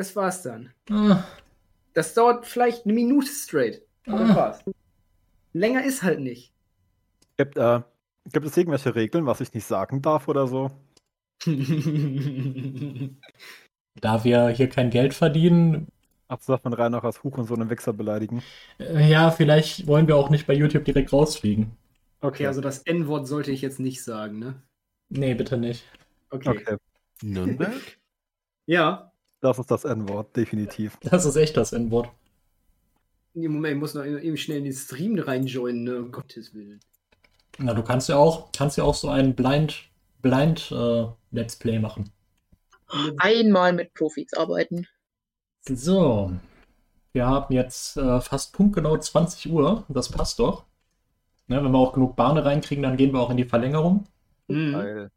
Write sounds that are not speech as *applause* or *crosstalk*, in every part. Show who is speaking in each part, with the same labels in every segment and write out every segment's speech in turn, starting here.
Speaker 1: Das war's dann.
Speaker 2: Ah,
Speaker 1: Das dauert vielleicht eine Minute straight. Aber das war's. Länger ist halt nicht.
Speaker 3: Gibt, äh, gibt es irgendwelche Regeln, was ich nicht sagen darf oder so? *laughs*
Speaker 2: da wir hier kein Geld verdienen,
Speaker 3: Ach, so darf man rein auch als Huch und so einen Wichser beleidigen.
Speaker 2: äh, ja, vielleicht wollen wir auch nicht bei YouTube direkt rausfliegen.
Speaker 1: okay, also das N-Wort sollte ich jetzt nicht sagen, ne?
Speaker 2: Nee, bitte nicht.
Speaker 1: Okay.
Speaker 3: okay.
Speaker 4: Nürnberg?
Speaker 1: Ja.
Speaker 3: Das ist das N-Wort, definitiv.
Speaker 2: Das ist echt das N-Wort.
Speaker 1: Im Moment, ich muss noch eben schnell in den Stream reinjoinen, ne? Um Gottes Willen.
Speaker 2: Na, du kannst ja auch, kannst ja auch so ein Blind, Blind äh, Let's Play machen.
Speaker 5: Einmal mit Profis arbeiten.
Speaker 2: So. Wir haben jetzt äh, fast punktgenau 20 Uhr. Das passt doch. Ne, wenn wir auch genug Bahne reinkriegen, dann gehen wir auch in die Verlängerung.
Speaker 1: Mhm.
Speaker 3: Geil.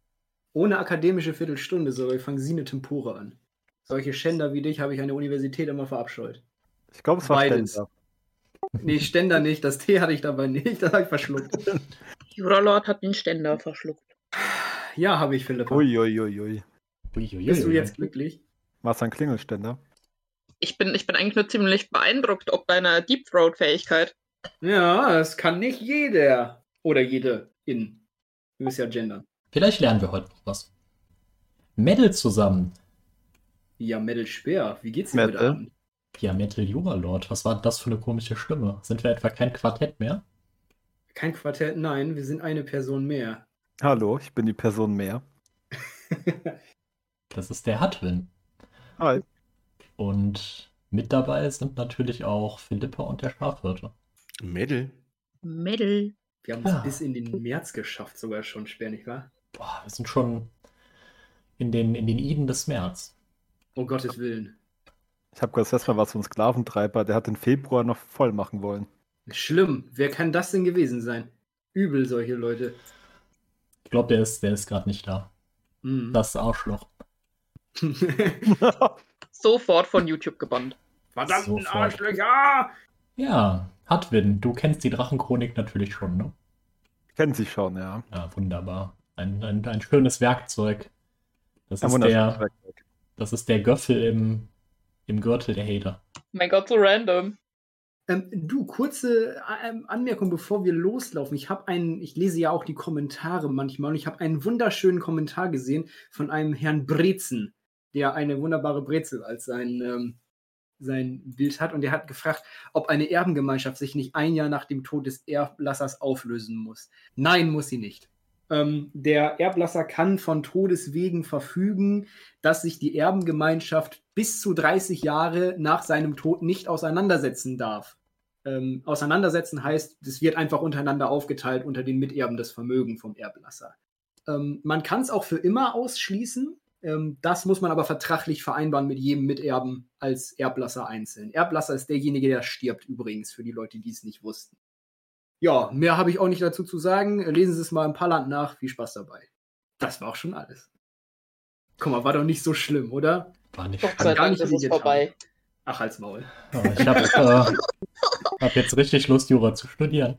Speaker 1: Ohne akademische Viertelstunde, so, ich fange sie eine Tempore an. Solche Schänder wie dich habe ich an der Universität immer verabscheut.
Speaker 3: Ich glaube, es war
Speaker 1: Beides.
Speaker 3: Ständer.
Speaker 1: Nee, Ständer nicht, das Tee hatte ich dabei nicht, *laughs* das habe ich verschluckt.
Speaker 5: Juralord hat den Ständer verschluckt.
Speaker 1: Ja, habe ich, Philipp.
Speaker 3: Uiuiuiui.
Speaker 2: Uiuiui.
Speaker 1: Bist du jetzt glücklich?
Speaker 3: Was ein Klingelständer?
Speaker 5: Ich bin, ich bin eigentlich nur ziemlich beeindruckt ob deiner Deep Throat-Fähigkeit.
Speaker 1: Ja, das kann nicht jeder. Oder jede in. Du bist ja gendern.
Speaker 2: Vielleicht lernen wir heute noch was. Metal zusammen.
Speaker 1: Ja, Metal Speer, wie geht's dir heute
Speaker 3: Metal?
Speaker 1: Abend?
Speaker 2: Ja, Metal Juralord. Was war das für eine komische Stimme? Sind wir etwa kein Quartett mehr?
Speaker 1: Kein Quartett, nein, wir sind eine Person mehr.
Speaker 3: Hallo, ich bin die Person mehr. *laughs*
Speaker 2: Das ist der Hatwin.
Speaker 3: Hi.
Speaker 2: Und mit dabei sind natürlich auch Philippa und der Schafhirte.
Speaker 4: Mädel?
Speaker 5: Mädel.
Speaker 1: Wir haben es
Speaker 2: Ja.
Speaker 1: bis in den März geschafft, sogar schon, Speer, nicht wahr?
Speaker 2: Boah, wir sind schon in den, in den Iden des März.
Speaker 1: Um Gottes Willen.
Speaker 3: Ich habe gerade das Mal was so ein Sklaventreiber, der hat den Februar noch voll machen wollen.
Speaker 1: Schlimm. Wer kann das denn gewesen sein? Übel, solche Leute.
Speaker 2: Ich glaube, der ist, der ist gerade nicht da.
Speaker 1: Mhm.
Speaker 2: Das Arschloch. *laughs*
Speaker 5: Sofort von YouTube gebannt.
Speaker 1: Verdammten
Speaker 2: Sofort.
Speaker 1: Arschlöcher!
Speaker 2: Ja, Hatwin, du kennst die Drachenchronik natürlich schon, ne?
Speaker 3: Kennen Sie schon, ja.
Speaker 2: Ja, wunderbar. Ein, ein, ein schönes Werkzeug. Das
Speaker 3: Ein
Speaker 2: ist, der,
Speaker 3: Werkzeug.
Speaker 2: Das ist der Göffel im, im Gürtel der Hater.
Speaker 5: Mein Gott, so random.
Speaker 1: Ähm, du, kurze ähm, Anmerkung, bevor wir loslaufen. Ich habe einen, ich lese ja auch die Kommentare manchmal und ich habe einen wunderschönen Kommentar gesehen von einem Herrn Brezen, der eine wunderbare Brezel als sein, ähm, sein Bild hat und der hat gefragt, ob eine Erbengemeinschaft sich nicht ein Jahr nach dem Tod des Erblassers auflösen muss. Nein, muss sie nicht. Ähm, der Erblasser kann von Todeswegen verfügen, dass sich die Erbengemeinschaft bis zu 30 Jahre nach seinem Tod nicht auseinandersetzen darf. Ähm, auseinandersetzen heißt, es wird einfach untereinander aufgeteilt unter den Miterben das Vermögen vom Erblasser. Ähm, man kann es auch für immer ausschließen. Ähm, das muss man aber vertraglich vereinbaren mit jedem Miterben als Erblasser einzeln. Erblasser ist derjenige, der stirbt übrigens, für die Leute, die es nicht wussten. Ja, mehr habe ich auch nicht dazu zu sagen. Lesen Sie es mal im Palland nach. Viel Spaß dabei. Das war auch schon alles. Guck mal, war doch nicht so schlimm, oder?
Speaker 2: War nicht
Speaker 5: Gott
Speaker 1: Kann
Speaker 5: sei
Speaker 1: gar
Speaker 5: Dank
Speaker 1: nicht
Speaker 5: ist vorbei.
Speaker 1: Ach, als Maul.
Speaker 2: Ja, ich habe äh, hab jetzt richtig Lust, Jura zu studieren.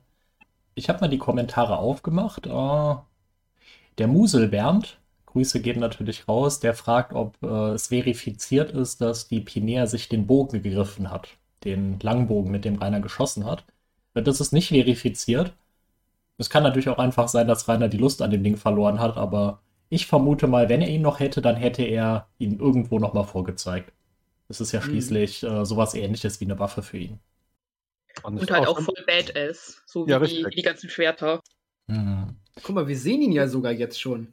Speaker 2: Ich habe mal die Kommentare aufgemacht. Äh, der Musel Bernd, Grüße gehen natürlich raus, der fragt, ob äh, es verifiziert ist, dass die Pinea sich den Bogen gegriffen hat. Den Langbogen, mit dem Rainer geschossen hat. Das ist nicht verifiziert. Es kann natürlich auch einfach sein, dass Rainer die Lust an dem Ding verloren hat, aber ich vermute mal, wenn er ihn noch hätte, dann hätte er ihn irgendwo nochmal vorgezeigt. Es ist ja
Speaker 1: Mhm.
Speaker 2: schließlich äh, sowas ähnliches wie eine Waffe für ihn.
Speaker 5: Und halt auch voll badass. So wie,
Speaker 3: Ja,
Speaker 5: die,
Speaker 3: richtig.
Speaker 5: wie die ganzen Schwerter.
Speaker 2: Mhm.
Speaker 1: Guck mal, wir sehen ihn ja sogar jetzt schon.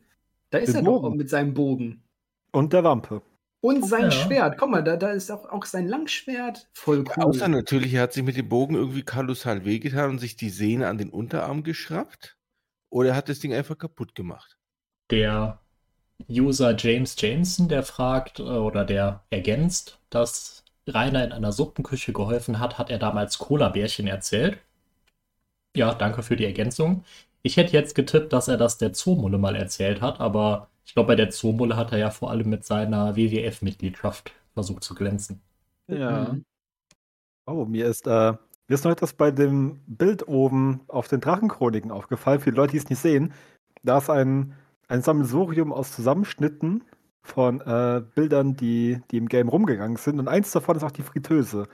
Speaker 1: Da ist
Speaker 3: Den
Speaker 1: er doch
Speaker 3: Bogen.
Speaker 1: mit seinem Bogen.
Speaker 3: Und der Wampe.
Speaker 1: Und sein
Speaker 2: Ja.
Speaker 1: Schwert. Guck mal, da, da ist auch, auch sein Langschwert. Voll cool.
Speaker 4: Außer natürlich, er hat sich mit dem Bogen irgendwie kolossal wehgetan und sich die Sehne an den Unterarm geschraubt. Oder er hat das Ding einfach kaputt gemacht.
Speaker 2: Der User James Jameson, der fragt äh, oder der ergänzt, dass Rainer in einer Suppenküche geholfen hat, hat er damals Cola-Bärchen erzählt. Ja, danke für die Ergänzung. Ich hätte jetzt getippt, dass er das der Zoomulle mal erzählt hat, aber ich glaube, bei der Zoomulle hat er ja vor allem mit seiner WWF-Mitgliedschaft versucht zu glänzen.
Speaker 3: Ja.
Speaker 1: Mhm.
Speaker 3: Oh, mir ist, äh, mir ist noch etwas bei dem Bild oben auf den Drachenchroniken aufgefallen. Für die Leute, die es nicht sehen, da ist ein, ein Sammelsurium aus Zusammenschnitten von äh, Bildern, die, die im Game rumgegangen sind. Und eins davon ist auch die Fritteuse.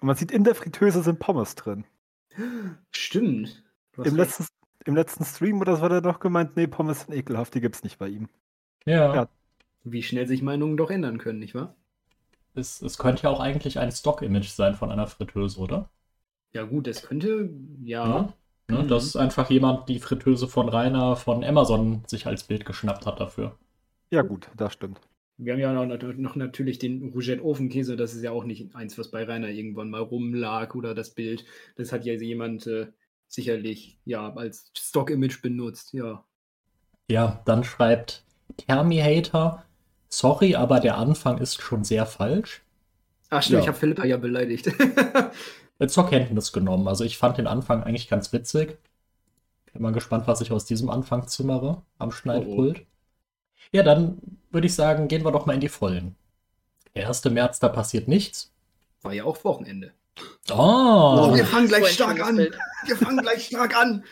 Speaker 3: Und man sieht, in der Fritteuse sind Pommes drin.
Speaker 1: Stimmt.
Speaker 3: Im letzten, Im letzten Stream oder so hat er doch gemeint, nee, Pommes sind ekelhaft, die gibt's nicht bei ihm.
Speaker 2: Ja.
Speaker 3: Ja.
Speaker 1: Wie schnell sich Meinungen doch ändern können, nicht wahr?
Speaker 2: Es, es könnte ja auch eigentlich ein Stock-Image sein von einer Fritteuse, oder?
Speaker 1: Ja, gut, das könnte, ja.
Speaker 2: Ja. Ne,
Speaker 1: Mhm.
Speaker 2: Dass einfach jemand die Fritteuse von Rainer von Amazon sich als Bild geschnappt hat dafür.
Speaker 3: Ja, gut, das stimmt.
Speaker 1: Wir haben ja noch, noch natürlich den Rougette Ofenkäse, das ist ja auch nicht eins, was bei Rainer irgendwann mal rumlag oder das Bild. Das hat ja jemand äh, sicherlich ja als Stock-Image benutzt, ja.
Speaker 2: Ja, dann schreibt Termi-Hater, sorry, aber der Anfang ist schon sehr falsch.
Speaker 1: Ach stimmt,
Speaker 2: Ja.
Speaker 1: ich habe Philippa ja beleidigt. *laughs*
Speaker 2: Zur Kenntnis genommen. Also ich fand den Anfang eigentlich ganz witzig. Bin mal gespannt, was ich aus diesem Anfang zimmere am Schneidpult. Ja, dann würde ich sagen, gehen wir doch mal in die Vollen. Der 1. März, da passiert nichts.
Speaker 1: War ja auch Wochenende.
Speaker 2: Oh,
Speaker 1: Oh, wir fangen gleich stark an. Wir fangen gleich stark an.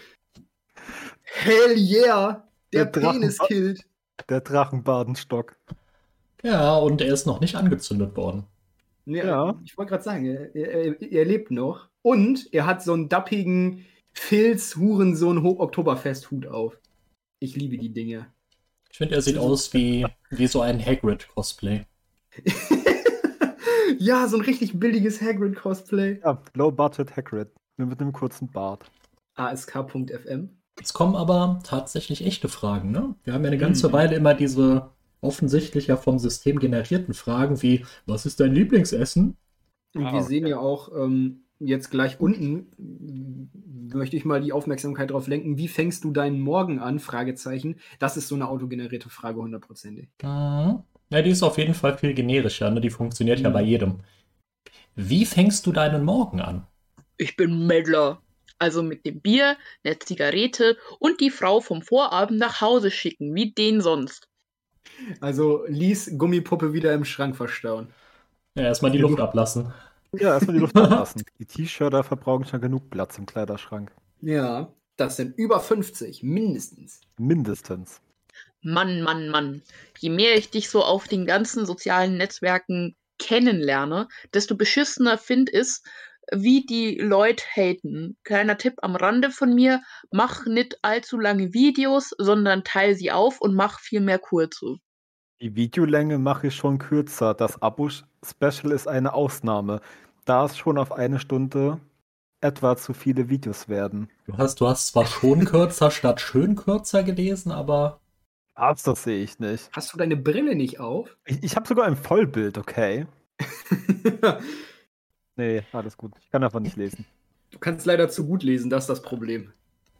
Speaker 1: Hell yeah. Der,
Speaker 3: Der
Speaker 1: Penis killt.
Speaker 3: Der Drachenbadenstock.
Speaker 2: ja, und er ist noch nicht angezündet worden.
Speaker 1: Ja,
Speaker 3: Ja.
Speaker 1: Ich wollte gerade sagen, er, er, er lebt noch. Und er hat so einen dappigen Filz-Hurensohn-Oktoberfest-Hut auf. Ich liebe die Dinge.
Speaker 2: Ich finde, er sieht aus wie, wie so ein Hagrid-Cosplay. *laughs*
Speaker 1: ja, so ein richtig billiges Hagrid-Cosplay.
Speaker 3: Ja, Low Budget Hagrid. Nur mit einem kurzen Bart.
Speaker 1: ASK.fm.
Speaker 2: Jetzt kommen aber tatsächlich echte Fragen, ne? Wir haben ja eine ganze
Speaker 1: Mhm.
Speaker 2: Weile immer diese offensichtlich ja vom System generierten Fragen wie, was ist dein Lieblingsessen?
Speaker 1: Und
Speaker 3: Ah,
Speaker 1: wir
Speaker 3: okay.
Speaker 1: sehen ja auch ähm, jetzt gleich unten, möchte ich mal die Aufmerksamkeit darauf lenken, wie fängst du deinen Morgen an? Fragezeichen. Das ist so eine autogenerierte Frage, hundertprozentig.
Speaker 2: Mhm. Ja, die ist auf jeden Fall viel generischer, ne? Die funktioniert ja
Speaker 1: Mhm.
Speaker 2: bei jedem. Wie fängst du deinen Morgen an?
Speaker 5: Ich bin Meddler. Also mit dem Bier, der Zigarette und die Frau vom Vorabend nach Hause schicken, wie den sonst.
Speaker 1: Also Lies Gummipuppe wieder im Schrank verstauen.
Speaker 2: Ja, erstmal die
Speaker 3: Die
Speaker 2: Luft ablassen.
Speaker 3: Ja, erstmal die Luft *laughs* ablassen. Die T-Shirter verbrauchen schon genug Platz im Kleiderschrank.
Speaker 1: Ja, das sind über 50, mindestens.
Speaker 3: Mindestens.
Speaker 5: Mann, Mann, Mann. Je mehr ich dich so auf den ganzen sozialen Netzwerken kennenlerne, desto beschissener find es, wie die Leute haten. Kleiner Tipp am Rande von mir, mach nicht allzu lange Videos, sondern teil sie auf und mach viel mehr kurze.
Speaker 3: Die Videolänge mache ich schon kürzer. Das Abo-Special ist eine Ausnahme. Da es schon auf eine Stunde etwa zu viele Videos werden.
Speaker 2: Du hast, du hast zwar schon kürzer statt schön kürzer gelesen, aber
Speaker 3: Was, das sehe ich nicht.
Speaker 1: Hast du deine Brille nicht auf?
Speaker 3: Ich, ich habe sogar ein Vollbild, okay? *laughs* Nee, alles gut. Ich kann davon nicht lesen.
Speaker 1: du kannst leider zu gut lesen, das ist das Problem.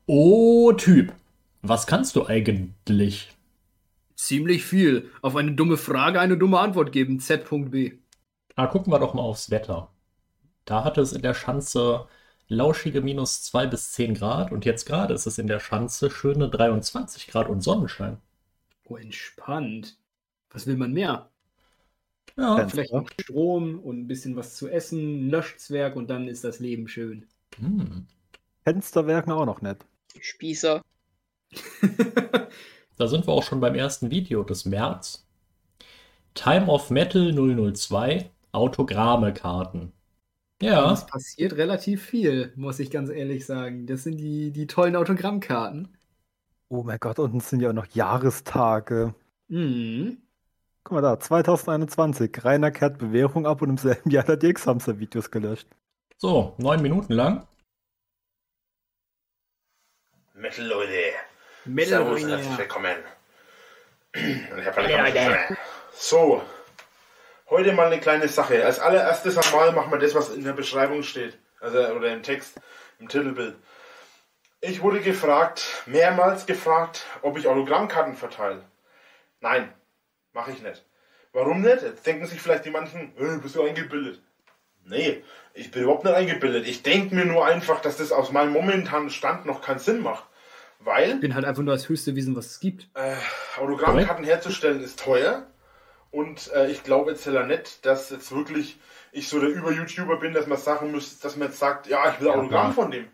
Speaker 2: oh Typ, was kannst du eigentlich?
Speaker 1: Ziemlich viel. Auf eine dumme Frage eine dumme Antwort geben. Z.B.
Speaker 2: Ah, gucken wir doch mal aufs Wetter. Da hatte es in der Schanze lauschige minus 2 bis 10 Grad und jetzt gerade ist es in der Schanze schöne 23 Grad und Sonnenschein.
Speaker 1: Oh, entspannt. Was will man mehr?
Speaker 2: Ja,
Speaker 3: Fenster.
Speaker 1: Vielleicht noch Strom und ein bisschen was zu essen, Löschzwerg und dann ist das Leben schön.
Speaker 2: hm.
Speaker 3: Fenster wirken auch noch nett.
Speaker 5: Spießer. *laughs*
Speaker 2: Da sind wir auch schon beim ersten Video des März. Time of Metal 002, Autogramme-Karten. Ja,
Speaker 1: Es passiert relativ viel, muss ich ganz ehrlich sagen. Das sind die, die tollen Autogrammkarten.
Speaker 3: Oh mein Gott, unten sind ja auch noch Jahrestage.
Speaker 1: Mhm.
Speaker 3: Guck mal da, 2021. Rainer kehrt Bewährung ab und im selben Jahr hat er die X-Hamster-Videos gelöscht.
Speaker 2: so, neun Minuten lang.
Speaker 6: Metal Leute.
Speaker 1: Metal
Speaker 6: Servus,
Speaker 1: Leute.
Speaker 6: herzlich willkommen. Und ich hab eine kleine Sache. So, heute mal eine kleine Sache. Als allererstes einmal machen wir das, was in der Beschreibung steht. Also, oder im Text, im Titelbild. Ich wurde gefragt, mehrmals gefragt, ob ich Autogrammkarten verteile. Nein, mache ich nicht. Warum nicht? Jetzt denken sich vielleicht die manchen, äh, bist du eingebildet. Nee, ich bin überhaupt nicht eingebildet. Ich denke mir nur einfach, dass das aus meinem momentanen Stand noch keinen Sinn macht. Weil
Speaker 1: Ich bin halt einfach nur das höchste Wissen, was es gibt.
Speaker 6: äh, Autogrammkarten herzustellen ist teuer. Und äh, ich glaube jetzt heller nicht, dass jetzt wirklich ich so der Über-YouTuber bin, dass man sagen muss, dass man jetzt sagt, ja, ich will
Speaker 3: Ja,
Speaker 6: Autogramm
Speaker 3: aber-
Speaker 6: von dem.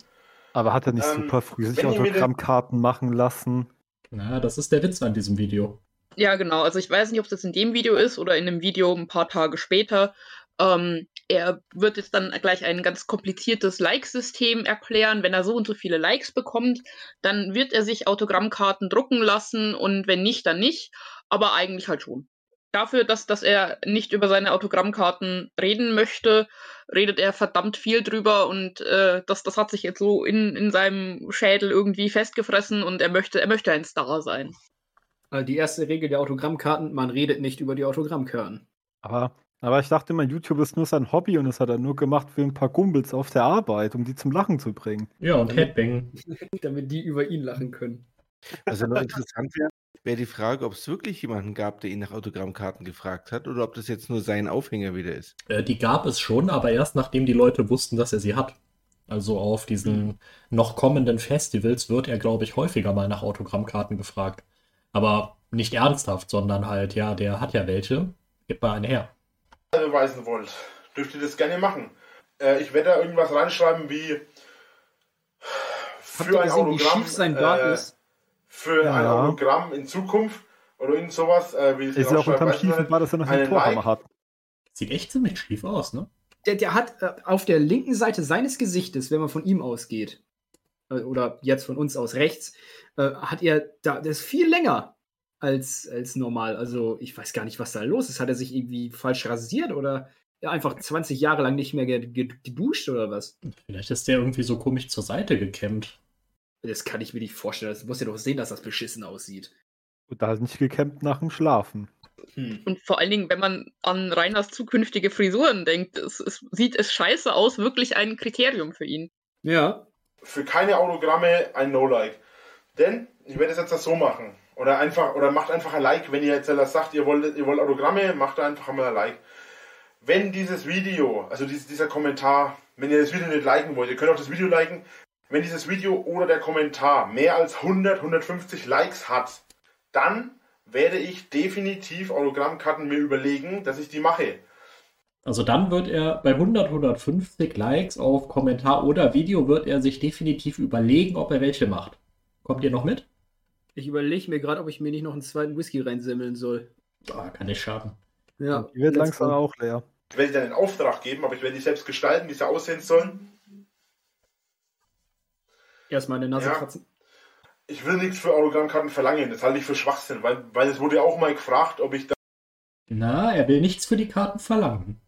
Speaker 3: Aber hat er nicht
Speaker 6: Ähm,
Speaker 3: super früh sich Autogrammkarten machen lassen?
Speaker 2: Na, das ist der Witz an diesem Video.
Speaker 5: Ja, genau. Also ich weiß nicht, ob jetzt in dem Video ist oder in einem Video ein paar Tage später. Ähm, er wird jetzt dann gleich ein ganz kompliziertes Like-System erklären. Wenn er so und so viele Likes bekommt, dann wird er sich Autogrammkarten drucken lassen und wenn nicht, dann nicht. Aber eigentlich halt schon. Dafür, dass, dass er nicht über seine Autogrammkarten reden möchte, redet er verdammt viel drüber und äh, das, das hat sich jetzt so in, in seinem Schädel irgendwie festgefressen und er möchte, er möchte ein Star sein.
Speaker 1: Also die erste Regel der Autogrammkarten, man redet nicht über die Autogrammkarten.
Speaker 3: Aber, aber ich dachte immer, YouTube ist nur sein Hobby und das hat er nur gemacht für ein paar Kumpels auf der Arbeit, um die zum Lachen zu bringen.
Speaker 2: Ja, und Headbang. *laughs*
Speaker 1: Damit die über ihn lachen können.
Speaker 4: Also noch interessant wäre wär die Frage, ob es wirklich jemanden gab, der ihn nach Autogrammkarten gefragt hat oder ob das jetzt nur sein Aufhänger wieder ist.
Speaker 2: Äh, die gab es schon, aber erst nachdem die Leute wussten, dass er sie hat. Also auf diesen noch kommenden Festivals wird er, glaube ich, häufiger mal nach Autogrammkarten gefragt. Aber nicht ernsthaft, sondern halt, ja, der hat ja welche. Gib mal eine her.
Speaker 6: beweisen wollt, dürft ihr das gerne machen. Äh, ich werde da irgendwas reinschreiben wie
Speaker 1: Habt ihr gesehen, wie schief sein Bart
Speaker 6: äh,
Speaker 1: ist?
Speaker 6: für ein
Speaker 3: Ja.
Speaker 6: Hologramm in Zukunft oder irgend sowas. Äh, wie ich
Speaker 3: Ist ja auch unterm schiefen Bart, dass er noch einen
Speaker 6: einen
Speaker 3: Torhammer
Speaker 6: Like.
Speaker 3: hat.
Speaker 2: Sieht echt ziemlich schief aus, ne?
Speaker 1: Der, der hat äh, auf der linken Seite seines Gesichtes, wenn man von ihm ausgeht, oder jetzt von uns aus rechts, äh, hat er da, das ist viel länger als, als normal. Also ich weiß gar nicht, was da los ist. Hat er sich irgendwie falsch rasiert oder einfach 20 Jahre lang nicht mehr ge ge geduscht oder was?
Speaker 2: Vielleicht ist der irgendwie so komisch zur Seite gekämmt.
Speaker 1: Das kann ich mir nicht vorstellen. Das muss ja doch sehen, dass das beschissen aussieht.
Speaker 3: Und da halt nicht gekämmt nach dem Schlafen.
Speaker 1: Hm.
Speaker 5: Und vor allen Dingen, wenn man an Reiners zukünftige Frisuren denkt, es, es sieht es scheiße aus, wirklich ein Kriterium für ihn.
Speaker 1: Ja.
Speaker 6: Für keine Autogramme ein No-Like. Denn ich werde es jetzt so machen. Oder einfach, oder macht einfach ein Like, wenn ihr jetzt sagt, ihr wollt, ihr wollt Autogramme, macht einfach einmal ein Like. Wenn dieses Video, also dies, dieser Kommentar, wenn ihr das Video nicht liken wollt, ihr könnt auch das Video liken, wenn dieses Video oder der Kommentar mehr als 100, 150 Likes hat, dann werde ich definitiv Autogrammkarten mir überlegen, dass ich die mache.
Speaker 2: Also dann wird er bei 100, 150 Likes auf Kommentar oder Video wird er sich definitiv überlegen, ob er welche macht. Kommt ihr noch mit?
Speaker 1: Ich überlege mir gerade, ob ich mir nicht noch einen zweiten Whisky reinsemmeln soll.
Speaker 2: Ah, kann nicht schaden.
Speaker 1: Ja.
Speaker 3: Die wird langsam
Speaker 1: go.
Speaker 3: auch leer.
Speaker 6: Ich werde dann einen Auftrag geben, aber ich werde die selbst gestalten, wie sie aussehen sollen.
Speaker 1: Erstmal eine Nase
Speaker 6: Ja.
Speaker 1: kratzen.
Speaker 6: Ich will nichts für Autogrammkarten verlangen, das halte ich für Schwachsinn, weil, weil es wurde ja auch mal gefragt, ob ich da
Speaker 2: Na, er will nichts für die Karten verlangen.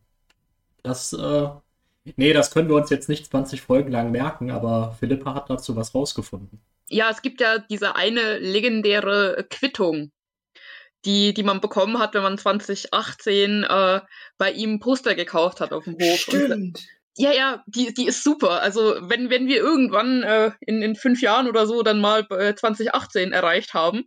Speaker 2: Das, äh. Nee, das können wir uns jetzt nicht 20 Folgen lang merken, aber Philippa hat dazu was rausgefunden.
Speaker 5: Ja, es gibt ja diese eine legendäre Quittung, die, die man bekommen hat, wenn man 2018 äh, bei ihm Poster gekauft hat auf dem Hof. Und,
Speaker 1: Stimmt.
Speaker 5: ja, ja, die, die ist super. Also wenn, wenn wir irgendwann äh, in, in fünf Jahren oder so dann mal äh, 2018 erreicht haben,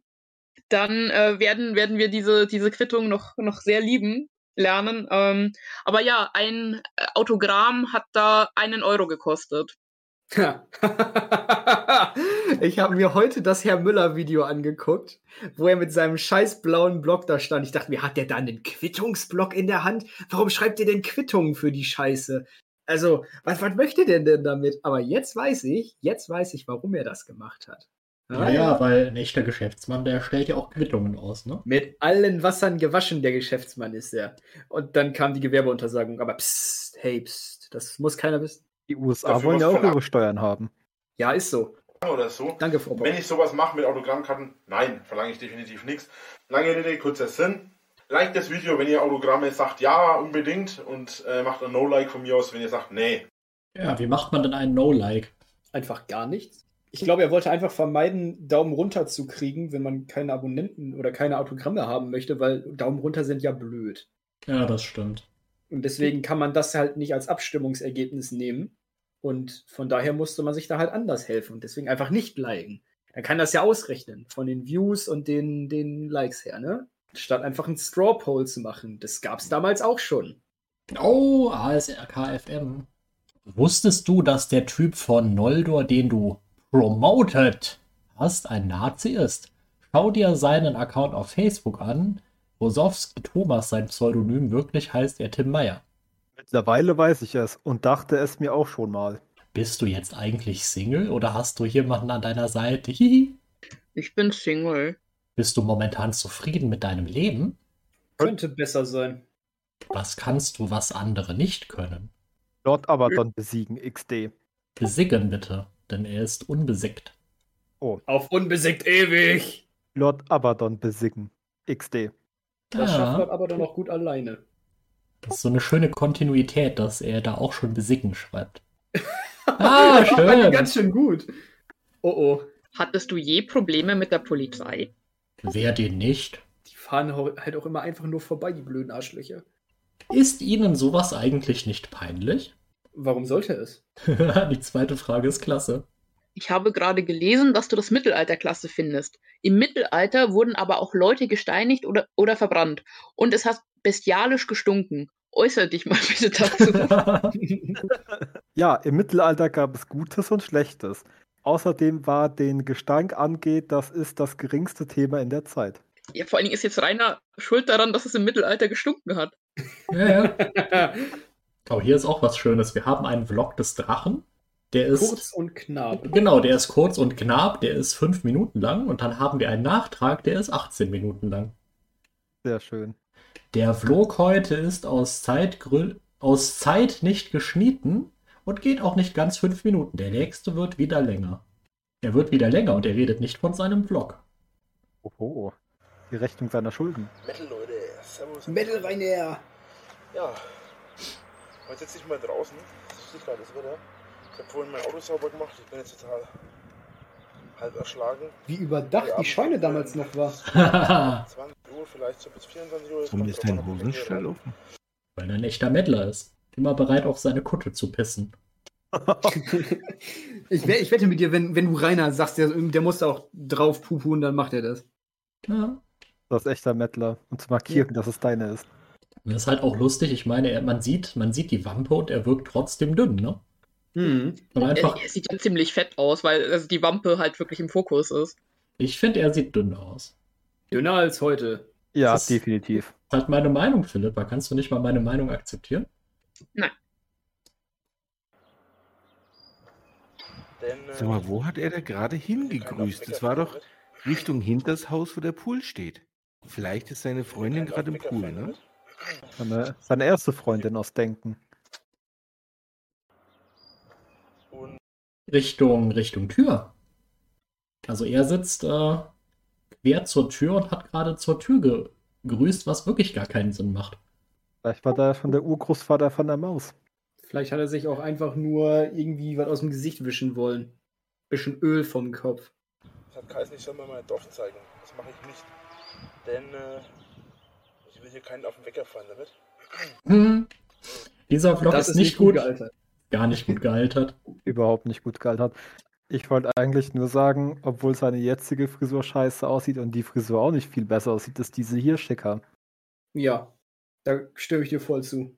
Speaker 5: dann äh, werden, werden wir diese, diese Quittung noch, noch sehr lieben lernen. Ähm, aber ja, ein äh, Autogramm hat da einen Euro gekostet. *laughs*
Speaker 1: Ich habe mir heute das Herr Müller-Video angeguckt, wo er mit seinem scheiß blauen Block da stand. Ich dachte mir, hat der da einen Quittungsblock in der Hand? Warum schreibt ihr denn Quittungen für die Scheiße? Also, was, was möchte der denn damit? Aber jetzt weiß ich, jetzt weiß ich, warum er das gemacht hat.
Speaker 2: Ja, ja, weil ein echter Geschäftsmann, der stellt ja auch Quittungen aus, ne?
Speaker 1: Mit allen Wassern gewaschen, der Geschäftsmann ist er. Und dann kam die Gewerbeuntersagung. Aber psst, hey, psst, das muss keiner wissen.
Speaker 3: Die USA
Speaker 6: Dafür
Speaker 3: wollen ja auch ihre Steuern haben.
Speaker 1: Ja, ist so.
Speaker 6: oder so.
Speaker 1: Danke, Frau Bock.
Speaker 6: Wenn ich sowas mache mit Autogrammkarten, nein, verlange ich definitiv nichts. Lange Rede, kurzer Sinn. Like das Video, wenn ihr Autogramme sagt, ja, unbedingt. Und äh, macht ein No-Like von mir aus, wenn ihr sagt, nee.
Speaker 2: Ja, wie macht man denn einen No-Like?
Speaker 1: einfach gar nichts. Ich glaube, er wollte einfach vermeiden, Daumen runter zu kriegen, wenn man keine Abonnenten oder keine Autogramme haben möchte, weil Daumen runter sind ja blöd.
Speaker 2: Ja, das stimmt.
Speaker 1: Und deswegen kann man das halt nicht als Abstimmungsergebnis nehmen. Und von daher musste man sich da halt anders helfen und deswegen einfach nicht liken. Er kann das ja ausrechnen von den Views und den, den Likes her, ne? Statt einfach einen Straw Poll zu machen. Das gab's damals auch schon.
Speaker 2: Oh, ASRKFM. Wusstest du, dass der Typ von Noldor, den du promoted hast, ein Nazi ist? Schau dir seinen Account auf Facebook an. Rosowski Thomas, sein Pseudonym, wirklich heißt er Tim Meyer.
Speaker 3: Mittlerweile weiß ich es und dachte es mir auch schon mal.
Speaker 2: Bist du jetzt eigentlich Single oder hast du jemanden an deiner Seite? Hihi.
Speaker 5: Ich bin Single.
Speaker 2: Bist du momentan zufrieden mit deinem Leben?
Speaker 1: Könnte besser sein.
Speaker 2: Was kannst du, was andere nicht können?
Speaker 3: Lord Abaddon besiegen, XD.
Speaker 2: Besiegen bitte, denn er ist unbesickt.
Speaker 1: Auf unbesiegt ewig.
Speaker 3: Lord Abaddon besiegen, XD.
Speaker 1: Das schafft
Speaker 2: Ja,
Speaker 1: aber dann auch gut alleine.
Speaker 2: das ist so eine schöne Kontinuität, dass er da auch schon besiegen schreibt. *laughs* Ah, schön.
Speaker 1: Ganz schön gut. Oh oh.
Speaker 5: Hattest du je Probleme mit der Polizei?
Speaker 2: Wer den nicht?
Speaker 1: Die fahren halt auch immer einfach nur vorbei, die blöden Arschlöcher.
Speaker 2: Ist Ihnen sowas eigentlich nicht peinlich?
Speaker 1: Warum sollte es? *laughs*
Speaker 2: Die zweite Frage ist klasse.
Speaker 5: Ich habe gerade gelesen, dass du das Mittelalter klasse findest. Im Mittelalter wurden aber auch Leute gesteinigt oder, oder verbrannt. Und es hat bestialisch gestunken. Äußere dich mal *laughs* bitte dazu. *laughs*
Speaker 3: Ja, im Mittelalter gab es Gutes und Schlechtes. Außerdem war den Gestank angeht, das ist das geringste Thema in der Zeit.
Speaker 5: ja, vor allen Dingen ist jetzt Rainer schuld daran, dass es im Mittelalter gestunken hat.
Speaker 2: ja, ja. Oh, hier ist auch was Schönes. Wir haben einen Vlog des Drachen. Der ist.
Speaker 1: Kurz und knapp.
Speaker 2: Genau, der ist kurz und knapp, der ist fünf Minuten lang und dann haben wir einen Nachtrag, der ist 18 Minuten lang.
Speaker 3: Sehr schön.
Speaker 2: Der Vlog heute ist aus, Zeitgrü aus Zeit nicht geschnitten und geht auch nicht ganz fünf Minuten. Der nächste wird wieder länger. Er wird wieder länger und er redet nicht von seinem Vlog.
Speaker 3: Oho. Die Rechnung seiner Schulden.
Speaker 6: Metal, Leute. Servus.
Speaker 1: Metal Rainer.
Speaker 6: Ja. Heute sitze ich mal draußen. Das ist richtig geiles Wetter. Ich habe vorhin mein Auto sauber gemacht. Ich bin jetzt total halb erschlagen.
Speaker 1: Wie überdacht die Scheune damals noch war. *laughs*
Speaker 6: 20 Uhr, vielleicht so bis 24 Uhr.
Speaker 4: Warum ist dein Hosenstall offen?
Speaker 2: Weil er ein echter Mettler ist. Immer bereit, auf seine Kutte zu pissen. *laughs*
Speaker 1: ich, we- ich wette mit dir, wenn, wenn du Rainer sagst, der, der muss da auch drauf pupun, dann macht er das.
Speaker 2: Ja.
Speaker 3: Das ist echter Mettler. Und zu markieren, dass es deine ist.
Speaker 2: Das ist halt auch lustig. Ich meine, er, man, sieht, man sieht die Wampe und er wirkt trotzdem dünn, ne?
Speaker 1: Hm.
Speaker 2: Und
Speaker 5: Er,
Speaker 2: einfach,
Speaker 5: er sieht ja ziemlich fett aus, weil also die Wampe halt wirklich im Fokus ist.
Speaker 2: ich finde, er sieht dünn aus.
Speaker 1: Dünner als heute.
Speaker 3: Ja,
Speaker 2: Das ist-
Speaker 3: definitiv.
Speaker 2: Das ist halt meine Meinung, Philippa. Kannst du nicht mal meine Meinung akzeptieren?
Speaker 6: Denn, äh,
Speaker 4: Sag mal, wo hat er da gerade hingegrüßt? Das war doch Richtung hinters Haus, wo der Pool steht. Vielleicht ist seine Freundin gerade im Pool, ne?
Speaker 3: Seine, seine erste Freundin aus Denken.
Speaker 2: Richtung, Richtung Tür. Also er sitzt äh, quer zur Tür und hat gerade zur Tür ge gegrüßt, was wirklich gar keinen Sinn macht.
Speaker 3: Vielleicht war da schon der Urgroßvater von der Maus.
Speaker 1: Vielleicht hat er sich auch einfach nur irgendwie was aus dem Gesicht wischen wollen. Bisschen Öl vom Kopf.
Speaker 6: das hat Kais nicht, soll mir mein Dorf zeigen. Das mache ich nicht. Denn äh, ich will hier keinen auf den Wecker fallen damit.
Speaker 2: Hm. Dieser Vlog ist, nicht gut,
Speaker 1: gealtert.
Speaker 2: gar nicht gut gealtert.
Speaker 3: Überhaupt nicht gut gealtert. Ich wollte eigentlich nur sagen, obwohl seine jetzige Frisur scheiße aussieht und die Frisur auch nicht viel besser aussieht, ist diese hier schicker.
Speaker 1: Ja, da stimme ich dir voll zu.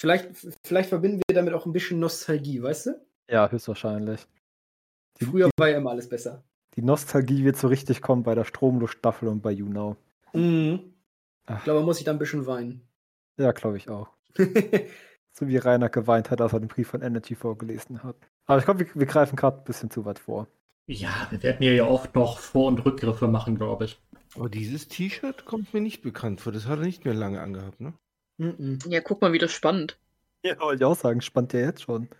Speaker 1: Vielleicht, vielleicht verbinden wir damit auch ein bisschen Nostalgie, weißt du?
Speaker 3: Ja, höchstwahrscheinlich. Die,
Speaker 1: Früher
Speaker 3: die,
Speaker 1: war ja immer alles besser.
Speaker 3: die Nostalgie wird so richtig kommen bei der Stromlos-Staffel und bei YouNow.
Speaker 1: Mhm.
Speaker 3: Ach.
Speaker 1: Ich glaube, man muss sich da ein bisschen weinen.
Speaker 3: Ja, glaube ich auch. *laughs* So wie Rainer geweint hat, als er den Brief von Energy vorgelesen hat. Aber ich glaube, wir, wir greifen gerade ein bisschen zu weit vor.
Speaker 2: Ja, wir werden hier ja oft noch Vor- und Rückgriffe machen, glaube ich.
Speaker 4: Aber dieses T-Shirt kommt mir nicht bekannt vor. Das hat er nicht mehr lange angehabt, ne?
Speaker 1: Mhm.
Speaker 5: Ja, guck mal, wie das spannend.
Speaker 3: Ja, wollte ich auch sagen, spannt der jetzt schon.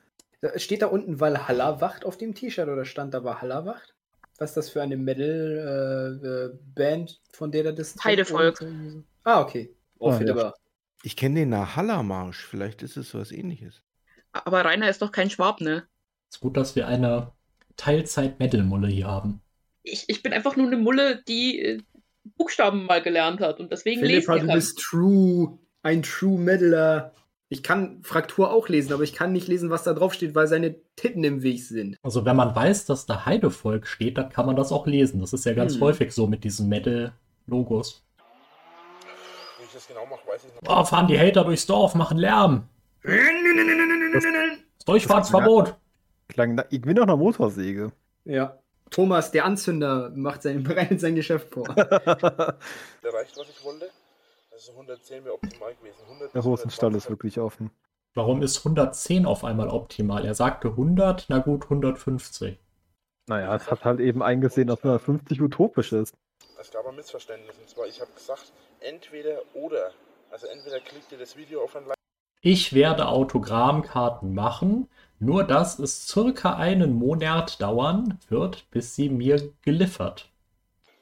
Speaker 1: Da- Steht da unten Valhalla Wacht auf dem T-Shirt oder stand da Valhalla Wacht? Was ist das für eine Metal-Band, von der der das?
Speaker 5: Heidevolk.
Speaker 1: Und, äh, so? Ah, okay. Oh,
Speaker 3: Ah, ja.
Speaker 4: Ich kenne den Nahalla-Marsch. Vielleicht ist es sowas ähnliches.
Speaker 5: Aber Rainer ist doch kein Schwab, ne?
Speaker 2: Ist gut, dass wir eine Teilzeit-Metal-Mulle hier haben.
Speaker 5: Ich, ich bin einfach nur eine Mulle, die äh, Buchstaben mal gelernt hat und deswegen
Speaker 1: Philippa,
Speaker 5: lesen
Speaker 1: du
Speaker 5: kann.
Speaker 1: bist true, ein True Metaler. Ich kann Fraktur auch lesen, aber ich kann nicht lesen, was da drauf steht, weil seine Titten im Weg sind.
Speaker 2: Also wenn man weiß, dass da Heidevolk steht, dann kann man das auch lesen. Das ist ja ganz
Speaker 1: Hm.
Speaker 2: häufig so mit diesen Metal-Logos.
Speaker 6: Ich das genau mache, weiß ich nicht.
Speaker 2: Oh, fahren die Hater durchs Dorf, machen Lärm. Das Durchfahrtsverbot.
Speaker 3: Klang da irgendwie noch eine Motorsäge.
Speaker 1: Ja. Thomas, der Anzünder, macht sein, *laughs* bereitet sein Geschäft vor. *laughs*
Speaker 6: Erreicht, was ich wollte. Also 110 wäre optimal gewesen. 100
Speaker 3: der Hosenstall
Speaker 6: 120.
Speaker 3: ist wirklich offen.
Speaker 2: Warum ist 110 auf einmal optimal? Er sagte 100, na gut, 150.
Speaker 3: Naja, es hat halt eben eingesehen, dass 150 utopisch ist.
Speaker 6: Es gab ein Missverständnis. Und zwar, ich habe gesagt, entweder oder. Also entweder klickt ihr das Video auf ein Like.
Speaker 2: Ich werde Autogrammkarten machen, nur dass es circa einen Monat dauern wird, bis sie mir geliefert.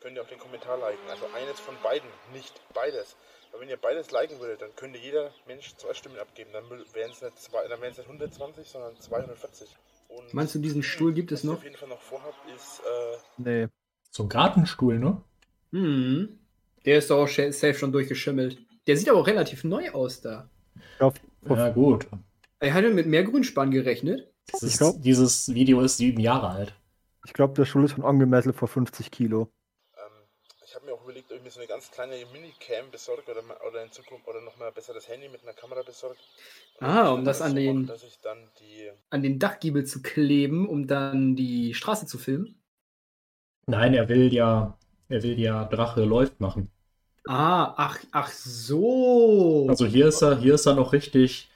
Speaker 6: Könnt ihr auch den Kommentar liken. Also eines von beiden, nicht beides. Weil wenn ihr beides liken würdet, dann könnte jeder Mensch zwei Stimmen abgeben. Dann wären es nicht, zwei, dann wären's nicht 120, sondern 240. Und
Speaker 1: Meinst du, diesen Stuhl gibt es
Speaker 6: was ich
Speaker 1: noch?
Speaker 6: auf jeden Fall noch vorhab, ist äh,
Speaker 3: Nee.
Speaker 2: So ein Gartenstuhl, ne?
Speaker 1: Hm. Der ist doch auch safe schon durchgeschimmelt. Der sieht aber auch relativ neu aus da.
Speaker 3: Ich glaub,
Speaker 2: Ja, gut.
Speaker 1: Er hatte mit mehr Grünspan gerechnet.
Speaker 2: Dieses,
Speaker 3: Ich glaub-
Speaker 2: dieses Video ist sieben Jahre alt.
Speaker 3: ich glaub, der Stuhl ist von angemessen vor 50 Kilo.
Speaker 6: Ähm, ich habe mir auch überlegt, ob ich mir so eine ganz kleine Minicam besorge oder, oder in Zukunft oder nochmal besser das Handy mit einer Kamera besorge.
Speaker 1: Ah, um das an
Speaker 6: so
Speaker 1: den-
Speaker 6: ich dann die.
Speaker 1: An den Dachgiebel zu kleben, um dann die Straße zu filmen.
Speaker 2: Nein, er will ja, er will ja Drache läuft machen.
Speaker 1: Ah, ach, ach so.
Speaker 2: Also hier ist er, hier ist er noch richtig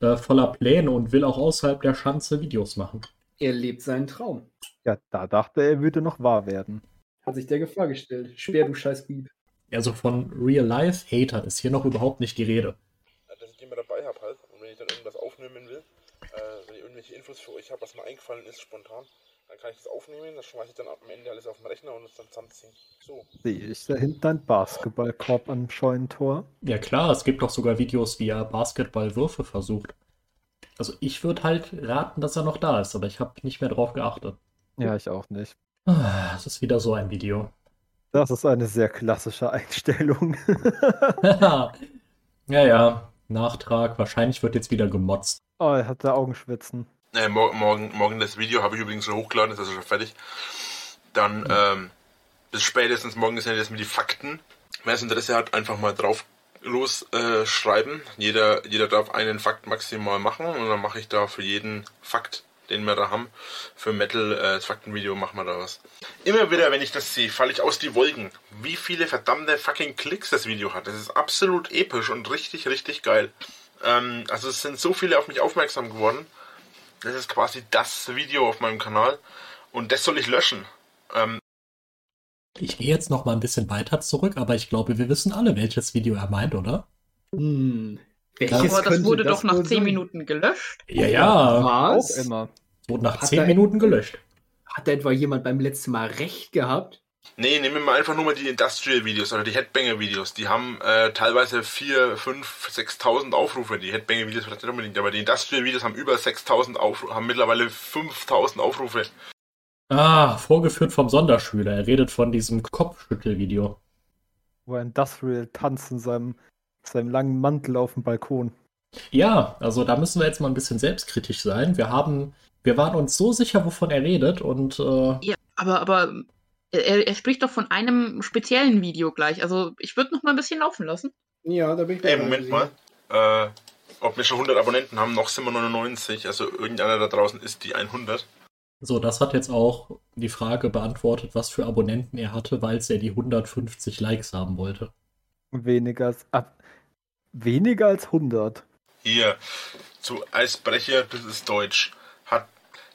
Speaker 2: äh, voller Pläne und will auch außerhalb der Schanze Videos machen.
Speaker 1: er lebt seinen Traum.
Speaker 3: Ja, da dachte er, er würde noch wahr werden.
Speaker 1: Hat sich der Gefahr gestellt. Schwer, du scheiß Bieb.
Speaker 2: Also von Real-Life-Hatern ist hier noch überhaupt nicht die Rede.
Speaker 6: äh, dass ich die immer dabei habe halt. Und wenn ich dann irgendwas aufnehmen will, äh, wenn ich irgendwelche Infos für euch habe, was mir eingefallen ist, spontan, dann kann ich das aufnehmen, das schmeiße ich dann am Ende alles auf den Rechner und es dann zusammenziehen. So.
Speaker 3: Sehe ich da hinten ein Basketballkorb am Scheunentor?
Speaker 2: Ja klar, es gibt doch sogar Videos, wie er Basketballwürfe versucht. Also ich würde halt raten, dass er noch da ist, aber ich habe nicht mehr drauf geachtet.
Speaker 3: Ja, ich auch nicht.
Speaker 2: Ah, Es ist wieder so ein Video.
Speaker 3: Das ist eine sehr klassische Einstellung. *laughs*
Speaker 2: ja, ja, Nachtrag. Wahrscheinlich wird jetzt wieder gemotzt.
Speaker 3: oh, er hat da Augenschwitzen.
Speaker 6: Äh, mor morgen, morgen das Video habe ich übrigens schon hochgeladen, ist also schon fertig. Dann ähm, bis spätestens morgen ist ja das mit die Fakten. Wer das Interesse hat, einfach mal drauf los äh, schreiben. Jeder, jeder darf einen Fakt maximal machen und dann mache ich da für jeden Fakt, den wir da haben, für Metal, äh, das Faktenvideo machen wir da was. Immer wieder, wenn ich das sehe, falle ich aus die Wolken. Wie viele verdammte fucking Klicks das Video hat. Das ist absolut episch und richtig, richtig geil. Ähm, also es sind so viele auf mich aufmerksam geworden. Das ist quasi das Video auf meinem Kanal. Und das soll ich löschen. Ähm,
Speaker 2: Ich gehe jetzt noch mal ein bisschen weiter zurück, aber ich glaube, wir wissen alle, welches Video er meint, oder?
Speaker 1: Hm.
Speaker 5: Aber
Speaker 1: Welches
Speaker 5: das
Speaker 1: könnte
Speaker 5: wurde
Speaker 1: das
Speaker 5: doch nach
Speaker 1: wohl
Speaker 5: 10
Speaker 1: sein?
Speaker 5: Minuten gelöscht.
Speaker 2: Ja, ja.
Speaker 1: Was?
Speaker 3: Auch immer.
Speaker 2: Wurde nach
Speaker 1: Hat
Speaker 2: 10
Speaker 1: er-
Speaker 2: Minuten gelöscht.
Speaker 1: Hat da etwa jemand beim letzten Mal recht gehabt?
Speaker 6: Nee, nehmen wir mal einfach nur mal die Industrial-Videos oder die Headbanger-Videos. Die haben äh, teilweise 4, 5, 6.000 Aufrufe. Die Headbanger-Videos vielleicht nicht unbedingt, aber die Industrial-Videos haben über 6.000 Aufrufe, haben mittlerweile 5.000 Aufrufe.
Speaker 2: Ah, vorgeführt vom Sonderschüler. Er redet von diesem Kopfschüttelvideo.
Speaker 3: Wo ein Industrial tanzt in seinem, seinem langen Mantel auf dem Balkon.
Speaker 2: Ja, also da müssen wir jetzt mal ein bisschen selbstkritisch sein. Wir haben, wir waren uns so sicher, wovon er redet und äh,
Speaker 5: Ja, aber, aber er, er spricht doch von einem speziellen Video gleich. Also ich würde noch mal ein bisschen laufen lassen.
Speaker 1: Ja, da bin ich
Speaker 6: Ey, Moment mal. Äh, ob wir schon 100 Abonnenten haben, noch sind wir 99. Also irgendeiner da draußen ist die 100.
Speaker 2: so, das hat jetzt auch die Frage beantwortet, was für Abonnenten er hatte, weil er die 150 Likes haben wollte.
Speaker 3: Weniger als, ab, weniger als 100.
Speaker 6: Hier, zu Eisbrecher, das ist Deutsch,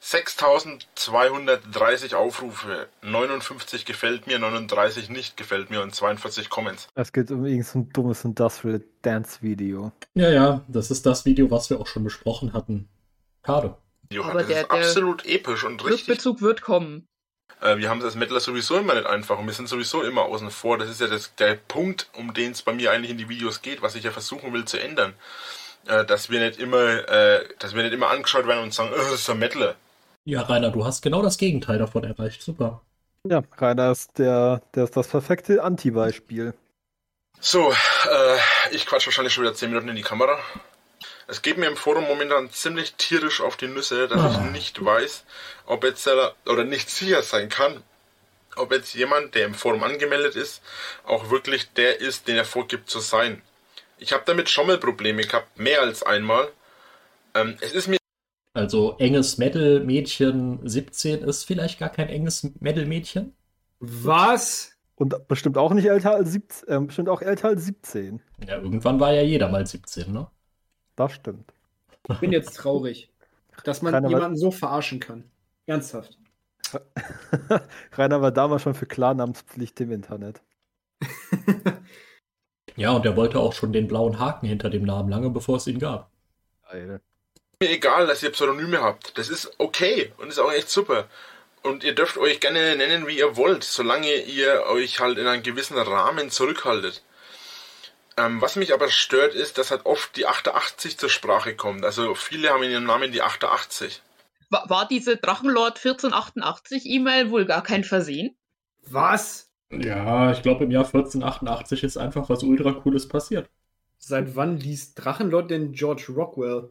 Speaker 6: 6230 Aufrufe, 59 gefällt mir, 39 nicht gefällt mir und 42 Comments.
Speaker 3: Es geht um irgendein so ein dummes Industrial Dance Video.
Speaker 2: Ja, ja, das ist das Video, was wir auch schon besprochen hatten. Schade.
Speaker 6: Video
Speaker 5: Aber der-
Speaker 6: ist
Speaker 5: der
Speaker 6: absolut episch und richtig.
Speaker 5: Rückbezug wird kommen.
Speaker 6: Äh, wir haben es als Mettler sowieso immer nicht einfach und wir sind sowieso immer außen vor. Das ist ja das, der Punkt, um den es bei mir eigentlich in die Videos geht, was ich ja versuchen will zu ändern. Äh, dass wir nicht immer, äh, dass wir nicht immer angeschaut werden und sagen, oh, das ist ein Mettler.
Speaker 2: Ja, Rainer, du hast genau das Gegenteil davon erreicht. Super.
Speaker 3: Ja, Rainer ist der, der ist das perfekte Anti-Beispiel.
Speaker 6: So, äh, ich quatsch wahrscheinlich schon wieder 10 Minuten in die Kamera. Es geht mir im Forum momentan ziemlich tierisch auf die Nüsse, dass
Speaker 2: Ah.
Speaker 6: ich nicht weiß, ob jetzt oder nicht sicher sein kann, ob jetzt jemand, der im Forum angemeldet ist, auch wirklich der ist, den er vorgibt zu sein. Ich habe damit Schommelprobleme gehabt, mehr als einmal. Ähm, es ist mir
Speaker 2: Also enges Metal-Mädchen 17 ist vielleicht gar kein enges Metal-Mädchen.
Speaker 1: Was?
Speaker 3: Und bestimmt auch nicht älter als 17, äh, bestimmt auch älter als 17.
Speaker 2: Ja, irgendwann war ja jeder mal 17, ne?
Speaker 3: Das stimmt.
Speaker 1: Ich bin jetzt traurig, dass man
Speaker 3: weiß-
Speaker 1: jemanden so verarschen kann. Ernsthaft. *laughs*
Speaker 3: Rainer war damals schon für Klarnamenspflicht im Internet. *laughs*
Speaker 2: Ja, und er wollte auch schon den blauen Haken hinter dem Namen, lange bevor es ihn gab.
Speaker 3: Geil.
Speaker 6: Mir egal, dass ihr Pseudonyme habt. Das ist okay und ist auch echt super. Und ihr dürft euch gerne nennen, wie ihr wollt, solange ihr euch halt in einem gewissen Rahmen zurückhaltet. Ähm, was mich aber stört, ist, dass halt oft die 88 zur Sprache kommt. Also viele haben in ihrem Namen die 88.
Speaker 5: War, war diese Drachenlord 1488 E-Mail wohl gar kein Versehen?
Speaker 1: Was?
Speaker 2: Ja, ich glaube, im Jahr 1488 ist einfach was ultra cooles passiert.
Speaker 1: Seit wann liest Drachenlord denn George Rockwell?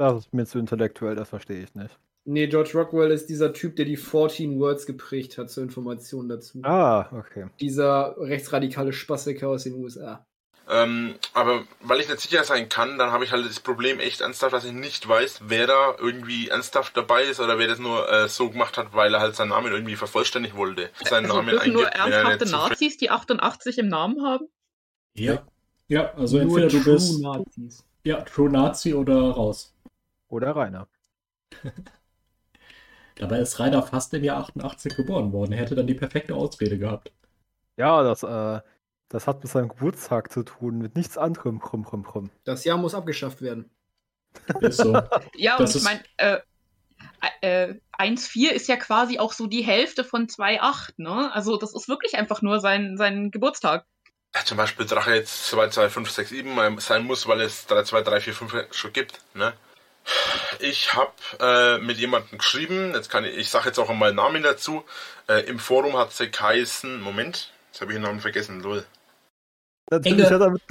Speaker 3: Das ist mir zu intellektuell, das verstehe ich nicht.
Speaker 1: Nee, George Rockwell ist dieser Typ, der die 14 Words geprägt hat zur Information dazu.
Speaker 3: Ah, okay.
Speaker 1: Dieser rechtsradikale Spastiker aus den USA.
Speaker 6: Ähm, aber weil ich nicht sicher sein kann, dann habe ich halt das Problem echt ernsthaft, dass ich nicht weiß, wer da irgendwie ernsthaft dabei ist oder wer das nur äh, so gemacht hat, weil er halt seinen Namen irgendwie vervollständigen wollte. Seinen
Speaker 5: Also
Speaker 6: Namen
Speaker 5: dürfen nur
Speaker 6: er
Speaker 5: ernsthafte Nazis die 88 im Namen haben?
Speaker 2: Ja. Ja, also
Speaker 1: Nur
Speaker 2: entweder du
Speaker 1: True
Speaker 2: bist
Speaker 1: Nazis.
Speaker 2: ja, True Nazi oder raus.
Speaker 3: Oder Rainer. *laughs*
Speaker 2: Dabei ist Rainer fast im Jahr 88 geboren worden. Er hätte dann die perfekte Ausrede gehabt.
Speaker 3: Ja, das, äh, das hat mit seinem Geburtstag zu tun, mit nichts anderem. Krumm, krumm, krumm.
Speaker 1: Das Jahr muss abgeschafft werden.
Speaker 2: Ist so. *laughs*
Speaker 5: Ja,
Speaker 2: Das
Speaker 5: und ich
Speaker 2: ist-
Speaker 5: meine, äh, äh, 1,4 ist ja quasi auch so die Hälfte von 2,8, ne? Also das ist wirklich einfach nur sein, sein Geburtstag.
Speaker 6: Ja, zum Beispiel Drache jetzt 2, 2, 5, 6, 7 mal sein muss, weil es 3, 2, 3, 4, 5 schon gibt. Ne? Ich habe äh, mit jemandem geschrieben, jetzt kann ich, ich sage jetzt auch einmal Namen dazu. Äh, Im Forum hat sie geheißen, Moment, jetzt habe ich den Namen vergessen, lol.
Speaker 3: Natürlich
Speaker 2: Enge-
Speaker 3: hat er, mit,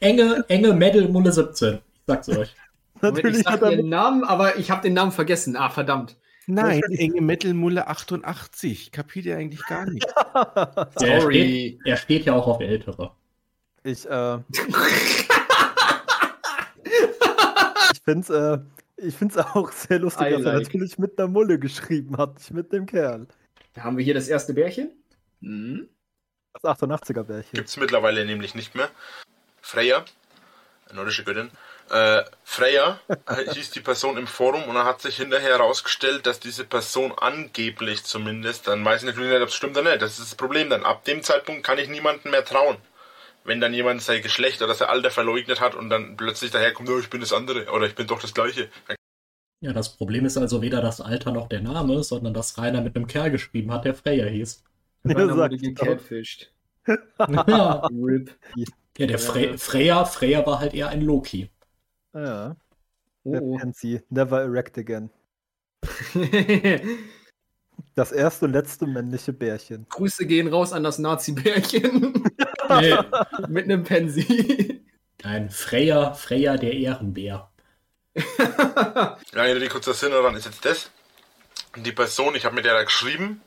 Speaker 2: Enge, enge Medal Mulle 17. Ich sag's euch. *laughs*
Speaker 1: Moment, ich
Speaker 3: natürlich
Speaker 1: sag
Speaker 3: hat er mit,
Speaker 1: Namen, aber ich habe den Namen vergessen. Ah, verdammt.
Speaker 4: Nein, enge Metal-Mulle 88. Kapiert ihr eigentlich gar nicht. *laughs*
Speaker 2: Ja, er,
Speaker 1: Sorry.
Speaker 2: steht, er steht ja auch auf Ältere.
Speaker 3: ich, äh, *laughs* ich find's, äh, ich find's *laughs* auch sehr lustig,
Speaker 1: I
Speaker 3: dass er
Speaker 1: like.
Speaker 3: natürlich mit der Mulle geschrieben hat, nicht mit dem Kerl.
Speaker 1: Haben wir hier das erste Bärchen? Hm.
Speaker 3: Das 88er-Bärchen.
Speaker 6: Gibt es mittlerweile nämlich nicht mehr. Freya, eine nordische Göttin. Äh, Freya *laughs* äh, hieß die Person im Forum und dann hat sich hinterher herausgestellt, dass diese Person angeblich zumindest, dann weiß ich natürlich nicht, ob es stimmt oder nicht. Das ist das Problem dann. Ab dem Zeitpunkt kann ich niemandem mehr trauen. Wenn dann jemand sein Geschlecht oder sein Alter verleugnet hat und dann plötzlich daherkommt, oh, ich bin das andere oder ich bin doch das gleiche.
Speaker 2: Ja, das Problem ist also weder das Alter noch der Name, sondern dass Rainer mit einem Kerl geschrieben hat, der Freya hieß.
Speaker 3: Ja,
Speaker 1: Rainer wurde gecatfished.
Speaker 2: ja, *laughs*
Speaker 1: Rip.
Speaker 2: der Fre Freya, Freya war halt eher ein Loki.
Speaker 3: Ja,
Speaker 1: Oh, oh.
Speaker 3: Pansy. Never erect again. *laughs* Das erste und letzte männliche Bärchen.
Speaker 1: Grüße gehen raus an das Nazi-Bärchen. *laughs*
Speaker 2: Nee,
Speaker 1: Mit einem Pansy.
Speaker 2: nein, Freya, Freya der Ehrenbär.
Speaker 6: Lange Rede, kurzer Sinn daran ist jetzt das. Die Person, ich habe mit der da geschrieben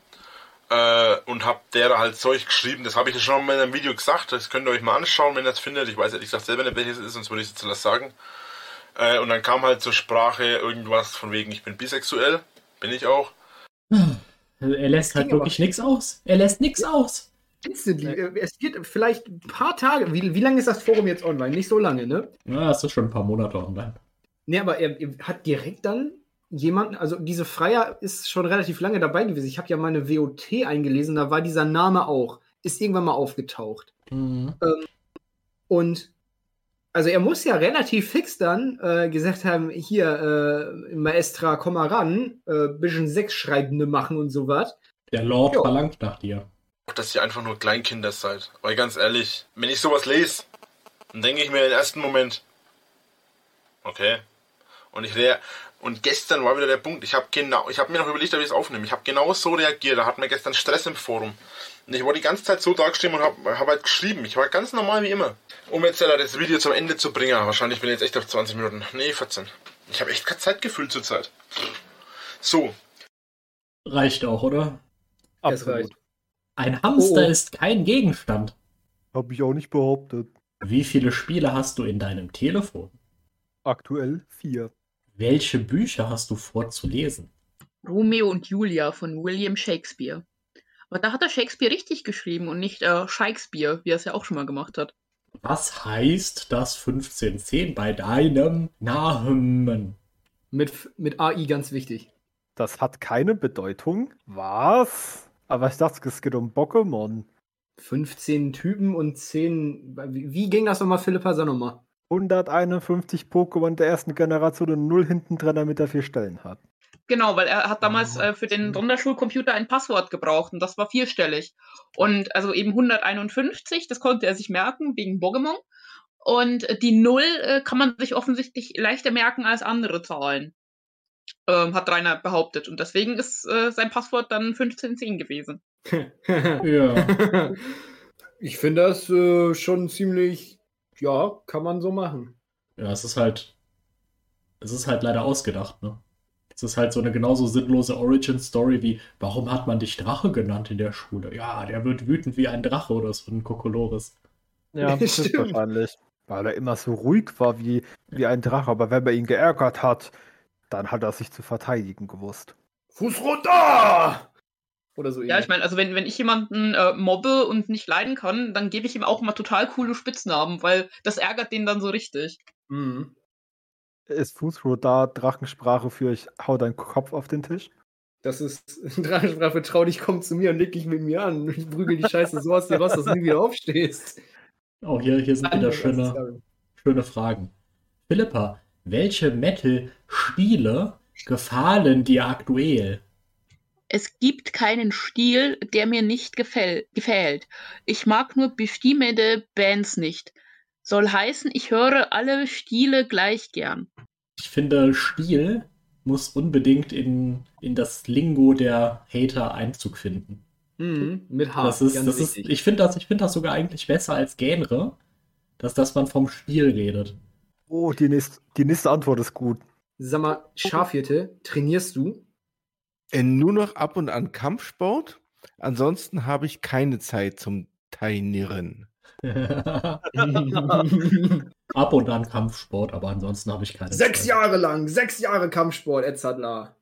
Speaker 6: äh, und habe der halt Zeug geschrieben. Das habe ich ja schon mal in einem Video gesagt. Das könnt ihr euch mal anschauen, wenn ihr es findet. Ich weiß ehrlich gesagt selber nicht, welches es ist, sonst würde ich es jetzt sagen. Äh, und dann kam halt zur Sprache irgendwas von wegen, ich bin bisexuell. Bin ich auch.
Speaker 2: Er lässt halt wirklich nichts aus. Er lässt nichts aus.
Speaker 1: Instantly. Äh, Es geht vielleicht ein paar Tage. Wie, wie lange ist das Forum jetzt online? Nicht so lange, ne?
Speaker 2: Na, das ist schon ein paar Monate online.
Speaker 1: Ne, aber er, er hat direkt dann jemanden, also diese Freier ist schon relativ lange dabei gewesen. Ich habe ja meine WOT eingelesen, da war dieser Name auch. Ist irgendwann mal aufgetaucht.
Speaker 2: Mhm.
Speaker 1: Und also er muss ja relativ fix dann äh, gesagt haben, hier, äh, Maestra, komm mal ran, äh, bisschen Sechsschreibende machen und sowas.
Speaker 2: Der Lord
Speaker 1: Jo.
Speaker 2: verlangt nach dir.
Speaker 6: Dass ihr einfach nur Kleinkinder seid. Weil ganz ehrlich, wenn ich sowas lese, dann denke ich mir im ersten Moment, okay. Und ich rea und gestern war wieder der Punkt, ich habe genau, ich habe mir noch überlegt, ob ich es aufnehme. Ich habe genau so reagiert, da hatten wir gestern Stress im Forum. Und ich war die ganze Zeit so dagestehen und habe hab halt geschrieben. Ich war ganz normal wie immer. Um jetzt das Video zum Ende zu bringen, wahrscheinlich bin ich jetzt echt auf 20 Minuten. Nee, 14. Ich habe echt kein Zeitgefühl zur Zeit. So,
Speaker 2: Reicht auch, oder?
Speaker 1: Das reicht.
Speaker 2: Ein Hamster
Speaker 1: Oh, oh.
Speaker 2: ist kein Gegenstand.
Speaker 3: Habe ich auch nicht behauptet.
Speaker 2: Wie viele Spiele hast du in deinem Telefon?
Speaker 3: Aktuell vier.
Speaker 2: Welche Bücher hast du vor zu lesen?
Speaker 5: Romeo und Julia von William Shakespeare. Aber da hat er Shakespeare richtig geschrieben und nicht äh, Shakespeare, wie er es ja auch schon mal gemacht hat.
Speaker 2: Was heißt das 1510 bei deinem Namen?
Speaker 1: Mit, mit AI ganz wichtig.
Speaker 3: Das hat keine Bedeutung. Was? Aber ich dachte, es geht um Pokémon.
Speaker 1: 15 Typen und 10. Wie, wie ging das nochmal, Philippa? Sag nochmal.
Speaker 3: 151 Pokémon der ersten Generation und 0 hinten dran, damit er vier Stellen hat.
Speaker 5: Genau, weil er hat damals äh, für den Sonderschulcomputer ein Passwort gebraucht und das war vierstellig. Und also eben 151, das konnte er sich merken wegen Pokémon. Und die 0 äh, kann man sich offensichtlich leichter merken als andere Zahlen. Ähm, hat Rainer behauptet. Und deswegen ist äh, sein Passwort dann 1510 gewesen. *laughs*
Speaker 2: Ja. *laughs*
Speaker 1: Ich finde das äh, schon ziemlich. Ja, kann man so machen.
Speaker 2: Ja, es ist halt. Es ist halt leider ausgedacht, ne? Es ist halt so eine genauso sinnlose Origin-Story wie, warum hat man dich Drache genannt in der Schule? Ja, der wird wütend wie ein Drache oder so ein Kokolores.
Speaker 3: Ja, *laughs* das ist
Speaker 1: Stimmt.
Speaker 3: wahrscheinlich. Weil er immer so ruhig war wie, wie ein Drache. Aber wenn man ihn geärgert hat, dann hat er sich zu verteidigen gewusst.
Speaker 1: Fuß runter! Oder so
Speaker 5: Ja, ich meine, also wenn, wenn ich jemanden äh, mobbe und nicht leiden kann, dann gebe ich ihm auch mal total coole Spitznamen, weil das ärgert den dann so richtig.
Speaker 1: Mhm.
Speaker 3: Ist Fußrodar Drachensprache für ich hau deinen Kopf auf den Tisch?
Speaker 1: Das ist *laughs* Drachensprache, trau dich, komm zu mir und leg dich mit mir an. Ich prügel die Scheiße so aus dir raus, dass du nie wieder aufstehst.
Speaker 2: Oh, hier, hier sind wieder schöne, schöne Fragen. Philippa, welche Metal-Spiele gefallen dir aktuell?
Speaker 5: Es gibt keinen Stil, der mir nicht gefäll gefällt. Ich mag nur bestimmte Bands nicht. Soll heißen, ich höre alle Stile gleich gern.
Speaker 2: Ich finde, Stil muss unbedingt in, in das Lingo der Hater Einzug finden.
Speaker 1: Mhm, mit H.
Speaker 2: Das ist, das ist, ich finde das, ich finde das sogar eigentlich besser als Genre, dass, dass man vom Spiel redet.
Speaker 3: Oh, die nächste, die nächste Antwort ist gut.
Speaker 1: Sag mal, Schafhirte, trainierst du?
Speaker 4: Äh, nur noch ab und an Kampfsport. Ansonsten habe ich keine Zeit zum Trainieren. *laughs*
Speaker 2: Ab und an Kampfsport, aber ansonsten habe ich keine
Speaker 1: sechs
Speaker 2: Zeit.
Speaker 1: Jahre lang, sechs Jahre Kampfsport, Edzardler.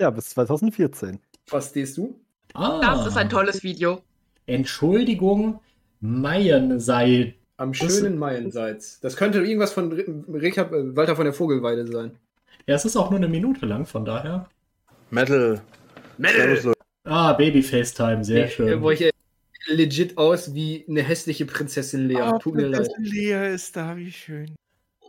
Speaker 3: Ja, bis 2014.
Speaker 1: Was stehst du?
Speaker 2: Ah,
Speaker 5: Das ist ein tolles Video.
Speaker 2: Entschuldigung, Mayen sei.
Speaker 1: Am schönen Maienseits. Das könnte irgendwas von Richard, äh, Walter von der Vogelweide sein.
Speaker 2: Ja, es ist auch nur eine Minute lang, von daher.
Speaker 6: Metal. Leute.
Speaker 2: Ah, Baby FaceTime, sehr
Speaker 1: Äh,
Speaker 2: schön.
Speaker 1: Wo ich äh, legit aus wie eine hässliche Prinzessin Lea.
Speaker 4: Ah,
Speaker 1: Tut mir leid.
Speaker 4: Prinzessin Lea ist da, wie schön.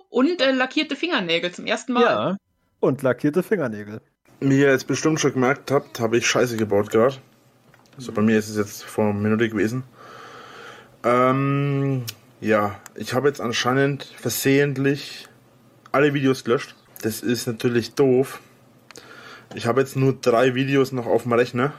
Speaker 5: Und äh, lackierte Fingernägel zum ersten Mal.
Speaker 3: Ja. Und lackierte Fingernägel.
Speaker 6: Wie ihr jetzt bestimmt schon gemerkt habt, habe ich Scheiße gebaut gerade. Also bei mir ist es jetzt vor einer Minute gewesen. Ähm, ja, ich habe jetzt anscheinend versehentlich alle Videos gelöscht. Das ist natürlich doof. Ich habe jetzt nur drei Videos noch auf dem Rechner.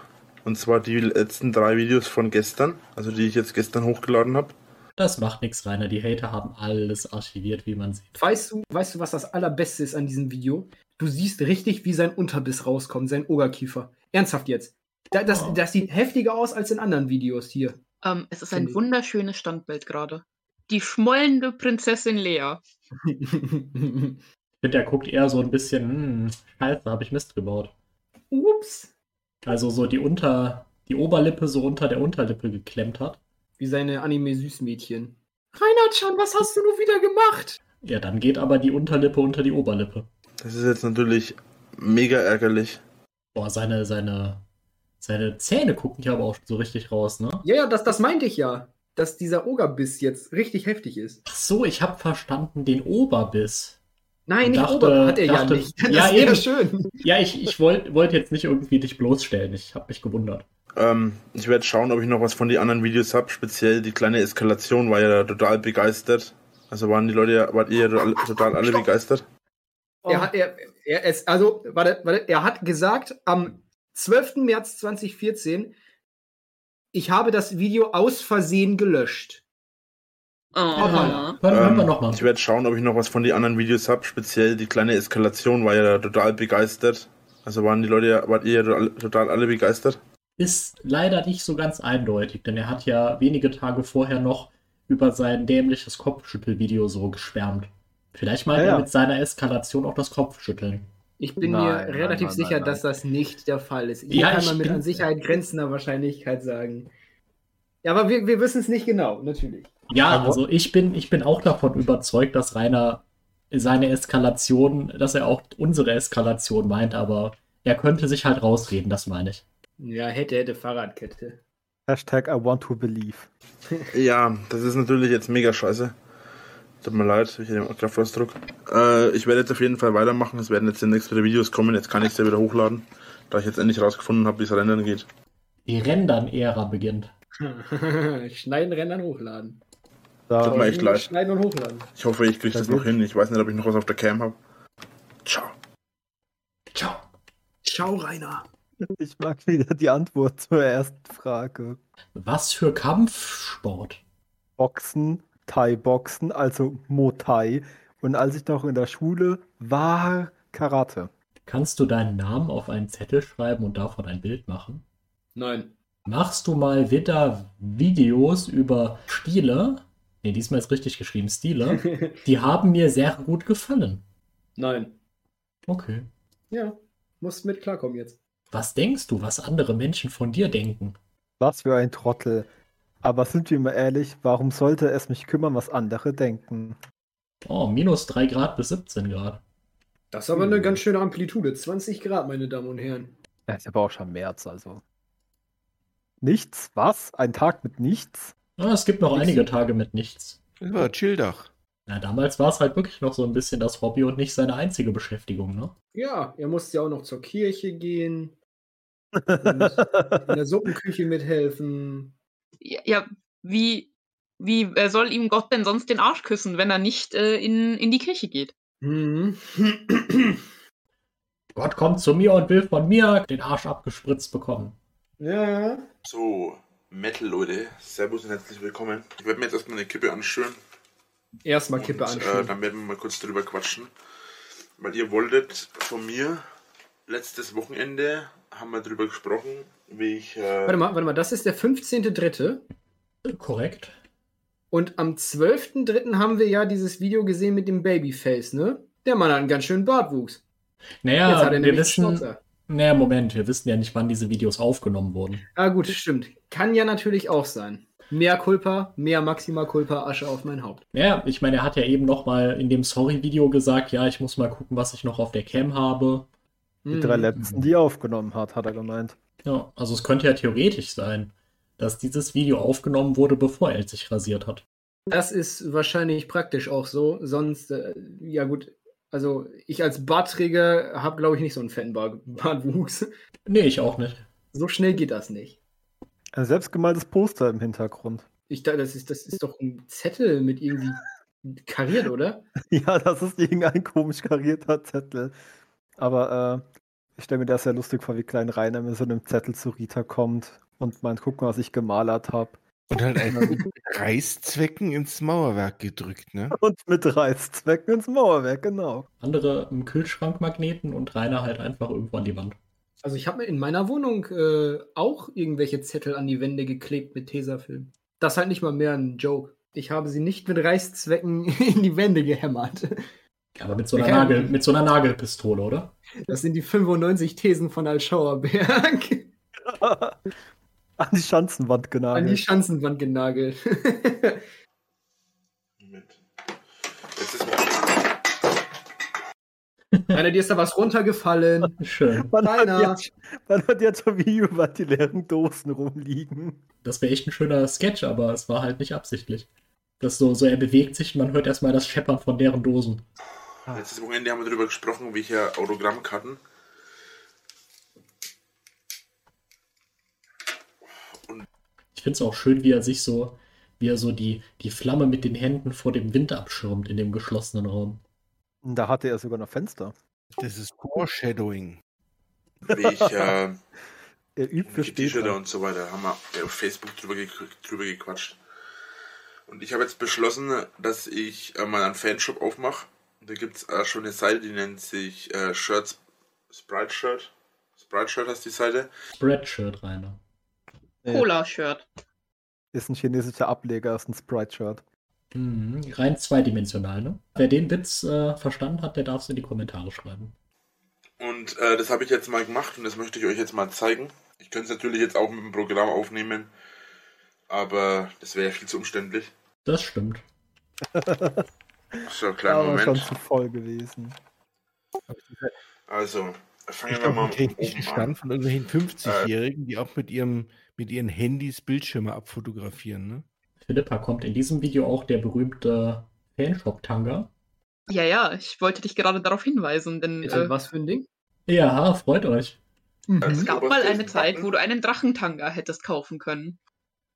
Speaker 6: Und zwar die letzten drei Videos von gestern, also die ich jetzt gestern hochgeladen habe.
Speaker 2: Das macht nichts, Rainer. Die Hater haben alles archiviert, wie man sieht.
Speaker 1: Weißt du, weißt du, was das allerbeste ist an diesem Video? Du siehst richtig, wie sein Unterbiss rauskommt, sein Oberkiefer. Ernsthaft jetzt. Da, das,
Speaker 2: Oh.
Speaker 1: das sieht heftiger aus als in anderen Videos hier.
Speaker 5: Ähm, es ist ein wunderschönes Standbild gerade. Die schmollende Prinzessin Lea. *laughs*
Speaker 2: Ich finde, der guckt eher so ein bisschen, hm, scheiße, habe ich Mist gebaut.
Speaker 1: Ups.
Speaker 2: Also so die Unter, die Oberlippe so unter der Unterlippe geklemmt hat.
Speaker 1: Wie seine Anime-Süßmädchen. Reinhard-chan, was hast du nur wieder gemacht?
Speaker 2: Ja, dann geht aber die Unterlippe unter die Oberlippe.
Speaker 6: Das ist jetzt natürlich mega ärgerlich.
Speaker 2: Boah, seine, seine, seine Zähne gucken hier aber auch so richtig raus, ne?
Speaker 1: Ja, ja, das, das meinte ich ja. Dass dieser Ogerbiss jetzt richtig heftig ist.
Speaker 2: Ach so, ich habe verstanden, den Oberbiss.
Speaker 1: Nein, nicht
Speaker 2: Dachte-
Speaker 1: Ober, hat er
Speaker 2: dachte-
Speaker 1: ja nicht. *laughs* Das
Speaker 2: Ja,
Speaker 1: wäre
Speaker 2: eben.
Speaker 1: schön.
Speaker 2: Ja, ich, ich wollte wollt jetzt nicht irgendwie dich bloßstellen. Ich habe mich gewundert.
Speaker 6: Ähm, ich werde schauen, ob ich noch was von den anderen Videos habe. Speziell die kleine Eskalation war ja total begeistert. Also waren die Leute ja, wart ihr ja total, total alle begeistert?
Speaker 1: Er hat, er, er ist, also, warte, warte, er hat gesagt, am 12. März 2014, ich habe das Video aus Versehen gelöscht.
Speaker 5: Oh.
Speaker 2: Hören, hören wir nochmal.
Speaker 6: Ich werde schauen, ob ich noch was von den anderen Videos habe. Speziell die kleine Eskalation war ja total begeistert. Also waren die Leute ja, wart ihr ja total, total alle begeistert?
Speaker 2: Ist leider nicht so ganz eindeutig, denn er hat ja wenige Tage vorher noch über sein dämliches Kopfschüttelvideo so geschwärmt. Vielleicht meint
Speaker 3: Ja,
Speaker 2: er
Speaker 3: ja.
Speaker 2: mit seiner Eskalation auch das Kopfschütteln.
Speaker 1: Ich bin
Speaker 3: Nein,
Speaker 1: mir
Speaker 3: nein,
Speaker 1: relativ
Speaker 3: nein,
Speaker 1: sicher,
Speaker 3: nein,
Speaker 1: dass das nicht der Fall ist. Ich
Speaker 2: Ja,
Speaker 1: kann
Speaker 2: ich
Speaker 1: man mit an Sicherheit grenzender Wahrscheinlichkeit sagen. Ja, aber wir, wir wissen es nicht genau, natürlich.
Speaker 2: Ja, also ich bin, ich bin auch davon überzeugt, dass Rainer seine Eskalation, dass er auch unsere Eskalation meint, aber er könnte sich halt rausreden, das meine ich.
Speaker 1: Ja, hätte, hätte Fahrradkette.
Speaker 3: Hashtag I want to believe.
Speaker 6: Ja, das ist natürlich jetzt mega scheiße. Tut mir leid, ich den Kraftausdruck. Äh, ich werde jetzt auf jeden Fall weitermachen. Es werden jetzt demnächst wieder Videos kommen. Jetzt kann ich sie wieder hochladen, da ich jetzt endlich rausgefunden habe, wie es rendern geht.
Speaker 2: Die Rendern-Ära beginnt. *laughs*
Speaker 1: Schneiden, rendern, hochladen.
Speaker 3: Da,
Speaker 6: Tut mir echt leid.
Speaker 1: Schneiden und hochladen.
Speaker 6: Ich hoffe, ich kriege das noch hin. Ich weiß nicht, ob ich noch was auf der Cam habe. Ciao.
Speaker 2: Ciao.
Speaker 1: Ciao, Rainer.
Speaker 3: ich mag wieder die Antwort zur ersten Frage.
Speaker 2: Was für Kampfsport?
Speaker 3: Boxen, Thai-Boxen, also Muay. Und als ich noch in der Schule war, Karate.
Speaker 2: Kannst du deinen Namen auf einen Zettel schreiben und davon ein Bild machen?
Speaker 1: Nein.
Speaker 2: Machst du mal wieder Videos über Stile? Ne, diesmal ist richtig geschrieben, Stile. *laughs* Die haben mir sehr gut gefallen.
Speaker 1: Nein.
Speaker 2: Okay.
Speaker 1: Ja, musst mit klarkommen jetzt.
Speaker 2: Was denkst du, was andere Menschen von dir denken?
Speaker 3: Was für ein Trottel. Aber sind wir mal ehrlich, warum sollte es mich kümmern, was andere denken?
Speaker 2: Oh, minus 3 Grad bis 17 Grad.
Speaker 1: Das ist aber eine ganz schöne Amplitude. 20 Grad, meine Damen und Herren.
Speaker 3: Ja, ist aber auch schon März, also. Nichts? Was? Ein Tag mit nichts?
Speaker 2: Ah, es gibt noch
Speaker 1: Nix.
Speaker 2: einige Tage mit nichts.
Speaker 4: War Chilldach.
Speaker 2: Na, damals war es halt wirklich noch so ein bisschen das Hobby und nicht seine einzige Beschäftigung, ne?
Speaker 1: Ja, er musste ja auch noch zur Kirche gehen. *laughs* Und in der Suppenküche mithelfen.
Speaker 5: Ja, ja wie, wie äh, soll ihm Gott denn sonst den Arsch küssen, wenn er nicht äh, in, in die Kirche geht?
Speaker 1: Mhm.
Speaker 2: Gott kommt zu mir und will von mir den Arsch abgespritzt bekommen.
Speaker 1: ja.
Speaker 6: So, Metal, Leute. Servus und herzlich willkommen. Ich werde mir jetzt erstmal eine Kippe anschüren.
Speaker 1: Erstmal Kippe
Speaker 6: und, äh,
Speaker 1: anschauen.
Speaker 6: dann werden wir mal kurz drüber quatschen. Weil ihr wolltet von mir letztes Wochenende haben wir drüber gesprochen, wie ich. Äh,
Speaker 1: Warte mal, warte mal, das ist der 15.3.
Speaker 2: Äh, Korrekt.
Speaker 1: Und am 12.3. haben wir ja dieses Video gesehen mit dem Babyface, ne? Der Mann hat einen ganz schönen Bartwuchs. Jetzt
Speaker 2: Naja,
Speaker 1: hat er
Speaker 2: wir wissen. Naja, Moment, wir wissen ja nicht, wann diese Videos aufgenommen wurden.
Speaker 1: Ah, gut, stimmt. Kann ja natürlich auch sein. Mehr Culpa, mehr Maxima Culpa, Asche auf mein Haupt.
Speaker 2: Ja, ich meine, er hat ja eben nochmal in dem Sorry-Video gesagt, ja, ich muss mal gucken, was ich noch auf der Cam habe.
Speaker 3: Die drei letzten, die er aufgenommen hat, hat er gemeint.
Speaker 2: Ja, also es könnte ja theoretisch sein, dass dieses Video aufgenommen wurde, bevor er sich rasiert hat.
Speaker 1: Das ist wahrscheinlich praktisch auch so. Sonst, äh, ja gut, also ich als Bartträger habe, glaube ich, nicht so einen fetten Bar *laughs* Bartwuchs.
Speaker 2: Nee, ich auch nicht.
Speaker 1: So schnell geht das nicht.
Speaker 3: Ein selbstgemaltes Poster im Hintergrund.
Speaker 1: Ich dachte, das ist, das ist doch ein Zettel mit irgendwie kariert, oder? *laughs*
Speaker 3: Ja, das ist irgendein komisch karierter Zettel. Aber äh, ich stelle mir das sehr lustig vor, wie klein Rainer mit so einem Zettel zu Rita kommt und meint, guck mal, was ich gemalert habe.
Speaker 4: Und halt einfach mit Reißzwecken ins Mauerwerk gedrückt, ne? *laughs*
Speaker 3: Und mit Reißzwecken ins Mauerwerk, genau.
Speaker 2: Andere im Kühlschrankmagneten und Rainer halt einfach irgendwo an die Wand.
Speaker 1: Also ich habe mir in meiner Wohnung äh, auch irgendwelche Zettel an die Wände geklebt mit Tesafilm. Das ist halt nicht mal mehr ein Joke. Ich habe sie nicht mit Reißzwecken *laughs* in die Wände gehämmert.
Speaker 2: Aber mit so einer. Nagel, mit so einer Nagelpistole, oder?
Speaker 1: Das sind die 95 Thesen von Altschauerberg. *laughs* *laughs*
Speaker 3: An die Schanzenwand
Speaker 1: An die
Speaker 3: genagelt.
Speaker 1: Schanzenwand genagelt. *laughs*
Speaker 6: Moment. Jetzt ist
Speaker 1: Einer, dir ist da was runtergefallen.
Speaker 2: Schön.
Speaker 3: Man hat,
Speaker 1: Rainer.
Speaker 3: jetzt, man hat jetzt schon wie über die leeren Dosen rumliegen.
Speaker 2: Das wäre echt ein schöner Sketch, aber es war halt nicht absichtlich. Das so, so er bewegt sich und man hört erstmal das Scheppern von deren Dosen.
Speaker 6: Letztes Wochenende haben wir darüber gesprochen, welche Autogrammkarten.
Speaker 2: Finde es auch schön, wie er sich so, wie er so die, die Flamme mit den Händen vor dem Wind abschirmt in dem geschlossenen Raum.
Speaker 3: Da hatte er sogar noch Fenster.
Speaker 4: Das ist Foreshadowing.
Speaker 6: Wie ich äh,
Speaker 3: Er übt für
Speaker 6: die T-Shirts und so weiter, haben wir auf Facebook drüber, ge drüber gequatscht. Und ich habe jetzt beschlossen, dass ich äh, mal einen Fanshop aufmache. Da gibt es äh, schon eine Seite, die nennt sich äh, Shirts Sprite Shirt. Sprite Shirt heißt die Seite.
Speaker 2: Spreadshirt, Rainer.
Speaker 5: Cola-Shirt.
Speaker 3: Ist ein chinesischer Ableger, ist ein Sprite-Shirt.
Speaker 2: Mhm, rein zweidimensional, ne? Wer den Witz äh, verstanden hat, der darf es in die Kommentare schreiben.
Speaker 6: Und äh, das habe ich jetzt mal gemacht und das möchte ich euch jetzt mal zeigen. Ich könnte es natürlich jetzt auch mit dem Programm aufnehmen, aber das wäre ja viel zu umständlich.
Speaker 2: Das stimmt.
Speaker 6: So, *laughs* kleinen
Speaker 3: Aber schon
Speaker 6: Moment.
Speaker 3: zu voll gewesen.
Speaker 6: Also, Fangen
Speaker 4: Ich
Speaker 6: wir mal oben
Speaker 4: Stand
Speaker 6: an.
Speaker 4: von irgendwelchen 50-Jährigen, die auch mit ihrem mit ihren Handys Bildschirme abfotografieren, ne?
Speaker 2: Philippa, kommt in diesem Video auch der berühmte Fanshop-Tanga?
Speaker 5: Ja, ja, ich wollte dich gerade darauf hinweisen, denn
Speaker 1: Bitte,
Speaker 5: äh,
Speaker 1: was für ein Ding?
Speaker 2: Ja, freut euch.
Speaker 1: Mhm.
Speaker 5: es gab mal eine Zeit, wo du einen Drachentanga hättest kaufen können.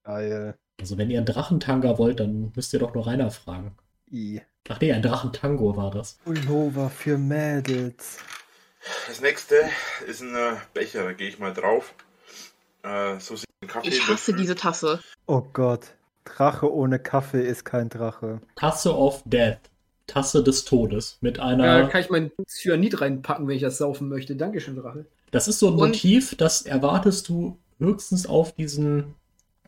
Speaker 3: Geil.
Speaker 2: Also wenn ihr einen Drachentanga wollt, dann müsst ihr doch nur Rainer fragen.
Speaker 3: I.
Speaker 2: Ach nee, ein Drachentango war das.
Speaker 3: Pullover für Mädels.
Speaker 6: Das nächste ist ein Becher, da gehe ich mal drauf. Äh, so sieht Kaffee.
Speaker 5: Ich hasse diese Tasse.
Speaker 3: Oh Gott. Drache ohne Kaffee ist kein Drache.
Speaker 2: Tasse of Death. Tasse des Todes. Mit
Speaker 1: Da
Speaker 2: einer.
Speaker 1: kann ich mein Cyanid reinpacken, wenn ich das saufen möchte. Dankeschön, Drache.
Speaker 2: Das ist so ein
Speaker 5: Und-
Speaker 2: Motiv, das erwartest du höchstens auf diesen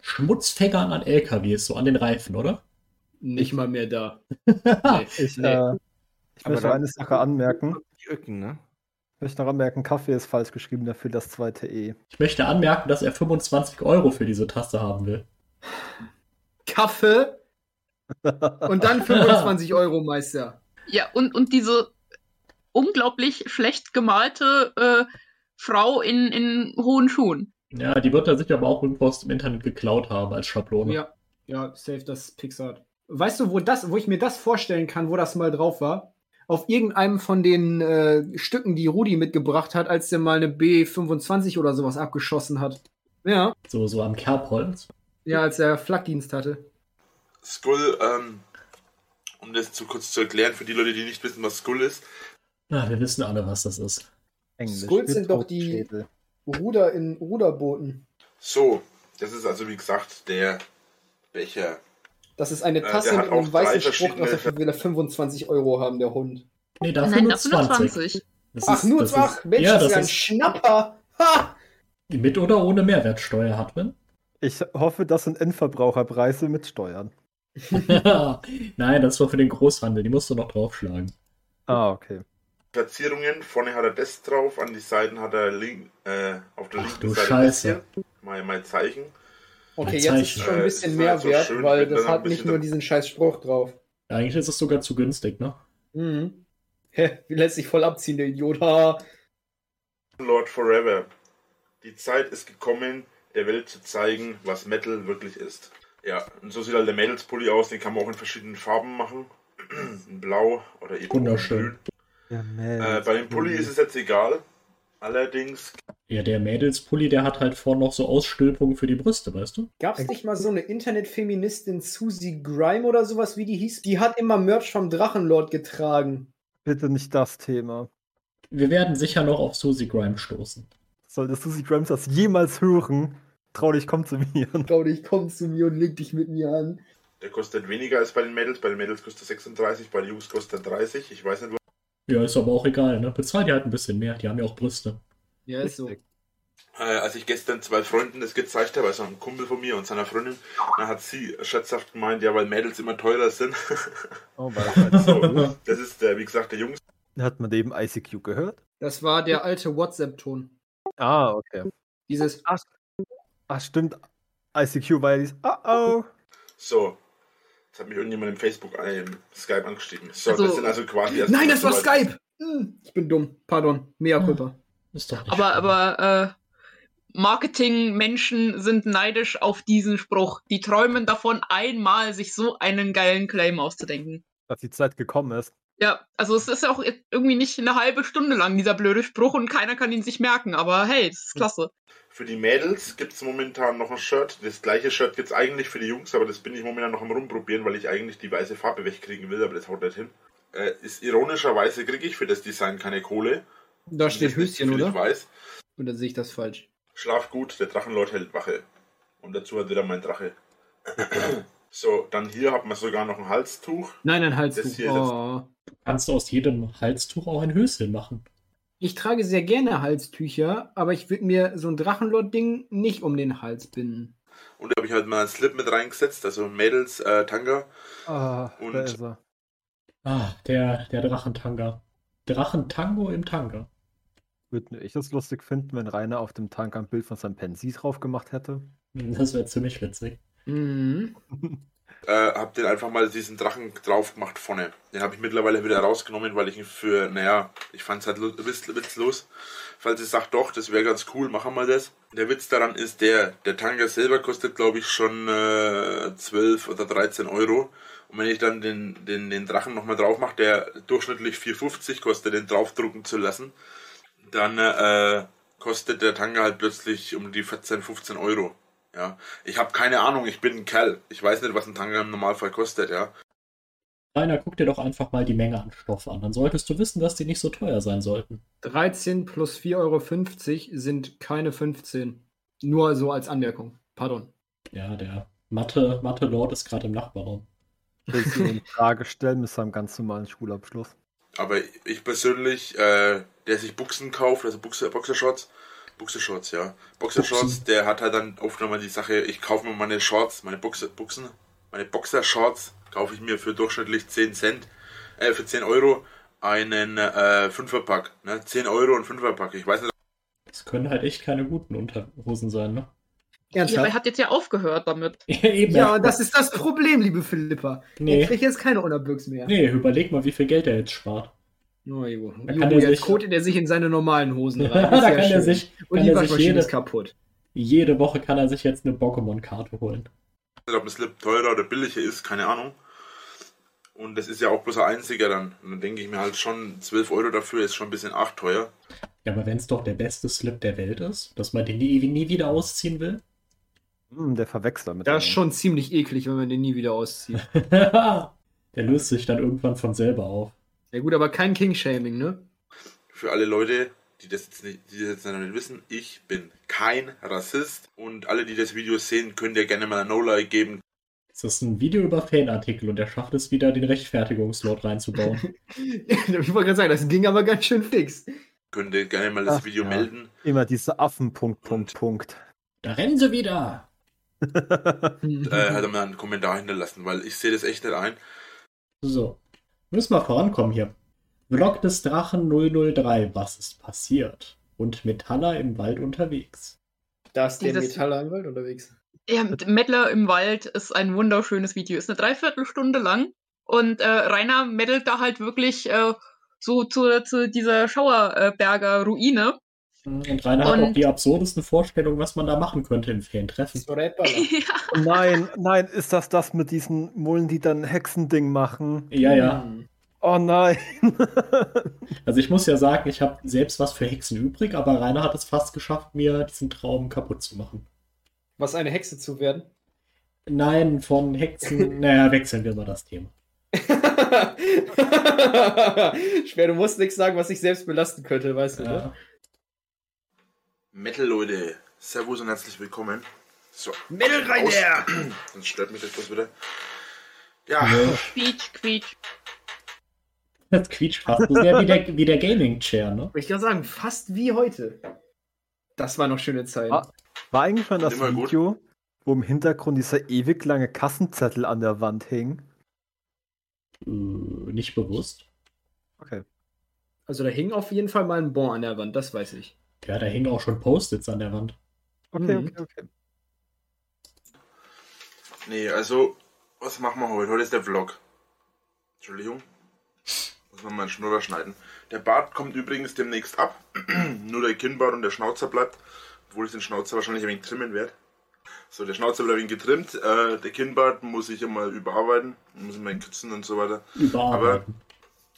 Speaker 2: Schmutzfängern an LKWs, so an den Reifen, oder?
Speaker 1: Nicht mal mehr da. *laughs* Nee.
Speaker 3: Ich,
Speaker 1: Nee.
Speaker 3: äh, ich möchte eine Sache anmerken.
Speaker 4: Die Öcken, ne?
Speaker 3: Ich möchte noch anmerken, Kaffee ist falsch geschrieben, dafür das zweite E.
Speaker 2: Ich möchte anmerken, dass er 25 Euro für diese Tasse haben will.
Speaker 1: Kaffee und dann *laughs* 25 Euro, Meister.
Speaker 5: Ja, und, und diese unglaublich schlecht gemalte äh, Frau in, in hohen Schuhen.
Speaker 2: Ja, die wird er sich aber auch irgendwo aus dem Internet geklaut haben als Schablone.
Speaker 1: Ja, ja, safe das Pixar. Weißt du, wo das, wo ich mir das vorstellen kann, wo das mal drauf war? Auf irgendeinem von den äh, Stücken, die Rudi mitgebracht hat, als der mal eine B25 oder sowas abgeschossen hat. Ja,
Speaker 2: So, so am Kerbholz.
Speaker 1: ja, als er Flakdienst hatte.
Speaker 6: Skull, ähm, um das zu kurz zu erklären, für die Leute, die nicht wissen, was Skull ist.
Speaker 2: Ja, wir wissen alle, was das ist.
Speaker 3: Englisch.
Speaker 1: Skulls sind doch die-. Ruder in Ruderbooten.
Speaker 6: So, das ist also wie gesagt der Becher.
Speaker 1: Das ist eine
Speaker 6: Äh,
Speaker 1: Tasse mit
Speaker 6: hat
Speaker 1: einem weißen Spruch, dafür will er 25 Euro haben, der Hund.
Speaker 2: Nee, dafür
Speaker 5: Nein,
Speaker 2: nur
Speaker 5: dafür nur
Speaker 2: 20.
Speaker 5: 20.
Speaker 2: Das
Speaker 1: Ach,
Speaker 2: ist-
Speaker 1: nur
Speaker 2: das
Speaker 1: ach,
Speaker 2: ist-
Speaker 1: Mensch,
Speaker 2: ja,
Speaker 1: das ist
Speaker 2: das
Speaker 1: ja ein
Speaker 2: ist
Speaker 1: Schnapper. Ha!
Speaker 2: mit oder ohne Mehrwertsteuer, Hartwin.
Speaker 3: Ich hoffe, das sind Endverbraucherpreise mit Steuern. *laughs*
Speaker 2: Nein, das war für den Großhandel, die musst du noch draufschlagen.
Speaker 3: Ah, okay.
Speaker 6: Verzierungen. Vorne hat er das drauf, an die Seiten hat er link, äh, auf der
Speaker 2: Ach
Speaker 6: linken
Speaker 2: du
Speaker 6: Seite das
Speaker 2: Scheiße.
Speaker 6: hier. Mein, mein Zeichen.
Speaker 1: Okay, jetzt ist es schon ein bisschen mehr
Speaker 6: halt so
Speaker 1: wert,
Speaker 6: schön,
Speaker 1: weil das hat nicht nur diesen scheiß Spruch drauf.
Speaker 2: Eigentlich ist es sogar zu günstig, ne?
Speaker 1: Mhm. Hä, wie lässt sich voll abziehen, der Idiot.
Speaker 6: Lord Forever. Die Zeit ist gekommen, der Welt zu zeigen, was Metal wirklich ist. Ja, und so sieht halt der Mädelspulli aus. Den kann man auch in verschiedenen Farben machen. *clears throat* in Blau oder eben
Speaker 2: Wunderschön.
Speaker 3: Ja,
Speaker 6: Äh, bei dem Pulli ist es jetzt egal. Allerdings,
Speaker 2: Ja, der Mädelspulli, der hat halt vorne noch so Ausstülpungen für die Brüste, weißt du?
Speaker 1: Gab es nicht mal so eine Internetfeministin, Susie Grime oder sowas, wie die hieß? Die hat immer Merch vom Drachenlord getragen.
Speaker 3: Bitte nicht das Thema.
Speaker 2: Wir werden sicher noch auf Susie Grime stoßen.
Speaker 3: Solltest du sie Grimes das jemals hören, trau dich, komm zu mir. *laughs*
Speaker 1: Trau dich, komm zu mir und leg dich mit mir an.
Speaker 6: der kostet weniger als bei den Mädels. Bei den Mädels kostet er 36, bei den Jungs kostet er 30. Ich weiß nicht,
Speaker 2: Ja, ist aber auch egal, ne? Bezahlt die halt ein bisschen mehr, die haben ja auch Brüste.
Speaker 1: Ja, ist so.
Speaker 6: äh, als ich gestern zwei Freunden das gezeigt habe, also einem Kumpel von mir und seiner Freundin, dann hat sie scherzhaft gemeint, ja, weil Mädels immer teurer sind. *laughs*
Speaker 3: Oh, weil
Speaker 6: so, das ist, der, wie gesagt, der Jungs.
Speaker 3: Hat man eben ICQ gehört?
Speaker 1: Das war der alte WhatsApp-Ton.
Speaker 3: Ah, okay.
Speaker 1: Dieses
Speaker 3: Ach, stimmt. ICQ war ja dieses Oh oh.
Speaker 6: So. Jetzt hat mich irgendjemand im Facebook, äh, im Skype angeschrieben. So,
Speaker 5: Also-
Speaker 6: das sind also quasi. erst
Speaker 1: Nein, das war Skype! Hm, Ich bin dumm. Pardon. Mea culpa.
Speaker 2: Ist doch
Speaker 5: Aber,
Speaker 2: schlimm.
Speaker 5: aber äh, Marketing-Menschen sind neidisch auf diesen Spruch. Die träumen davon, einmal sich so einen geilen Claim auszudenken.
Speaker 3: Dass die Zeit gekommen ist.
Speaker 5: Ja, also es ist ja auch irgendwie nicht eine halbe Stunde lang, dieser blöde Spruch, und keiner kann ihn sich merken. Aber hey, das ist klasse.
Speaker 6: Für die Mädels gibt es momentan noch ein Shirt. Das gleiche Shirt gibt es eigentlich für die Jungs, aber das bin ich momentan noch am rumprobieren, weil ich eigentlich die weiße Farbe wegkriegen will, aber das haut nicht hin. Äh, ist ironischerweise kriege ich für das Design keine Kohle.
Speaker 1: Da steht Höschen, oder?
Speaker 6: Weiß.
Speaker 1: Oder sehe ich das falsch?
Speaker 6: Schlaf gut, der Drachenlord hält Wache. Und dazu hat wieder mein Drache. So, dann hier hat man sogar noch ein Halstuch.
Speaker 1: Nein, ein
Speaker 6: Das
Speaker 1: Halstuch.
Speaker 6: hier,
Speaker 1: Oh.
Speaker 2: Kannst du aus jedem Halstuch auch ein Höschen machen.
Speaker 1: Ich trage sehr gerne Halstücher, aber ich würde mir so ein Drachenlord-Ding nicht um den Hals binden.
Speaker 6: Und da habe ich halt mal einen Slip mit reingesetzt, also Mädels äh, Tanga.
Speaker 3: Ah,
Speaker 6: Und-
Speaker 3: da ist er.
Speaker 2: Ah, der, der Drachentanga. Drachentango im Tanga.
Speaker 3: Würde ich das lustig finden, wenn Rainer auf dem Tank ein Bild von seinem Pensi drauf gemacht hätte?
Speaker 2: Das wäre ziemlich witzig.
Speaker 1: Mhm. *laughs*
Speaker 6: äh, hab den einfach mal diesen Drachen drauf gemacht vorne. Den habe ich mittlerweile wieder rausgenommen, weil ich ihn für, naja, ich fand es halt witzlos. Falls ihr sagt, doch, das wäre ganz cool, machen wir das. Der Witz daran ist der, der Tanga selber kostet, glaube ich, schon äh, 12 oder 13 Euro. Und wenn ich dann den, den, den Drachen nochmal drauf mache, der durchschnittlich 4,50 kostet, den draufdrucken zu lassen, dann äh, kostet der Tanga halt plötzlich um die 14, 15 Euro. Ja, ich habe keine Ahnung, ich bin ein Kerl. Ich weiß nicht, was ein Tanga im Normalfall kostet, ja.
Speaker 2: Rainer, guck dir doch einfach mal die Menge an Stoff an. Dann solltest du wissen, dass die nicht so teuer sein sollten.
Speaker 1: 13 plus 4,50 Euro sind keine 15. Nur so als Anmerkung. Pardon.
Speaker 2: Ja, der Mathe, Mathe-Lord ist gerade im Nachbarraum.
Speaker 3: Ich will Sie eine Frage stellen mit seinem ganz normalen Schulabschluss.
Speaker 6: Aber ich persönlich, äh, der sich Buchsen kauft, also Buchse, Boxershorts, Boxershorts, ja. Boxershorts,
Speaker 2: Buchsen.
Speaker 6: der hat halt dann oft nochmal die Sache, ich kaufe mir meine Shorts, meine Buchse, Buchsen, meine Boxershorts kaufe ich mir für durchschnittlich 10 Cent, äh, für 10 Euro einen äh, Fünferpack, ne? 10 Euro und Fünferpack. Ich weiß nicht,
Speaker 2: Das können halt echt keine guten Unterhosen sein, ne?
Speaker 5: Ja, aber er hat jetzt ja aufgehört damit. *laughs*
Speaker 2: Eben.
Speaker 1: Ja, das ist das Problem, liebe Philippa.
Speaker 2: Nee.
Speaker 1: Er kriegt jetzt keine Unterbüchs mehr.
Speaker 2: Nee, überleg mal, wie viel Geld er jetzt spart.
Speaker 1: Oh, Jo,
Speaker 2: Da kann der
Speaker 1: jetzt
Speaker 2: sich-
Speaker 1: kotet er sich in seine normalen Hosen *laughs*
Speaker 2: da
Speaker 1: rein. Ist
Speaker 2: kann
Speaker 1: ja
Speaker 2: er
Speaker 1: schön.
Speaker 2: sich,
Speaker 1: Und
Speaker 2: kann
Speaker 1: die Waschmaschine
Speaker 2: jede,
Speaker 1: ist kaputt.
Speaker 2: jede Woche kann er sich jetzt eine Pokémon-Karte holen.
Speaker 6: ob ein Slip teurer oder billiger ist, keine Ahnung. Und das ist ja auch bloß ein einziger dann. Und dann denke ich mir halt schon, 12 Euro dafür ist schon ein bisschen arg teuer.
Speaker 2: Ja, aber wenn es doch der beste Slip der Welt ist, dass man den nie, nie wieder ausziehen will.
Speaker 3: Hm, der Verwechsler mit
Speaker 1: Das ist schon ziemlich eklig, wenn man den nie wieder auszieht. *laughs*
Speaker 2: der löst sich dann irgendwann von selber auf.
Speaker 1: Ja gut, aber kein King-Shaming, ne?
Speaker 6: Für alle Leute, die das jetzt nicht, die das jetzt noch nicht wissen, ich bin kein Rassist. Und alle, die das Video sehen, könnt ihr gerne mal ein No-Like geben.
Speaker 2: Es ist ein Video über Fanartikel und er schafft es wieder, den Rechtfertigungslord reinzubauen. *laughs*
Speaker 1: ich wollte gerade sagen, das ging aber ganz schön fix.
Speaker 6: Könnt ihr gerne mal das
Speaker 3: Ach,
Speaker 6: Video
Speaker 3: ja.
Speaker 6: melden.
Speaker 3: Immer diese Affen, Punkt, Punkt, Punkt.
Speaker 2: da rennen sie wieder! *laughs*
Speaker 6: Äh, hat er mal einen Kommentar hinterlassen, weil ich sehe das echt nicht ein.
Speaker 2: So, müssen wir vorankommen hier. Vlog des Drachen 003, was ist passiert? Und Metaller im Wald unterwegs.
Speaker 1: da ist der
Speaker 5: Dieses-
Speaker 1: Metallanwalt unterwegs.
Speaker 5: Ja, mit Mettler im Wald ist ein wunderschönes Video. Ist eine Dreiviertelstunde lang. Und äh, Rainer meddelt da halt wirklich äh, so zu, zu dieser Schauerberger Ruine.
Speaker 2: Und Rainer hat
Speaker 5: Und-
Speaker 2: auch die absurdesten Vorstellungen, was man da machen könnte im Fantreffen. *laughs*
Speaker 5: ja.
Speaker 3: Nein, nein, ist das das mit diesen Mullen, die dann Hexending machen?
Speaker 2: Ja, ja.
Speaker 1: Hm.
Speaker 3: Oh nein. *laughs*
Speaker 2: Also ich muss ja sagen, ich habe selbst was für Hexen übrig, aber Rainer hat es fast geschafft, mir diesen Traum kaputt zu machen.
Speaker 1: Was eine Hexe zu werden?
Speaker 2: Nein, von Hexen, *laughs* naja, wechseln wir mal das Thema.
Speaker 1: Schwer, du musst nichts sagen, was dich selbst belasten könnte, weißt du, ne?
Speaker 2: Ja.
Speaker 6: Metal, Leute. Servus und herzlich willkommen. So.
Speaker 1: Metal rein der! *clears throat*
Speaker 6: Sonst stört mich das bloß wieder. Ja,
Speaker 5: Quietsch, quietsch.
Speaker 2: Das quietscht fast so sehr wie der, wie der Gaming-Chair, ne?
Speaker 1: Ich kann sagen, fast wie heute. Das war noch schöne Zeit.
Speaker 3: Ah. War eigentlich schon das
Speaker 6: Immer gut.
Speaker 3: Video, wo im Hintergrund dieser ewig lange Kassenzettel an der Wand hing?
Speaker 2: Äh, nicht bewusst.
Speaker 3: Okay.
Speaker 1: Also da hing auf jeden Fall mal ein Bon an der Wand, das weiß ich.
Speaker 2: Ja, da hingen auch schon Post-its an der Wand.
Speaker 3: Okay,
Speaker 1: Mhm.
Speaker 3: okay, okay.
Speaker 6: nee, also, was machen wir heute? Heute ist der Vlog. Entschuldigung. Muss man mal einen Schnurrer schneiden. Der Bart kommt übrigens demnächst ab. *clears throat* Nur der Kinnbart und der Schnauzer bleibt. Obwohl ich den Schnauzer wahrscheinlich ein wenig trimmen werde. So, der Schnauzer bleibt ein wenig getrimmt. Äh, der Kinnbart muss ich immer überarbeiten. Muss ich mal kürzen und so weiter.
Speaker 2: Überarbeiten.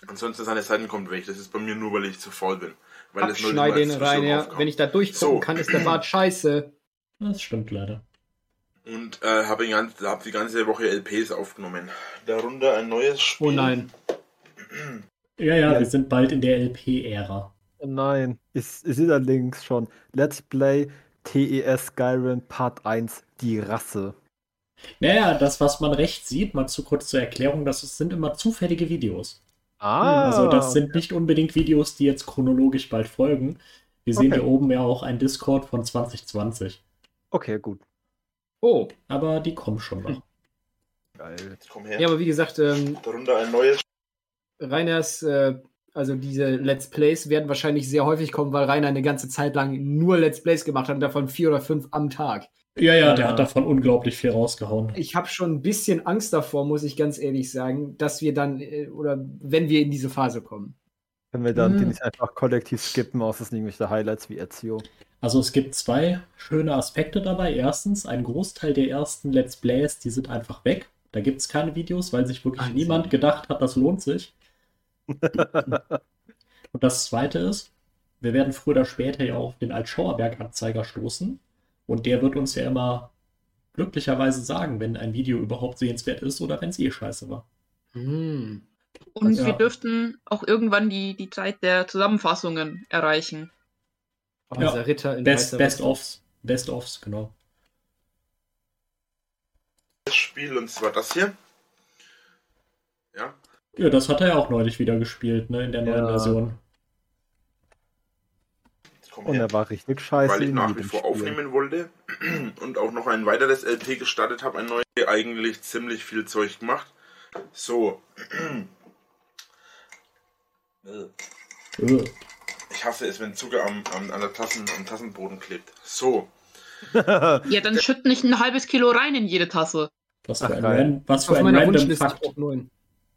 Speaker 6: Ansonsten seine Seiten kommt weg. Das ist bei mir nur, weil ich zu faul bin. Weil das nur
Speaker 1: Abschneid den rein, ja.
Speaker 6: aufkam.
Speaker 1: Wenn ich da durchgucken
Speaker 6: So.
Speaker 1: kann, ist der Bart *clears throat* scheiße.
Speaker 2: Das stimmt leider.
Speaker 6: Und äh, habe hab die ganze Woche LPs aufgenommen. Darunter ein neues Spiel.
Speaker 1: Oh nein.
Speaker 2: Ja, ja,
Speaker 3: Ja.
Speaker 2: wir sind bald in der LP-Ära.
Speaker 3: Nein, ich sehe da links schon. Let's Play TES Skyrim Part 1, die Rasse.
Speaker 2: Naja, das, was man recht sieht, mal zu kurz zur Erklärung, das sind immer zufällige Videos.
Speaker 3: Ah,
Speaker 2: Also das sind nicht unbedingt Videos, die jetzt chronologisch bald folgen. Wir sehen
Speaker 3: Okay.
Speaker 2: hier oben ja auch ein Discord von 2020.
Speaker 3: Okay, gut.
Speaker 1: Oh.
Speaker 2: Aber die kommen schon noch. *laughs*
Speaker 3: Geil.
Speaker 6: Komm her.
Speaker 1: Ja, aber wie gesagt, ähm,
Speaker 6: Darunter ein neues
Speaker 1: Rainers, äh, also diese Let's Plays werden wahrscheinlich sehr häufig kommen, weil Rainer eine ganze Zeit lang nur Let's Plays gemacht hat und davon vier oder fünf am Tag.
Speaker 2: Ja, ja, der hat davon unglaublich viel rausgehauen.
Speaker 1: Ich habe schon ein bisschen Angst davor, muss ich ganz ehrlich sagen, dass wir dann, äh, oder wenn wir in diese Phase kommen.
Speaker 3: Wenn wir dann die
Speaker 1: Mhm.
Speaker 3: nicht einfach kollektiv skippen, außer es sind irgendwelche Highlights wie Ezio.
Speaker 2: Also es gibt zwei schöne Aspekte dabei. Erstens, ein Großteil der ersten Let's Plays, die sind einfach weg. Da gibt es keine Videos, weil sich wirklich
Speaker 1: Wahnsinn.
Speaker 2: niemand gedacht hat, das lohnt sich. *laughs* Und das zweite ist, wir werden früher oder später ja auf den Altschauerberg-Anzeiger stoßen. Und der wird uns ja immer glücklicherweise sagen, wenn ein Video überhaupt sehenswert ist oder wenn es eh scheiße war.
Speaker 1: Hm.
Speaker 5: Und
Speaker 2: Ja.
Speaker 5: wir dürften auch irgendwann die, die Zeit der Zusammenfassungen erreichen.
Speaker 1: Unser Ritter in
Speaker 2: Best, Best ofs, Best ofs, genau.
Speaker 6: Das Spiel und zwar das hier. Ja.
Speaker 2: Ja, das hat er ja auch neulich wieder gespielt, ne, in der neuen
Speaker 3: Ja.
Speaker 2: Version.
Speaker 6: Komm
Speaker 3: Und er war richtig scheiße.
Speaker 6: weil ich nach wie vor
Speaker 3: Spiel.
Speaker 6: aufnehmen wollte *clears throat* und auch noch ein weiteres LP gestartet habe, ein neues, eigentlich ziemlich viel Zeug gemacht. So. *clears throat*
Speaker 2: Äh,
Speaker 6: Ich hasse es, wenn Zucker am, am, an der Tassen, am Tassenboden klebt. So. *laughs*
Speaker 5: Ja, dann schütt nicht ein halbes Kilo rein in jede Tasse.
Speaker 2: Was für
Speaker 3: Ach,
Speaker 2: ein, ran, was für
Speaker 1: Auf
Speaker 2: ein
Speaker 1: meiner
Speaker 2: random Fakt.
Speaker 1: Top 9.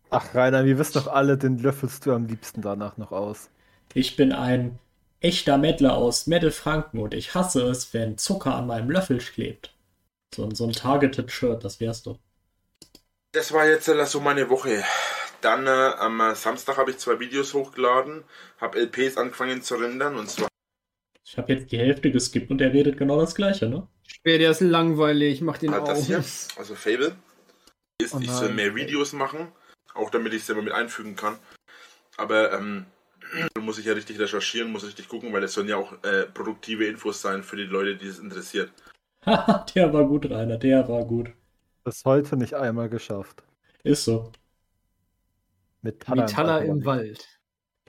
Speaker 3: Ach, Rainer, wir wissen doch alle, den löffelst du am liebsten danach noch aus.
Speaker 2: Ich bin ein echter Mettler aus Mittelfranken und ich hasse es, wenn Zucker an meinem Löffel klebt. So, ein- so ein Targeted Shirt, das wär's doch.
Speaker 6: Das war jetzt äh, so meine Woche. Dann äh, am äh, Samstag habe ich zwei Videos hochgeladen, habe LPs angefangen zu rendern und zwar
Speaker 2: Ich habe jetzt die Hälfte geskippt und er redet genau das gleiche, ne?
Speaker 1: Später der ist langweilig, mach den
Speaker 6: halt das hier,
Speaker 1: aus.
Speaker 6: also Fable. Ist,
Speaker 3: Oh
Speaker 6: ich soll mehr Videos machen, auch damit ich es selber mit einfügen kann. Aber ähm, muss ich ja richtig recherchieren, muss richtig gucken, weil es sollen ja auch äh, produktive Infos sein für die Leute, die es interessiert.
Speaker 2: Haha, *laughs* der war gut, Rainer, der war gut.
Speaker 3: Bis heute nicht einmal geschafft.
Speaker 2: Ist so.
Speaker 3: Mit Tanner
Speaker 1: Metaller
Speaker 3: Wald.
Speaker 1: im Wald.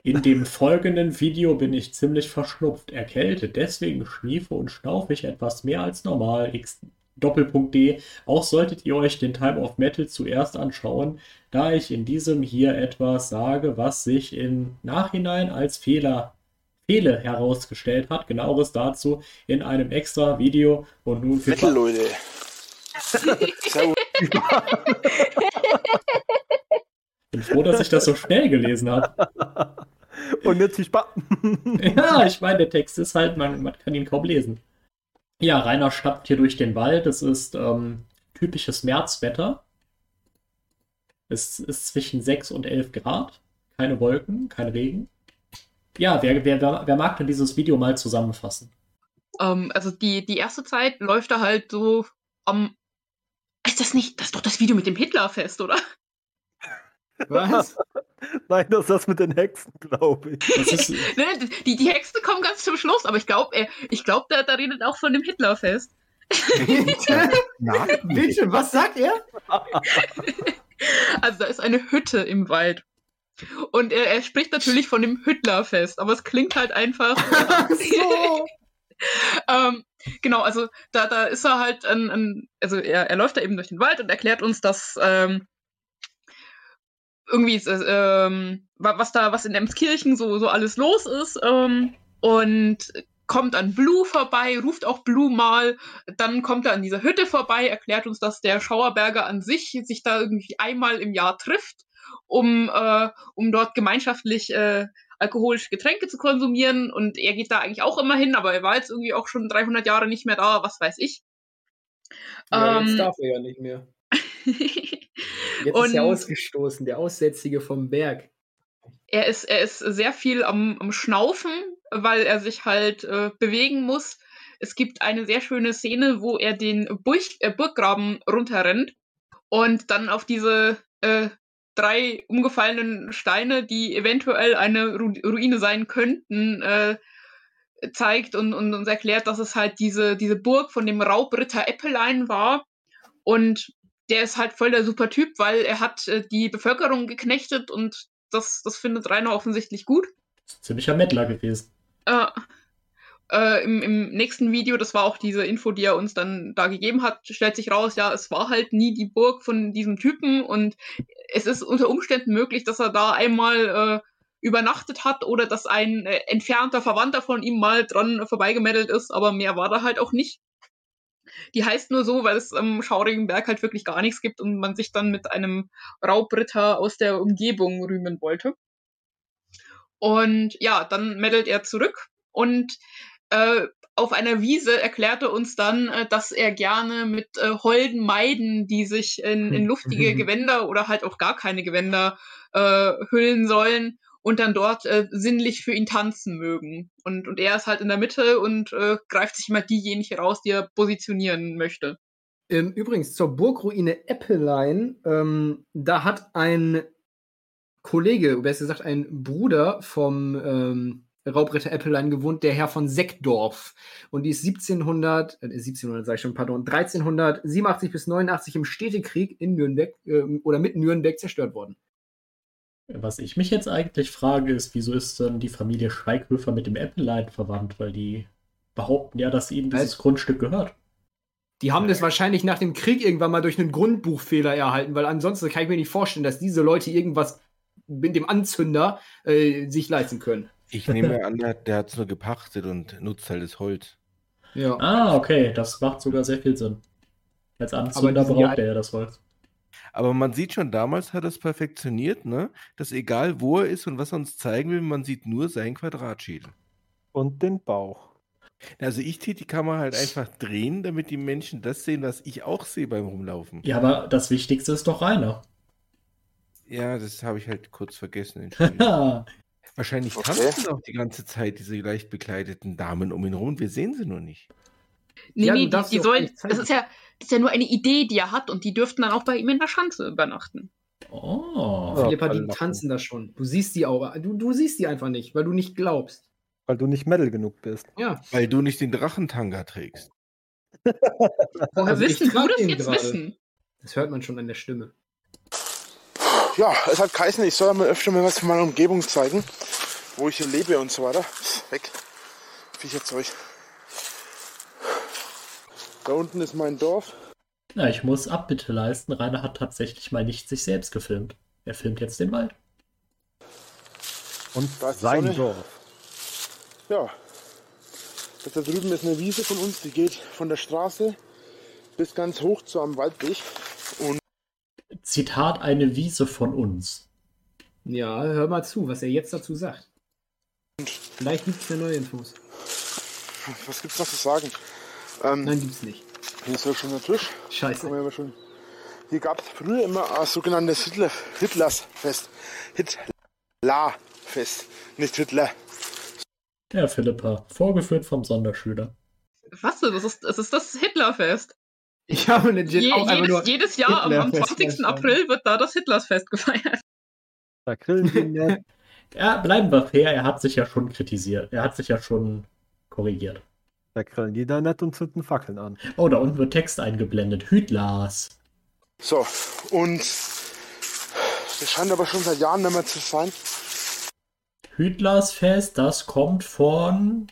Speaker 2: In dem folgenden Video bin ich ziemlich verschnupft, erkältet, deswegen schniefe und schnaufe ich etwas mehr als normal. X Doppelpunkt D. Auch solltet ihr euch den Time of Metal zuerst anschauen, da ich in diesem hier etwas sage, was sich im Nachhinein als Fehler Fehle herausgestellt hat. Genaueres dazu in einem extra Video und nun viel Spaß.
Speaker 6: Leute.
Speaker 2: Bin froh, dass ich das so schnell gelesen habe.
Speaker 3: Und jetzt viel Spaß.
Speaker 2: Ja, ich meine, der Text ist halt, man, man kann ihn kaum lesen. Ja, Rainer stappt hier durch den Wald. Es ist ähm, typisches Märzwetter. Es ist zwischen 6 und 11 Grad. Keine Wolken, kein Regen. Ja, wer, wer, wer, mag denn dieses Video mal zusammenfassen?
Speaker 5: Ähm, also die, die erste Zeit läuft er halt so am. Ist das nicht? Das ist doch das Video mit dem Hitlerfest, oder?
Speaker 1: Was? *laughs*
Speaker 3: Nein, das ist das mit den Hexen, glaube ich.
Speaker 2: Das ist, *laughs*
Speaker 5: Ne, die, die Hexen kommen ganz zum Schluss, aber ich glaube, er, ich glaube, da, da redet auch von dem Hitlerfest. *laughs*
Speaker 1: Bitte, was sagt er?
Speaker 5: Also da ist eine Hütte im Wald. Und er, er spricht natürlich von dem Hitlerfest, aber es klingt halt einfach.
Speaker 1: Ach so.
Speaker 5: ähm, genau, also da, da ist er halt ein, ein also er, er läuft da eben durch den Wald und erklärt uns, dass ähm, irgendwie äh, ähm, wa- was da, was in Emskirchen so, so alles los ist ähm, und kommt an Blue vorbei, ruft auch Blue mal, dann kommt er an dieser Hütte vorbei, erklärt uns, dass der Schauerberger an sich sich da irgendwie einmal im Jahr trifft, um, äh, um dort gemeinschaftlich äh, alkoholische Getränke zu konsumieren und er geht da eigentlich auch immer hin, aber er war jetzt irgendwie auch schon 300 Jahre nicht mehr da, was weiß ich.
Speaker 1: Ja,
Speaker 5: Ähm,
Speaker 1: jetzt darf er ja nicht mehr. *laughs* Jetzt ist er
Speaker 5: Und-
Speaker 1: ausgestoßen, der Aussätzige vom Berg.
Speaker 5: er ist, er ist sehr viel am, am Schnaufen, weil er sich halt äh, bewegen muss. Es gibt eine sehr schöne Szene, wo er den Burg, äh, Burggraben runterrennt und dann auf diese äh, drei umgefallenen Steine, die eventuell eine Ru Ruine sein könnten, äh, zeigt und, und uns erklärt, dass es halt diese, diese Burg von dem Raubritter Eppelein war. Und der ist halt voll der super Typ, weil er hat äh, die Bevölkerung geknechtet und das, das findet Rainer offensichtlich gut.
Speaker 2: ziemlicher Mettler gewesen.
Speaker 5: Äh, äh, im, Im nächsten Video, das war auch diese Info, die er uns dann da gegeben hat, stellt sich raus, ja, es war halt nie die Burg von diesem Typen und es ist unter Umständen möglich, dass er da einmal äh, übernachtet hat oder dass ein äh, entfernter Verwandter von ihm mal dran vorbeigemeldet ist, aber mehr war da halt auch nicht. Die heißt nur so, weil es am Schaurigen Berg halt wirklich gar nichts gibt und man sich dann mit einem Raubritter aus der Umgebung rühmen wollte. Und ja, dann meddelt er zurück und äh, auf einer Wiese erklärte uns dann, äh, dass er gerne mit äh, holden Maiden, die sich in, in *laughs* luftige Gewänder oder halt auch gar keine Gewänder äh, hüllen sollen und dann dort äh, sinnlich für ihn tanzen mögen. Und, und er ist halt in der Mitte und äh, greift sich immer diejenige raus, die er positionieren möchte.
Speaker 1: Ähm, übrigens, zur Burgruine Eppelein, ähm, da hat ein Kollege, besser gesagt ein Bruder vom ähm, Raubritter Eppelein gewohnt, der Herr von Seckdorf. Und die ist 1700, äh, 1700 sag ich schon, pardon, 1387 bis 89 im Städtekrieg in Nürnberg äh, oder mit Nürnberg zerstört worden.
Speaker 2: Was ich mich jetzt eigentlich frage, ist, wieso ist dann die Familie Schweighöfer mit dem Eppelein verwandt? Weil die behaupten ja, dass ihnen dieses
Speaker 1: Was?
Speaker 2: Grundstück gehört.
Speaker 1: Die haben das wahrscheinlich nach dem Krieg irgendwann mal durch einen Grundbuchfehler erhalten, weil ansonsten kann ich mir nicht vorstellen, dass diese Leute irgendwas mit dem Anzünder äh, sich leisten können.
Speaker 4: Ich nehme an, der, hat es nur gepachtet und nutzt halt das Holz.
Speaker 1: Ja.
Speaker 2: Ah, okay, das macht sogar sehr viel Sinn. Als Anzünder braucht er ja das Holz.
Speaker 4: Aber man sieht schon, damals hat er es perfektioniert, ne? Dass egal wo er ist und was er uns zeigen will, man sieht nur seinen Quadratschädel.
Speaker 3: Und den Bauch.
Speaker 4: Also ich tät die Kamera halt einfach drehen, damit die Menschen das sehen, was ich auch sehe beim Rumlaufen.
Speaker 2: Ja, aber das Wichtigste ist doch Rainer.
Speaker 4: Ja, das habe ich halt kurz vergessen. *laughs* Wahrscheinlich
Speaker 6: Okay.
Speaker 4: tanzen auch die ganze Zeit diese leicht bekleideten Damen um ihn rum. und Wir sehen sie nur nicht.
Speaker 5: Nee,
Speaker 1: Ja,
Speaker 5: nee, die, die sollen, das ist ja, das ist ja nur eine Idee, die er hat und die dürften dann auch bei ihm in der Schanze übernachten.
Speaker 2: oh.
Speaker 3: Ja.
Speaker 1: Philippa, die tanzen da schon. Du siehst die Aura. Du, du siehst die einfach nicht, weil du nicht glaubst.
Speaker 3: Weil du nicht Metal genug bist.
Speaker 1: Ja.
Speaker 4: Weil du nicht den Drachentanga trägst. *laughs*
Speaker 5: Woher
Speaker 1: Also
Speaker 5: wissen du das jetzt
Speaker 1: gerade.
Speaker 5: wissen?
Speaker 1: Das hört man schon an der Stimme.
Speaker 6: Ja, es hat geheißen, ich soll mal öfter mal was von meiner Umgebung zeigen, wo ich hier lebe und so weiter. Weg. Viecherzeug. Da unten ist mein Dorf.
Speaker 2: Na, ich muss Abbitte leisten. Rainer hat tatsächlich mal nicht sich selbst gefilmt. Er filmt jetzt den Wald.
Speaker 3: Und sein
Speaker 6: Sonne.
Speaker 3: Dorf.
Speaker 6: Ja. Das da drüben ist eine Wiese von uns, die geht von der Straße bis ganz hoch zu einem Waldweg. Und
Speaker 2: Zitat eine Wiese von uns.
Speaker 1: Ja, hör mal zu, was er jetzt dazu sagt. Vielleicht gibt es ja neue Infos.
Speaker 6: was gibt's noch zu sagen? Ähm,
Speaker 1: Nein, gibt's nicht.
Speaker 6: hier ist ja schon der Tisch.
Speaker 1: Scheiße.
Speaker 6: Aber schon. Hier gab es früher immer ein sogenanntes Hitler, Hitlersfest. Hitlerfest, nicht Hitler.
Speaker 2: Ja, Philippa, vorgeführt vom Sonderschüler.
Speaker 5: Was? Das ist, das ist das Hitlerfest.
Speaker 1: Ich habe legit
Speaker 5: Je,
Speaker 1: auch einfach
Speaker 5: jedes,
Speaker 1: nur.
Speaker 5: jedes Jahr am, am
Speaker 1: Hitlerfest
Speaker 5: 20.
Speaker 1: verstanden.
Speaker 5: April wird da das Hitlersfest gefeiert.
Speaker 3: Da grillen.
Speaker 2: Ja, bleiben wir fair, er hat sich ja schon kritisiert. Er hat sich ja schon korrigiert.
Speaker 3: Da grillen die da nett und zünden Fackeln an.
Speaker 2: Oh, da unten wird Text eingeblendet. Hütlers.
Speaker 6: So, und das scheint aber schon seit Jahren nicht mehr zu sein.
Speaker 2: Hütlersfest, das kommt von.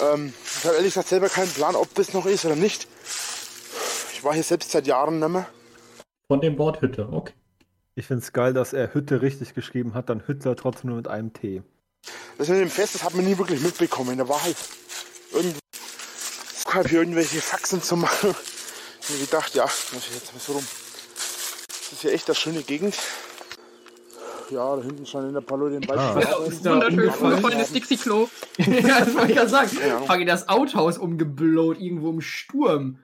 Speaker 6: Ähm, ich habe ehrlich gesagt selber keinen Plan, ob das noch ist oder nicht. Ich war hier selbst seit Jahren nicht mehr.
Speaker 2: Von dem Wort Hütte. Okay.
Speaker 3: Ich finde es geil, dass er Hütte richtig geschrieben hat, dann Hüttler trotzdem nur mit einem T.
Speaker 6: Das mit dem Fest, das hat man nie wirklich mitbekommen. Da war halt irgendwie halt hier irgendwelche Faxen zu machen. *laughs* Und ich gedacht, ja, muss ich jetzt mal so rum. Das ist ja echt eine schöne Gegend. Ja, da hinten scheinen ein paar Leute im Wald
Speaker 3: Ah.
Speaker 1: Ja,
Speaker 6: arbeiten.
Speaker 1: ist da
Speaker 5: Wunderschön, umgefallenes Dixie-Klo. *laughs*
Speaker 1: ja, das wollte ich gerade sagen.
Speaker 6: Ahnung.
Speaker 1: Fucking das Outhouse umgeblowt, irgendwo im Sturm.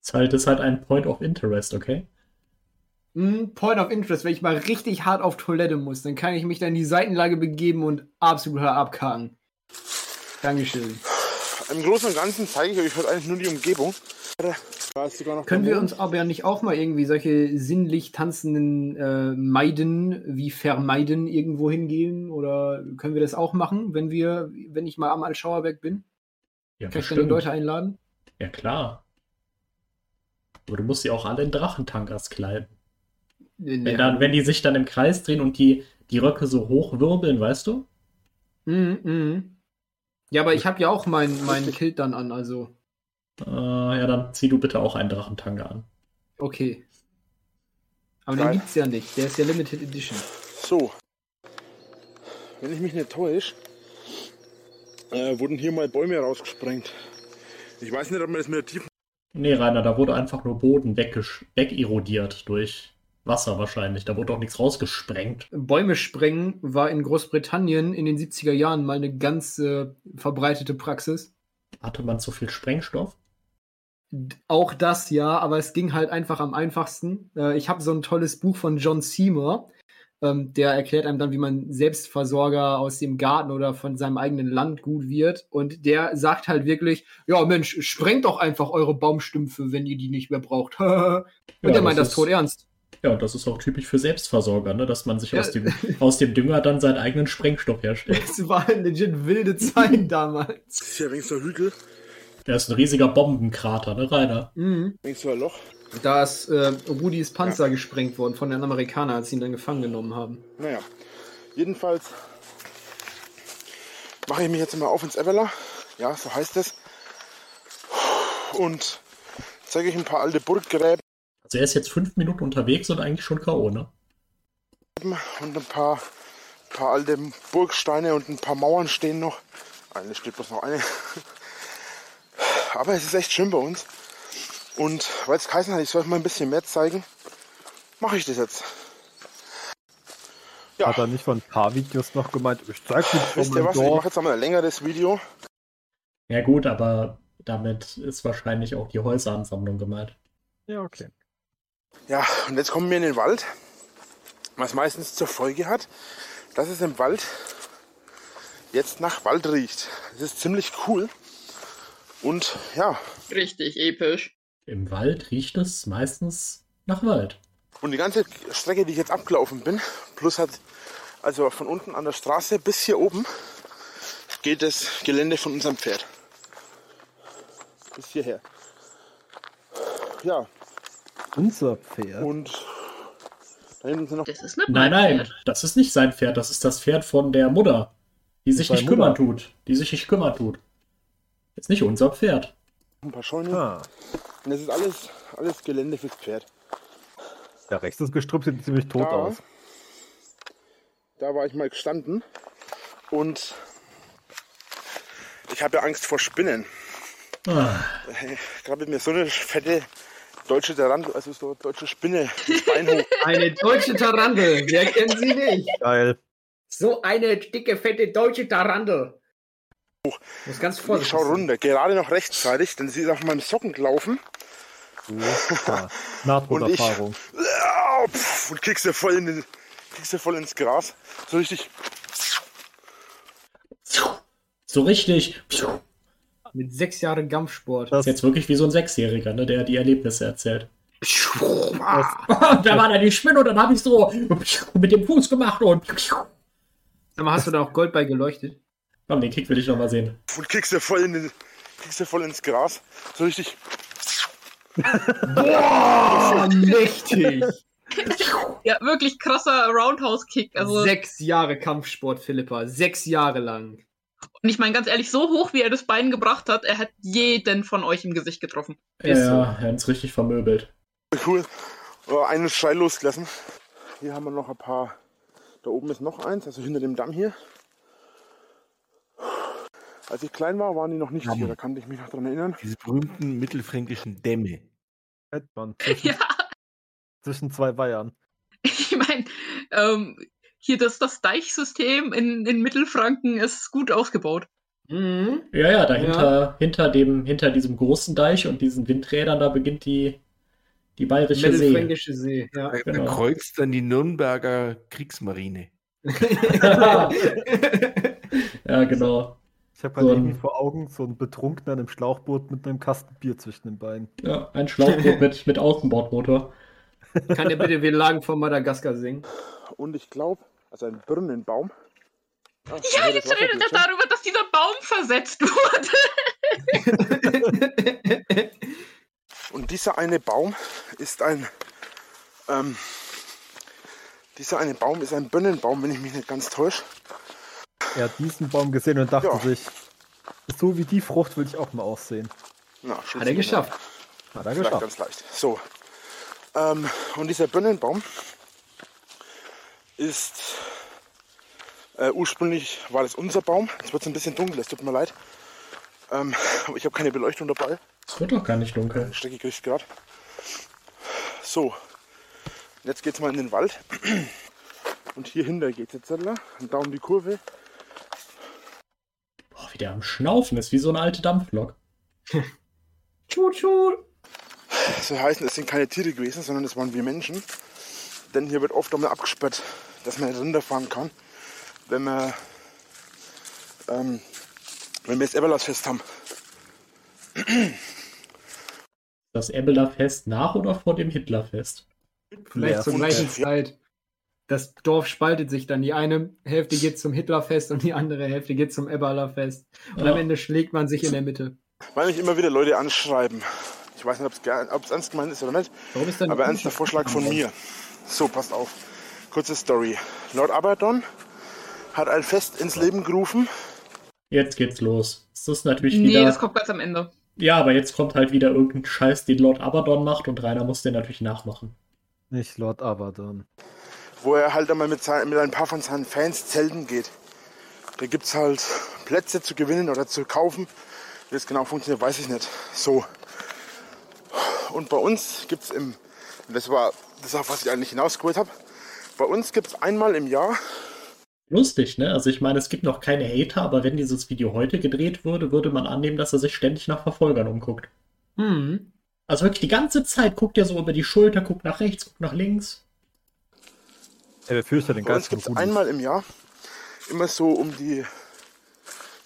Speaker 2: Das ist halt, das ist halt ein Point of Interest, okay?
Speaker 1: Hm, Point of Interest, wenn ich mal richtig hart auf Toilette muss, dann kann ich mich da in die Seitenlage begeben und absolut abkacken. Dankeschön.
Speaker 6: Im Großen und Ganzen zeige ich euch heute eigentlich nur die Umgebung. Da ist sogar noch
Speaker 1: Können wir uns aber nicht auch mal irgendwie solche sinnlich tanzenden äh, Meiden wie vermeiden irgendwo hingehen? Oder können wir das auch machen, wenn wir, wenn ich mal am Altschauerberg bin?
Speaker 2: Ja,
Speaker 1: Kann ich dann die
Speaker 2: bestimmt.
Speaker 1: Leute einladen?
Speaker 2: Ja, klar. Aber du musst sie auch alle in Drachentangas kleiden. Wenn, dann, wenn die sich dann im Kreis drehen und die, die Röcke so hoch wirbeln, weißt du?
Speaker 1: Mhm, mhm. Ja, aber ich habe ja auch mein, mein Kilt dann an, also
Speaker 2: Äh, ja, dann zieh du bitte auch einen Drachentanga an.
Speaker 1: okay. Aber
Speaker 6: Geil.
Speaker 1: den gibt's ja nicht. Der ist ja Limited Edition.
Speaker 6: So. Wenn ich mich nicht täusche, äh, wurden hier mal Bäume rausgesprengt. Ich weiß nicht, ob man das mit der tiefen
Speaker 2: Nee, Rainer, da wurde einfach nur Boden weggesch- wegerodiert durch Wasser wahrscheinlich. Da wurde doch nichts rausgesprengt.
Speaker 1: Bäume sprengen war in Großbritannien in den 70er Jahren mal eine ganz äh, verbreitete Praxis.
Speaker 2: Hatte man zu viel Sprengstoff?
Speaker 1: Auch das ja, aber es ging halt einfach am einfachsten. Äh, ich habe so ein tolles Buch von John Seymour, ähm, der erklärt einem dann, wie man Selbstversorger aus dem Garten oder von seinem eigenen Land gut wird. Und der sagt halt wirklich, ja Mensch, sprengt doch einfach eure Baumstümpfe, wenn ihr die nicht mehr braucht. *laughs* Und
Speaker 2: Ja,
Speaker 1: er meint das
Speaker 2: ist-
Speaker 1: tot ernst.
Speaker 2: Ja, das ist auch typisch für Selbstversorger, ne? dass man sich
Speaker 1: Ja.
Speaker 2: aus, dem, aus dem Dünger dann seinen eigenen Sprengstoff herstellt. *laughs*
Speaker 1: Es war eine legit wilde Zeit damals.
Speaker 6: Das ist ja wenigstens ein Hügel,
Speaker 2: Der ist ein riesiger Bombenkrater, ne, Rainer?
Speaker 1: Mhm.
Speaker 6: wenigstens ein Loch.
Speaker 1: Da ist äh, Rudis Panzer gesprengt worden von den Amerikanern, als sie ihn dann gefangen genommen haben.
Speaker 6: Naja, jedenfalls mache ich mich jetzt mal auf ins Everla. Ja, so heißt es. Und zeige ich ein paar alte Burggräben
Speaker 2: Also er ist jetzt fünf Minuten unterwegs und eigentlich schon K.O., ne?
Speaker 6: und ein paar, paar alte Burgsteine und ein paar Mauern stehen noch. Eine steht bloß noch eine. Aber es ist echt schön bei uns. Und weil es geheißen hat, ich soll euch mal ein bisschen mehr zeigen, mache ich das jetzt. Ja,
Speaker 3: Hat er nicht von ein paar Videos noch gemeint, ich zeig dir
Speaker 6: wisst ihr was? Ich mache jetzt einmal ein längeres Video.
Speaker 2: Ja gut, aber damit ist wahrscheinlich auch die Häuseransammlung gemeint.
Speaker 3: Ja, okay.
Speaker 6: Ja, und jetzt kommen wir in den Wald, was meistens zur Folge hat, dass es im Wald jetzt nach Wald riecht. Das ist ziemlich cool. Und ja,
Speaker 5: Richtig episch.
Speaker 2: Im Wald riecht es meistens nach Wald.
Speaker 6: und die ganze Strecke, die ich jetzt abgelaufen bin, plus hat also von unten an der Straße bis hier oben, geht das Gelände von unserem Pferd. Bis hierher. Ja,
Speaker 3: Unser Pferd.
Speaker 6: und da hinten sind noch
Speaker 5: Das ist eine
Speaker 2: Nein, nein, das ist nicht sein Pferd, das ist das Pferd von der Mutter, die sich nicht
Speaker 3: Mutter.
Speaker 2: kümmern tut. Die sich nicht kümmern tut. Ist nicht unser Pferd.
Speaker 6: ein paar Scheunen.
Speaker 3: Ah,
Speaker 6: Und das ist alles, alles Gelände fürs Pferd.
Speaker 3: der rechts das Gestrüpp sieht ziemlich tot
Speaker 6: Da.
Speaker 3: aus.
Speaker 6: Da war ich mal gestanden und ich habe ja Angst vor Spinnen.
Speaker 2: Ah,
Speaker 6: Gerade mir so eine fette deutsche Tarant, also so deutsche Spinne hoch. *laughs*
Speaker 1: Eine deutsche Tarantel, wer kennt sie nicht?
Speaker 3: Geil.
Speaker 1: So eine dicke, fette deutsche Tarantel. Muss ganz
Speaker 6: Ich
Speaker 1: vorsichtig
Speaker 6: schau
Speaker 1: sein.
Speaker 6: runter, gerade noch rechtzeitig, denn sie ist auf meinem Socken gelaufen
Speaker 3: Ah, *laughs* Nahtoderfahrung.
Speaker 6: Ja, pf, und kriegst du voll, in den, kriegst du voll ins Gras. So richtig.
Speaker 2: so richtig.
Speaker 1: Mit sechs Jahren Kampfsport.
Speaker 2: Das ist jetzt wirklich wie so ein Sechsjähriger, ne, der die Erlebnisse erzählt. *laughs* Da war da die Spinne und dann habe ich so mit dem Fuß gemacht und.
Speaker 1: Sag mal, hast du da auch Gold bei geleuchtet?
Speaker 2: Komm, den Kick will ich noch mal sehen.
Speaker 6: Und kriegst du voll, in voll ins Gras. So richtig.
Speaker 1: Boah, mächtig. *laughs*
Speaker 5: Ja, wirklich krasser Roundhouse-Kick. Also,
Speaker 1: Sechs Jahre Kampfsport, Philippa. Sechs Jahre lang.
Speaker 5: Und ich meine ganz ehrlich, so hoch wie er das Bein gebracht hat, er hat jeden von euch im Gesicht getroffen.
Speaker 2: Ja,
Speaker 1: so.
Speaker 2: ja, er hat's richtig vermöbelt.
Speaker 6: Cool. Einen Schrei losgelassen. Hier haben wir noch ein paar. Da oben ist noch eins, also hinter dem Damm hier. Als ich klein war, waren die noch nicht
Speaker 4: Ja,
Speaker 6: hier. Da kann ich mich noch dran erinnern.
Speaker 4: Diese berühmten mittelfränkischen Dämme. *laughs*
Speaker 3: Zwischen,
Speaker 5: Ja,
Speaker 3: zwischen zwei Weihern.
Speaker 5: ich meine, ähm, hier das, das Deichsystem in, in Mittelfranken ist gut ausgebaut.
Speaker 1: Mhm.
Speaker 2: Ja, ja, dahinter, hinter dem, hinter diesem großen Deich und diesen Windrädern, da beginnt die, die bayerische See.
Speaker 1: Mittelfränkische See. Ja.
Speaker 4: Da,
Speaker 2: Genau.
Speaker 4: da kreuzt dann die Nürnberger Kriegsmarine. *laughs*
Speaker 2: Ja, genau.
Speaker 3: Ich habe gerade
Speaker 2: So
Speaker 3: irgendwie vor Augen so einen Betrunkener im Schlauchboot mit einem Kasten Bier zwischen den Beinen.
Speaker 2: Ja, ein Schlauchboot mit, mit Außenbordmotor.
Speaker 1: Kann der bitte Wir lagen vor Madagaskar singen?
Speaker 6: Und ich glaube, also ein Birnenbaum.
Speaker 5: Ja,
Speaker 6: das
Speaker 5: jetzt redet er darüber, dass dieser Baum versetzt wurde. *laughs*
Speaker 6: Und dieser eine Baum ist ein. Ähm, dieser eine Baum ist ein Birnenbaum, wenn ich mich nicht ganz täusche.
Speaker 3: Er hat diesen Baum gesehen und dachte
Speaker 6: Ja.
Speaker 3: sich, so wie die Frucht will ich auch mal aussehen.
Speaker 6: Na,
Speaker 1: Hat er geschafft.
Speaker 3: Hat er
Speaker 6: Vielleicht
Speaker 3: geschafft.
Speaker 6: ganz leicht. So. Ähm, und dieser Birnenbaum ist äh, ursprünglich war das unser Baum. Jetzt wird es ein bisschen dunkel, es tut mir leid. Ähm, aber ich habe keine Beleuchtung dabei.
Speaker 2: Es wird doch gar nicht dunkel.
Speaker 6: Eine Strecke kriegst gerade. So, jetzt geht's mal in den Wald. Und hier hinter geht's jetzt und da um die Kurve.
Speaker 2: Boah, wie der am Schnaufen ist, wie so eine alte Dampflok. *laughs*
Speaker 1: Tschut, tschut.
Speaker 6: Das soll heißen, es sind keine Tiere gewesen, sondern es waren wir Menschen. Denn hier wird oft einmal abgesperrt, dass man runterfahren kann, wenn wir, ähm, wenn wir das Eberlassfest haben.
Speaker 2: Das Ebeler-Fest nach oder vor dem Hitlerfest?
Speaker 1: Vielleicht
Speaker 3: Ja,
Speaker 1: zur gleichen
Speaker 6: ja.
Speaker 1: Zeit. Das Dorf spaltet sich dann. Die eine Hälfte geht zum Hitlerfest und die andere Hälfte geht zum Eberlerfest. Und
Speaker 2: Ja.
Speaker 1: am Ende schlägt man sich in der Mitte.
Speaker 6: Weil mich immer wieder Leute anschreiben. Ich weiß nicht, ob es ger- ob es ernst gemeint ist oder nicht,
Speaker 1: Warum ist denn
Speaker 6: aber ernster Vorschlag von mir. So, passt auf. Kurze Story. Lord Abaddon hat ein Fest ins Leben gerufen.
Speaker 2: Jetzt geht's los. Das ist natürlich
Speaker 5: Nee,
Speaker 2: wieder.
Speaker 5: das kommt ganz am Ende.
Speaker 2: ja, aber jetzt kommt halt wieder irgendein Scheiß, den Lord Abaddon macht und Rainer muss den natürlich nachmachen.
Speaker 3: Nicht Lord Abaddon.
Speaker 6: wo er halt einmal mit, sein, mit ein paar von seinen Fans zelten geht. Da gibt es halt Plätze zu gewinnen oder zu kaufen. Wie das genau funktioniert, weiß ich nicht. So. Und bei uns gibt es im, das war das, auf was ich eigentlich hinausgeholt habe, bei uns gibt es einmal im Jahr,
Speaker 2: Lustig, ne? Also ich meine, es gibt noch keine Hater, aber wenn dieses Video heute gedreht würde, würde man annehmen, dass er sich ständig nach Verfolgern umguckt.
Speaker 1: Hm.
Speaker 2: Also wirklich die ganze Zeit guckt er so über die Schulter, guckt nach rechts, guckt nach links.
Speaker 3: Er befürchtet den
Speaker 6: bei uns
Speaker 3: Geist
Speaker 6: gibt es
Speaker 3: Rudolf.
Speaker 6: einmal im Jahr, immer so um die,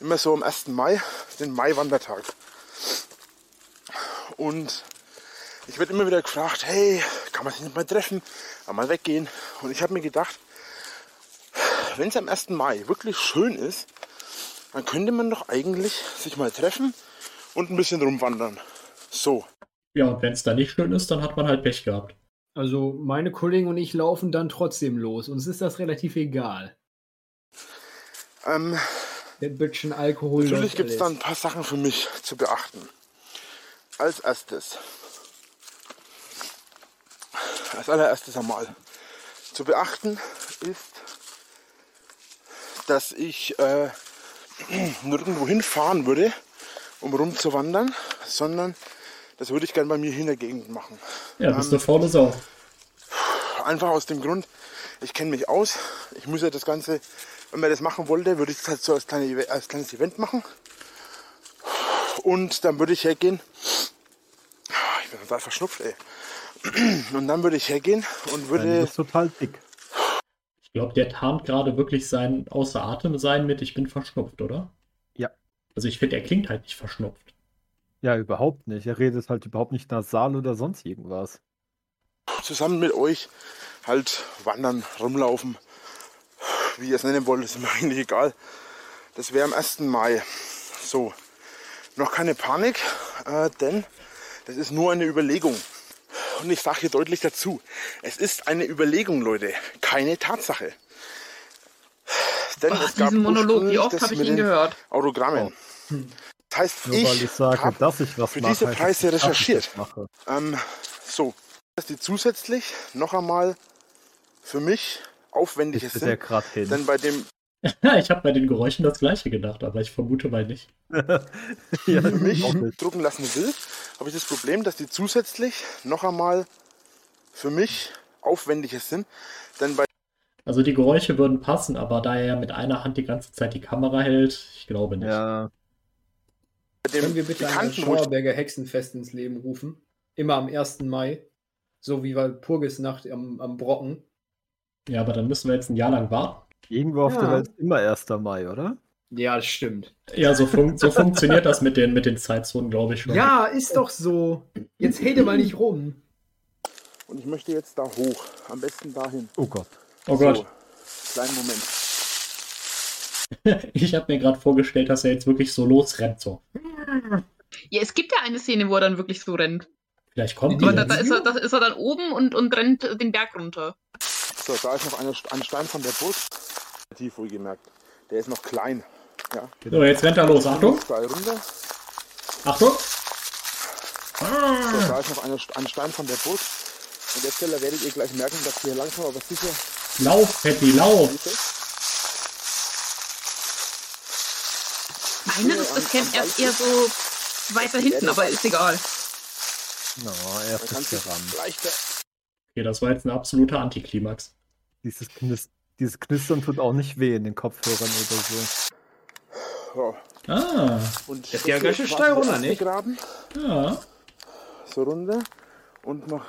Speaker 6: immer so am 1. Mai, den Mai-Wandertag. Und ich werde immer wieder gefragt, hey, kann man sich nicht mal treffen, mal weggehen? Und ich habe mir gedacht, wenn es am 1. Mai wirklich schön ist, dann könnte man doch eigentlich sich mal treffen und ein bisschen rumwandern. So.
Speaker 2: Ja, und wenn es da nicht schön ist, dann hat man halt Pech gehabt.
Speaker 1: Also meine Kollegen und ich laufen dann trotzdem los. Uns ist das relativ egal.
Speaker 6: Ähm,
Speaker 1: Der Bütchen Alkohol.
Speaker 6: Natürlich gibt es da ein paar Sachen für mich zu beachten. Als erstes, als allererstes einmal zu beachten ist, dass ich äh, *clears throat* nirgendwo hinfahren würde, um rumzuwandern, sondern das würde ich gerne bei mir hier in der Gegend machen.
Speaker 2: Ja, bist
Speaker 6: Ähm,
Speaker 2: du faule Sau.
Speaker 6: Einfach aus dem Grund, ich kenne mich aus. Ich muss ja das Ganze, wenn man das machen wollte, würde ich das halt so als, kleine, als kleines Event machen. Und dann würde ich hergehen. Ich bin total verschnupft, ey. Und dann würde ich hergehen und würde.
Speaker 3: du bist total dick.
Speaker 2: Ich glaube, der tarnt gerade wirklich sein Außer Atem sein mit Ich bin verschnupft, oder?
Speaker 3: Ja.
Speaker 2: Also ich finde, er klingt halt nicht verschnupft.
Speaker 3: Ja, überhaupt nicht. Er redet halt überhaupt nicht nasal oder sonst irgendwas.
Speaker 6: zusammen mit euch halt wandern, rumlaufen, wie ihr es nennen wollt, ist mir *laughs* eigentlich egal. Das wäre am 1. Mai. So, noch keine Panik, äh, denn das ist nur eine Überlegung. Und ich sage hier deutlich dazu, es ist eine Überlegung, Leute, keine Tatsache. Denn
Speaker 5: Ach,
Speaker 6: es gab
Speaker 5: diesen Monolog, wie oft habe ich ihn gehört?
Speaker 6: Autogrammen. Das heißt,
Speaker 3: Nur
Speaker 6: ich
Speaker 3: ich sage,
Speaker 6: hab
Speaker 3: dass ich was
Speaker 6: für
Speaker 3: mache.
Speaker 6: diese Preise recherchiert. Ähm, so, dass die zusätzlich noch einmal für mich aufwendiges
Speaker 3: Ist?
Speaker 6: Denn bei dem *laughs*
Speaker 2: ich habe bei den Geräuschen das gleiche gedacht, aber ich vermute mal nicht. *laughs*
Speaker 3: ja,
Speaker 6: für mich
Speaker 3: auch nicht.
Speaker 6: drucken lassen will, habe ich das Problem, dass die zusätzlich noch einmal für mich aufwendiges sind. Denn bei
Speaker 2: Also die Geräusche würden passen, aber da er ja mit einer Hand die ganze Zeit die Kamera hält, ich glaube nicht.
Speaker 3: Ja,
Speaker 6: dem
Speaker 1: Können wir bitte ein Schauerberger Hexenfest ins Leben rufen? Immer am 1. Mai. So wie bei Purgisnacht am, am Brocken.
Speaker 2: Ja, aber dann müssen wir jetzt ein Jahr lang warten.
Speaker 3: irgendwo auf
Speaker 1: Ja.
Speaker 3: der Welt ist immer 1. Mai, oder?
Speaker 1: Ja, das stimmt.
Speaker 2: Ja, so, fun so funktioniert das mit den, mit den Zeitzonen, glaube ich schon.
Speaker 1: Ja, ist doch so. Jetzt hate mal nicht rum.
Speaker 6: und ich möchte jetzt da hoch, am besten dahin.
Speaker 3: Oh Gott.
Speaker 2: Oh Gott,
Speaker 6: So, kleinen Moment. *laughs*
Speaker 2: ich habe mir gerade vorgestellt, dass er jetzt wirklich so losrennt. So.
Speaker 5: Ja, es gibt ja eine Szene, wo er dann wirklich so rennt.
Speaker 2: Vielleicht kommt die
Speaker 5: Aber da, da, ist er, da ist er dann oben und, und rennt den Berg runter.
Speaker 6: So, da ist noch eine, ein Stein von der Brust. Tief wohlgemerkt. Der ist noch klein. Ja.
Speaker 2: So, jetzt rennt er los. Achtung. Achtung.
Speaker 6: So, da ist noch eine, ein Stein von der Brust. An der Stelle werdet ihr gleich merken, dass wir langsam aber sicher
Speaker 2: Lauf, Patty, lauf.
Speaker 5: Meine, das, das kennt erst eher so weiter hinten, aber ist egal.
Speaker 3: No, erstes
Speaker 6: kannst du
Speaker 3: Gerammt.
Speaker 6: leichter.
Speaker 2: Okay, das war jetzt ein absoluter Antiklimax.
Speaker 3: Dieses, Knis dieses Knistern tut auch nicht weh in den Kopfhörern oder so.
Speaker 6: So.
Speaker 2: Ah,
Speaker 6: Und
Speaker 1: Das ist ja ganz schön steil runter, nicht?
Speaker 6: Graben,
Speaker 2: ja.
Speaker 6: so runter und noch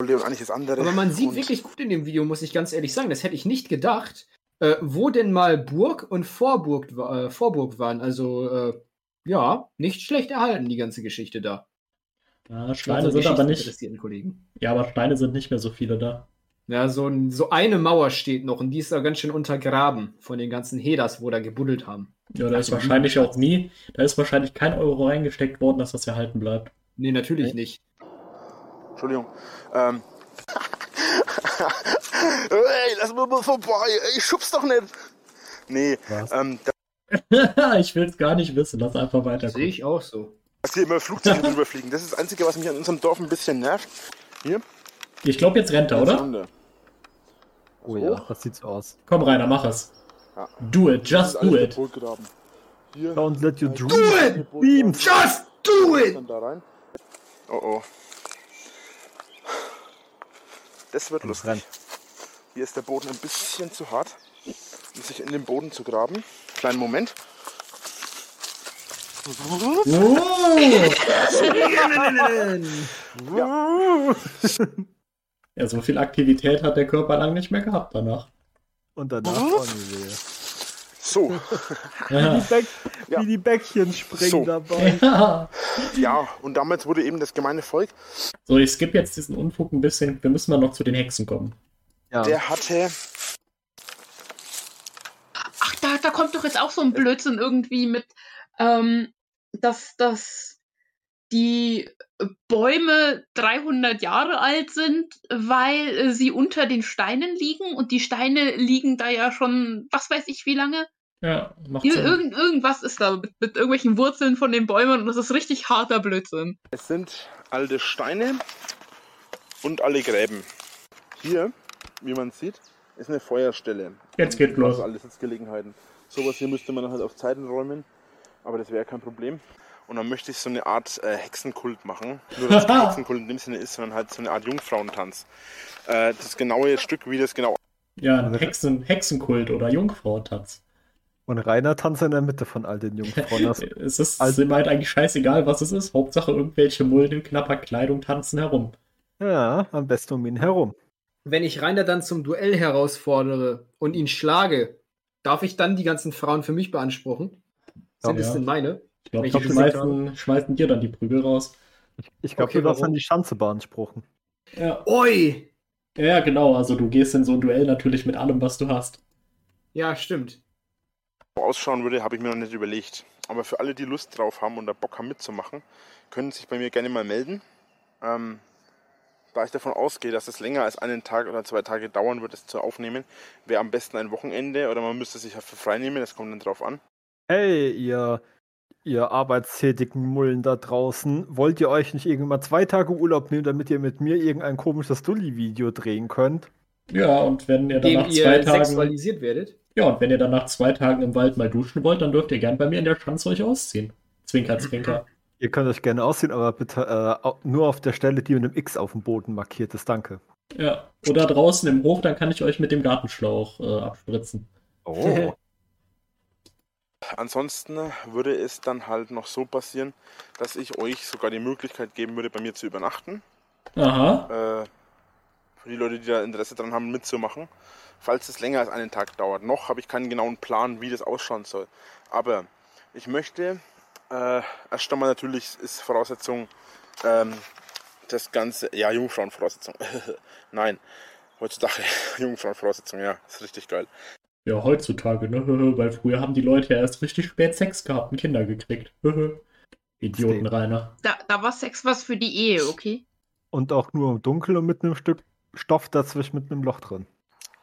Speaker 6: und eigentlich das andere.
Speaker 1: Aber man sieht
Speaker 6: und
Speaker 1: wirklich gut in dem Video, muss ich ganz ehrlich sagen. Das hätte ich nicht gedacht, äh, wo denn mal Burg und Vorburg, äh, Vorburg waren. Also, äh, ja, nicht schlecht erhalten, die ganze Geschichte da.
Speaker 2: ja Steine sind aber nicht.
Speaker 1: Kollegen.
Speaker 2: Ja, aber Steine sind nicht mehr so viele da.
Speaker 1: Ja, so, ein, so eine Mauer steht noch und die ist da ganz schön untergraben von den ganzen Heders, wo da gebuddelt haben.
Speaker 2: Ja, da ist wahrscheinlich auch nie, da ist wahrscheinlich kein Euro reingesteckt worden, dass das erhalten bleibt.
Speaker 1: Nee, natürlich nicht.
Speaker 6: Entschuldigung. Ähm. *laughs* Ey, lass mir mal vorbei. Ey, schub's doch nicht. Nee,
Speaker 3: Was?
Speaker 6: ähm, da *laughs*
Speaker 2: ich will es gar nicht wissen, lass einfach weiter.
Speaker 1: Sehe ich auch so.
Speaker 6: dass hier immer Flugzeuge *laughs* drüber fliegen. Das ist das Einzige, was mich an unserem Dorf ein bisschen nervt. Hier.
Speaker 2: Ich glaube, jetzt rennt er, oder?
Speaker 6: runter.
Speaker 3: Oh ja, das sieht so aus.
Speaker 2: Komm, Rainer, mach es.
Speaker 6: Ja.
Speaker 2: Do it, just do it.
Speaker 6: Hier.
Speaker 3: Don't let your
Speaker 6: Do
Speaker 3: dreams Beams.
Speaker 1: Just do it!
Speaker 6: Oh oh. Das wird lustig.
Speaker 3: rein.
Speaker 6: Hier ist der Boden ein bisschen zu hart, um sich in den Boden zu graben. Kleinen Moment. *laughs*
Speaker 2: Ja, *laughs* *laughs* so viel Aktivität hat der Körper lang nicht mehr gehabt danach.
Speaker 3: Und danach oh, nee.
Speaker 6: So, *laughs*
Speaker 2: Ja.
Speaker 3: Die Bäck,
Speaker 6: Ja.
Speaker 3: Wie die Bäckchen springen
Speaker 6: So.
Speaker 3: dabei. *laughs*
Speaker 2: ja.
Speaker 6: ja, und damals wurde eben das gemeine Volk,
Speaker 2: So, ich skippe jetzt diesen Unfug ein bisschen. Wir müssen mal noch zu den Hexen kommen.
Speaker 3: Ja.
Speaker 6: der hatte,
Speaker 5: Ach, da, da kommt doch jetzt auch so ein Blödsinn irgendwie mit, ähm, dass, dass die Bäume 300 Jahre alt sind, weil äh, sie unter den Steinen liegen und die Steine liegen da ja schon, was weiß ich wie lange.
Speaker 2: Ja, macht
Speaker 5: Ir
Speaker 2: Sinn.
Speaker 5: irgend, irgendwas ist da mit, mit irgendwelchen Wurzeln von den Bäumen und das ist richtig harter Blödsinn.
Speaker 6: es sind alte Steine und alle Gräben. Hier, wie man sieht, ist eine Feuerstelle.
Speaker 2: Jetzt geht los.
Speaker 6: Also alle Sitzgelegenheiten. Sowas hier müsste man halt auf Zeiten räumen, aber das wäre kein Problem. Und dann möchte ich so eine Art äh, Hexenkult machen. Nur, dass es kein *laughs* Hexenkult in dem Sinne ist, sondern halt so eine Art Jungfrauentanz. Äh, das genaue Stück, wie das genau
Speaker 2: Ja, ein Hexen, Hexenkult oder Jungfrauentanz.
Speaker 3: Und Rainer tanzt in der Mitte von all den Jungfrauen. *laughs*
Speaker 2: Es ist
Speaker 3: Also-
Speaker 2: ihm halt eigentlich scheißegal, was es ist. Hauptsache irgendwelche Mulden in knapper Kleidung tanzen herum.
Speaker 3: ja, am besten um ihn herum.
Speaker 1: Wenn ich Rainer dann zum Duell herausfordere und ihn schlage, darf ich dann die ganzen Frauen für mich beanspruchen? Sind
Speaker 2: Ja.
Speaker 1: es denn meine?
Speaker 2: Ich glaube, die schmeißen, schmeißen dir dann die Prügel raus.
Speaker 3: Ich glaube,
Speaker 1: Okay,
Speaker 3: du darfst an die Schanze beanspruchen.
Speaker 2: Ja.
Speaker 1: Oi!
Speaker 2: ja, genau. Also du gehst in so ein Duell natürlich mit allem, was du hast.
Speaker 1: Ja, stimmt.
Speaker 6: ausschauen würde, habe ich mir noch nicht überlegt. Aber für alle, die Lust drauf haben und da Bock haben mitzumachen, können sich bei mir gerne mal melden. Ähm, da ich davon ausgehe, dass es länger als einen Tag oder zwei Tage dauern wird, es zu aufnehmen, wäre am besten ein Wochenende oder man müsste sich dafür frei nehmen, das kommt dann drauf an.
Speaker 3: Hey, ihr, ihr arbeitstätigen Mullen da draußen, wollt ihr euch nicht irgendwann mal zwei Tage Urlaub nehmen, damit ihr mit mir irgendein komisches Dulli-Video drehen könnt?
Speaker 2: Ja, und wenn ihr dann nach zwei
Speaker 1: ihr
Speaker 2: Tagen.
Speaker 1: sexualisiert werdet.
Speaker 2: Ja, und wenn ihr dann nach zwei Tagen im Wald mal duschen wollt, dann dürft ihr gern bei mir in der Schanze euch ausziehen. Zwinker, zwinker. *laughs*
Speaker 3: Ihr könnt euch gerne aussehen, aber bitte äh, nur auf der Stelle, die mit einem X auf dem Boden markiert ist. Danke.
Speaker 2: Ja. Oder draußen im Hof, dann kann ich euch mit dem Gartenschlauch äh, abspritzen.
Speaker 3: Oh. *laughs*
Speaker 6: Ansonsten würde es dann halt noch so passieren, dass ich euch sogar die Möglichkeit geben würde, bei mir zu übernachten.
Speaker 2: Aha.
Speaker 6: Äh, für die Leute, die da Interesse dran haben, mitzumachen. Falls es länger als einen Tag dauert. Noch habe ich keinen genauen Plan, wie das ausschauen soll. Aber ich möchte, äh, erst einmal natürlich ist Voraussetzung, ähm, das Ganze, ja, Jungfrauenvoraussetzung. *laughs* Nein, heutzutage *laughs* Jungfrauenvoraussetzung, ja, ist richtig geil.
Speaker 2: Ja, heutzutage, ne? Weil früher haben die Leute ja erst richtig spät Sex gehabt und Kinder gekriegt. Idioten, Rainer.
Speaker 5: Da, da war Sex was für die Ehe, okay?
Speaker 3: Und auch nur im Dunkeln und mit einem Stück Stoff dazwischen mit einem Loch drin.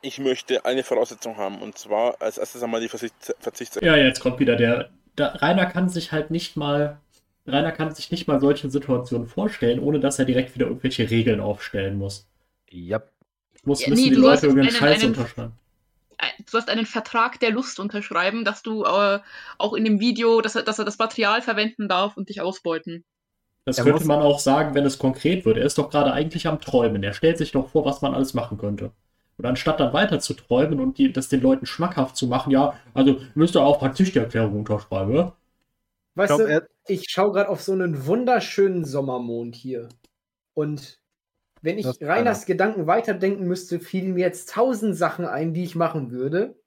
Speaker 6: Ich möchte eine Voraussetzung haben und zwar als erstes einmal die Verzichts
Speaker 2: Ja, jetzt kommt wieder der. Da, Rainer kann sich halt nicht mal. Rainer kann sich nicht mal solche Situationen vorstellen, ohne dass er direkt wieder irgendwelche Regeln aufstellen muss.
Speaker 3: Ja.
Speaker 2: Muss
Speaker 5: Ja,
Speaker 2: müssen
Speaker 5: nee,
Speaker 2: die Leute irgendeinen
Speaker 5: einen-
Speaker 2: Scheiß unterschreiben.
Speaker 5: Du hast einen Vertrag der Lust unterschreiben, dass du äh, auch in dem Video, dass er, dass er das Material verwenden darf und dich ausbeuten.
Speaker 2: Das
Speaker 3: Er
Speaker 2: könnte man auch sagen, wenn es konkret wird. Er ist doch gerade eigentlich am Träumen. Er stellt sich doch vor, was man alles machen könnte. Und anstatt dann weiter zu träumen und die, das den Leuten schmackhaft zu machen, ja, also müsst ihr auch praktisch die Erklärung unterschreiben?
Speaker 1: Weißt
Speaker 3: glaub,
Speaker 1: du, ich schaue gerade auf so einen wunderschönen Sommermond hier. Und wenn ich
Speaker 3: Das
Speaker 1: Reiners Gedanken weiterdenken müsste, fielen mir jetzt tausend Sachen ein, die ich machen würde.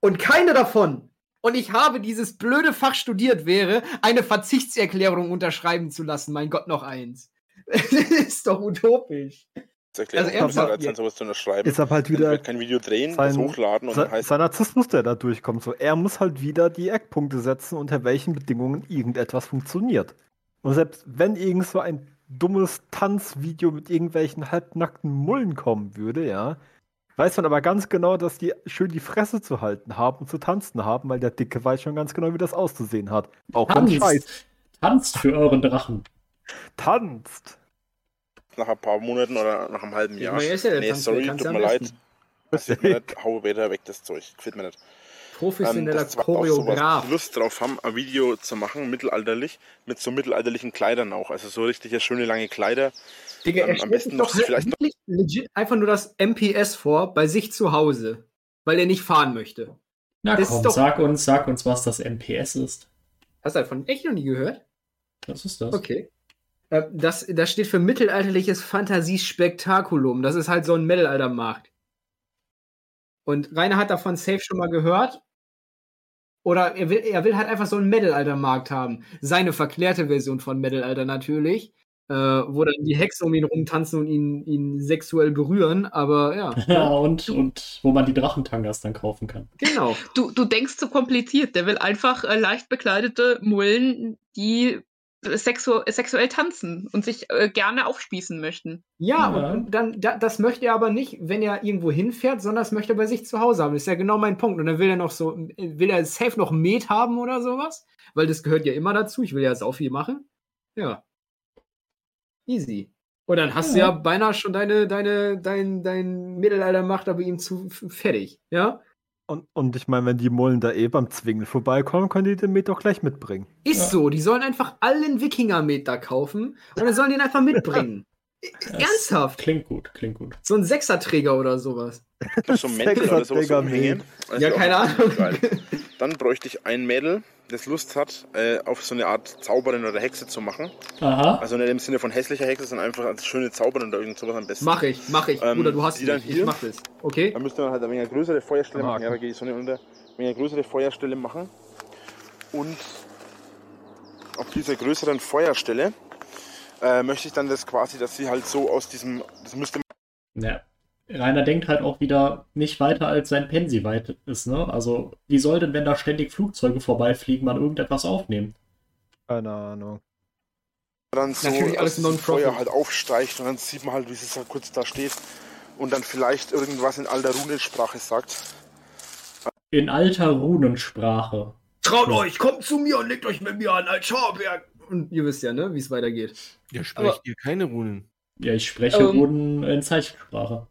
Speaker 1: Und keine davon, und ich habe dieses blöde Fach studiert, wäre, eine Verzichtserklärung unterschreiben zu lassen. Mein Gott, noch eins. *laughs* Das ist doch utopisch.
Speaker 6: Das erklärt
Speaker 1: Also
Speaker 6: also
Speaker 1: ernsthaft,
Speaker 6: ernsthaft,
Speaker 1: ja.
Speaker 6: sowas zu unterschreiben.
Speaker 3: Ist aber halt
Speaker 6: Dann
Speaker 3: wieder
Speaker 6: wird kein Video drehen, das
Speaker 3: sein-
Speaker 6: hochladen und dann
Speaker 3: sein,
Speaker 6: heißt
Speaker 3: sein Narzissmus, der da durchkommt. So, er muss halt wieder die Eckpunkte setzen, unter welchen Bedingungen irgendetwas funktioniert. Und selbst wenn irgend so ein dummes Tanzvideo mit irgendwelchen halbnackten Mullen kommen würde, ja, weiß man aber ganz genau, dass die schön die Fresse zu halten haben und zu tanzen haben, weil der Dicke weiß schon ganz genau, wie das auszusehen hat. Auch
Speaker 2: Tanzt,
Speaker 3: Scheiß
Speaker 2: tanzt für euren Drachen.
Speaker 3: tanzt.
Speaker 6: nach ein paar Monaten oder nach einem halben
Speaker 1: Ich
Speaker 6: Jahr.
Speaker 1: meine, ist ja
Speaker 6: nee,
Speaker 1: Tanz-
Speaker 6: sorry, tut mir leid. Das sieht mir nicht, hau wieder weg, das Zeug. Gefällt mir nicht. Ähm,
Speaker 1: Professioneller
Speaker 6: auch sowas,
Speaker 1: Choreograf.
Speaker 6: Lust drauf haben, ein Video zu machen, mittelalterlich, mit so mittelalterlichen Kleidern auch. Also so richtig schöne lange Kleider.
Speaker 1: Digga,
Speaker 6: am-
Speaker 1: er
Speaker 6: am besten noch
Speaker 1: doch halt
Speaker 6: vielleicht noch-
Speaker 1: legit einfach nur das MPS vor, bei sich zu Hause, weil er nicht fahren möchte.
Speaker 2: Na
Speaker 1: Das
Speaker 2: komm, sag uns, sag uns, was das MPS ist.
Speaker 1: Hast du davon echt noch nie gehört?
Speaker 2: Was ist das?
Speaker 1: Okay. Äh, Das, das steht für mittelalterliches Fantasiespektakulum. Das ist halt so ein Mittelaltermarkt. Und Rainer hat davon safe schon mal gehört. Oder er will, er will halt einfach so einen Mittelaltermarkt haben. Seine verklärte Version von Mittelalter natürlich. Äh, wo dann die Hexen um ihn rumtanzen und ihn, ihn sexuell berühren. Aber ja, *laughs*
Speaker 2: Ja, und, und wo man die Drachentangas dann kaufen kann.
Speaker 1: genau.
Speaker 5: Du, du denkst zu kompliziert. Der will einfach äh, leicht bekleidete Mullen, die sexu sexuell tanzen und sich äh, gerne aufspießen möchten.
Speaker 1: Ja,
Speaker 2: Ja.
Speaker 1: und dann, da, das möchte er aber nicht, wenn er irgendwo hinfährt, sondern das möchte er bei sich zu Hause haben. Das ist ja genau mein Punkt. Und dann will er noch so, will er safe noch Met haben oder sowas? Weil das gehört ja immer dazu. Ich will ja sau viel machen. Ja. Easy. Und dann hast du
Speaker 2: Ja.
Speaker 1: ja beinahe schon deine, deine, dein, dein Mittelaltermacht aber ihm zu fertig. Ja?
Speaker 3: Und, und ich meine, wenn die Mullen da eh beim Zwingen vorbeikommen, können die den Met doch gleich mitbringen.
Speaker 1: Ist
Speaker 2: Ja.
Speaker 1: so. Die sollen einfach allen Wikinger-Met da kaufen und dann sollen die ihn einfach mitbringen. *laughs*
Speaker 2: Das
Speaker 1: Ernsthaft?
Speaker 2: Klingt gut, klingt gut.
Speaker 1: So ein Sechserträger oder sowas.
Speaker 6: So ein Mäntel oder sowas umhängen.
Speaker 1: Ja, keine Ahnung.
Speaker 6: Dann bräuchte ich ein Mädel, das Lust hat, äh, auf so eine Art Zauberin oder Hexe zu machen.
Speaker 2: Aha.
Speaker 6: Also nicht im Sinne von hässlicher Hexe, sondern einfach als schöne Zauberin oder irgend sowas am besten.
Speaker 1: Mach ich, mach ich.
Speaker 6: Ähm,
Speaker 1: Bruder, du hast
Speaker 6: die dann
Speaker 1: mich. Ich
Speaker 6: hier?
Speaker 1: mach das. Okay?
Speaker 6: Da müsste man halt eine größere Feuerstelle machen. Ja, da geht die Sonne unter. Eine größere Feuerstelle machen. Und auf dieser größeren Feuerstelle äh, möchte ich dann das quasi, dass sie halt so aus diesem, das müsste
Speaker 2: Ja. Rainer denkt halt auch wieder nicht weiter als sein Pensi weit ist, ne? Also, wie soll denn, wenn da ständig Flugzeuge vorbeifliegen, man irgendetwas aufnehmen?
Speaker 3: Keine Ahnung.
Speaker 6: dann so
Speaker 1: Natürlich alles Non-Profit.
Speaker 6: Feuer halt aufsteigt und dann sieht man halt, wie es da kurz da steht und dann vielleicht irgendwas in alter Runensprache sagt.
Speaker 2: In alter Runensprache.
Speaker 1: Traut euch, kommt zu mir und legt euch mit mir an als Schauberg. Und ihr wisst ja, ne, wie es weitergeht.
Speaker 4: Ja, sprecht ihr keine Runen.
Speaker 2: Ja, ich spreche
Speaker 5: Ähm.
Speaker 2: Runen in Zeichensprache.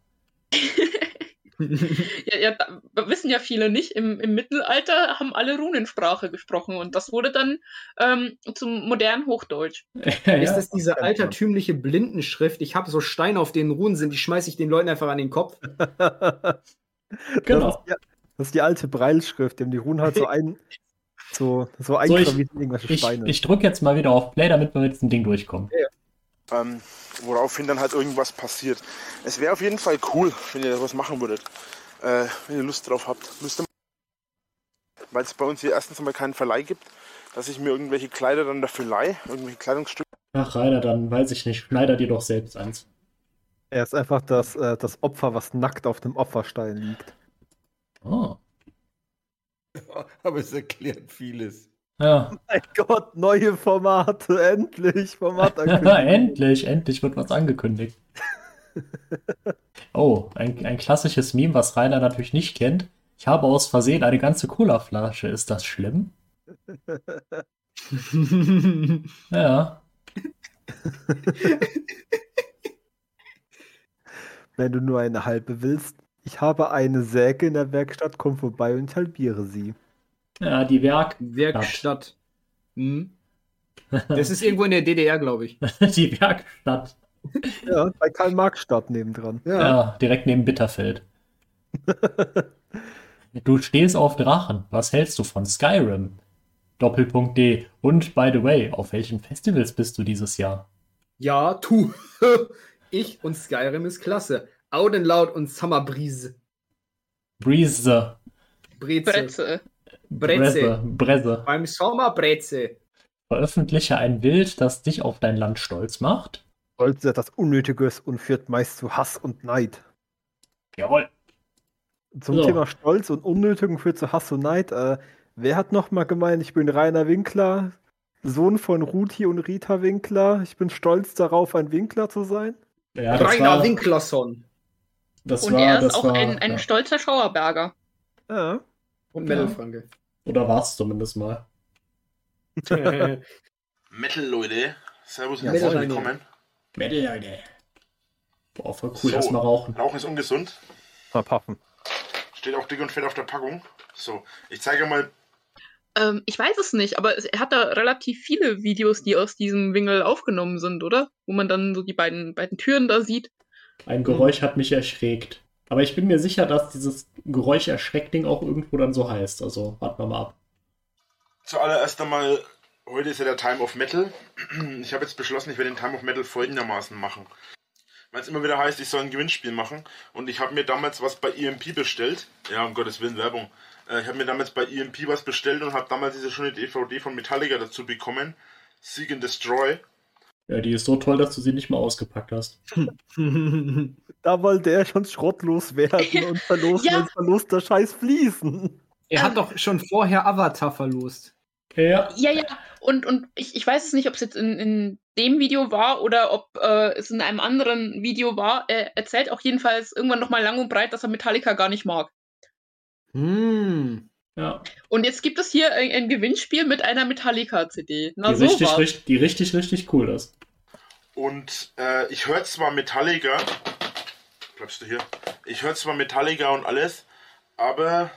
Speaker 2: *laughs*
Speaker 5: Ja, ja, da, wissen ja viele nicht. Im, Im Mittelalter haben alle Runensprache gesprochen und das wurde dann ähm, zum modernen Hochdeutsch. *laughs*
Speaker 2: ja,
Speaker 1: Ist das diese altertümliche Blindenschrift? Ich habe so Steine, auf denen Runen sind, die schmeiße ich den Leuten einfach an den Kopf. *laughs*
Speaker 3: Das,
Speaker 2: Genau.
Speaker 3: ist die, das ist die alte Breilschrift, dem die Runen halt so ein so, so
Speaker 2: So, ich, ich,
Speaker 3: Steine.
Speaker 2: ich drücke jetzt mal wieder auf Play, damit wir mit diesem Ding durchkommen.
Speaker 6: Ähm, woraufhin dann halt irgendwas passiert. Es wäre auf jeden Fall cool, wenn ihr was machen würdet. Äh, wenn ihr Lust drauf habt. Müsste weil es bei uns hier erstens einmal keinen Verleih gibt, dass ich mir irgendwelche Kleider dann dafür leihe, irgendwelche Kleidungsstücke.
Speaker 2: Ach, Rainer, dann weiß ich nicht. Schneider dir doch selbst eins.
Speaker 3: er ist einfach das, äh, das Opfer, was nackt auf dem Opferstein liegt.
Speaker 2: Oh. *laughs*
Speaker 4: Aber es erklärt vieles.
Speaker 2: Ja.
Speaker 3: Mein Gott, neue Formate, endlich! Format *laughs*
Speaker 2: endlich, endlich wird was angekündigt. Oh, ein, ein klassisches Meme, was Rainer natürlich nicht kennt. Ich habe aus Versehen eine ganze Colaflasche. Ist das schlimm? *laughs* Ja.
Speaker 3: Wenn du nur eine halbe willst, Ich habe eine Säge in der Werkstatt, komm vorbei und halbiere sie.
Speaker 2: Ja, die Werk.
Speaker 1: Werkstatt. Hm? *laughs* Das ist irgendwo in der DDR, glaube ich. *laughs*
Speaker 2: die Werkstatt.
Speaker 3: Ja, bei Karl-Marx-Stadt nebendran.
Speaker 2: Ja. direkt neben Bitterfeld. *laughs* du stehst auf Drachen. Was hältst du von Skyrim? Doppelpunkt D. Und by the way, auf welchen Festivals bist du dieses Jahr?
Speaker 1: Ja, tu. ich und Skyrim ist klasse. Audenlaut und Summer Breeze.
Speaker 2: Breeze.
Speaker 1: Breze.
Speaker 5: Bretze.
Speaker 1: Breze.
Speaker 2: Breze.
Speaker 1: Beim Sommer Breze.
Speaker 2: Veröffentliche ein Bild, das dich auf dein Land stolz macht.
Speaker 3: Stolz ist etwas Unnötiges und führt meist zu Hass und Neid.
Speaker 2: Jawohl.
Speaker 3: Zum
Speaker 2: So.
Speaker 3: Thema Stolz und Unnötigen führt zu Hass und Neid. Äh, wer hat noch mal gemeint, ich bin Rainer Winkler, Sohn von Ruti und Rita Winkler. Ich bin stolz darauf, ein Winkler zu sein.
Speaker 2: Ja, das
Speaker 1: Rainer
Speaker 2: war,
Speaker 1: Winklerson.
Speaker 2: das
Speaker 5: Und
Speaker 2: war,
Speaker 5: er ist
Speaker 2: das
Speaker 5: auch
Speaker 2: war,
Speaker 5: ein, ein
Speaker 2: ja.
Speaker 5: stolzer Schauerberger.
Speaker 3: Ja.
Speaker 1: Und
Speaker 2: Ja.
Speaker 1: Metal-Franke.
Speaker 2: Oder war es zumindest mal. *laughs*
Speaker 6: Metal, Leute. Servus und
Speaker 1: Ja,
Speaker 6: herzlich willkommen.
Speaker 2: Metal, Leute. Boah, voll cool.
Speaker 6: So.
Speaker 2: Erstmal rauchen.
Speaker 6: Rauchen ist ungesund.
Speaker 3: Mal paffen.
Speaker 6: Steht auch dick und fett auf der Packung. So, ich zeige mal.
Speaker 5: Ähm, ich weiß es nicht, aber er hat da relativ viele Videos, die aus diesem Winkel aufgenommen sind, oder? Wo man dann so die beiden, beiden Türen da sieht.
Speaker 2: Ein Geräusch hat mich erschreckt. Aber ich bin mir sicher, dass dieses Geräusch erschreckt Ding auch irgendwo dann so heißt. Also warten wir mal ab.
Speaker 6: Zuallererst einmal, heute ist ja der Time of Metal. Ich habe jetzt beschlossen, ich werde den Time of Metal folgendermaßen machen. Weil es immer wieder heißt, ich soll ein Gewinnspiel machen. Und ich habe mir damals was bei EMP bestellt. Ja, um Gottes Willen, Werbung. Äh, Ich habe mir damals bei EMP was bestellt und habe damals diese schöne DVD von Metallica dazu bekommen. Seek and Destroy.
Speaker 2: Ja, die ist so toll, dass du sie nicht mal ausgepackt hast. *laughs*
Speaker 3: Da wollte er schon schrottlos werden und verlosen
Speaker 5: Ja.
Speaker 3: Verlust der Scheiß fließen.
Speaker 1: er hat doch schon vorher Avatar verlost.
Speaker 2: Ja,
Speaker 5: Ja, ja. Und, und ich, ich weiß es nicht, ob es jetzt in, in dem Video war oder ob äh, es in einem anderen Video war. Er erzählt auch jedenfalls irgendwann nochmal lang und breit, dass er Metallica gar nicht mag.
Speaker 1: Hm.
Speaker 2: Ja.
Speaker 5: Und jetzt gibt es hier ein, ein Gewinnspiel mit einer Metallica-CD. Na,
Speaker 2: Die
Speaker 5: so
Speaker 2: richtig, richtig, die richtig, richtig cool ist.
Speaker 6: Und äh, ich höre zwar Metallica, bleibst du hier? Ich höre zwar Metallica und alles, aber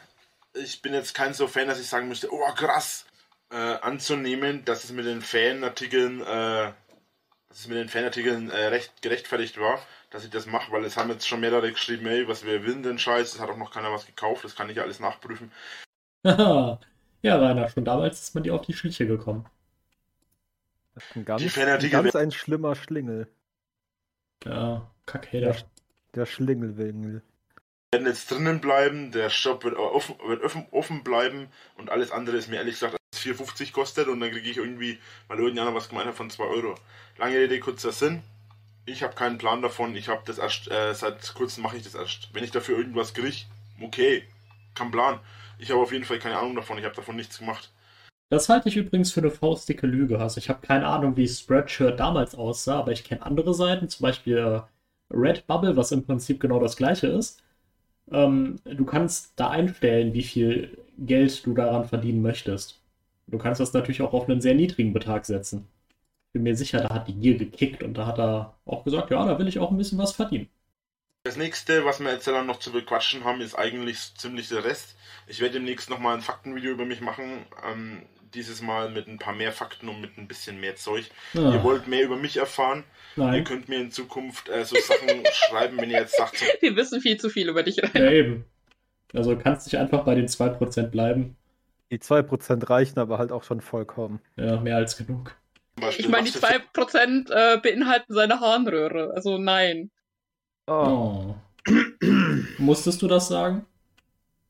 Speaker 6: ich bin jetzt kein so Fan, dass ich sagen müsste, oh krass, äh, anzunehmen, dass es mit den Fanartikeln, äh, dass es mit den Fanartikeln äh, recht gerechtfertigt war, dass ich das mache, weil es haben jetzt schon mehrere geschrieben, ey, was wir will denn Scheiß, es hat auch noch keiner was gekauft, das kann ich ja alles nachprüfen.
Speaker 2: Haha. ja, Rainer, schon damals ist man dir auf die Schliche gekommen.
Speaker 3: Das ist ein ganz,
Speaker 6: Die
Speaker 3: ein, ganz ein schlimmer Schlingel.
Speaker 2: Ja, Kackhater.
Speaker 3: Der Schlingelwingel.
Speaker 6: werden jetzt drinnen bleiben, der Shop wird offen, wird offen, offen bleiben und alles andere ist mir ehrlich gesagt als 4,50 kostet und dann kriege ich irgendwie, weil irgendjemand was gemeint hat, von 2 Euro. Lange Rede, kurzer Sinn. Ich habe keinen Plan davon, ich habe das erst, äh, seit kurzem mache ich das erst. Wenn ich dafür irgendwas kriege, okay, kein Plan. Ich habe auf jeden Fall keine Ahnung davon, ich habe davon nichts gemacht.
Speaker 2: Das halte ich übrigens für eine faustdicke Lüge. Also ich habe keine Ahnung, wie Spreadshirt damals aussah, aber ich kenne andere Seiten, zum Beispiel äh, Redbubble, was im Prinzip genau das gleiche ist. Ähm, du kannst da einstellen, wie viel Geld du daran verdienen möchtest. Du kannst das natürlich auch auf einen sehr niedrigen Betrag setzen. Bin mir sicher, da hat die Gier gekickt und da hat er auch gesagt, ja, da will ich auch ein bisschen was verdienen.
Speaker 6: Das nächste, was wir jetzt dann noch zu bequatschen haben, ist eigentlich ziemlich der Rest. Ich werde demnächst nochmal ein Faktenvideo über mich machen. Ähm, dieses Mal mit ein paar mehr Fakten und mit ein bisschen mehr Zeug. Ihr
Speaker 2: Ah,
Speaker 6: wollt mehr über mich erfahren. Ihr
Speaker 2: nein,
Speaker 6: könnt mir in Zukunft äh, so Sachen *laughs* schreiben, wenn ihr jetzt sagt, so,
Speaker 5: Wir wissen viel zu viel über dich.
Speaker 2: ja eben. Also kannst dich einfach bei den 2% bleiben.
Speaker 3: Die 2% reichen aber halt auch schon vollkommen.
Speaker 2: Ja, mehr als genug.
Speaker 6: Beispiel,
Speaker 5: Ich meine, die
Speaker 6: was für
Speaker 5: 2% äh, beinhalten seine Harnröhre. Also nein.
Speaker 3: Oh,
Speaker 2: Oh. Musstest du das sagen?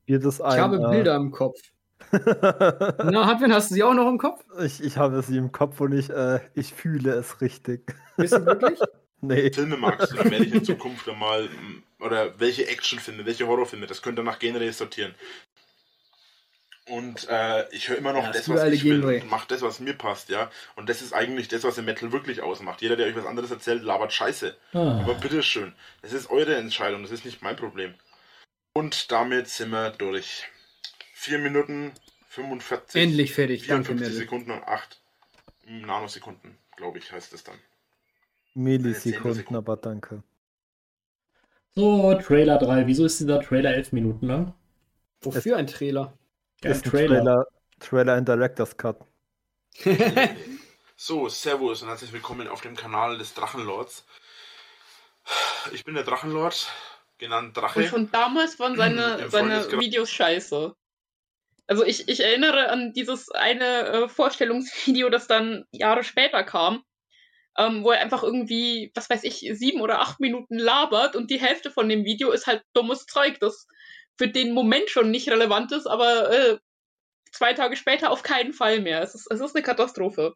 Speaker 3: jedes ein.
Speaker 1: Ich habe
Speaker 3: äh,
Speaker 1: Bilder im Kopf. *laughs* Na, Hadwin, hast du sie auch noch im Kopf?
Speaker 3: ich, ich habe sie im Kopf und ich, äh, ich fühle es richtig.
Speaker 1: Bist du wirklich? *laughs*
Speaker 3: Nee.
Speaker 6: Filme magst, dann werde ich in Zukunft mm, oder welche Actionfilme, welche Horrorfilme, das könnt ihr nach Genre sortieren. Und äh, ich höre immer noch
Speaker 1: Ja,
Speaker 6: das, was ich will und mache das, was mir passt, ja. Und das ist eigentlich das, was im Metal wirklich ausmacht. Jeder, der euch was anderes erzählt, labert Scheiße. Aber
Speaker 2: Ah,
Speaker 6: bitteschön, das ist eure Entscheidung, das ist nicht mein Problem. Und damit sind wir durch. 4 Minuten 45.
Speaker 1: Endlich fertig. Danke,
Speaker 6: 54
Speaker 1: Mädel.
Speaker 6: Sekunden und 8 Nanosekunden, glaube ich, heißt es dann.
Speaker 3: Millisekunden,
Speaker 6: Sekunden.
Speaker 3: aber danke.
Speaker 2: So, Trailer 3. Wieso ist dieser Trailer elf Minuten lang?
Speaker 1: Wofür ein Trailer?
Speaker 3: Ist ein Trailer, Trailer in Director's Cut.
Speaker 6: So, Servus und herzlich willkommen auf dem Kanal des Drachenlords. Ich bin der Drachenlord, genannt
Speaker 5: Und
Speaker 6: Drache.
Speaker 5: schon damals waren seine, seine Videos scheiße. Also ich, ich erinnere an dieses eine äh, Vorstellungsvideo, das dann Jahre später kam, ähm, wo er einfach irgendwie, was weiß ich, sieben oder acht Minuten labert und die Hälfte von dem Video ist halt dummes Zeug, das für den Moment schon nicht relevant ist, aber äh, zwei Tage später auf keinen Fall mehr. Es ist, es ist eine Katastrophe.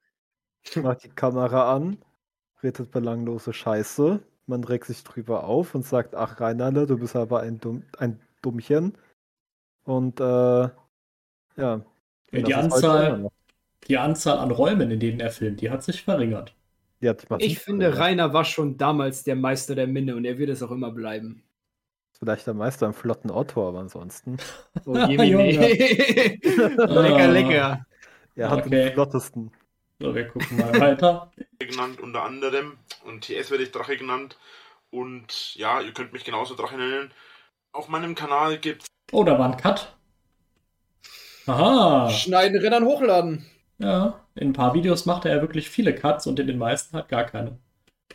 Speaker 3: Macht die Kamera an, redet belanglose Scheiße. Man regt sich drüber auf und sagt, ach Reinalde, du bist aber ein, Dumm, ein Dummchen. Und äh, ja.
Speaker 2: Ja, die
Speaker 3: heute
Speaker 2: Anzahl-. Die Anzahl an Räumen, in denen er filmt, die hat sich verringert.
Speaker 3: Die hat
Speaker 1: Ich finde,
Speaker 3: verringert.
Speaker 1: Rainer war schon damals der Meister der Minne und er wird es auch immer bleiben.
Speaker 3: Vielleicht der Meister im flotten Otto, aber ansonsten.
Speaker 1: Oh, je, *laughs* lecker,
Speaker 2: Ah.
Speaker 1: lecker.
Speaker 3: Er hat
Speaker 2: Okay.
Speaker 3: den flottesten.
Speaker 2: So, wir gucken mal weiter.
Speaker 6: genannt unter anderem und TS werde ich Drache genannt und ja, ihr könnt mich genauso Drache nennen. Auf meinem Kanal gibt's
Speaker 2: Oh, da war ein Cut. Aha.
Speaker 1: Schneiden, Rinnern, hochladen.
Speaker 2: Ja, in ein paar Videos macht er ja wirklich viele Cuts und in den meisten hat gar keine.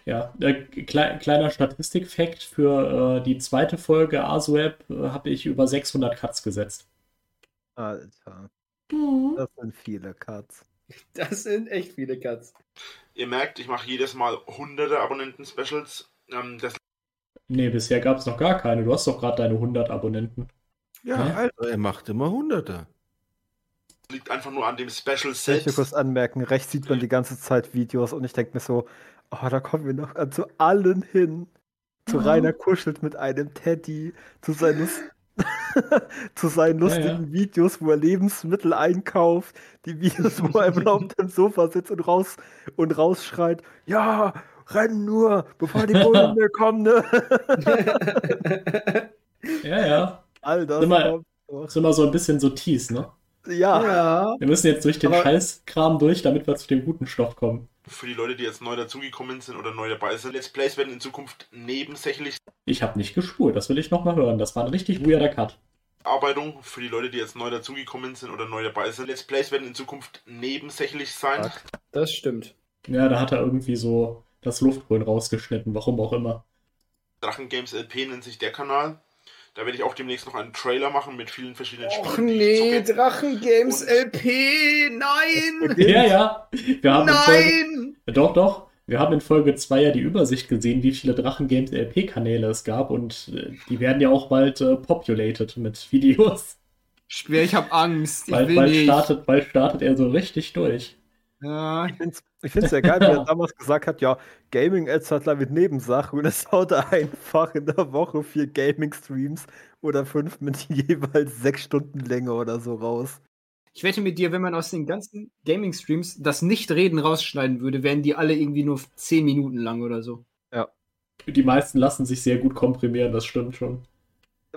Speaker 2: Ja, äh, klei kleiner Statistik-Fact für äh, die zweite Folge ASWeb äh, habe ich über 600 Cuts gesetzt.
Speaker 3: Alter,
Speaker 2: Mhm.
Speaker 3: das sind viele Cuts.
Speaker 1: Das sind echt viele Cuts.
Speaker 6: Ihr merkt, ich mache jedes Mal hunderte Abonnenten-Specials. Ähm, das
Speaker 2: Nee, bisher gab es noch gar keine. Du hast doch gerade deine 100 Abonnenten.
Speaker 4: Ja,
Speaker 2: Hä?
Speaker 4: also er macht immer Hunderte.
Speaker 6: liegt einfach nur an dem Special
Speaker 3: Soll ich
Speaker 6: selbst.
Speaker 3: kurz anmerken, rechts sieht man die ganze Zeit Videos und ich denke mir so, oh, da kommen wir noch zu allen hin. Zu
Speaker 2: Mhm.
Speaker 3: Rainer kuschelt mit einem Teddy, zu seinen, *laughs* zu seinen
Speaker 2: Ja,
Speaker 3: lustigen Videos, wo er Lebensmittel einkauft, die Videos, wo er auf dem Sofa sitzt und raus und rausschreit, ja, renn nur, bevor die Bullen *laughs* mehr kommen, ne? *laughs*
Speaker 2: Ja, ja.
Speaker 3: All das.
Speaker 2: Ist immer so ein bisschen so Tease, ne?
Speaker 3: Ja,
Speaker 1: Ja.
Speaker 2: Wir müssen jetzt durch den
Speaker 1: Aber-
Speaker 2: Scheißkram durch, damit wir zu dem guten Stoff kommen.
Speaker 6: Für die Leute, die jetzt neu dazugekommen sind oder neu dabei sind, Let's Plays werden in Zukunft nebensächlich
Speaker 2: Ich habe nicht gespult, das will ich nochmal hören. Das war ein richtig weirder Cut.
Speaker 6: Arbeitung. Für die Leute, die jetzt neu dazugekommen sind oder neu dabei sind, Let's Plays werden in Zukunft nebensächlich sein.
Speaker 3: Fuck.
Speaker 1: Das stimmt.
Speaker 2: Ja, da hat er irgendwie so das Luftholen rausgeschnitten, warum auch immer.
Speaker 6: Drachen Games LP nennt sich der Kanal. Da werde ich auch demnächst noch einen Trailer machen mit vielen verschiedenen
Speaker 1: Och
Speaker 6: Spielen. ich
Speaker 1: nee. Drachen Games
Speaker 6: Und-
Speaker 1: LP, nein! *laughs*
Speaker 2: Ja, ja. Wir haben in Folge,
Speaker 1: Nein!
Speaker 2: doch, doch. Wir haben in Folge 2 ja die Übersicht gesehen, wie viele Drachen Games LP-Kanäle es gab und äh, die werden ja auch bald äh, populated mit Videos.
Speaker 1: Schwer, ich hab Angst. Ich
Speaker 2: Bald,
Speaker 1: will
Speaker 2: bald,
Speaker 1: nicht.
Speaker 2: startet, bald startet er so richtig durch.
Speaker 1: Ja,
Speaker 3: Ich finde es ich ja geil, wie er *laughs* damals gesagt hat, ja, Gaming etc. mit Nebensache und es haut er einfach in der Woche vier Gaming-Streams oder fünf mit *laughs* jeweils sechs Stunden Länge oder so raus.
Speaker 1: Ich wette mit dir, wenn man aus den ganzen Gaming-Streams das Nicht-Reden rausschneiden würde, wären die alle irgendwie nur 10 Minuten lang oder so.
Speaker 2: Die meisten lassen sich sehr gut komprimieren, das stimmt schon.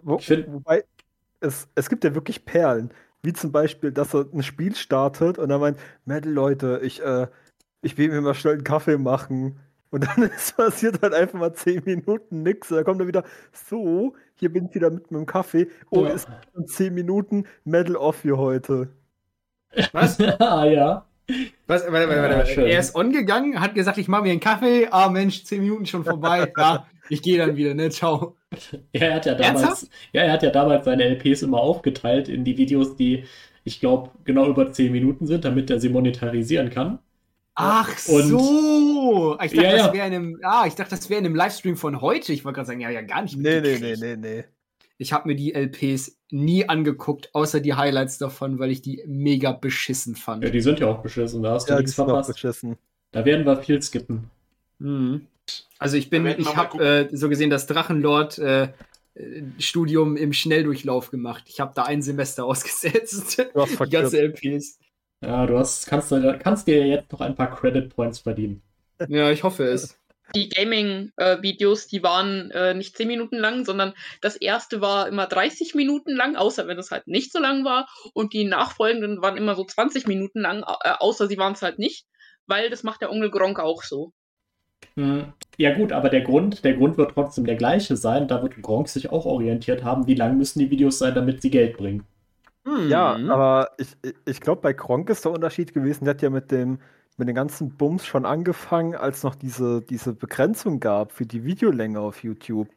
Speaker 3: Wo,
Speaker 2: Ich find-
Speaker 3: wobei, es, es gibt ja wirklich Perlen, wie zum Beispiel, dass er ein Spiel startet und er meint, Metal Leute, ich, äh, ich will mir mal schnell einen Kaffee machen. Und dann *laughs* ist passiert halt einfach mal zehn Minuten nix. Und dann kommt er wieder, so, hier bin ich wieder mit meinem Kaffee. Oh,
Speaker 2: Ja.
Speaker 3: es sind schon zehn Minuten Metal Off für heute.
Speaker 1: Was?
Speaker 2: ah *laughs* ja.
Speaker 1: Was? Warte, warte, warte,
Speaker 2: Ja.
Speaker 1: Er ist on gegangen, hat gesagt, ich mache mir einen Kaffee. Ah, Mensch, 10 Minuten schon vorbei. *laughs* Ja, ich gehe dann wieder, ne? Ciao.
Speaker 2: Ja, er hat ja damals,
Speaker 1: Ernsthaft?
Speaker 2: ja, er hat ja damals seine LPs immer aufgeteilt in die Videos, die, ich glaube, genau über 10 Minuten sind, damit er sie monetarisieren kann.
Speaker 1: Ach
Speaker 2: Und-
Speaker 1: so. Ich dachte,
Speaker 2: Ja, ja.
Speaker 1: das wäre in einem, ah, ich dachte, das wäre in einem Livestream von heute. Ich wollte gerade sagen, ja, ja, gar nicht.
Speaker 3: Nee, nee, nee, nee, nee.
Speaker 1: Ich habe mir die LPs nie angeguckt, außer die Highlights davon, weil ich die mega beschissen fand.
Speaker 2: Ja, die sind ja auch beschissen, da hast du
Speaker 3: Ja, die
Speaker 2: nichts verpasst.
Speaker 3: beschissen.
Speaker 2: Da werden wir viel skippen.
Speaker 1: Mhm. Also ich bin, ich habe äh, so gesehen das Drachenlord äh, äh, Studium im Schnelldurchlauf gemacht. Ich habe da ein Semester *laughs* ausgesetzt.
Speaker 3: Du
Speaker 1: die ganze LPs.
Speaker 2: Ja, du hast, kannst, du- kannst dir jetzt noch ein paar Credit Points verdienen.
Speaker 1: Ja, ich hoffe es.
Speaker 5: Die Gaming-Videos, die waren äh, nicht 10 Minuten lang, sondern das erste war immer 30 Minuten lang, außer wenn es halt nicht so lang war. Und die nachfolgenden waren immer so 20 Minuten lang, äh, außer sie waren es halt nicht, weil das macht der Onkel Gronk auch so.
Speaker 2: Hm. Ja gut, aber der Grund, der Grund wird trotzdem der gleiche sein. Da wird Gronk sich auch orientiert haben, wie lang müssen die Videos sein, damit sie Geld bringen.
Speaker 3: Ja,
Speaker 1: Mhm.
Speaker 3: aber ich, ich- glaube, bei Kronk ist der Unterschied gewesen, der hat ja mit dem, mit den ganzen Bums schon angefangen, als noch diese, diese Begrenzung gab für die Videolänge auf YouTube.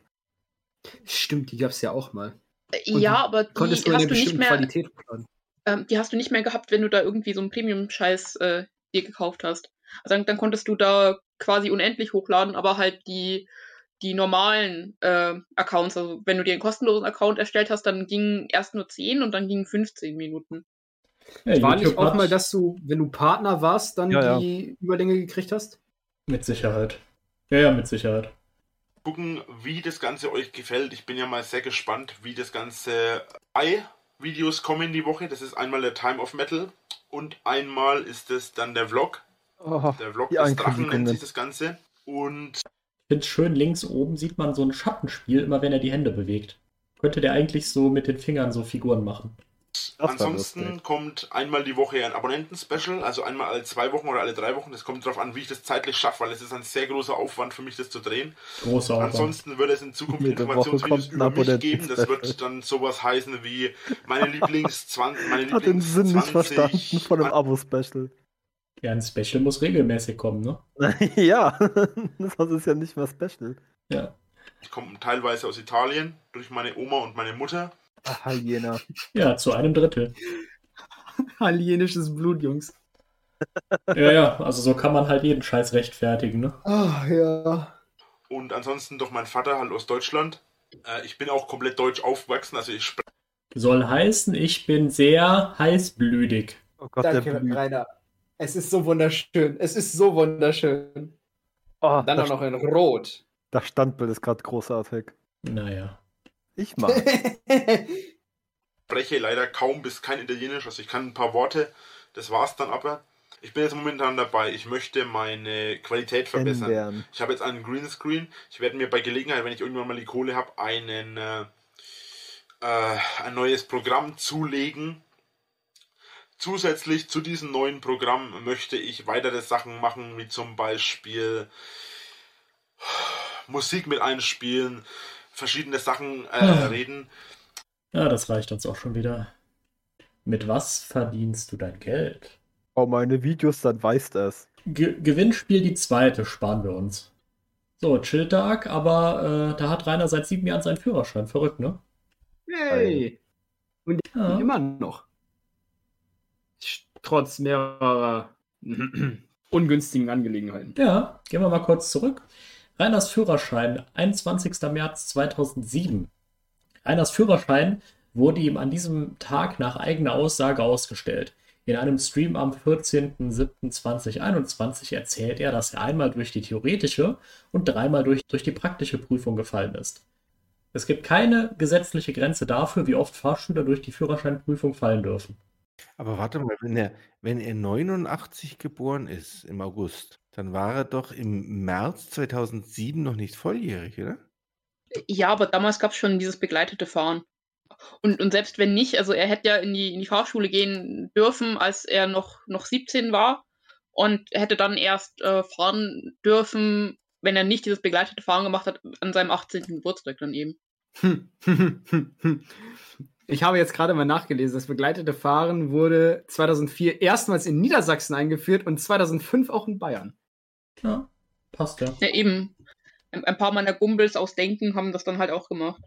Speaker 1: Stimmt, die gab es ja auch mal.
Speaker 5: Äh, ja, aber die
Speaker 1: Konntest du
Speaker 5: hast
Speaker 1: einer
Speaker 5: du nicht mehr,
Speaker 1: Qualität
Speaker 5: ähm, die hast du nicht mehr gehabt, wenn du da irgendwie so einen Premium-Scheiß äh, dir gekauft hast. Also dann, dann konntest du da quasi unendlich hochladen, aber halt die, die normalen äh, Accounts, also wenn du dir einen kostenlosen Account erstellt hast, dann gingen erst nur 10 und dann gingen 15 Minuten.
Speaker 2: Ja,
Speaker 1: War nicht auch mal, dass du, wenn du Partner warst, dann
Speaker 3: Ja, ja.
Speaker 1: die Überlänge gekriegt hast?
Speaker 2: Mit Sicherheit. Ja, ja, mit Sicherheit.
Speaker 6: gucken, wie das Ganze euch gefällt. Ich bin ja mal sehr gespannt, wie das Ganze drei Videos kommen die Woche. Das ist einmal der Time of Metal und einmal ist es dann der Vlog.
Speaker 3: Oh,
Speaker 6: Der Vlog des Drachen nennt sich das Ganze. Und
Speaker 2: Ich finde schön, links oben sieht man so ein Schattenspiel, immer wenn er die Hände bewegt. Könnte der eigentlich so mit den Fingern so Figuren machen.
Speaker 3: das
Speaker 6: ansonsten kommt einmal die Woche ein Abonnenten-Special, also einmal alle zwei Wochen oder alle drei Wochen. Das kommt darauf an, wie ich das zeitlich schaffe, weil es ist ein sehr großer Aufwand für mich, das zu drehen.
Speaker 2: Großer Aufwand.
Speaker 6: Ansonsten wird es in Zukunft
Speaker 3: Jede
Speaker 6: Informationsvideos über mich
Speaker 3: Abonnenten-
Speaker 6: geben. Das wird dann sowas heißen wie meine *laughs* Lieblings 20, meine
Speaker 3: Hat den Sinn nicht
Speaker 6: 20
Speaker 3: verstanden von einem Abo-Special.
Speaker 2: Ja, ein Special muss regelmäßig kommen, ne? *laughs*
Speaker 3: ja, *laughs* das ist ja nicht mehr Special.
Speaker 2: Ja.
Speaker 6: Ich komme teilweise aus Italien durch meine Oma und meine Mutter.
Speaker 3: Ach, Hyena.
Speaker 2: Ja, zu einem Drittel. *laughs*
Speaker 1: Alienisches Blut, Jungs.
Speaker 2: Ja, ja, also so kann man halt jeden Scheiß rechtfertigen, ne?
Speaker 1: Ah, ja.
Speaker 6: Und ansonsten doch mein Vater halt aus Deutschland. Äh, ich bin auch komplett deutsch aufgewachsen, also ich spreche
Speaker 2: Soll heißen, ich bin sehr heißblütig.
Speaker 3: Oh Gott,
Speaker 1: Danke,
Speaker 3: der.
Speaker 1: Rainer. Es ist so wunderschön. Es ist so wunderschön.
Speaker 3: Oh,
Speaker 1: Dann auch noch in Rot.
Speaker 3: das Standbild ist gerade großartig.
Speaker 2: Naja.
Speaker 3: Ich mag. *laughs*
Speaker 6: leider kaum bis kein Italienisch, also ich kann ein paar Worte, das war's dann aber. Ich bin jetzt momentan dabei, ich möchte meine Qualität verbessern.
Speaker 3: Kennenlernen.
Speaker 6: Ich habe jetzt einen Greenscreen. Ich werde mir bei Gelegenheit, wenn ich irgendwann mal die Kohle habe, einen äh, äh, ein neues Programm zulegen. Zusätzlich zu diesem neuen Programm möchte ich weitere Sachen machen, wie zum Beispiel Musik mit einspielen, verschiedene Sachen äh,
Speaker 2: Ah.
Speaker 6: reden.
Speaker 2: Ja, das reicht uns auch schon wieder. Mit was verdienst du dein Geld?
Speaker 3: Oh, meine Videos, dann weißt es.
Speaker 2: Ge Gewinnspiel die zweite sparen wir uns. So, Chill-Tag, aber äh, da hat Rainer seit sieben Jahren seinen Führerschein. Verrückt, ne?
Speaker 1: Hey. Und
Speaker 2: Ja.
Speaker 1: immer noch. Trotz mehrerer *clears throat* ungünstigen Angelegenheiten.
Speaker 2: Ja, gehen wir mal kurz zurück. Reiners Führerschein, 21. März 2007. Reiners Führerschein wurde ihm an diesem Tag nach eigener Aussage ausgestellt. In einem Stream am 14.07.2021 erzählt er, dass er einmal durch die theoretische und dreimal durch, durch die praktische Prüfung gefallen ist. Es gibt keine gesetzliche Grenze dafür, wie oft Fahrschüler durch die Führerscheinprüfung fallen dürfen.
Speaker 4: Aber warte mal, wenn er, wenn er 89 geboren ist im August, dann war er doch im März 2007 noch nicht volljährig, oder?
Speaker 5: Ja, aber damals gab es schon dieses begleitete Fahren. Und, und selbst wenn nicht, also er hätte ja in die, in die Fahrschule gehen dürfen, als er noch, noch 17 war und hätte dann erst äh, fahren dürfen, wenn er nicht dieses begleitete Fahren gemacht hat, an seinem 18. Geburtstag dann eben. *laughs* *laughs*
Speaker 1: Ich habe jetzt gerade mal nachgelesen. Das begleitete Fahren wurde 2004 erstmals in Niedersachsen eingeführt und 2005 auch in Bayern.
Speaker 2: Ja, passt ja.
Speaker 5: Ja, eben. Ein, ein paar meiner Gumbels aus Denken haben das dann halt auch gemacht.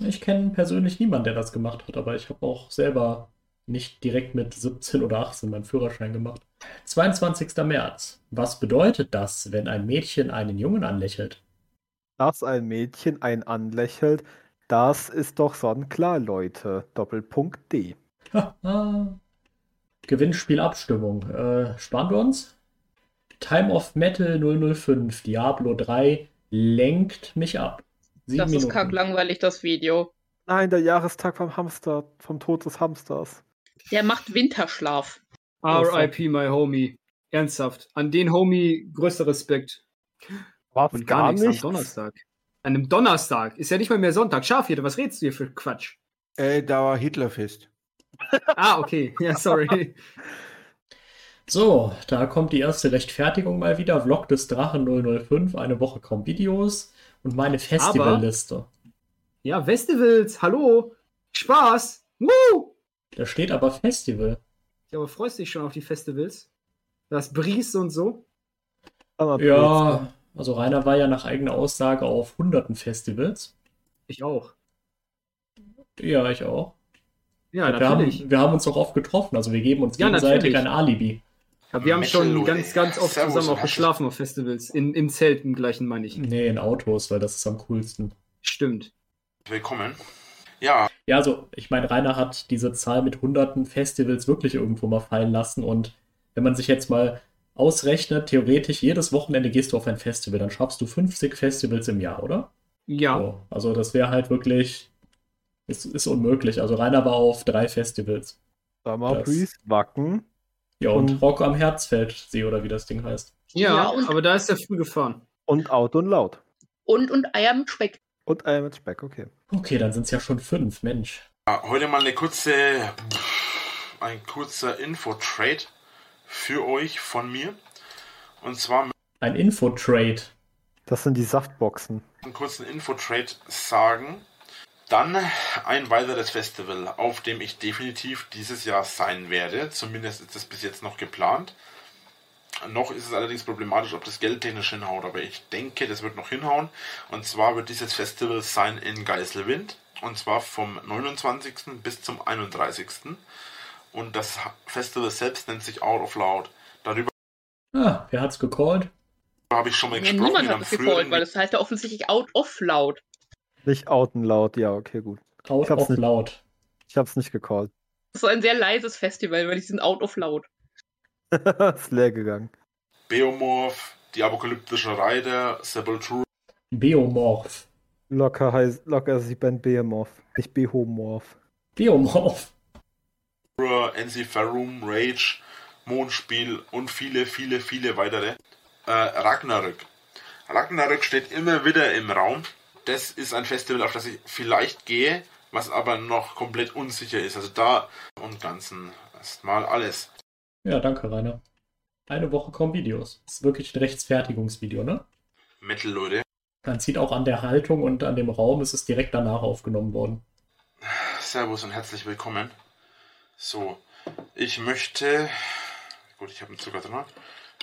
Speaker 2: Ich kenne persönlich niemanden, der das gemacht hat, aber ich habe auch selber nicht direkt mit 17 oder 18 meinen Führerschein gemacht. 22. März. Was bedeutet das, wenn ein Mädchen einen Jungen anlächelt?
Speaker 3: Dass ein Mädchen einen anlächelt, das ist doch sonnenklar, Leute. Doppelpunkt D. *laughs*
Speaker 2: Gewinnspielabstimmung. Äh, sparen wir uns? Time of Metal 005, Diablo 3, lenkt mich ab. Sieben
Speaker 5: Das ist
Speaker 2: Minuten.
Speaker 5: kacklangweilig, das Video.
Speaker 3: Nein, der Jahrestag vom Hamster, vom Tod des Hamsters.
Speaker 5: Der macht Winterschlaf.
Speaker 1: R.I.P. my homie. Ernsthaft. An den Homie größter Respekt.
Speaker 3: Was
Speaker 1: Und gar, nichts am Donnerstag. An einem Donnerstag. Ist ja nicht mal mehr Sonntag. Schafhirte, was redest du hier für Quatsch?
Speaker 4: Äh, da war Hitlerfest. *laughs*
Speaker 1: Ah, okay. Ja, sorry.
Speaker 2: So, da kommt die erste Rechtfertigung mal wieder. Vlog des Drachen 005, eine Woche kaum Videos und meine Festivalliste.
Speaker 1: Ja, Festivals, hallo. Spaß. Woo!
Speaker 2: Da steht aber Festival.
Speaker 1: Ja, aber freust du dich schon auf die Festivals? Das Bries und so?
Speaker 3: Aber
Speaker 2: Ja, also Rainer war ja nach eigener Aussage auf hunderten Festivals.
Speaker 1: Ich auch.
Speaker 2: Ja, ich auch.
Speaker 1: Ja,
Speaker 2: wir,
Speaker 1: natürlich.
Speaker 2: haben, wir haben uns doch oft getroffen, also wir geben uns
Speaker 1: Ja,
Speaker 2: gegenseitig
Speaker 1: natürlich.
Speaker 2: ein Alibi.
Speaker 1: Ja, wir haben schon ganz, ganz oft
Speaker 6: Servus
Speaker 1: zusammen auch geschlafen auf Festivals. In, Im Zelt im gleichen, meine ich.
Speaker 2: Nee, in Autos, weil das ist am coolsten.
Speaker 1: Stimmt.
Speaker 6: Willkommen. Ja,
Speaker 2: Ja, also ich meine, Rainer hat diese Zahl mit hunderten Festivals wirklich irgendwo mal fallen lassen und wenn man sich jetzt mal ausrechnet, theoretisch jedes Wochenende gehst du auf ein Festival, dann schaffst du 50 Festivals im Jahr, oder?
Speaker 1: Ja.
Speaker 2: So, also das wäre halt wirklich, ist, ist unmöglich. Also Rainer war auf drei Festivals.
Speaker 3: Summer
Speaker 2: Das-
Speaker 3: Breeze, Wacken.
Speaker 2: Ja, und
Speaker 3: Und-
Speaker 2: Rock am Herzfeldsee oder wie das Ding heißt.
Speaker 1: Ja,
Speaker 5: Ja, und-
Speaker 1: aber da ist er früh gefahren.
Speaker 3: Und Auto und Laut.
Speaker 5: Und, und Eier mit Speck.
Speaker 3: Und Eier mit Speck, okay.
Speaker 2: Okay, dann sind es ja schon fünf, Mensch.
Speaker 6: Ja, heute mal eine kurze, ein kurzer Info-Trade für euch von mir. Und zwar
Speaker 2: Ein Infotrade.
Speaker 3: Das sind die Saftboxen.
Speaker 6: einen kurzen Info-Trade sagen. Dann ein weiteres Festival, auf dem ich definitiv dieses Jahr sein werde. Zumindest ist das bis jetzt noch geplant. Noch ist es allerdings problematisch, ob das geldtechnisch hinhaut, aber ich denke, das wird noch hinhauen. Und zwar wird dieses Festival sein in Geiselwind. Und zwar vom 29. bis zum 31. Und das Festival selbst nennt sich Out of Loud. Darüber
Speaker 2: Ah, wer hat's gecallt?
Speaker 6: habe ich schon mal
Speaker 5: Ja,
Speaker 6: gesprochen.
Speaker 5: niemand hat es gecallt, weil es heißt ja offensichtlich out of loud.
Speaker 3: Nicht Outen Laut, ja, okay, gut.
Speaker 2: Out of
Speaker 3: nicht-
Speaker 2: Loud.
Speaker 3: Ich hab's nicht gecallt.
Speaker 5: Das ist ein sehr leises Festival, weil die sind out of loud. *laughs*
Speaker 3: ist leer gegangen.
Speaker 6: Beomorph, die apokalyptische Reiter, Sepultura,
Speaker 2: Biomorph.
Speaker 3: Locker heißt, locker ist die Band Behemoth, nicht Behomorph.
Speaker 2: Biomorph.
Speaker 6: Ensiferum, Rage, Mondspiel und viele, viele, viele weitere. Äh, Ragnarök. Ragnarök steht immer wieder im Raum. Das ist ein Festival, auf das ich vielleicht gehe, was aber noch komplett unsicher ist. Also da und Ganzen erstmal alles.
Speaker 2: Ja, danke, Rainer. Eine Woche kaum Videos. Das ist wirklich ein Rechtsfertigungsvideo, ne?
Speaker 6: Metal, Leute.
Speaker 2: Man sieht auch an der Haltung und an dem Raum, ist es direkt danach aufgenommen worden.
Speaker 6: Servus und herzlich willkommen. So, ich möchte. Gut, ich habe einen Zucker drin.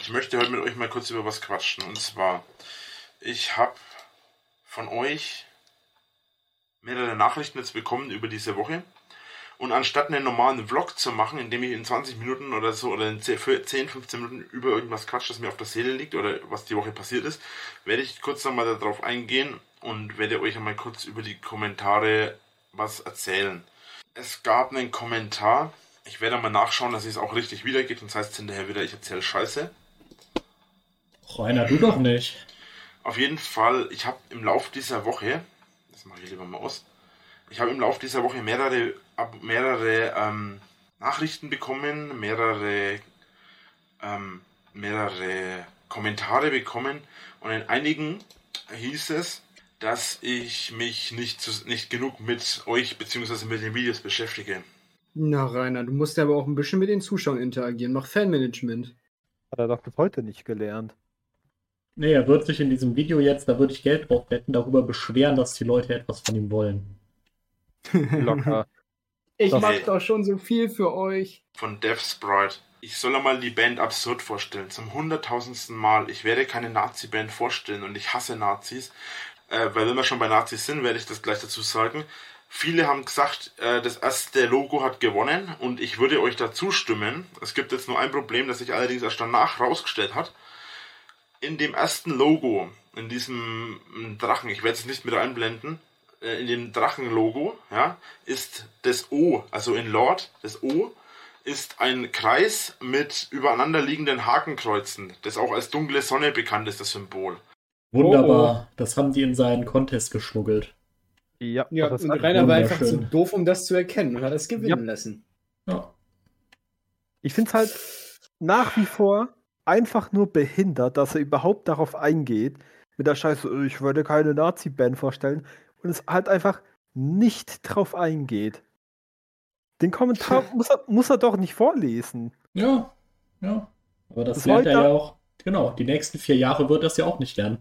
Speaker 6: Ich möchte heute mit euch mal kurz über was quatschen. Und zwar, ich habe von euch mehrere Nachrichten jetzt bekommen über diese Woche. Und anstatt einen normalen Vlog zu machen, in dem ich in 20 Minuten oder so oder in 10, 15 Minuten über irgendwas quatsche, das mir auf der Seele liegt oder was die Woche passiert ist, werde ich kurz nochmal darauf eingehen und werde euch einmal kurz über die Kommentare was erzählen. Es gab einen Kommentar. Ich werde mal nachschauen, dass ich es auch richtig wiedergebe, sonst heißt es hinterher wieder, ich erzähle Scheiße.
Speaker 2: Rainer, du doch nicht.
Speaker 6: Auf jeden Fall, ich habe im Lauf dieser Woche, das mache ich lieber mal aus, ich habe im Lauf dieser Woche mehrere, mehrere ähm, Nachrichten bekommen, mehrere, ähm, mehrere Kommentare bekommen und in einigen hieß es, dass ich mich nicht, zu, nicht genug mit euch bzw. mit den Videos beschäftige.
Speaker 1: Na, Rainer, du musst ja aber auch ein bisschen mit den Zuschauern interagieren. Mach Fanmanagement.
Speaker 3: Hat er doch bis heute nicht gelernt.
Speaker 2: Nee, er wird sich in diesem Video jetzt, da würde ich Geld drauf wetten, darüber beschweren, dass die Leute etwas von ihm wollen. *laughs*
Speaker 3: Locker.
Speaker 1: Ich mach doch schon so viel für euch.
Speaker 6: von Death Sprite. Ich soll einmal die Band Absurd vorstellen. Zum hunderttausendsten Mal. Ich werde keine Nazi-Band vorstellen und ich hasse Nazis. Äh, weil wenn wir schon bei Nazis sind, werde ich das gleich dazu sagen. Viele haben gesagt, äh, das erste Logo hat gewonnen und ich würde euch da zustimmen. Es gibt jetzt nur ein Problem, das sich allerdings erst danach rausgestellt hat. In dem ersten Logo, in diesem mm, Drachen, ich werde es nicht mit einblenden, äh, in dem Drachenlogo, ja, ist das O, also in Lord, das O, ist ein Kreis mit übereinander liegenden Hakenkreuzen, das auch als dunkle Sonne bekannt ist, das Symbol.
Speaker 2: Wunderbar. Das haben die in seinen Contest geschmuggelt.
Speaker 3: Ja,
Speaker 1: Ja,
Speaker 3: das ist
Speaker 1: und Rainer war einfach zu doof, um das zu erkennen und hat es gewinnen
Speaker 3: Ja.
Speaker 1: lassen.
Speaker 2: Ja.
Speaker 3: Ich finde es halt nach wie vor einfach nur behindert, dass er überhaupt darauf eingeht, mit der Scheiße, äh, ich würde keine Nazi-Band vorstellen, und es halt einfach nicht drauf eingeht. Den Kommentar *laughs* muss er, muss er doch nicht vorlesen.
Speaker 2: Ja. Ja. Aber das
Speaker 3: Das
Speaker 2: lernt er ja auch. Genau, die nächsten vier Jahre wird das ja auch nicht lernen.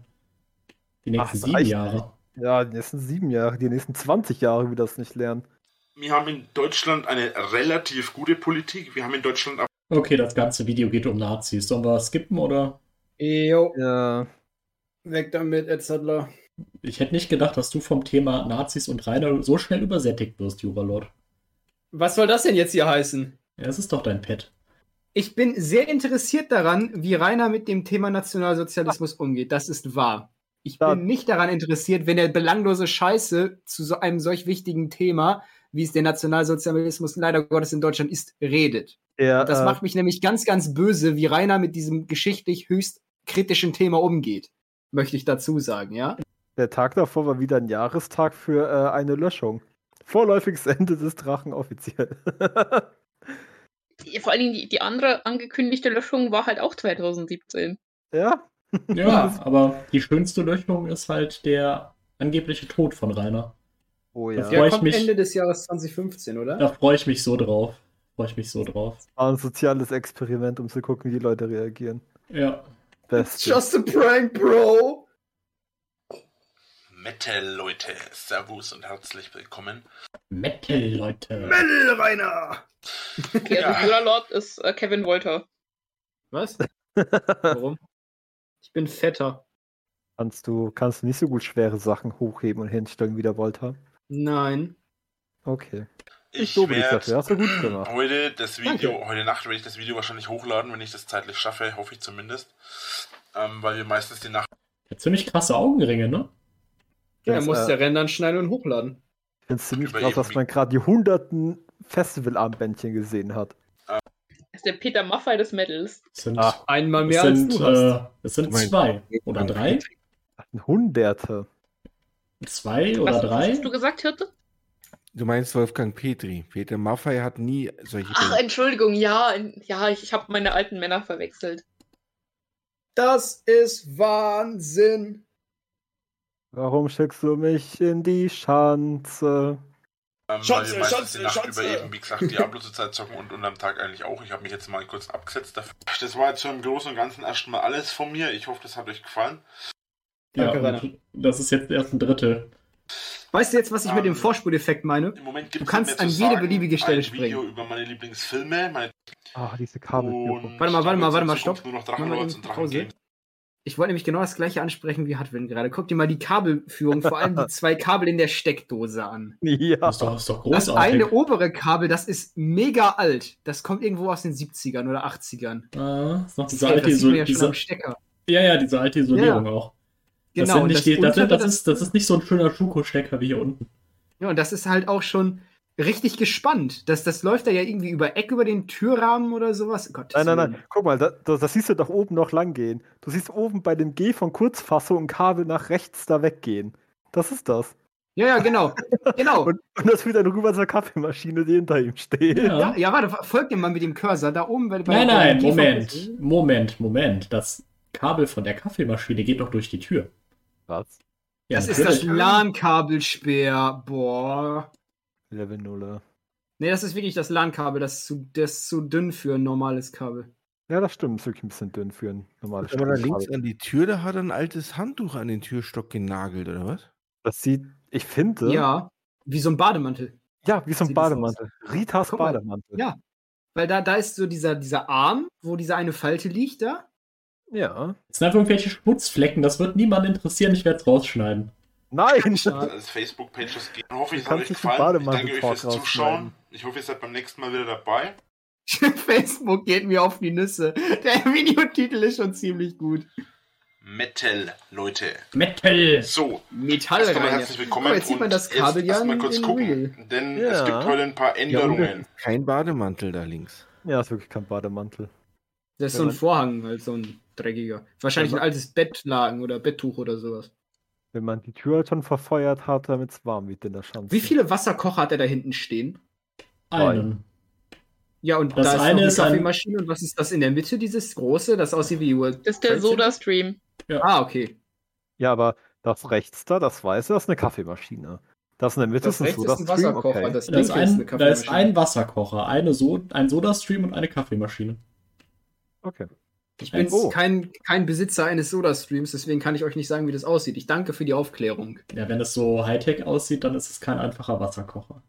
Speaker 2: Die nächsten
Speaker 3: Ach,
Speaker 2: sieben
Speaker 3: reicht
Speaker 2: Jahre.
Speaker 3: Ja, die nächsten sieben Jahre, die nächsten 20 Jahre wird das nicht lernen.
Speaker 6: Wir haben in Deutschland eine relativ gute Politik. Wir haben in Deutschland auch
Speaker 2: Okay, das ganze Video geht um Nazis. Sollen wir skippen oder?
Speaker 1: Jo,
Speaker 3: Ja.
Speaker 1: weg damit, etc.
Speaker 2: Ich hätte nicht gedacht, dass du vom Thema Nazis und Rainer so schnell übersättigt wirst, Juralord.
Speaker 1: Was soll das denn jetzt hier heißen?
Speaker 2: Ja, es ist doch dein Pet.
Speaker 1: Ich bin sehr interessiert daran, wie Rainer mit dem Thema Nationalsozialismus umgeht. Das ist wahr. Ich
Speaker 3: Da-
Speaker 1: bin nicht daran interessiert, wenn er belanglose Scheiße zu so einem solch wichtigen Thema, wie es der Nationalsozialismus leider Gottes in Deutschland ist, redet.
Speaker 3: Er,
Speaker 1: Das
Speaker 3: äh,
Speaker 1: macht mich nämlich ganz, ganz böse, wie Rainer mit diesem geschichtlich höchst kritischen Thema umgeht. Möchte ich dazu sagen, ja?
Speaker 3: der Tag davor war wieder ein Jahrestag für äh, eine Löschung. Vorläufiges Ende des Drachen offiziell. *laughs*
Speaker 5: Ja, Vor allen Dingen die, die andere angekündigte Löschung war halt auch 2017.
Speaker 3: ja,
Speaker 2: Ja, *laughs* aber die schönste Löschung ist halt der angebliche Tod von Rainer.
Speaker 3: oh
Speaker 2: Ja.
Speaker 3: ja.
Speaker 1: Der
Speaker 2: ich
Speaker 1: kommt
Speaker 2: mich-
Speaker 1: Ende des Jahres 2015, oder?
Speaker 2: Da freue ich mich so drauf. Freue ich mich so drauf.
Speaker 3: War ein soziales Experiment, um zu gucken, wie die Leute reagieren.
Speaker 2: Ja.
Speaker 3: Best.
Speaker 1: Just a prank, bro!
Speaker 6: Metal, Leute. Servus und herzlich willkommen.
Speaker 2: Metal, Leute.
Speaker 1: Metal, Rainer!
Speaker 5: Okay,
Speaker 6: Ja.
Speaker 5: Lord ist äh, Kevin Wolter.
Speaker 1: Was? *laughs* Warum? Ich bin fetter.
Speaker 3: kannst, du, kannst du nicht so gut schwere Sachen hochheben und hinstellen wie der Volta?
Speaker 1: Nein.
Speaker 3: Okay.
Speaker 6: Ich
Speaker 3: dich
Speaker 6: werde
Speaker 3: dafür, hast du gut gemacht.
Speaker 6: heute das Video,
Speaker 1: Danke.
Speaker 6: heute Nacht werde ich das Video wahrscheinlich hochladen, wenn ich das zeitlich schaffe, hoffe ich zumindest. Ähm, weil wir meistens die Nacht
Speaker 2: Ja, ziemlich krasse Augenringe, ne?
Speaker 1: Ja, er muss
Speaker 3: äh,
Speaker 1: der rendern, schneiden und hochladen.
Speaker 3: Ich finde es ziemlich krass, dass man gerade die hunderten Festivalarmbändchen gesehen hat.
Speaker 5: Das ist der Peter Maffei des Metals.
Speaker 2: Sind,
Speaker 3: Ah,
Speaker 1: Einmal
Speaker 2: es
Speaker 1: mehr als
Speaker 2: sind,
Speaker 1: du hast.
Speaker 2: äh, es sind
Speaker 4: Du meinst-
Speaker 2: zwei. Oder drei?
Speaker 3: Hunderte.
Speaker 2: Zwei oder
Speaker 5: Was, was
Speaker 2: drei?
Speaker 5: hast du gesagt, Hirte?
Speaker 4: Du meinst Wolfgang Petri. Peter Maffei hat nie solche
Speaker 5: Ach,
Speaker 4: Bilder.
Speaker 5: Entschuldigung, ja, ja, ich, ich habe meine alten Männer verwechselt.
Speaker 1: Das ist Wahnsinn.
Speaker 3: Warum schickst du mich in die Schanze?
Speaker 6: Ähm, weil
Speaker 1: Schanze,
Speaker 6: wir meistens
Speaker 1: Schanze,
Speaker 6: die Nacht
Speaker 1: Schanze.
Speaker 6: über eben, wie gesagt, Diablo zur Zeit zocken und unterm Tag eigentlich auch. Ich habe mich jetzt mal kurz abgesetzt dafür. Das war jetzt so im Großen und Ganzen erstmal alles von mir. Ich hoffe, das hat euch gefallen.
Speaker 2: Ja,
Speaker 1: Danke,
Speaker 2: und das ist jetzt erst ein Drittel.
Speaker 1: Weißt du jetzt, was ich mit dem
Speaker 6: Ähm,
Speaker 1: Vorspuleffekt meine?
Speaker 6: Im Moment gibt
Speaker 1: Du kannst an jede beliebige Stelle
Speaker 6: ein Video
Speaker 1: springen.
Speaker 6: über meine Lieblingsfilme, meine
Speaker 3: Ah, diese
Speaker 6: und
Speaker 1: Warte mal, warte mal, warte mal, stopp.
Speaker 6: Nur noch
Speaker 1: mal eben
Speaker 6: und
Speaker 1: Pause. Ich wollte nämlich genau das gleiche ansprechen wie Hatwin gerade. Guck dir mal die Kabelführung, vor allem die *laughs* zwei Kabel in der Steckdose an.
Speaker 3: Ja.
Speaker 2: Das ist doch, ist doch
Speaker 1: Das
Speaker 2: großartig.
Speaker 1: eine obere Kabel, das ist mega alt. Das kommt irgendwo aus den 70ern oder 80ern.
Speaker 2: Ah, ist noch diese alte,
Speaker 1: das ja
Speaker 2: diese,
Speaker 1: Stecker.
Speaker 2: ja, ja, diese alte Isolierung auch. Das,
Speaker 1: Genau,
Speaker 2: nicht
Speaker 1: das
Speaker 2: die, das, das, ist, das ist nicht so ein schöner Schuko-Stecker wie hier unten.
Speaker 1: Ja, und das ist halt auch schon richtig gespannt. Das, das läuft da ja irgendwie über Eck über den Türrahmen oder sowas. Gott,
Speaker 3: Nein, nein, nein. Guck mal, da, da, das siehst du doch oben noch lang gehen. Du siehst oben bei dem G von Kurzfassung ein Kabel nach rechts da weggehen. Das ist das.
Speaker 1: Ja, ja, genau. genau. *laughs*
Speaker 3: Und, und das führt dann rüber zur Kaffeemaschine, die hinter ihm steht.
Speaker 1: ja, ja, warte, folgt dir mal mit dem Cursor da oben. Bei, bei,
Speaker 2: Nein, nein,
Speaker 1: G
Speaker 2: Moment. Moment, Moment. Das Kabel von der Kaffeemaschine geht doch durch die Tür.
Speaker 3: Was?
Speaker 2: Ja,
Speaker 1: Das ist das
Speaker 2: natürlich.
Speaker 1: LAN-Kabelsperr. Boah.
Speaker 3: Level 0.
Speaker 1: Nee, das ist wirklich das LAN-Kabel. Das, ist zu- das ist zu dünn für ein normales Kabel.
Speaker 3: Ja, das stimmt. Ist wirklich ein bisschen dünn für ein normales
Speaker 4: Aber da links
Speaker 3: Kabel.
Speaker 4: an die Tür, da hat er ein altes Handtuch an den Türstock genagelt, oder was?
Speaker 3: Das sieht, ich finde,
Speaker 1: Ja. Wie so ein Bademantel.
Speaker 3: ja wie so ein
Speaker 1: das
Speaker 3: Bademantel. Ritas
Speaker 1: Guck mal.
Speaker 3: Bademantel.
Speaker 1: Ja. Weil da, da ist so dieser, dieser Arm, wo diese eine Falte liegt da.
Speaker 3: Ja.
Speaker 2: Es sind einfach irgendwelche Schmutzflecken, das wird niemand interessieren, ich werde es rausschneiden.
Speaker 3: Nein!
Speaker 1: Schade.
Speaker 6: als Facebook-Pages gehen. Ich hoffe, es hat euch gefallen. Ich danke euch fürs. Zuschauen. Ich hoffe, ihr seid beim nächsten Mal wieder dabei. *laughs*
Speaker 1: Facebook geht mir auf die Nüsse. Der *laughs* Videotitel ist schon ziemlich gut.
Speaker 6: Metal, Leute.
Speaker 2: Metal!
Speaker 6: So,
Speaker 1: Metall
Speaker 6: erst einmal
Speaker 1: rein.
Speaker 6: herzlich willkommen.
Speaker 1: Aber jetzt sieht man das Kabel
Speaker 6: jetzt
Speaker 1: ja
Speaker 6: erstmal
Speaker 1: in-
Speaker 6: kurz gucken,
Speaker 1: real.
Speaker 6: denn
Speaker 3: Ja.
Speaker 6: es gibt heute ein paar
Speaker 4: Ja,
Speaker 6: Änderungen.
Speaker 4: kein Bademantel da links.
Speaker 3: Ja, ist wirklich kein Bademantel.
Speaker 1: Das ist
Speaker 3: Ja,
Speaker 1: so ein Vorhang, halt so ein dreckiger. Wahrscheinlich
Speaker 3: Ja,
Speaker 1: ein altes Bettlaken oder Betttuch oder sowas.
Speaker 3: Wenn man die Tür halt schon verfeuert hat, damit es warm wird in der Schanze.
Speaker 1: Wie viele Wasserkocher hat er da hinten stehen?
Speaker 2: Einen.
Speaker 1: Ja, und
Speaker 2: Das
Speaker 1: da ist
Speaker 2: eine
Speaker 1: eine
Speaker 2: ist ein-
Speaker 1: Kaffeemaschine. Und was ist das in der Mitte, dieses große, das aussieht wie World
Speaker 5: Das ist der? Soda-Stream.
Speaker 1: Ah, okay.
Speaker 3: Ja, aber das rechts da, das weiße, das ist eine Kaffeemaschine. Das in der Mitte
Speaker 1: Das
Speaker 3: ist ein
Speaker 1: ein
Speaker 3: Soda-Stream,
Speaker 1: Wasserkocher.
Speaker 3: okay.
Speaker 1: Das
Speaker 2: Da ist,
Speaker 1: linke ist eine
Speaker 2: ein, da ist ein Wasserkocher, eine so ein Soda-Stream und eine Kaffeemaschine.
Speaker 3: Okay.
Speaker 1: Ich bin
Speaker 3: Oh.
Speaker 1: kein, kein Besitzer eines Soda-Streams, deswegen kann ich euch nicht sagen, wie das aussieht. Ich danke für die Aufklärung.
Speaker 2: Ja, wenn es so Hightech aussieht, dann ist es kein einfacher Wasserkocher.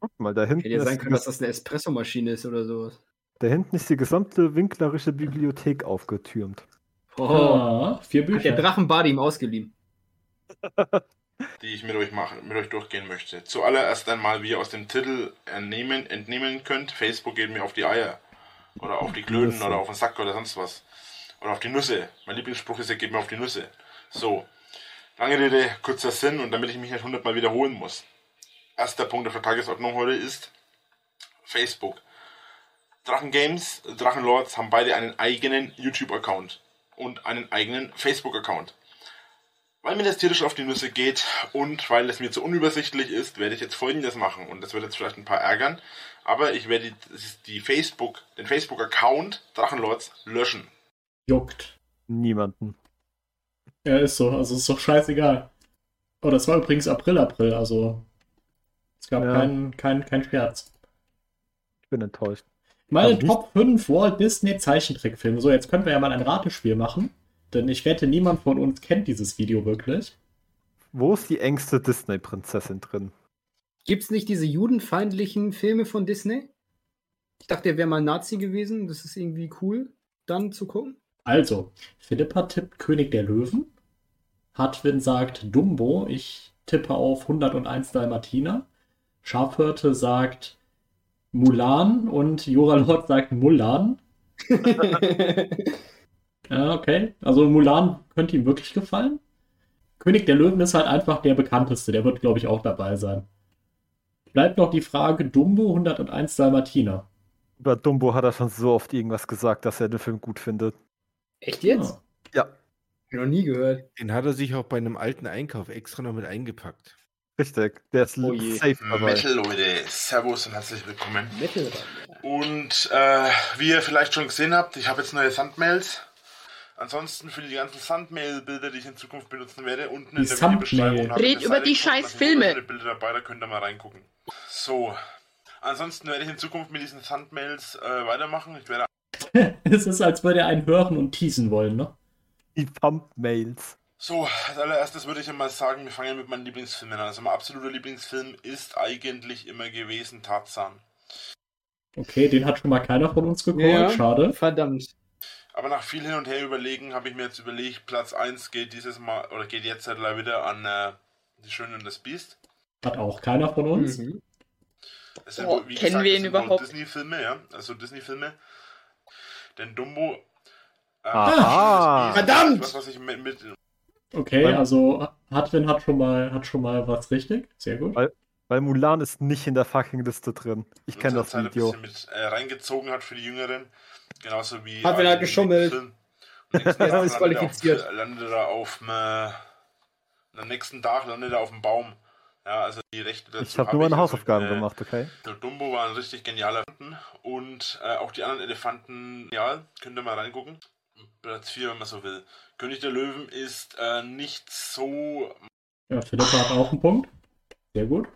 Speaker 3: Guck mal, da hinten,
Speaker 1: Hätte ja
Speaker 3: ist
Speaker 1: sein
Speaker 3: die,
Speaker 1: können, dass das eine Espressomaschine ist oder sowas.
Speaker 3: da hinten ist die gesamte winklerische Bibliothek aufgetürmt.
Speaker 1: Oh,
Speaker 2: Ah, vier
Speaker 1: hat der
Speaker 2: Bücher.
Speaker 1: Drachenbade ihm ausgeliehen. *laughs*
Speaker 6: die ich mit euch machen, mit euch durchgehen möchte. Zuallererst einmal, wie ihr aus dem Titel entnehmen, entnehmen könnt, Facebook geht mir auf die Eier. Oder auf die Klöten oder auf den Sack oder sonst was. Oder auf die Nüsse. Mein Lieblingsspruch ist ja, geht mir auf die Nüsse. So. Lange Rede, kurzer Sinn und damit ich mich nicht hundertmal wiederholen muss. Erster Punkt auf der Tagesordnung heute ist Facebook. Drachen Games, Drachenlords haben beide einen eigenen YouTube-Account und einen eigenen Facebook-Account. Weil mir das tierisch auf die Nüsse geht und weil es mir zu unübersichtlich ist, werde ich jetzt folgendes machen. Und das wird jetzt vielleicht ein paar ärgern. Aber ich werde die, die Facebook, den Facebook-Account Drachenlords löschen.
Speaker 2: Juckt.
Speaker 3: Niemanden.
Speaker 2: Ja, ist so. Also ist doch scheißegal. Oh, das war übrigens April, April. Also es gab
Speaker 3: Ja.
Speaker 2: keinen kein, kein Scherz.
Speaker 3: Ich bin enttäuscht.
Speaker 2: Meine
Speaker 3: Aber wie-
Speaker 2: Top 5 Walt Disney Zeichentrickfilme. So, jetzt können wir ja mal ein Ratespiel machen. Denn ich wette, niemand von uns kennt dieses Video wirklich.
Speaker 3: Wo ist die engste Disney-Prinzessin drin?
Speaker 1: Gibt's nicht diese judenfeindlichen Filme von Disney? Ich dachte, er wäre mal Nazi gewesen. Das ist irgendwie cool, dann zu gucken.
Speaker 2: Also, Philippa tippt König der Löwen. Hartwin sagt Dumbo. Ich tippe auf 101 Dalmatiner. Schafhirte sagt Mulan und Jora Lord sagt Mulan. *laughs* Ja, okay. Also Mulan könnte ihm wirklich gefallen. König der Löwen ist halt einfach der bekannteste. Der wird, glaube ich, auch dabei sein. Bleibt noch die Frage Dumbo 101 Dalmatiner.
Speaker 3: Über Dumbo hat er schon so oft irgendwas gesagt, dass er den Film gut findet.
Speaker 1: Echt jetzt?
Speaker 2: Ja.
Speaker 3: Ja,
Speaker 1: noch nie gehört.
Speaker 4: Den hat er sich auch bei einem alten Einkauf extra noch mit eingepackt.
Speaker 3: richtig. Der ist
Speaker 1: Oh
Speaker 3: safe dabei.
Speaker 6: Metal, Leute. Servus und herzlich willkommen.
Speaker 1: Metal
Speaker 6: Und äh, wie ihr vielleicht schon gesehen habt, ich habe jetzt neue Thumbnails. Ansonsten für die ganzen Thumbnail-Bilder, die ich in Zukunft benutzen werde, unten in
Speaker 2: Die
Speaker 6: der
Speaker 2: Thumbnail.
Speaker 6: Videobeschreibung habe ich
Speaker 5: Red über
Speaker 6: Seite
Speaker 5: die
Speaker 6: gefunden,
Speaker 5: scheiß Filme.
Speaker 6: Bilder dabei, da könnt ihr mal reingucken. So. Ansonsten werde ich in Zukunft mit diesen Thumbnails äh, weitermachen. Ich werde *laughs*
Speaker 2: es ist, als würde er einen hören und teasen wollen, ne?
Speaker 3: Die Thumbnails.
Speaker 6: So, als allererstes würde ich einmal sagen, wir fangen mit meinen Lieblingsfilmen an. Also mein absoluter Lieblingsfilm ist eigentlich immer gewesen Tarzan.
Speaker 2: Okay, den hat schon mal keiner von uns gecallt.
Speaker 1: Ja.
Speaker 2: Schade.
Speaker 1: Verdammt.
Speaker 6: Aber nach viel hin und her überlegen, habe ich mir jetzt überlegt, Platz 1 geht dieses Mal, oder geht jetzt halt wieder an äh, Die Schöne und das Biest.
Speaker 2: Hat auch keiner von uns.
Speaker 1: Mhm.
Speaker 6: Es sind
Speaker 5: Oh,
Speaker 6: wie
Speaker 5: kennen
Speaker 6: gesagt,
Speaker 5: wir ihn überhaupt?
Speaker 6: Disney-Filme, ja. Also Disney-Filme. Denn Dumbo. Äh,
Speaker 3: Aha.
Speaker 6: das ist
Speaker 1: Verdammt!
Speaker 6: Was, was ich mit, mit
Speaker 2: Okay,
Speaker 3: Weil-
Speaker 2: also Hartwin hat schon mal, hat schon mal was richtig. Sehr gut.
Speaker 3: Weil- Weil Mulan ist nicht in der fucking Liste drin. Ich kenne das Video.
Speaker 6: ein bisschen mit äh, reingezogen hat für die Jüngeren. Genauso wie.
Speaker 1: Hat
Speaker 6: äh,
Speaker 1: halt geschummelt. *laughs*
Speaker 6: Tag
Speaker 1: ist
Speaker 6: landet er
Speaker 1: qualifiziert.
Speaker 6: Auf, landet er auf dem, äh, am nächsten Tag landet er auf dem Baum. Ja, also die Rechte dazu.
Speaker 3: Ich habe nur meine. Hausaufgaben
Speaker 6: Also, äh,
Speaker 3: gemacht, okay?
Speaker 6: Der Dumbo war ein richtig genialer Elefanten und äh, auch die anderen Elefanten, ja, könnt ihr mal reingucken. Platz 4, wenn man so will. König der Löwen ist äh, nicht so.
Speaker 2: Ja, Philippa hat auch einen Punkt. Sehr gut.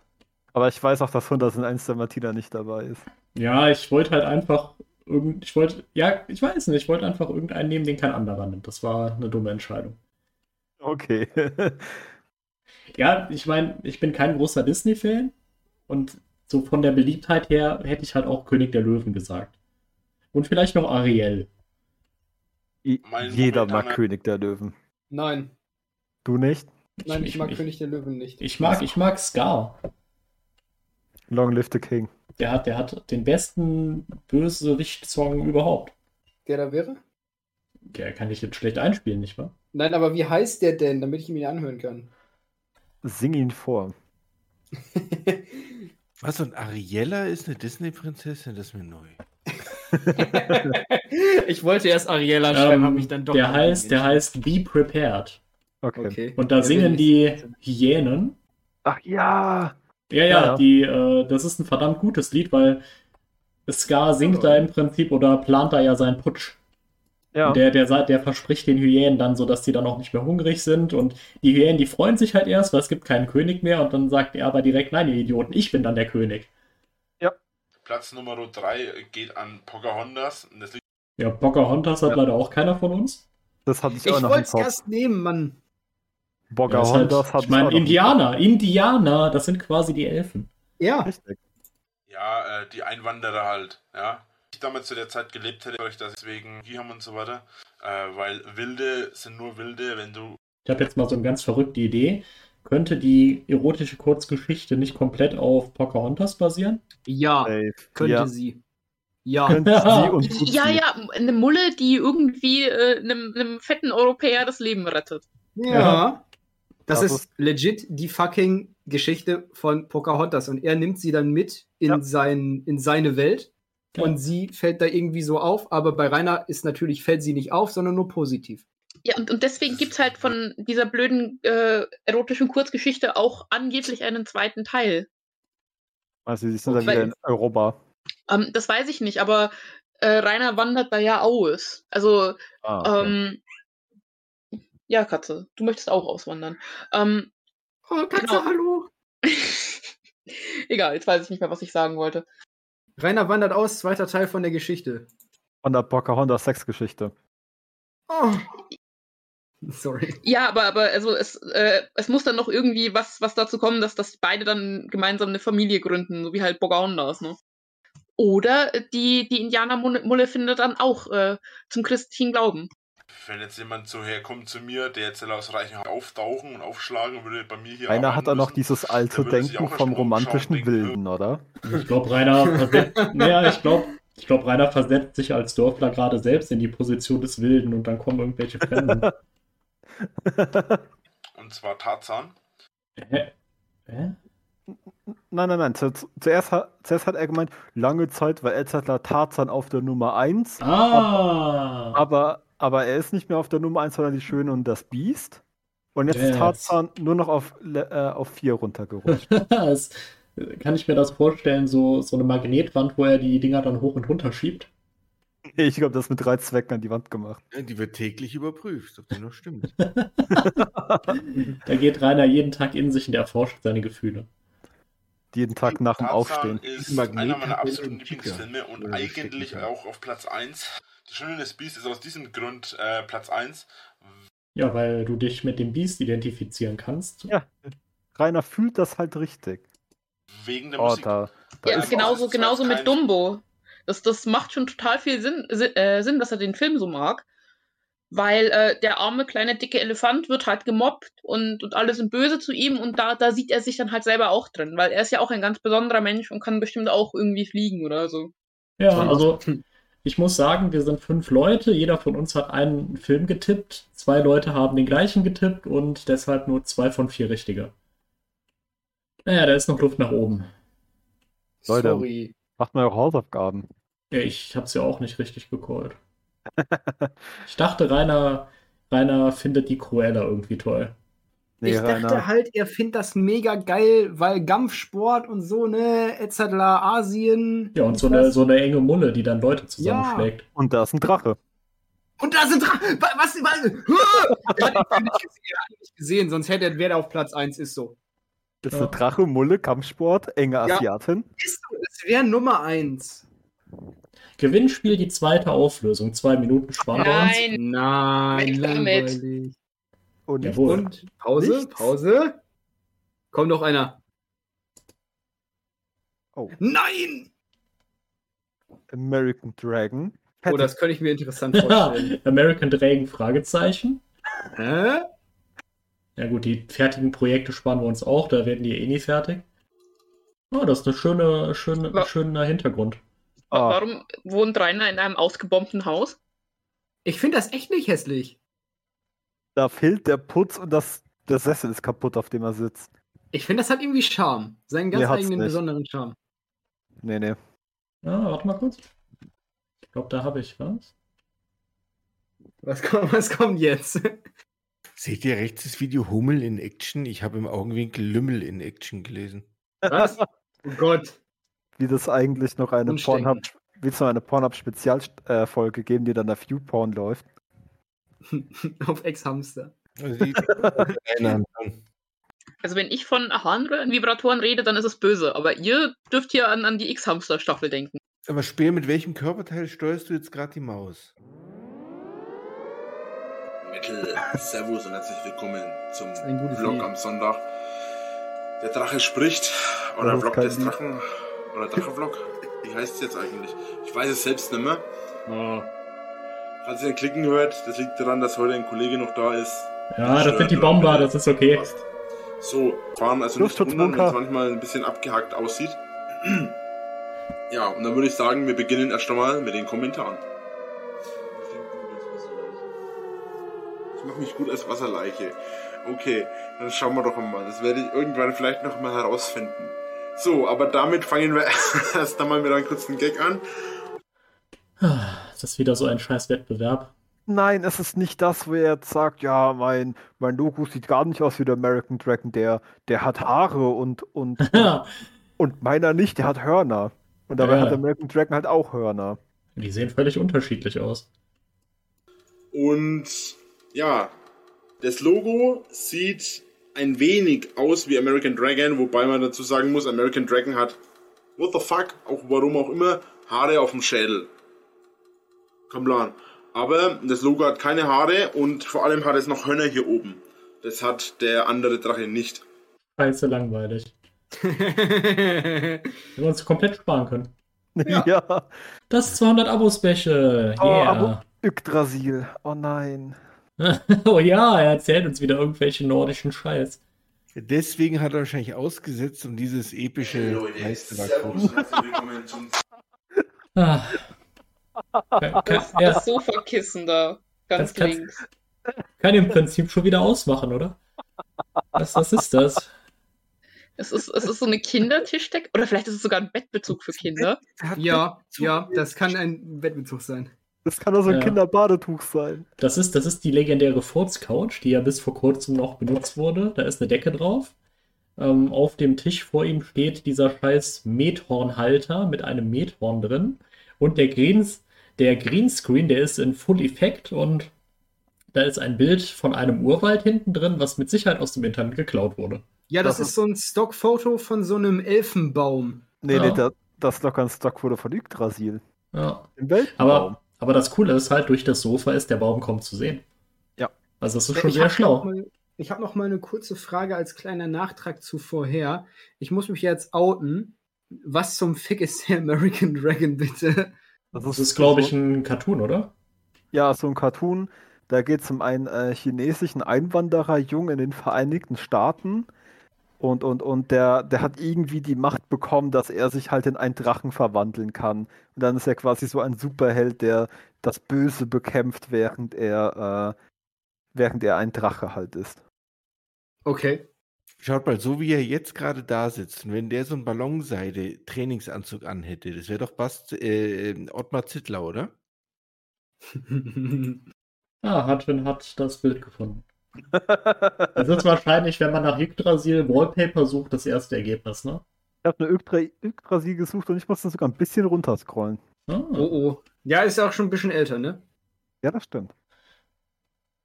Speaker 3: Aber ich weiß auch, dass 101 der Martina nicht dabei ist.
Speaker 2: Ja, ich wollte halt einfach irgend, ich wollte, ja, ich weiß nicht, ich wollte einfach irgendeinen nehmen, den kein anderer nimmt. Das war eine dumme Entscheidung.
Speaker 3: Okay.
Speaker 2: Ja, ich meine, ich bin kein großer Disney-Fan und so von der Beliebtheit her hätte ich halt auch König der Löwen gesagt. Und vielleicht noch Ariel.
Speaker 3: I-
Speaker 6: Mein
Speaker 3: Jeder mag König der Löwen.
Speaker 1: Nein.
Speaker 3: Du nicht?
Speaker 1: Nein, ich,
Speaker 2: Ich-
Speaker 1: mag
Speaker 2: ich-
Speaker 1: König der Löwen nicht.
Speaker 2: Ich mag, ich mag Scar.
Speaker 3: Long live the King.
Speaker 2: Der hat, der hat den besten Bösewicht-Song überhaupt.
Speaker 1: Der da wäre?
Speaker 2: Der kann ich jetzt schlecht einspielen, nicht wahr?
Speaker 1: Nein, aber wie heißt der denn, damit ich ihn mir anhören kann?
Speaker 3: Sing ihn vor. *laughs*
Speaker 4: Was, und Ariella ist eine Disney-Prinzessin? Das ist mir neu. *laughs*
Speaker 1: ich wollte erst Ariella schreiben, habe mich dann doch.
Speaker 2: Ähm, der heißt, der heißt Be Prepared.
Speaker 3: Okay.
Speaker 1: Okay.
Speaker 2: Und da
Speaker 1: Ja,
Speaker 2: singen die. Hyänen.
Speaker 3: Ach ja!
Speaker 2: Ja, ja,
Speaker 3: Ja, ja.
Speaker 2: die, äh, das ist ein verdammt gutes Lied, weil Scar singt da im Prinzip oder plant da ja seinen Putsch.
Speaker 3: Ja.
Speaker 2: Und Der, der, sagt- der verspricht den Hyänen dann so, dass die dann auch nicht mehr hungrig sind. Und die Hyänen, die freuen sich halt erst, weil es gibt keinen König mehr. Und dann sagt er aber direkt, nein, ihr Idioten, ich bin dann der König.
Speaker 6: Platz Nummer 3 geht an Pocahontas. Und das liegt
Speaker 2: Ja, Pocahontas hat
Speaker 3: Ja.
Speaker 2: leider auch keiner von uns.
Speaker 3: Das hatte ich,
Speaker 1: Ich
Speaker 3: auch noch im
Speaker 1: wollte es erst nehmen, Mann.
Speaker 2: Ja, ist
Speaker 3: Pocahontas
Speaker 2: halt,
Speaker 3: hat
Speaker 2: ich meine, Indianer, Indianer, das sind quasi die Elfen.
Speaker 1: Ja.
Speaker 3: Richtig.
Speaker 6: Ja, äh, die Einwanderer halt, ja. Ich damals zu der Zeit gelebt hätte, weil ich das deswegen hier haben und so weiter. Äh, weil Wilde sind nur Wilde, wenn du.
Speaker 2: Ich habe jetzt mal so eine ganz verrückte Idee. Könnte die erotische Kurzgeschichte nicht komplett auf Pocahontas basieren?
Speaker 1: Ja,
Speaker 3: Safe.
Speaker 1: könnte
Speaker 3: ja.
Speaker 1: sie. Ja.
Speaker 3: Könnte *laughs* sie und tut
Speaker 5: Ja, ja, eine Mulle, die irgendwie äh, einem, einem fetten Europäer das Leben rettet.
Speaker 1: Ja. Das,
Speaker 3: Das
Speaker 1: ist,
Speaker 3: ist-
Speaker 1: legit die fucking Geschichte von Pocahontas. Und er nimmt sie dann mit in,
Speaker 3: Ja.
Speaker 1: sein, in seine Welt.
Speaker 2: Ja.
Speaker 1: Und sie fällt da irgendwie so auf. Aber bei Rainer ist natürlich, fällt sie nicht auf, sondern nur positiv.
Speaker 5: Ja, und, und deswegen gibt's halt von dieser blöden äh, erotischen Kurzgeschichte auch angeblich einen zweiten Teil.
Speaker 3: Also, sie sind dann wieder in Europa.
Speaker 5: Ähm, das weiß ich nicht, aber äh, Rainer wandert da ja aus. Also,
Speaker 3: Ah, okay.
Speaker 5: ähm, ja, Katze, du möchtest auch auswandern. Ähm,
Speaker 1: Oh, Katze,
Speaker 5: Genau.
Speaker 1: hallo. *laughs*
Speaker 5: egal, jetzt weiß ich nicht mehr, was ich sagen wollte.
Speaker 1: Rainer wandert aus, zweiter Teil von der Geschichte.
Speaker 3: Von der Pocahontas Sexgeschichte.
Speaker 1: Oh. Sorry.
Speaker 5: Ja, aber, aber also es, äh, es muss dann noch irgendwie was, was dazu kommen, dass, dass beide dann gemeinsam eine Familie gründen, so wie halt Pocahontas, ne? Oder die, die Indianermulle findet dann auch äh, zum christlichen Glauben.
Speaker 6: Wenn jetzt jemand so herkommt zu mir, der jetzt aus Reichenhach auftauchen und aufschlagen würde bei mir hier.
Speaker 3: Einer
Speaker 6: arbeiten
Speaker 3: hat da noch dieses alte Denken vom romantischen
Speaker 6: denken,
Speaker 3: Wilden, oder?
Speaker 2: Ich glaube, Rainer versetzt, *laughs* naja, ich glaube, ich glaub, Rainer versetzt sich als Dörfler gerade selbst in die Position des Wilden und dann kommen irgendwelche Fremden. *laughs*
Speaker 6: Und zwar Tarzan.
Speaker 2: Hä? Hä?
Speaker 3: Nein, nein, nein. Zu, zu- zuerst, hat, zuerst hat er gemeint, lange Zeit war Edzardler Tarzan auf der Nummer 1,
Speaker 2: Ah!
Speaker 3: aber, aber er ist nicht mehr auf der Nummer 1, sondern die Schöne und das Biest. Und jetzt
Speaker 2: Yes.
Speaker 3: ist Tarzan nur noch auf, äh, auf 4 runtergerutscht. *laughs*
Speaker 2: das, kann ich mir das vorstellen, so, so eine Magnetwand, wo er die Dinger dann hoch und runter schiebt?
Speaker 3: ich glaube, das ist mit drei Zwecken an die Wand gemacht.
Speaker 4: Ja, Die wird täglich überprüft, ob die noch stimmt. *laughs* *laughs*
Speaker 2: Da geht Rainer jeden Tag in sich und erforscht seine Gefühle.
Speaker 3: Jeden Tag nach dem
Speaker 6: Tarzan
Speaker 3: Aufstehen.
Speaker 6: ist
Speaker 4: Magnet
Speaker 6: einer meiner
Speaker 4: er
Speaker 6: absoluten. Lieblingsfilme und eigentlich auch auf Platz 1. Die Schöne des Biest ist aus diesem Grund äh, Platz 1.
Speaker 2: Ja, weil du dich mit dem Biest identifizieren kannst.
Speaker 3: Ja. Rainer fühlt das halt richtig.
Speaker 6: Wegen der
Speaker 3: Oh,
Speaker 6: Musik.
Speaker 3: da, da
Speaker 5: Ja,
Speaker 6: genau.
Speaker 5: genauso, genauso
Speaker 6: kein-
Speaker 5: mit Dumbo. Das, das macht schon total viel Sinn, Si- äh, Sinn, dass er den Film so mag. Weil äh, der arme, kleine, dicke Elefant wird halt gemobbt und, und alle sind böse zu ihm und da, da sieht er sich dann halt selber auch drin, weil er ist ja auch ein ganz besonderer Mensch und kann bestimmt auch irgendwie fliegen oder so.
Speaker 2: Ja, also *laughs* ich muss sagen, wir sind fünf Leute, jeder von uns hat einen Film getippt, zwei Leute haben den gleichen getippt und deshalb nur zwei von vier richtige. Naja, da ist noch Luft nach oben.
Speaker 3: Leute.
Speaker 1: Sorry.
Speaker 3: macht mal eure Hausaufgaben.
Speaker 2: Ja, ich hab's ja auch nicht richtig gecallt. *laughs* Ich dachte, Rainer, Rainer findet die Cruella irgendwie toll.
Speaker 3: Nee,
Speaker 1: ich dachte
Speaker 3: Rainer.
Speaker 1: halt, er findet das mega geil, weil Gampfsport und so, ne, etc. Asien.
Speaker 2: Ja, und so eine, so eine enge Mulle, die dann Leute zusammenschlägt.
Speaker 3: Und da ist ein Drache.
Speaker 1: Und da sind Dra Wa- Was? was hat ihn nicht gesehen, nicht sonst hätte er, wäre er auf Platz 1, ist so.
Speaker 3: Das ist
Speaker 2: Ja.
Speaker 3: eine Drache, Mulle, Kampfsport, enge
Speaker 1: Ja.
Speaker 3: Asiatin.
Speaker 1: Ist so, das wäre Nummer 1.
Speaker 2: Gewinnspiel die zweite Auflösung. Zwei Minuten sparen wir uns.
Speaker 5: Nein,
Speaker 1: Nein, langweilig.
Speaker 3: Und
Speaker 2: Jawohl.
Speaker 1: Und Pause,
Speaker 3: Nichts.
Speaker 1: Pause. Kommt noch einer.
Speaker 3: Oh.
Speaker 1: Nein!
Speaker 3: American Dragon.
Speaker 1: Oh, das könnte ich mir interessant vorstellen. *laughs*
Speaker 2: American Dragon Fragezeichen.
Speaker 1: Hä?
Speaker 2: Ja gut, die fertigen Projekte sparen wir uns auch, da werden die eh nie fertig. Oh, das ist eine schöne, schöne,
Speaker 5: Wa-
Speaker 2: schöner Hintergrund.
Speaker 3: Ah.
Speaker 5: warum wohnt Rainer in einem ausgebombten Haus?
Speaker 1: Ich finde das echt nicht hässlich.
Speaker 3: Da fehlt der Putz und das, der Sessel ist kaputt, auf dem er sitzt.
Speaker 1: Ich finde, das hat irgendwie Charme. Seinen ganz
Speaker 3: Nee,
Speaker 1: eigenen
Speaker 3: nicht.
Speaker 1: besonderen Charme.
Speaker 3: Nee, nee.
Speaker 2: Ja, warte mal kurz. Ich glaube, da habe ich was.
Speaker 1: Was kommt, *laughs* was kommt jetzt?
Speaker 4: Seht ihr rechts das Video Hummel in Action? Ich habe im Augenwinkel Lümmel in Action gelesen.
Speaker 1: Was? *laughs* Oh Gott.
Speaker 3: Wie das eigentlich noch eine
Speaker 1: Umstecken.
Speaker 3: Pornhub, wie es noch eine Pornhub-Spezialfolge geben, die dann der View-Porn läuft. *laughs*
Speaker 1: Auf Ex-Hamster.
Speaker 4: Also.
Speaker 5: Also wenn ich von Harnröhren-Vibratoren rede, dann ist es böse, aber ihr dürft hier an, an die X-Hamster-Staffel denken.
Speaker 4: Aber Speer, mit welchem Körperteil steuerst du jetzt gerade die Maus?
Speaker 6: Mittel, Servus und herzlich willkommen zum Vlog
Speaker 1: Lied.
Speaker 6: am Sonntag. Der Drache spricht, oder Vlog des. Drachen, oder Drachenvlog. Wie heißt es jetzt eigentlich? Ich weiß es selbst nicht mehr. Falls ihr ein Klicken hört, das liegt daran, dass heute ein Kollege noch da ist.
Speaker 2: Ja, das sind die Bomber, das ist okay.
Speaker 6: Passt. So, fahren also nicht wundern, wenn es manchmal ein bisschen abgehackt aussieht. *clears throat* Ja, und dann würde ich sagen, wir beginnen erst einmal mit den Kommentaren. Ich mache mich gut als Wasserleiche. Okay, dann schauen wir doch mal. Das werde ich irgendwann vielleicht noch mal herausfinden. So, aber damit fangen wir *laughs* erst einmal mit einem kurzen Gag an.
Speaker 2: Das ist wieder so ein scheiß Wettbewerb.
Speaker 3: Nein, es ist nicht das, wo er jetzt sagt, ja, mein, mein Logo sieht gar nicht aus wie der American Dragon, der, der hat Haare und, *laughs* und, und meiner nicht, der hat Hörner. Und dabei
Speaker 2: Ja.
Speaker 3: hat der American Dragon halt auch Hörner.
Speaker 2: Die sehen völlig unterschiedlich aus.
Speaker 6: Und ja, das Logo sieht ein wenig aus wie American Dragon, wobei man dazu sagen muss, American Dragon hat, what the fuck, auch warum auch immer, Haare auf dem Schädel. Kein Plan. Aber das Logo hat keine Haare und vor allem hat es noch Hörner hier oben. Das hat der andere Drache nicht.
Speaker 2: Scheiße langweilig. Wenn *laughs* wir uns komplett sparen können.
Speaker 1: Ja.
Speaker 3: Ja.
Speaker 2: Das 200 Abo-Special.
Speaker 3: Oh,
Speaker 2: Yeah.
Speaker 3: Abo Yggdrasil. Oh nein. *laughs*
Speaker 2: oh ja, er erzählt uns wieder irgendwelche nordischen Scheiß.
Speaker 4: Deswegen hat er wahrscheinlich ausgesetzt, um dieses epische Meisterwerk
Speaker 6: servus und herzlich
Speaker 2: kann, *laughs* ja,
Speaker 5: Das Sofakissen da, ganz
Speaker 2: Das
Speaker 5: links.
Speaker 2: kann im Prinzip schon wieder ausmachen, oder? Was, was ist das?
Speaker 5: Es ist, es ist so eine Kindertischdecke. Oder vielleicht ist es sogar ein Bettbezug für Kinder.
Speaker 1: ja, ja, das kann ein Wettbezug sein.
Speaker 3: Das kann doch so ein
Speaker 2: Ja.
Speaker 3: Kinderbadetuch sein.
Speaker 2: Das ist, das ist die legendäre Furz-Couch, die ja bis vor kurzem noch benutzt wurde. Da ist eine Decke drauf. Ähm, auf dem Tisch vor ihm steht dieser scheiß Methornhalter mit einem Methorn drin. Und der, Greens, der Greenscreen, der ist in Full Effekt und da ist ein Bild von einem Urwald hinten drin, was mit Sicherheit aus dem Internet geklaut wurde.
Speaker 1: Ja, das,
Speaker 3: Das
Speaker 1: ist so ein Stockfoto von so einem Elfenbaum.
Speaker 3: Nee,
Speaker 2: Ja.
Speaker 3: nee, das, das ist doch ganz Stockfoto von Yggdrasil.
Speaker 2: Ja.
Speaker 3: Im Weltraum.
Speaker 2: Aber, aber das Coole ist halt, durch das Sofa ist der Baum kaum zu sehen.
Speaker 3: Ja.
Speaker 2: Also das ist schon
Speaker 1: ich
Speaker 2: sehr schlau.
Speaker 1: Mal, ich habe noch mal eine kurze Frage als kleiner Nachtrag zu vorher. Ich muss mich jetzt outen. Was zum Fick ist der American Dragon, bitte?
Speaker 2: Das ist, glaube ich, ein Cartoon, oder?
Speaker 3: Ja, so ein Cartoon. Da geht es um einen äh, chinesischen Einwandererjungen in den Vereinigten Staaten. Und, und, und der, der hat irgendwie die Macht bekommen, dass er sich halt in einen Drachen verwandeln kann. Und dann ist er quasi so ein Superheld, der das Böse bekämpft, während er, äh, während er ein Drache halt ist.
Speaker 1: Okay.
Speaker 4: Schaut mal, so wie er jetzt gerade da sitzt, und wenn der so einen Ballonseide-Trainingsanzug anhätte, das wäre doch Bast äh, Ottmar Zittler, oder? *laughs*
Speaker 2: Ah, Hartwin hat das Bild gefunden. Das ist wahrscheinlich, wenn man nach Yggdrasil Wallpaper sucht, das erste Ergebnis, ne?
Speaker 3: Ich habe eine Yggdra Yggdrasil gesucht und ich musste sogar ein bisschen runterscrollen.
Speaker 2: Ah.
Speaker 1: oh oh. Ja, ist ja auch schon ein bisschen älter, ne?
Speaker 3: Ja, das stimmt.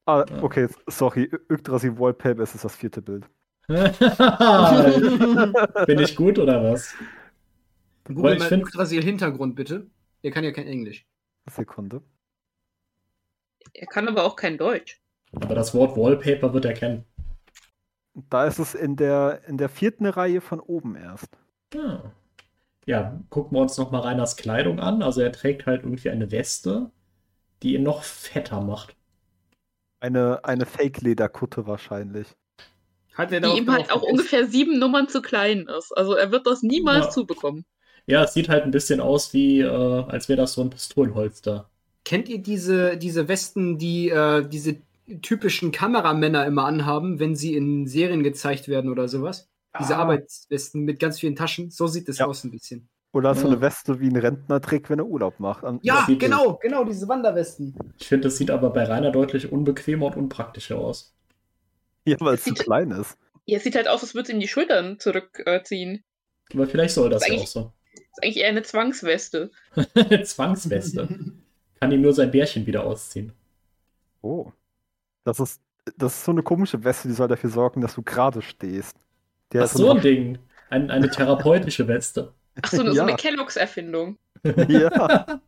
Speaker 3: Ah, okay, sorry. Yggdrasil Wallpaper ist das vierte Bild. *laughs*
Speaker 2: Bin ich gut oder was?
Speaker 1: Google
Speaker 2: ich
Speaker 1: mal
Speaker 2: find-
Speaker 1: Yggdrasil Hintergrund, bitte. Der kann ja kein Englisch.
Speaker 3: Sekunde.
Speaker 5: Er kann aber auch kein Deutsch.
Speaker 2: Aber das Wort Wallpaper wird er kennen.
Speaker 3: Da ist es in der, in der vierten Reihe von oben erst.
Speaker 2: Ah. Ja, gucken wir uns nochmal Reiners Kleidung an. Also er trägt halt irgendwie eine Weste, die ihn noch fetter macht.
Speaker 3: Eine, eine Fake-Lederkutte wahrscheinlich.
Speaker 1: Hat er
Speaker 5: Die ihm halt auch ungefähr sieben Nummern zu klein ist. Also er wird das niemals
Speaker 2: Ja.
Speaker 5: zubekommen.
Speaker 2: Ja, es sieht halt ein bisschen aus wie, äh, als wäre das so ein Pistolenholster.
Speaker 1: Kennt ihr diese, diese Westen, die äh, diese typischen Kameramänner immer anhaben, wenn sie in Serien gezeigt werden oder sowas? Diese
Speaker 3: Ah.
Speaker 1: Arbeitswesten mit ganz vielen Taschen. So sieht es
Speaker 3: Ja.
Speaker 1: aus ein bisschen.
Speaker 3: Oder so eine Weste wie ein Rentner trägt, wenn er Urlaub macht. An-
Speaker 1: Ja, genau, genau, diese Wanderwesten.
Speaker 2: Ich finde, das sieht aber bei Rainer deutlich unbequemer und unpraktischer aus. *laughs*
Speaker 3: Ja, weil es zu
Speaker 5: Sieht-
Speaker 3: klein ist.
Speaker 5: Ja, es sieht halt aus, als würde es ihm die Schultern zurückziehen.
Speaker 2: Aber vielleicht soll das
Speaker 5: Ist
Speaker 2: ja auch so.
Speaker 5: ist eigentlich eher eine Zwangsweste. *laughs*
Speaker 2: Zwangsweste. *laughs* Kann ihm nur sein Bärchen wieder ausziehen.
Speaker 3: Oh. Das ist, das ist so eine komische Weste, die soll dafür sorgen, dass du gerade stehst. Der
Speaker 2: Ach
Speaker 3: ist
Speaker 2: so ein Ding. Ein, eine therapeutische Weste.
Speaker 5: Ach so, eine, so
Speaker 3: Ja.
Speaker 5: eine Kelloggs-Erfindung.
Speaker 3: Ja.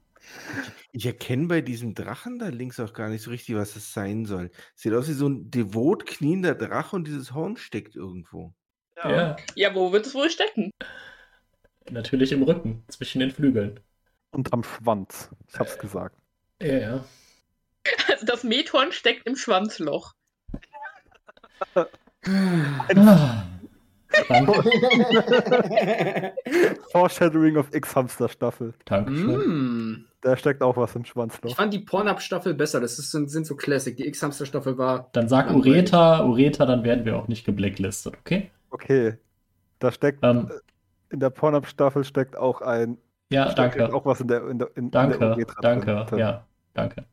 Speaker 4: Ich erkenne bei diesem Drachen da links auch gar nicht so richtig, was das sein soll. Sieht aus wie so ein devot kniender Drache und dieses Horn steckt irgendwo.
Speaker 2: Ja.
Speaker 5: Ja, wo wird es wohl stecken?
Speaker 2: Natürlich im Rücken, zwischen den Flügeln.
Speaker 3: Und am Schwanz. Ich hab's gesagt.
Speaker 2: Ja, ja. *laughs*
Speaker 5: Also das Methorn steckt im Schwanzloch. *laughs*
Speaker 3: Foreshadowing of X-Hamster-Staffel.
Speaker 2: Dankeschön.
Speaker 1: Mm.
Speaker 3: Da steckt auch was im
Speaker 1: Ich
Speaker 3: Schwanzloch.
Speaker 1: fand die Pornhub-Staffel besser. Das ist, sind, sind so Classic. Die X-Hamster-Staffel war.
Speaker 2: Dann sag. Ureta, Ureta, dann werden wir auch nicht geblacklistet, okay?
Speaker 3: Okay. Da steckt,
Speaker 2: Ähm,
Speaker 3: in der Pornhub-Staffel steckt auch ein.
Speaker 2: ja,
Speaker 3: steckt
Speaker 2: danke.
Speaker 3: auch was in der, in der, in, in
Speaker 2: Danke,
Speaker 3: der Uretra
Speaker 2: danke,
Speaker 3: drin.
Speaker 2: ja, danke.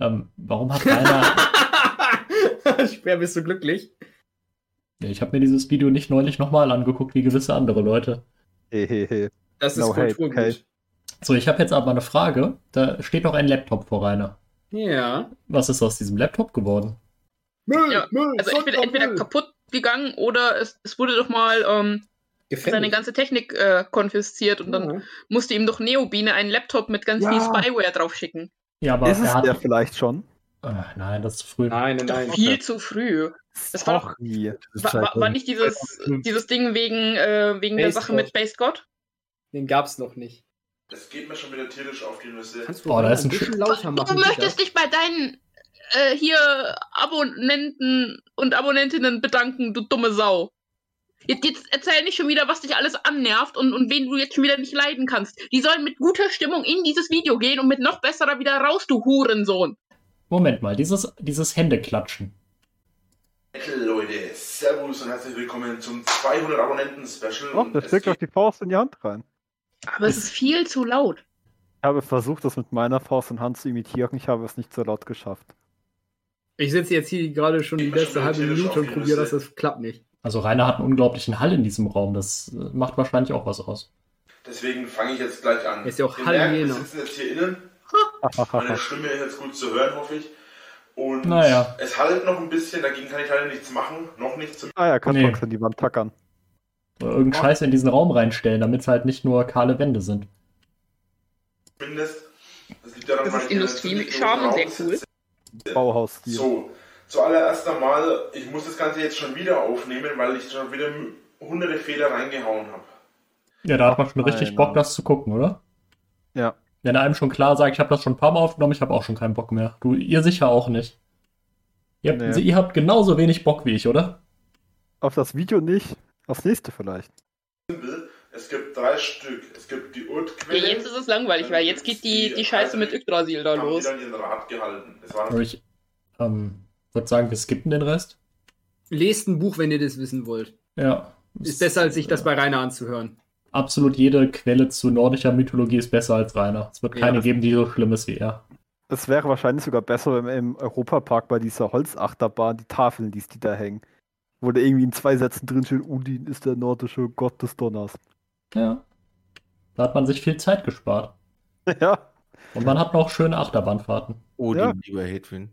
Speaker 2: Ähm, warum hat Rainer. *laughs*
Speaker 1: Schwer bist du glücklich.
Speaker 2: Ja, ich habe mir dieses Video nicht neulich nochmal angeguckt, wie gewisse andere Leute.
Speaker 3: Hehehe.
Speaker 1: Das ist
Speaker 3: No hate,
Speaker 1: Kulturgut.
Speaker 2: So, ich habe jetzt aber eine Frage. Da steht noch ein Laptop vor Rainer.
Speaker 1: Ja.
Speaker 2: Was ist aus diesem Laptop geworden?
Speaker 1: Müll,
Speaker 5: Ja,
Speaker 1: Müll,
Speaker 5: Also entweder, entweder
Speaker 1: Sondermüll.
Speaker 5: kaputt gegangen oder es, es wurde doch mal ähm, seine ganze Technik äh, konfisziert und dann musste ihm doch Neobine einen Laptop mit ganz
Speaker 3: Ja.
Speaker 5: viel Spyware drauf schicken.
Speaker 2: Ja, aber
Speaker 3: Ist es
Speaker 2: er hat.
Speaker 3: der vielleicht schon?
Speaker 2: Ah, nein, das ist zu früh.
Speaker 1: Nein, nein, nein.
Speaker 5: viel zu früh. Das war doch-.
Speaker 4: Das
Speaker 5: War, war, war nicht dieses, dieses Ding wegen, äh, wegen der Sache mit
Speaker 1: God.
Speaker 5: Based God?
Speaker 1: Den gab's noch nicht.
Speaker 6: Das geht mir schon wieder tierisch auf die Nüsse.
Speaker 1: Kannst du
Speaker 2: Boah, da ist ein
Speaker 1: bisschen lauter machen?
Speaker 5: Du möchtest dich bei deinen äh, hier Abonnenten und Abonnentinnen bedanken, du dumme Sau. Jetzt, jetzt erzähl nicht schon wieder, was dich alles annervt und, und wen du jetzt schon wieder nicht leiden kannst. Die sollen mit guter Stimmung in dieses Video gehen und mit noch besserer wieder raus, du Hurensohn.
Speaker 2: Moment mal, dieses, dieses Händeklatschen.
Speaker 6: Leute, Servus und herzlich willkommen zum 200 Abonnenten-Special.
Speaker 3: Oh,
Speaker 6: Und
Speaker 3: da
Speaker 6: es
Speaker 3: steckt doch
Speaker 6: geht-
Speaker 3: die Faust in die Hand rein.
Speaker 5: Aber es ist viel zu laut.
Speaker 3: Ich habe versucht, das mit meiner Faust in Hand zu imitieren. Ich habe es nicht so laut geschafft.
Speaker 1: Ich sitze jetzt hier gerade schon die letzte halbe Minute und probiere das,
Speaker 6: Nüsse.
Speaker 1: das klappt nicht.
Speaker 2: Also Rainer hat einen unglaublichen Hall in diesem Raum. Das äh, macht wahrscheinlich auch was aus.
Speaker 6: Deswegen fange ich jetzt gleich an.
Speaker 1: Ist ja auch
Speaker 6: merkt, wir sitzen jetzt hier innen. *laughs* Meine Stimme ist jetzt gut zu hören, hoffe ich. Und
Speaker 2: Naja.
Speaker 6: es halt noch ein bisschen, dagegen kann ich leider nichts machen. Noch nichts
Speaker 3: ah ja,
Speaker 2: Nee.
Speaker 3: Kartons in die Wand tackern.
Speaker 2: Oder irgendeinen Scheiß in diesen Raum reinstellen, damit es halt nicht nur kahle Wände sind.
Speaker 6: zumindest. Das liegt daran,
Speaker 5: Das ist
Speaker 6: ich in einem ziemlich
Speaker 5: Industriescharme,
Speaker 6: großen
Speaker 5: sehr cool.
Speaker 3: Bauhausstil.
Speaker 6: So, zuallererst einmal, ich muss das Ganze jetzt schon wieder aufnehmen, weil ich schon wieder hunderte Fehler reingehauen habe.
Speaker 2: Ja, da hat man schon richtig
Speaker 3: Alter.
Speaker 2: Bock, das zu gucken, oder?
Speaker 3: Ja.
Speaker 2: Wenn einem schon klar sagt, ich habe das schon ein paar Mal aufgenommen, ich habe auch schon keinen Bock mehr. Du, ihr sicher auch nicht. Ihr habt,
Speaker 3: Nee.
Speaker 2: ihr habt genauso wenig Bock wie ich, oder?
Speaker 3: Auf das Video nicht. Aufs nächste vielleicht.
Speaker 6: Es gibt drei Stück. Es gibt die
Speaker 5: Ja,
Speaker 6: Urtquelle.
Speaker 5: jetzt ist es langweilig, weil jetzt geht die, die Scheiße mit Yggdrasil da
Speaker 6: haben
Speaker 5: los.
Speaker 6: die dann ihren Rat gehalten. Das
Speaker 2: ich ähm, würde sagen, wir skippen den Rest.
Speaker 1: Lest ein Buch, wenn ihr das wissen wollt.
Speaker 2: Ja.
Speaker 1: Ist besser, als sich das bei Rainer anzuhören.
Speaker 2: Absolut jede Quelle zu nordischer Mythologie ist besser als Rainer. Es wird keine
Speaker 1: Ja.
Speaker 2: geben, die so schlimm ist wie er.
Speaker 3: Es wäre wahrscheinlich sogar besser, wenn im Europapark bei dieser Holzachterbahn die Tafeln liest, die da hängen. Wo da irgendwie in zwei Sätzen drin steht, Udin ist der nordische Gott des Donners.
Speaker 2: Ja. Da hat man sich viel Zeit gespart. *laughs*
Speaker 3: ja.
Speaker 2: Und man hat noch schöne Achterbahnfahrten.
Speaker 4: Odin,
Speaker 3: Ja.
Speaker 4: lieber Hedwin.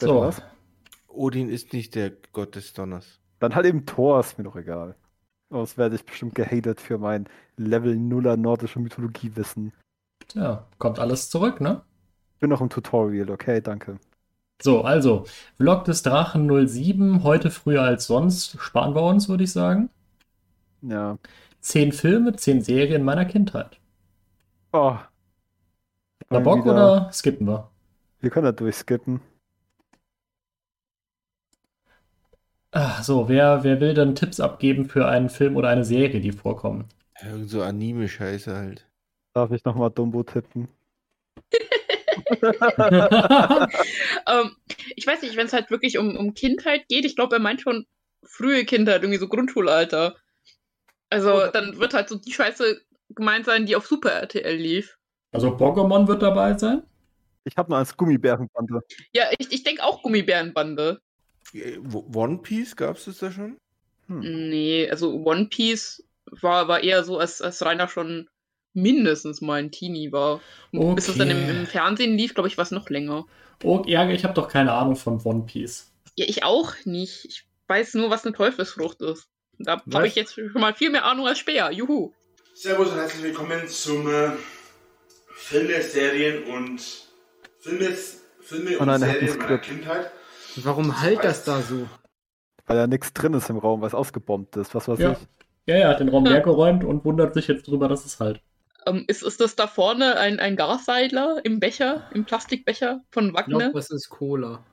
Speaker 2: So.
Speaker 3: was?
Speaker 4: Odin ist nicht der Gott des Donners.
Speaker 3: Dann halt eben Thor, ist mir doch egal. Sonst werde ich bestimmt gehatet für mein Level Nuller nordische Mythologie-Wissen.
Speaker 2: Tja, kommt alles zurück, ne?
Speaker 3: Ich bin noch im Tutorial, okay, danke.
Speaker 2: So, also, Vlog des Drachen 07, heute früher als sonst, sparen wir uns, würde ich sagen.
Speaker 3: Ja.
Speaker 2: Zehn Filme, zehn Serien meiner Kindheit.
Speaker 3: Oh. Mal
Speaker 2: Bock
Speaker 3: wieder-
Speaker 2: oder skippen wir?
Speaker 3: Wir können da durchskippen.
Speaker 2: Ah, so, wer, wer will denn Tipps abgeben für einen Film oder eine Serie, die vorkommen?
Speaker 4: Irgend so Anime-Scheiße halt.
Speaker 3: Darf ich nochmal Dumbo tippen? *laughs*
Speaker 5: Ähm, ich weiß nicht, wenn es halt wirklich um, um Kindheit geht, ich glaube, er meint schon frühe Kindheit, irgendwie so Grundschulalter. Also dann wird halt so die Scheiße gemeint sein, die auf Super RTL lief.
Speaker 2: also, Pokémon wird dabei sein?
Speaker 3: Ich habe nur als Gummibärenbande.
Speaker 5: Ja, ich, ich denke auch Gummibärenbande.
Speaker 4: One Piece gab es das da schon?
Speaker 3: Hm.
Speaker 5: Nee, also One Piece war, war eher so, als, als Rainer schon mindestens mal ein Teenie war. Und Bis es dann im,
Speaker 2: Okay.
Speaker 5: im Fernsehen lief, glaube ich, war es noch länger.
Speaker 2: Oh, ja, ich habe doch keine Ahnung von One Piece.
Speaker 5: Ja, ich auch nicht. Ich weiß nur, was eine Teufelsfrucht ist. Und Da habe ich jetzt schon mal viel mehr Ahnung als Speer. Juhu.
Speaker 6: Servus und herzlich willkommen zum äh, Filme, Serien und Filme, Filme
Speaker 3: Oh
Speaker 6: und
Speaker 3: ein
Speaker 6: Serien meiner. Kindheit.
Speaker 1: Warum halt das da so?
Speaker 3: Weil ja nichts drin ist im Raum, was ausgebombt ist. Was weiß
Speaker 2: Ja.
Speaker 3: ich.
Speaker 2: Ja, er hat den Raum leer geräumt und wundert sich jetzt drüber, dass es halt.
Speaker 5: Ähm, ist, ist das da vorne ein, ein Gasseidler im Becher, im Plastikbecher von
Speaker 1: Ich glaube,
Speaker 5: Wagner?
Speaker 1: das ist Cola.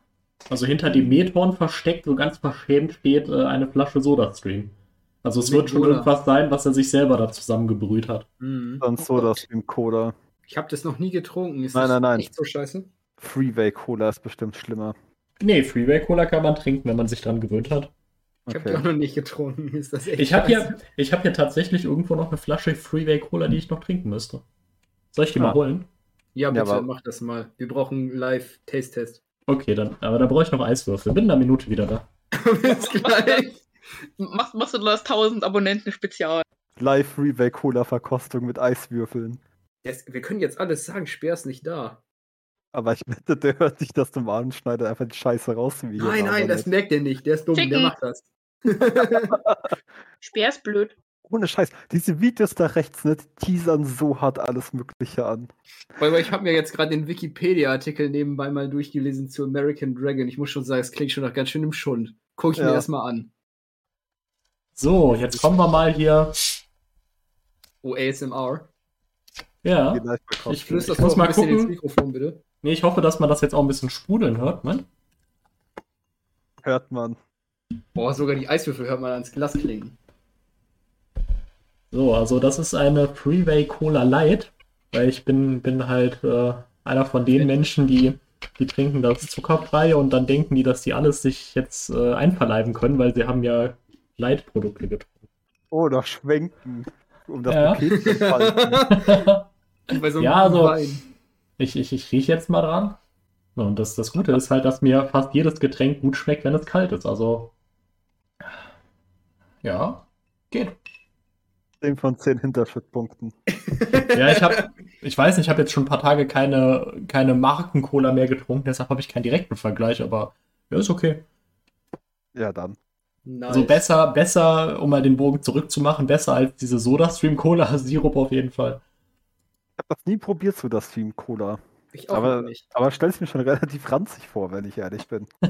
Speaker 2: Also hinter dem Methorn versteckt, so ganz verschämt, steht äh, eine Flasche Sodastream. Also es
Speaker 1: Mit
Speaker 2: wird schon
Speaker 1: Cola.
Speaker 2: irgendwas sein, was er sich selber da zusammengebrüht hat.
Speaker 1: Mhm.
Speaker 3: Sonst so das wie ein Cola.
Speaker 1: Ich habe das noch nie getrunken. Ist
Speaker 3: Nein,
Speaker 1: das
Speaker 3: nein, nein.
Speaker 1: echt so scheiße?
Speaker 3: Freeway Cola ist bestimmt schlimmer.
Speaker 2: Nee, Freeway Cola kann man trinken, wenn man sich dran gewöhnt hat.
Speaker 1: Ich habe die auch noch nicht getrunken. Ist das echt
Speaker 2: Ich habe ich hab hier tatsächlich irgendwo noch eine Flasche Freeway Cola, die ich noch trinken müsste. Soll ich die
Speaker 3: Ah.
Speaker 2: mal holen?
Speaker 1: Ja, bitte,
Speaker 3: aber-
Speaker 1: mach das mal. Wir brauchen live Taste-Test.
Speaker 2: Okay, dann, aber da brauche ich noch Eiswürfel. Bin in einer Minute wieder da. *laughs*
Speaker 1: Bis gleich.
Speaker 5: Machst, machst du das 1000 Abonnenten Spezial?
Speaker 3: Live Freeway Cola Verkostung mit Eiswürfeln.
Speaker 1: Yes, wir können jetzt alles sagen, Speer ist nicht da.
Speaker 3: Aber ich wette, der hört sich das zum Abend schneidet einfach die Scheiße raus. Wie
Speaker 1: Nein, nein, das merkt er nicht. Der ist dumm, der
Speaker 5: Ficken.
Speaker 1: macht das. *laughs*
Speaker 5: Speer ist blöd.
Speaker 3: Ohne Scheiß. Diese Videos da rechts, ne, die teasern so hart alles Mögliche an.
Speaker 1: Aber ich habe mir jetzt gerade den Wikipedia-Artikel nebenbei mal durchgelesen zu American Dragon. Ich muss schon sagen, es klingt schon nach ganz schön im Schund. Guck ich mir
Speaker 3: Ja.
Speaker 1: erstmal an.
Speaker 2: So, jetzt kommen wir mal hier.
Speaker 1: Oh, ASMR.
Speaker 2: Ja.
Speaker 3: Live-Verkostung.
Speaker 2: Ich-
Speaker 1: Flüsterst
Speaker 2: muss mal
Speaker 1: ein bisschen ins
Speaker 2: gucken.
Speaker 1: Mikrofon, bitte.
Speaker 2: Nee, ich hoffe, dass man das jetzt auch ein bisschen sprudeln hört, ne?
Speaker 3: hört man.
Speaker 1: Boah, sogar die Eiswürfel hört man ans Glas klingen.
Speaker 2: So, also das ist eine Freeway Cola Light, weil ich bin, bin halt äh, einer von den Menschen, die, die trinken das zuckerfrei und dann denken die, dass die alles sich jetzt äh, einverleiben können, weil sie haben ja Light-Produkte getrunken.
Speaker 3: Oh, noch schwenken. Um das
Speaker 2: Ja.
Speaker 3: Paket zu falten. *laughs*
Speaker 1: So einem
Speaker 2: Ja, also-
Speaker 1: Wein.
Speaker 2: Ich, ich, ich rieche jetzt mal dran. Und das, das Gute ist halt, dass mir fast jedes Getränk gut schmeckt, wenn es kalt ist. Also, ja, geht.
Speaker 3: 10 von 10 Hinterschrittpunkten. *laughs*
Speaker 2: Ja, ich habe, ich weiß nicht, ich habe jetzt schon ein paar Tage keine, keine Marken-Cola mehr getrunken, deshalb habe ich keinen direkten Vergleich, aber ja, ist okay.
Speaker 3: Ja, dann.
Speaker 1: Nice.
Speaker 2: Also besser, besser, um mal den Bogen zurückzumachen, besser als diese Soda-Stream-Cola-Sirup auf jeden Fall.
Speaker 3: Ich habe das nie probiert, so das Stream Cola.
Speaker 1: Ich auch
Speaker 3: Aber,
Speaker 1: nicht.
Speaker 3: aber stell's mir schon relativ ranzig vor, wenn ich ehrlich bin. *laughs*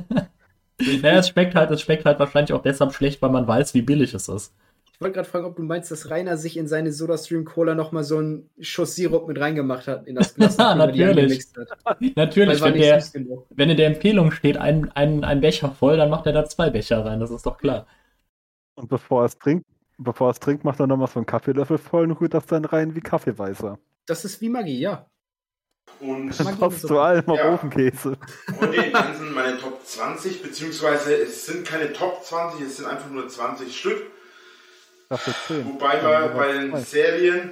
Speaker 2: Naja, es schmeckt halt, es schmeckt halt wahrscheinlich auch deshalb schlecht, weil man weiß, wie billig es ist.
Speaker 1: Ich wollte gerade fragen, ob du meinst, dass Rainer sich in seine SodaStream Cola nochmal so einen Schuss Sirup mit reingemacht hat in das *laughs* Glas.
Speaker 2: Ja, natürlich. *laughs* Natürlich, wenn der, wenn in der Empfehlung steht, ein, ein, ein Becher voll, dann macht er da zwei Becher rein, das ist doch klar.
Speaker 3: Und bevor er es trinkt, bevor er es trinkt, macht er nochmal so einen Kaffeelöffel voll und rührt das dann rein wie Kaffeeweißer.
Speaker 1: Das ist wie Magie, ja.
Speaker 6: Und
Speaker 1: so.
Speaker 3: du allem auf
Speaker 6: Ja.
Speaker 3: Ofenkäse.
Speaker 6: heute im Ganzen meine Top 20, beziehungsweise es sind keine Top 20, es sind einfach nur 20 Stück.
Speaker 3: Dafür 10.
Speaker 6: Wobei man bei den Serien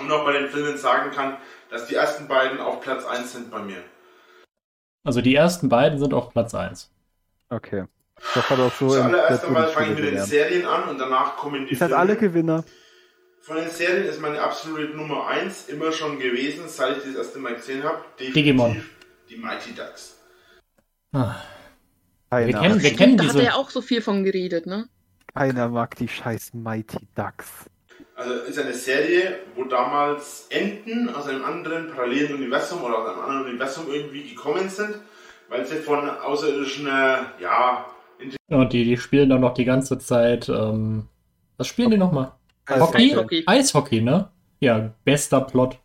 Speaker 6: und auch bei den Filmen sagen kann, dass die ersten beiden auf Platz 1 sind bei mir.
Speaker 2: Also die ersten beiden sind auf Platz 1.
Speaker 3: Okay. Das hat auch so
Speaker 6: Zuallererst einmal fange ich mit den
Speaker 3: gelernt.
Speaker 6: Serien an und danach kommen die
Speaker 3: Ihr seid alle
Speaker 6: Filme.
Speaker 3: Gewinner.
Speaker 6: Von den Serien ist meine absolute Nummer 1 immer schon gewesen, seit ich das erste Mal gesehen habe. Definitiv
Speaker 2: Digimon.
Speaker 6: Die Mighty Ducks.
Speaker 2: Ah,
Speaker 3: Keiner,
Speaker 2: Wir kennen- wir
Speaker 5: Stimmt,
Speaker 2: kennen
Speaker 5: da hat
Speaker 2: diese-
Speaker 5: er ja auch so viel von geredet, ne?
Speaker 3: keiner mag die scheiß Mighty Ducks.
Speaker 6: Also ist eine Serie, wo damals Enten aus einem anderen parallelen Universum oder aus einem anderen Universum irgendwie gekommen sind, weil sie von außerirdischen, äh, ja,
Speaker 2: Und die, die spielen dann noch die ganze Zeit. Ähm, was spielen die nochmal? Hockey?
Speaker 5: Eishockey.
Speaker 2: Eishockey, ne? Ja, bester Plot.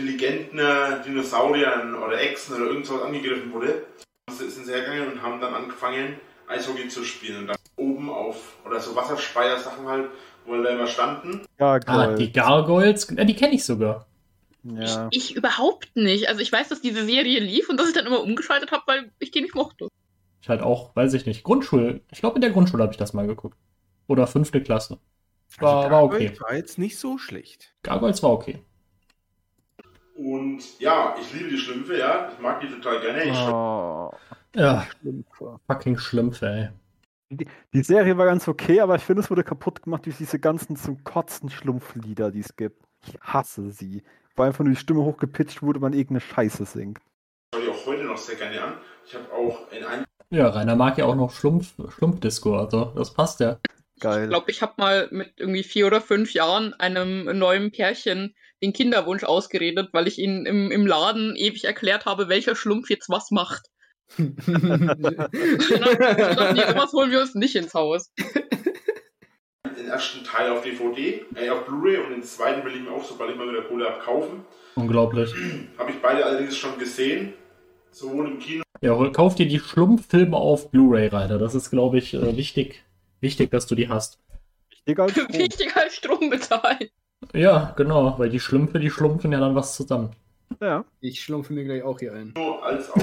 Speaker 6: intelligenten äh, Dinosauriern oder Echsen oder irgendwas angegriffen wurde. Sie sind sie hergegangen und haben dann angefangen, Eishockey zu spielen. Und dann oben auf, oder so Wasserspeier-Sachen halt, wo da immer standen.
Speaker 3: Ja,
Speaker 2: Ah,
Speaker 3: Gold.
Speaker 2: die Gargoyles. Ja, die kenne ich sogar.
Speaker 3: ja.
Speaker 5: Ich, ich überhaupt nicht. Also ich weiß, dass diese Serie lief und dass ich dann immer umgeschaltet habe, weil ich die nicht mochte.
Speaker 2: Ich halt auch, weiß ich nicht, Grundschule. Ich glaube, in der Grundschule habe ich das mal geguckt. Oder fünfte Klasse. War, war okay.
Speaker 4: Also War jetzt nicht so schlecht.
Speaker 2: Gargoyles war okay.
Speaker 6: Und ja, ich liebe die Schlümpfe, ja. Ich mag die total gerne. Ich
Speaker 3: Oh,
Speaker 2: Ja,
Speaker 3: Schlümpfe.
Speaker 2: fucking Schlümpfe, ey.
Speaker 3: Die Serie war ganz okay, aber ich finde, es wurde kaputt gemacht durch diese ganzen zum Kotzen Schlumpflieder, die es gibt. Ich hasse sie. Weil einfach nur die Stimme hochgepitcht wurde, man irgendeine Scheiße singt.
Speaker 6: schaue die auch heute noch sehr gerne an. Ich habe auch in einem
Speaker 2: Ja, Rainer mag ja auch noch Schlumpf, Schlumpfdisco, also das passt ja.
Speaker 3: Geil.
Speaker 5: Ich glaube, ich habe mal mit irgendwie vier oder fünf Jahren einem neuen Pärchen den Kinderwunsch ausgeredet, weil ich ihnen im, im Laden ewig erklärt habe, welcher Schlumpf jetzt was macht. Und dann nee, sowas holen wir uns nicht ins Haus.
Speaker 6: Den ersten Teil auf DVD, äh, auf Blu-ray und den zweiten will ich mir auch, sobald ich mal wieder Kohle habe, kaufen.
Speaker 2: Unglaublich. *clears throat*
Speaker 6: Habe ich beide allerdings schon gesehen. Sowohl im Kino
Speaker 2: Ja, hol- kauf dir die Schlumpffilme auf Blu-ray, Reiter. Das ist, glaube ich, äh, wichtig, wichtig, dass du die hast.
Speaker 3: Wichtiger als *laughs* Strom.
Speaker 5: Wichtiger als Strom bezahlen.
Speaker 2: Ja, genau, weil die Schlümpfe, die schlumpfen ja dann was zusammen.
Speaker 3: Ja.
Speaker 1: Ich schlumpfe mir gleich auch hier ein.
Speaker 6: als auch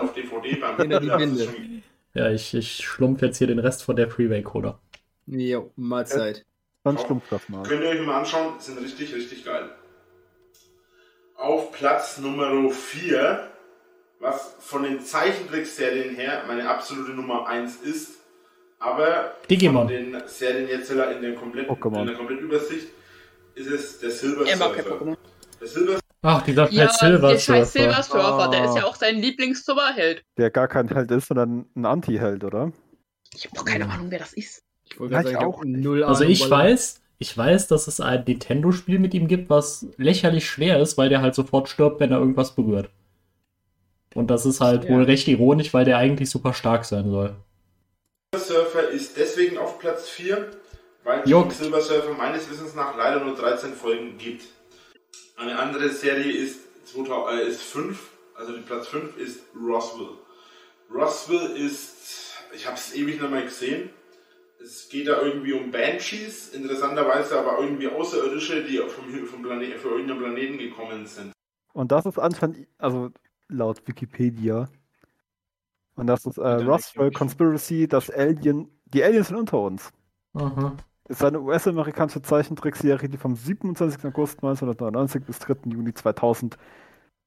Speaker 6: auf DVD beim *laughs* schon-
Speaker 2: Ja, ich, ich schlumpf jetzt hier den Rest von der Freeway-Cola.
Speaker 1: Jo, Mahlzeit.
Speaker 3: Dann stumpft das mal.
Speaker 6: Könnt ihr euch mal anschauen, sind richtig, richtig geil. Auf Platz Nummer 4, was von den Zeichentrickserien her meine absolute Nummer 1 ist, aber
Speaker 2: Digimon.
Speaker 6: von den Serien jetzt in der kompletten,
Speaker 3: Pokémon.
Speaker 6: in der kompletten Übersicht ist es der Silver
Speaker 5: Er mag kein
Speaker 6: Surfer.
Speaker 5: Pokémon.
Speaker 6: Der Silver
Speaker 2: Ach, dieser
Speaker 5: Ja,
Speaker 2: scheiß Silver
Speaker 5: der scheiß Silver
Speaker 2: Surfer.
Speaker 5: Surfer, der ist ja
Speaker 3: Ah.
Speaker 5: auch sein Lieblings-Superheld.
Speaker 3: Der gar kein Held ist, sondern ein Anti-Held, oder?
Speaker 5: Ich habe doch keine Ahnung, wer das ist.
Speaker 1: Ich wollte
Speaker 3: ich
Speaker 1: sagen, ich
Speaker 3: auch
Speaker 1: null
Speaker 2: Also
Speaker 1: Ahnung,
Speaker 2: ich
Speaker 1: weil-
Speaker 2: weiß, ich weiß, dass es ein Nintendo-Spiel mit ihm gibt, was lächerlich schwer ist, weil der halt sofort stirbt, wenn er irgendwas berührt. Und das ist halt
Speaker 1: Ja.
Speaker 2: wohl recht ironisch, weil der eigentlich super stark sein soll.
Speaker 6: Surfer ist deswegen auf Platz 4, weil es Silver Surfer meines Wissens nach leider nur 13 Folgen gibt. Eine andere Serie ist, 2000, äh, ist 5, also die Platz 5 ist Roswell. Roswell ist, ich habe es ewig nicht mehr gesehen. Es geht da irgendwie um Banshees, interessanterweise aber irgendwie Außerirdische, die vom, vom Planet, für irgendeinen Planeten gekommen sind.
Speaker 3: Und das ist anscheinend, also laut Wikipedia. Und das ist äh, Roswell. Conspiracy, das Alien, die Aliens sind unter uns.
Speaker 2: Mhm.
Speaker 3: Ist eine US-amerikanische Zeichentrickserie, die vom 27. August 1999 bis 3. Juni 2000.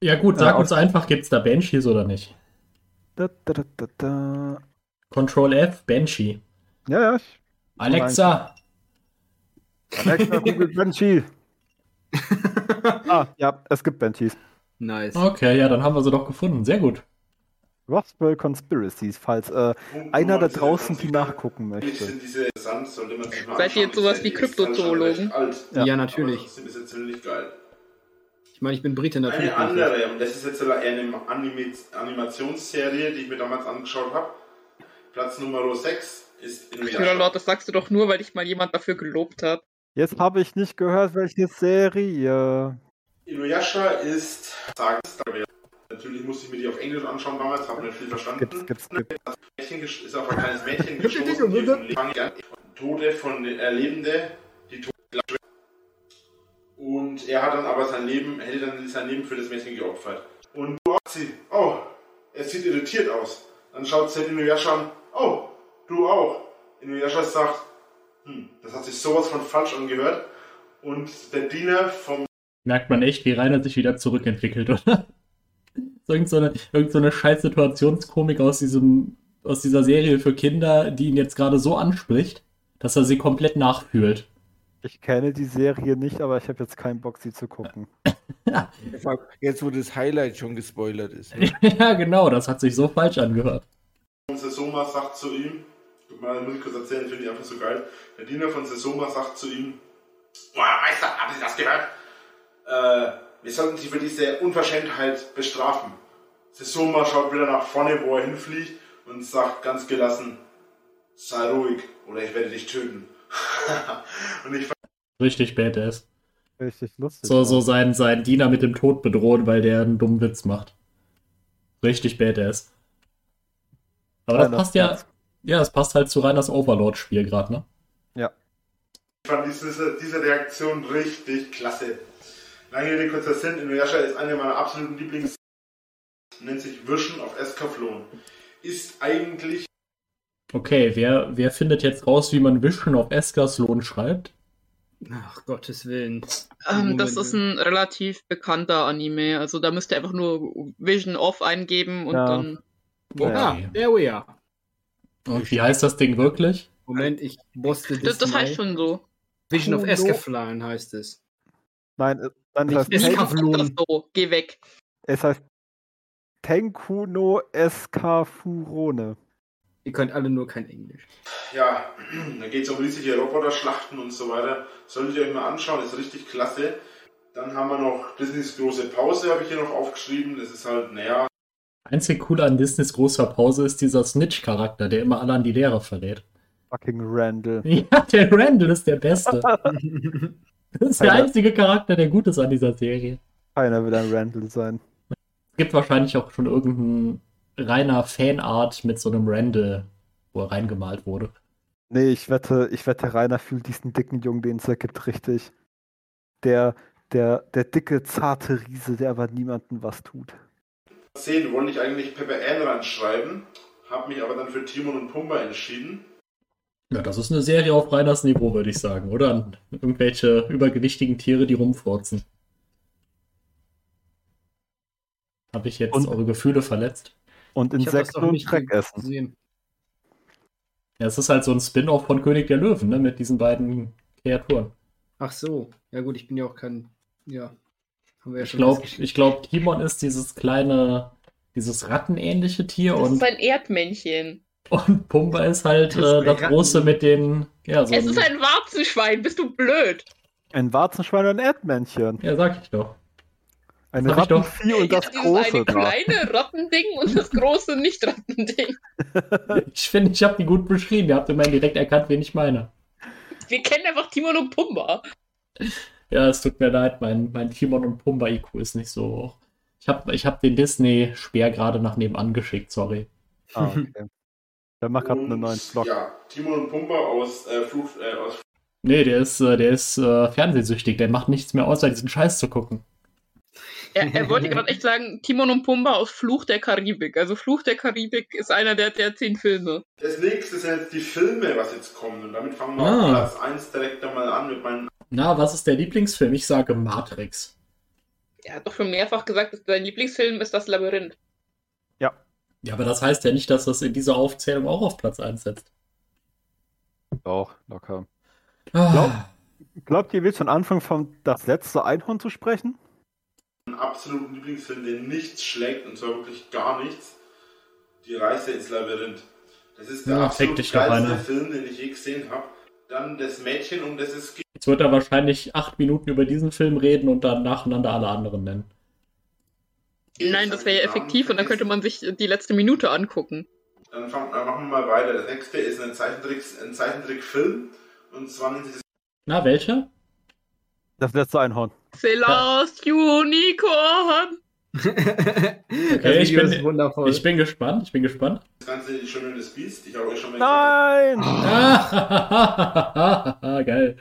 Speaker 2: Ja gut, sag
Speaker 3: Äh,
Speaker 2: uns einfach, gibt's da Banshees oder nicht?
Speaker 3: Da, da, da, da, da.
Speaker 2: Control F, Banshee.
Speaker 3: Ja, ja. Ich,
Speaker 2: Alexa,
Speaker 3: Alexa, Google *laughs* Banshee. ah, ja, es gibt Banshees.
Speaker 1: Nice.
Speaker 2: okay, ja, dann haben wir sie doch gefunden. Sehr gut.
Speaker 3: Roswell Conspiracies, falls äh,
Speaker 6: Punkt
Speaker 3: einer da
Speaker 6: 19,
Speaker 3: draußen die nachgucken möchte.
Speaker 6: diese
Speaker 5: Seid ihr jetzt sowas wie Kryptozoologen?
Speaker 3: Ja.
Speaker 1: Ja, natürlich.
Speaker 6: ist es ziemlich geil.
Speaker 1: Ich meine, ich bin Brite natürlich.
Speaker 6: Eine
Speaker 1: nicht.
Speaker 6: andere, und das ist jetzt eher eine Anime Animationsserie, die ich mir damals angeschaut habe. Platz Nummer 6 ist
Speaker 5: Ja,
Speaker 6: Inuyasha.
Speaker 5: Lord, das sagst du doch nur, weil dich mal jemand dafür gelobt hat.
Speaker 3: Jetzt habe ich nicht gehört, welche Serie.
Speaker 6: Inuyasha ist Sagenstar. Natürlich musste ich mir die auf Englisch anschauen damals, habe nicht viel verstanden.
Speaker 3: Gibt's, gibt's, gibt's.
Speaker 6: Mädchen gesch- ist auf ein kleines Mädchen gestoßen, die von Leben, Tode von Erlebende, die Tode und er hat dann aber sein Leben, hätte dann sein Leben für das Mädchen geopfert. Und du auch sie, oh, er sieht irritiert aus. Dann schaut sie Inuyasha an, oh, du auch. Inuyasha sagt, hm, das hat sich sowas von falsch angehört. Und der Diener vom
Speaker 2: Merkt man echt, wie Rainer sich wieder zurückentwickelt, oder? So Irgend so eine, irgend so eine scheiß Situationskomik aus diesem, aus dieser Serie für Kinder, die ihn jetzt gerade so anspricht, dass er sie komplett nachfühlt.
Speaker 3: Ich kenne die Serie nicht, aber ich habe jetzt keinen Bock, sie zu gucken. *laughs*
Speaker 4: Jetzt, wo das Highlight schon gespoilert ist. ne? *laughs*
Speaker 2: ja, genau, das hat sich so falsch angehört.
Speaker 6: Sesoma sagt zu ihm, mal, muss ich kurz erzählen, finde ich einfach so geil. Der Diener von Sesoma sagt zu ihm, Boah, Meister, haben Sie das gehört? Äh, wir sollten Sie für diese Unverschämtheit bestrafen. Sesoma schaut wieder nach vorne, wo er hinfliegt und sagt ganz gelassen, sei ruhig oder ich werde dich töten. *laughs* und ich
Speaker 2: Richtig badass.
Speaker 3: Richtig lustig.
Speaker 2: So, so seinen, seinen Diener mit dem Tod bedrohen, weil der einen dummen Witz macht. Richtig badass. Aber das passt ja, ja, es passt halt zu Reiners Overlord-Spiel gerade, ne?
Speaker 6: fand diese, diese Reaktion richtig klasse. Lange Rede, kurzer Sinn, Inuyasha ist eine meiner absoluten Lieblings... nennt sich Vision of Escaflowne. Ist eigentlich
Speaker 2: Okay, wer, wer findet jetzt raus, wie man Vision of Escaslohn schreibt?
Speaker 1: Ach, Gottes Willen.
Speaker 5: Ähm, das ist ein relativ bekannter Anime. Also da müsst ihr einfach nur Vision Off eingeben und
Speaker 3: Ja.
Speaker 5: dann.
Speaker 3: Naja.
Speaker 1: Ah, there we are.
Speaker 2: Und wie heißt das Ding wirklich?
Speaker 1: Moment, ich boste
Speaker 5: Das, das heißt
Speaker 1: mal.
Speaker 5: schon so.
Speaker 1: Vision of
Speaker 3: Kuno.
Speaker 1: Escaflan heißt es.
Speaker 3: Nein, es heißt,
Speaker 1: Escaflowne.
Speaker 5: Das so, geh weg.
Speaker 3: es heißt Tenku no Escafurone.
Speaker 1: Ihr könnt alle nur kein Englisch.
Speaker 6: ja, *clears throat* da geht es um riesige Roboter-Schlachten und so weiter. Solltet ihr euch mal anschauen, ist richtig klasse. Dann haben wir noch Disneys große Pause, habe ich hier noch aufgeschrieben. Das ist halt, naja,
Speaker 2: Einzig cool an Disneys großer Pause ist dieser Snitch-Charakter, der immer alle an die Lehrer verrät.
Speaker 3: Fucking Randall. *laughs*
Speaker 2: Ja, der Randall ist der Beste. *laughs* Das ist der
Speaker 3: Alter.
Speaker 2: einzige Charakter, der gut ist an dieser Serie.
Speaker 3: Keiner will ein Randall sein.
Speaker 2: Es gibt wahrscheinlich auch schon irgendein reiner Fanart mit so einem Randall, wo er reingemalt wurde.
Speaker 3: Nee, ich wette, ich wette, Rainer fühlt diesen dicken Jungen, den es ergibt, richtig. Der, der, der dicke, zarte Riese, der aber niemandem was tut.
Speaker 6: 10 wollte ich eigentlich Pepper Ann ranschreiben, habe mich aber dann für Timon und Pumba entschieden.
Speaker 2: Ja, das ist eine Serie auf Reiners Niveau, würde ich sagen, oder? Irgendwelche übergewichtigen Tiere, die rumfurzen. Habe ich jetzt
Speaker 3: Und-
Speaker 2: eure Gefühle verletzt?
Speaker 3: Und
Speaker 1: Ich hab das
Speaker 3: Insekten
Speaker 1: noch
Speaker 3: und
Speaker 1: nicht
Speaker 3: Dreck essen.
Speaker 1: gesehen.
Speaker 2: Ja, es ist halt so ein Spin-off von König der Löwen, ne? Mit diesen beiden Kreaturen.
Speaker 1: Ach so. Ja gut, ich bin ja auch kein. Ja. Haben wir ja
Speaker 2: Ich
Speaker 1: schon
Speaker 2: glaube, glaub, Timon ist dieses kleine, dieses rattenähnliche Tier
Speaker 5: Das ist
Speaker 2: und,
Speaker 5: ein Erdmännchen.
Speaker 2: und Pumba ist halt
Speaker 1: Das
Speaker 2: äh, das große mit den, ja, so
Speaker 5: Es ist
Speaker 2: ein,
Speaker 5: ein Warzenschwein, bist du blöd?
Speaker 3: Ein Warzenschwein und ein Erdmännchen.
Speaker 2: ja, sag ich doch.
Speaker 3: Ein
Speaker 2: Das.
Speaker 3: Rattenvieh und das
Speaker 5: Dieses
Speaker 3: große
Speaker 5: eine kleine Rattending und das große Nicht-Rattending. *laughs*
Speaker 2: Ich finde, ich habe die gut beschrieben. Ihr habt immerhin direkt erkannt, wen ich meine.
Speaker 5: Wir kennen einfach Timon und Pumba.
Speaker 2: Ja, es tut mir leid, mein, mein Timon und Pumba IQ ist nicht so hoch. Ich habe ich hab den Disney-Speer gerade nach nebenan geschickt, sorry.
Speaker 3: Ah, okay. Der macht gerade einen neuen Vlog.
Speaker 6: Ja, Timon und Pumba aus, äh, Fluch, äh, aus
Speaker 2: Nee, der ist, äh, der ist äh, fernsehsüchtig, der macht nichts mehr außer diesen Scheiß zu gucken.
Speaker 5: Er, er wollte gerade echt sagen, Timon und Pumba aus Fluch der Karibik. Also Fluch der Karibik ist einer der, der zehn Filme.
Speaker 6: Das nächste sind jetzt die Filme, was jetzt kommen. Und damit fangen wir
Speaker 2: Ah.
Speaker 6: auf Platz 1 direkt einmal an mit meinen.
Speaker 2: Na, was ist der Lieblingsfilm? Ich sage Matrix.
Speaker 5: Er hat doch schon mehrfach gesagt, dass sein Lieblingsfilm ist das Labyrinth.
Speaker 2: Ja, aber das heißt ja nicht, dass das in dieser Aufzählung auch auf Platz 1 setzt.
Speaker 3: Doch, locker.
Speaker 2: Ah,
Speaker 3: Glaubt ihr, willst von Anfang von das letzte Einhorn zu sprechen?
Speaker 6: Einen absoluten Lieblingsfilm, der nichts schlägt, und zwar wirklich gar nichts. Die Reise ins Labyrinth. Das ist der
Speaker 2: Ja,
Speaker 6: absolut geilste. Film, den ich je gesehen habe. Dann das Mädchen, um das es geht.
Speaker 2: Jetzt wird er wahrscheinlich acht Minuten über diesen Film reden und dann nacheinander alle anderen nennen.
Speaker 5: Nein, das wäre ja effektiv und dann könnte man sich die letzte Minute angucken.
Speaker 6: Dann fangen, dann machen wir mal weiter. Das nächste ist ein, Zeichentrick, ein Zeichentrickfilm. Und zwar nennt sich das
Speaker 2: Na, welcher?
Speaker 3: Das letzte Einhorn.
Speaker 5: The Last Unicorn.
Speaker 1: okay,
Speaker 2: ich bin-
Speaker 1: wundervoll.
Speaker 2: Ich bin gespannt, ich bin gespannt.
Speaker 6: Ganze Die Schöne das Biest. Ich habe euch schon mal
Speaker 3: Nein!
Speaker 2: Ah, *laughs* geil.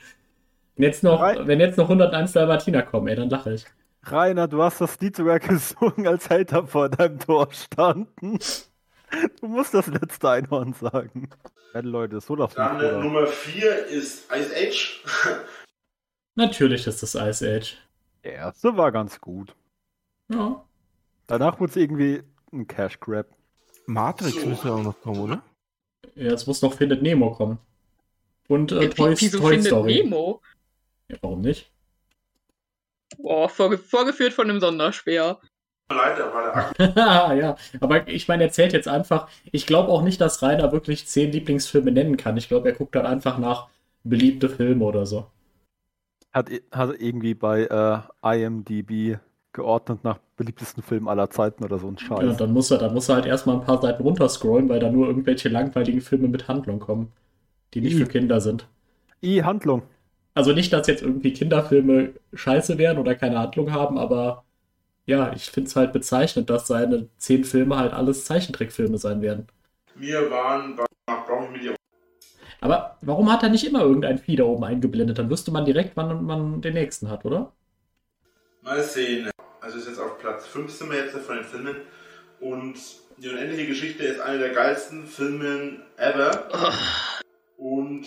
Speaker 2: Wenn jetzt, noch, wenn jetzt noch 101 Dalmatiner kommen, ey, dann lache ich.
Speaker 3: Rainer, du hast das Lied sogar *laughs* gesungen, als Hater vor deinem Tor standen. Du musst das letzte Einhorn sagen. Ja, Leute, so darf
Speaker 6: Dann? Nummer 4 ist Ice Age.
Speaker 2: Natürlich ist das Ice Age.
Speaker 3: Der erste war ganz gut.
Speaker 2: Ja.
Speaker 3: Danach wurde es irgendwie ein Cash Grab.
Speaker 4: Matrix
Speaker 6: So.
Speaker 4: müsste auch noch kommen, oder?
Speaker 2: ja, es muss noch Findet Nemo kommen. Und äh, Toy,
Speaker 5: Wieso
Speaker 2: Toy
Speaker 5: findet
Speaker 2: Story.
Speaker 5: Nemo?
Speaker 2: Ja, warum nicht?
Speaker 5: Boah, vorge vorgeführt von einem Sonderspeer.
Speaker 6: Leider *laughs* war der
Speaker 2: ja, aber ich meine, er zählt jetzt einfach. Ich glaube auch nicht, dass Rainer wirklich zehn Lieblingsfilme nennen kann. Ich glaube, er guckt dann einfach nach beliebte Filme oder so.
Speaker 3: Hat, hat irgendwie bei äh, IMDb geordnet nach beliebtesten Filmen aller Zeiten oder so ein
Speaker 2: Ja,
Speaker 3: Scheiß.
Speaker 2: dann muss er, dann muss er halt erstmal ein paar Seiten runterscrollen, weil da nur irgendwelche langweiligen Filme mit Handlung kommen, die nicht
Speaker 3: I.
Speaker 2: für Kinder sind.
Speaker 3: I, Handlung.
Speaker 2: Also nicht, dass jetzt irgendwie Kinderfilme scheiße wären oder keine Handlung haben, aber ja, ich finde es halt bezeichnend, dass seine zehn Filme halt alles Zeichentrickfilme sein werden.
Speaker 6: Mir waren, war, brauche ich mir die
Speaker 2: Aber warum hat er nicht immer irgendein Vieh da oben eingeblendet? Dann wüsste man direkt, wann man den nächsten hat, oder?
Speaker 6: Mal sehen. Also ist jetzt auf Platz 5 sind wir jetzt von den Filmen. Und die unendliche Geschichte ist eine der geilsten Filme ever. Und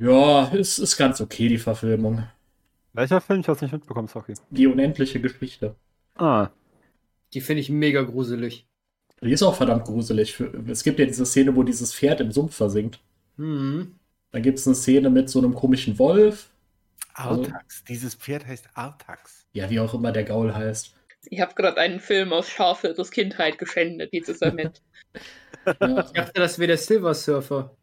Speaker 2: Ja, ist, ist ganz okay, die Verfilmung.
Speaker 3: Welcher Film? Ich hab's nicht mitbekommen, sorry.
Speaker 2: Die unendliche Geschichte.
Speaker 3: Ah,
Speaker 1: Die finde ich mega gruselig.
Speaker 2: Die ist auch verdammt gruselig. Es gibt ja diese Szene, wo dieses Pferd im Sumpf versinkt.
Speaker 1: Hm.
Speaker 2: Dann gibt es eine Szene mit so einem komischen Wolf. Also-
Speaker 4: Artax. Dieses Pferd heißt Artax.
Speaker 2: Ja, wie auch immer der Gaul heißt.
Speaker 5: Ich habe gerade einen Film aus Scharfilters Kindheit geschändet, dieses Amendment. *laughs*
Speaker 2: Ja.
Speaker 1: Ich dachte, das wäre der Silver Surfer.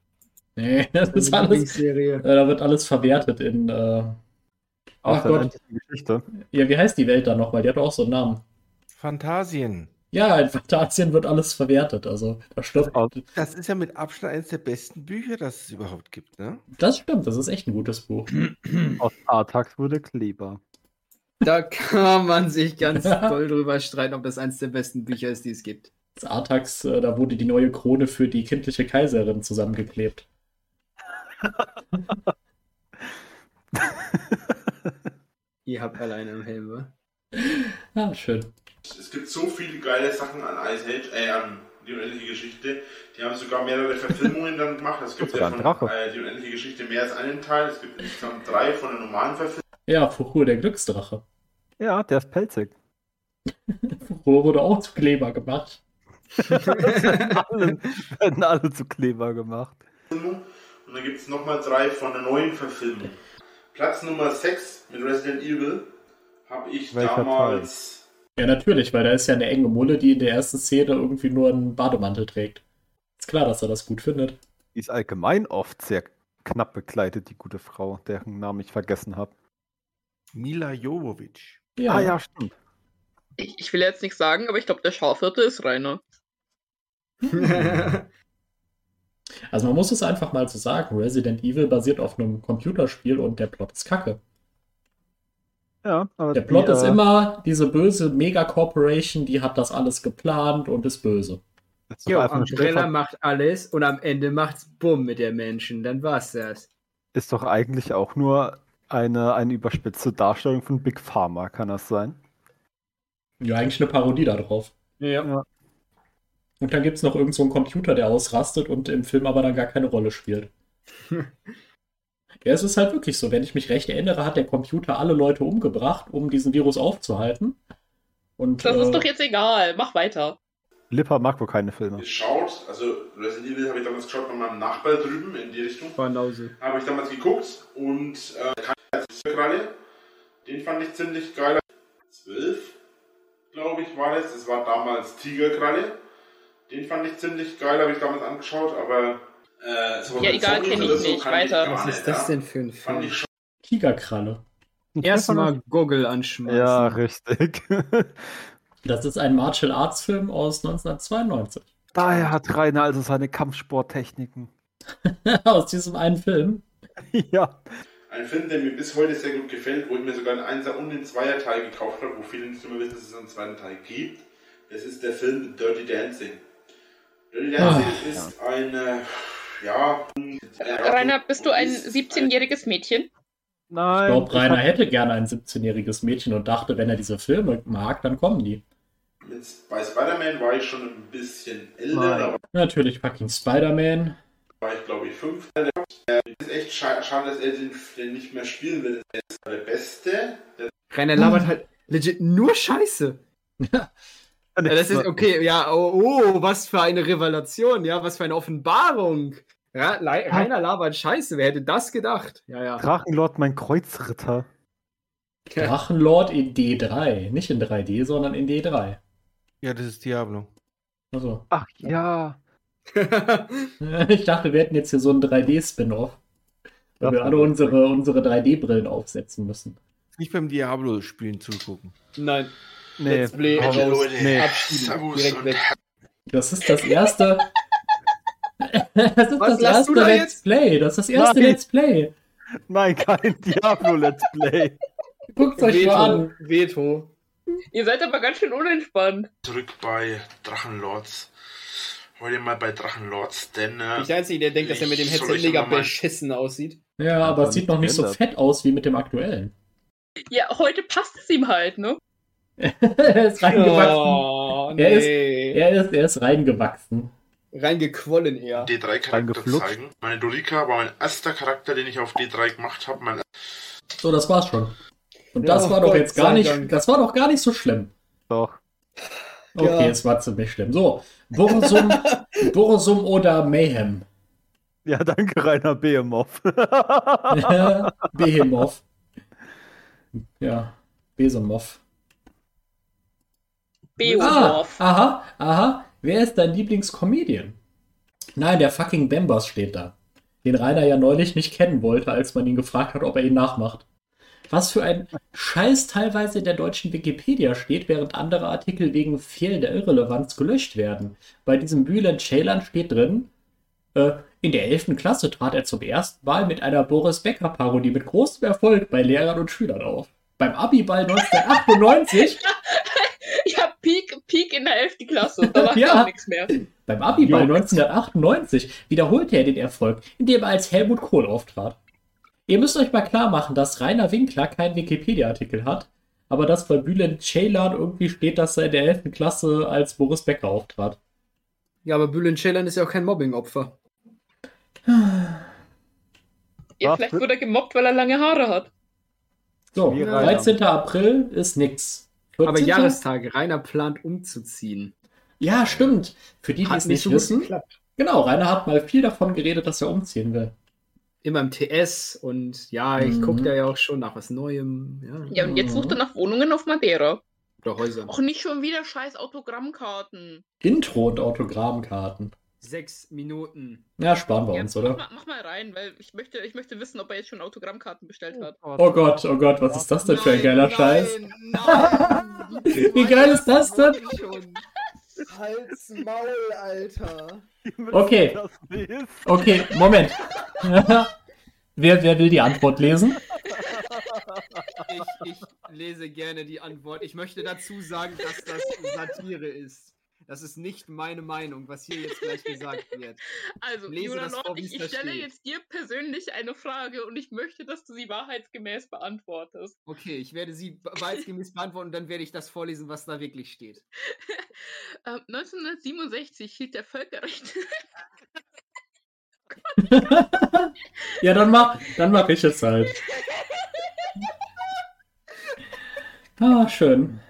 Speaker 2: Nee, *laughs* das ist alles. Äh, da wird alles verwertet in. Äh, ach
Speaker 3: der
Speaker 2: Gott.
Speaker 3: Geschichte.
Speaker 2: Ja, wie heißt die Welt da nochmal? Die hat doch auch so einen Namen.
Speaker 4: Phantasien.
Speaker 2: Ja, in Phantasien wird alles verwertet. Also, da stirbt.
Speaker 3: Aus-
Speaker 4: Das ist ja mit Abstand eines der besten Bücher, das es überhaupt gibt, ne?
Speaker 2: Das stimmt, das ist echt ein gutes Buch.
Speaker 3: Aus Artax wurde Kleber.
Speaker 1: Da kann man sich ganz *laughs* doll drüber streiten, ob das eins der besten Bücher ist, die es gibt.
Speaker 2: Das Artax, äh, da wurde die neue Krone für die kindliche Kaiserin zusammengeklebt.
Speaker 1: Ihr habt alleine im Helm, wa?
Speaker 2: Ah, schön.
Speaker 6: Es gibt so viele geile Sachen an Ice Age, äh, an die unendliche Geschichte. Die haben sogar mehrere Verfilmungen dann gemacht. Es gibt ja von äh, die unendliche Geschichte mehr als einen Teil. Es gibt insgesamt drei von der normalen Verfilmung.
Speaker 2: Ja, Fuchur der Glücksdrache.
Speaker 3: Ja, der ist pelzig. *laughs*
Speaker 2: Fuchur wurde auch zu Kleber gemacht.
Speaker 3: Alle, *laughs* werden alle zu Kleber gemacht.
Speaker 6: Und dann gibt es nochmal drei von der neuen Verfilmung. Platz Nummer 6 mit Resident Evil habe ich
Speaker 3: Welcher
Speaker 6: damals.
Speaker 2: Ja, natürlich, weil da ist ja eine enge Mulle, die in der ersten Szene irgendwie nur einen Bademantel trägt. Ist klar, dass er das gut findet.
Speaker 3: Die ist allgemein oft sehr knapp bekleidet, die gute Frau, deren Namen ich vergessen habe.
Speaker 4: Mila Jovovich.
Speaker 2: Ja,
Speaker 3: Ah ja, stimmt.
Speaker 5: Ich, ich will jetzt nichts sagen, aber ich glaube, der Schafhirte ist Rainer. *laughs*
Speaker 2: Also man muss es einfach mal so sagen, Resident Evil basiert auf einem Computerspiel und der Plot ist kacke.
Speaker 3: Ja, aber
Speaker 2: Der Plot
Speaker 3: die,
Speaker 2: ist
Speaker 3: äh,
Speaker 2: immer, diese böse Mega-Corporation, die hat das alles geplant und ist böse.
Speaker 3: eine
Speaker 1: Umbrella macht alles und am Ende macht's Bumm mit der Menschen. Dann war's das.
Speaker 3: ist doch eigentlich auch nur eine, eine überspitzte Darstellung von Big Pharma, kann das sein?
Speaker 2: Ja, eigentlich eine Parodie darauf.
Speaker 1: Ja.
Speaker 2: Und dann gibt es noch irgendeinen so einen Computer, der ausrastet und im Film aber dann gar keine Rolle spielt. *laughs* ja, es ist halt wirklich so. Wenn ich mich recht erinnere, hat der Computer alle Leute umgebracht, um diesen Virus aufzuhalten. Und,
Speaker 5: Das
Speaker 2: äh,
Speaker 5: ist doch jetzt egal. Mach weiter.
Speaker 3: Lipper mag wohl keine Filme.
Speaker 6: geschaut. Also Resident Evil habe ich damals geschaut bei meinem Nachbar drüben in die Richtung.
Speaker 1: Banause.
Speaker 6: Habe ich damals geguckt und äh, Kralle, den fand ich ziemlich geil. 12, glaube ich, war das. Das war damals Tigerkralle. Den fand ich ziemlich geil, habe ich damals angeschaut, aber äh,
Speaker 5: Ja, egal,
Speaker 6: Zombies
Speaker 5: kenn ich
Speaker 6: so
Speaker 5: nicht. Weiter.
Speaker 1: Was ist das
Speaker 6: ja.
Speaker 1: denn für ein Film?
Speaker 2: Tigerkralle.
Speaker 1: Erstmal Goggle anschmeißen.
Speaker 3: Ja, *laughs* richtig.
Speaker 2: Das ist ein Martial Arts Film aus 1992.
Speaker 3: Daher hat Rainer also seine Kampfsporttechniken. *laughs*
Speaker 2: aus diesem einen Film. *laughs*
Speaker 3: ja.
Speaker 6: ein Film, der mir bis heute sehr gut gefällt, wo ich mir sogar einen Einser und den Zweierteil gekauft habe, wo viele nicht immer wissen, dass es einen zweiten Teil gibt. Das ist der Film Dirty Dancing. Dirty Dancing
Speaker 2: Ah,
Speaker 6: ist eine, ja,
Speaker 5: Rainer, bist du ein 17-jähriges Mädchen?
Speaker 3: Nein.
Speaker 2: Ich glaube, Rainer hätte gerne ein 17-jähriges Mädchen und dachte, wenn er diese Filme mag, dann kommen die.
Speaker 6: Bei Spider-Man war ich schon ein bisschen älter,
Speaker 2: Natürlich fucking Spider-Man.
Speaker 6: war ich glaube ich fünf. Äh, ist echt scha schade, dass er den, den nicht mehr spielen will. Er ist der Beste.
Speaker 1: Rainer labert halt legit nur Scheiße. *laughs* Ja, das ist okay, ja, oh, oh, was für eine Revelation, ja, was für eine Offenbarung. Ja, Le- Rainer labert Scheiße, wer hätte das gedacht? Ja, ja.
Speaker 3: Drachenlord, mein Kreuzritter.
Speaker 2: Drachenlord in D3. Nicht in 3D, sondern in D3.
Speaker 4: Ja, das ist Diablo.
Speaker 2: Also,
Speaker 3: Ach ja. *laughs*
Speaker 2: ich dachte, wir hätten jetzt hier so einen 3D-Spin-Off. Weil
Speaker 3: Das
Speaker 2: wir alle unsere, unsere 3D-Brillen aufsetzen müssen.
Speaker 4: Nicht beim Diablo-Spielen zugucken.
Speaker 1: Nein,
Speaker 3: Nee.
Speaker 1: Let's Play raus.
Speaker 3: nee.
Speaker 1: Abschieben,
Speaker 6: Servus
Speaker 1: direkt weg.
Speaker 2: Das ist das erste. das ist
Speaker 1: Was
Speaker 2: das erste
Speaker 1: da
Speaker 2: Let's
Speaker 1: jetzt?
Speaker 2: Play. Das ist das erste
Speaker 3: Nein.
Speaker 2: Let's Play.
Speaker 3: Nein, kein Diablo-Let's Play.
Speaker 2: Guckt euch mal an.
Speaker 1: Veto.
Speaker 5: Ihr seid aber ganz schön unentspannt.
Speaker 6: zurück bei Drachenlords. Heute mal bei Drachenlords, denn äh,
Speaker 1: Ich der Einzige, der denkt, dass er mit dem Headset mega beschissen aussieht.
Speaker 2: Ja, aber es sieht noch nicht so fett aus wie mit dem aktuellen.
Speaker 5: Ja, heute passt es ihm halt, ne? *laughs*
Speaker 2: er ist reingewachsen.
Speaker 1: Oh,
Speaker 2: Er ist-
Speaker 1: nee.
Speaker 2: Er ist, er ist reingewachsen.
Speaker 1: Reingequollen eher.
Speaker 6: D3-Charakter
Speaker 3: Reingeflutscht.
Speaker 6: zeigen. Meine Dorika war mein erster Charakter, den ich auf D3 gemacht habe. Mein
Speaker 2: So, das war's schon. Und
Speaker 1: Ja,
Speaker 2: das war doch jetzt gar nicht,
Speaker 1: Dank.
Speaker 2: das war doch gar nicht so schlimm.
Speaker 3: Doch.
Speaker 2: Okay,
Speaker 1: Ja.
Speaker 2: es war ziemlich schlimm. So, Bursum, *laughs* Bursum oder Mayhem?
Speaker 3: Ja, danke, Rainer Behemoth. *laughs*
Speaker 2: Behemoth. Ja, Besemov. Ah,
Speaker 5: Beowulf.
Speaker 2: aha, aha. Wer ist dein Lieblingscomedian? Nein, der fucking Bembers steht da. den Rainer ja neulich nicht kennen wollte, als man ihn gefragt hat, ob er ihn nachmacht. Was für ein Scheiß teilweise in der deutschen Wikipedia steht, während andere Artikel wegen fehlender Irrelevanz gelöscht werden. Bei diesem Bülent Ceylan steht drin, äh, in der 11. Klasse trat er zum ersten Mal mit einer Boris Becker-Parodie mit großem Erfolg bei Lehrern und Schülern auf. Beim Abiball *laughs* 1998
Speaker 5: Ja, Peak, Peak in der 11. Klasse. Da war *laughs*
Speaker 2: Ja.
Speaker 5: gar nichts mehr.
Speaker 2: Beim Abiball
Speaker 3: Jo.
Speaker 2: 1998 wiederholte er den Erfolg, indem er als Helmut Kohl auftrat. Ihr müsst euch mal klar machen, dass Rainer Winkler keinen Wikipedia-Artikel hat, aber dass bei Bülent Ceylan irgendwie steht, dass er in der 11. Klasse als Boris Becker auftrat.
Speaker 1: Ja, aber Bülent Ceylan ist ja auch kein Mobbing-Opfer.
Speaker 5: Ja,
Speaker 3: Was?
Speaker 5: vielleicht wurde er gemobbt, weil er lange Haare hat.
Speaker 2: So,
Speaker 3: Wie
Speaker 1: Rainer.
Speaker 2: 13. April ist nix. 14.
Speaker 1: Aber Jahrestag, Rainer plant umzuziehen.
Speaker 2: Ja, stimmt. Für die, die es
Speaker 1: nicht
Speaker 2: nicht wissen.
Speaker 1: geklappt.
Speaker 2: Genau, Rainer hat mal viel davon geredet, dass er umziehen will.
Speaker 1: Immer im TS und ja, ich
Speaker 2: Mhm.
Speaker 1: gucke da ja auch schon nach was Neuem. Ja.
Speaker 5: Ja, und jetzt sucht er nach Wohnungen auf Madeira.
Speaker 1: Oder Häusern.
Speaker 5: Auch nicht schon wieder scheiß Autogrammkarten.
Speaker 2: Intro und Autogrammkarten.
Speaker 1: Sechs Minuten.
Speaker 2: Ja, sparen wir
Speaker 5: Ja,
Speaker 2: uns,
Speaker 5: mach,
Speaker 2: oder?
Speaker 5: mal, mach mal rein, weil ich möchte, ich möchte wissen, ob er jetzt schon Autogrammkarten bestellt hat.
Speaker 2: Oh Gott, oh Gott, was ist das denn für ein
Speaker 1: Nein,
Speaker 2: geiler
Speaker 1: nein,
Speaker 2: Scheiß?
Speaker 1: Nein, *laughs*
Speaker 2: Wie geil ist das denn?
Speaker 1: Halt's Maul, Alter.
Speaker 2: Okay. Okay, Moment. *laughs* wer, wer will die Antwort lesen?
Speaker 1: Ich, ich lese gerne die Antwort. Ich möchte dazu sagen, dass das Satire ist. Das ist nicht meine Meinung, was hier jetzt gleich gesagt *laughs* wird.
Speaker 5: Also,
Speaker 1: Lese
Speaker 5: Jona
Speaker 1: das vor,
Speaker 5: Nord,
Speaker 1: wie
Speaker 5: ich, ich stelle
Speaker 1: steht.
Speaker 5: jetzt dir persönlich eine Frage und ich möchte, dass du sie wahrheitsgemäß beantwortest.
Speaker 1: Okay, ich werde sie wahrheitsgemäß *laughs* beantworten und dann werde ich das vorlesen, was da wirklich steht. *laughs*
Speaker 5: Ähm, 1967 hielt der Völkerrecht.
Speaker 2: ja, dann mach, dann mach ich es halt. Ah, schön.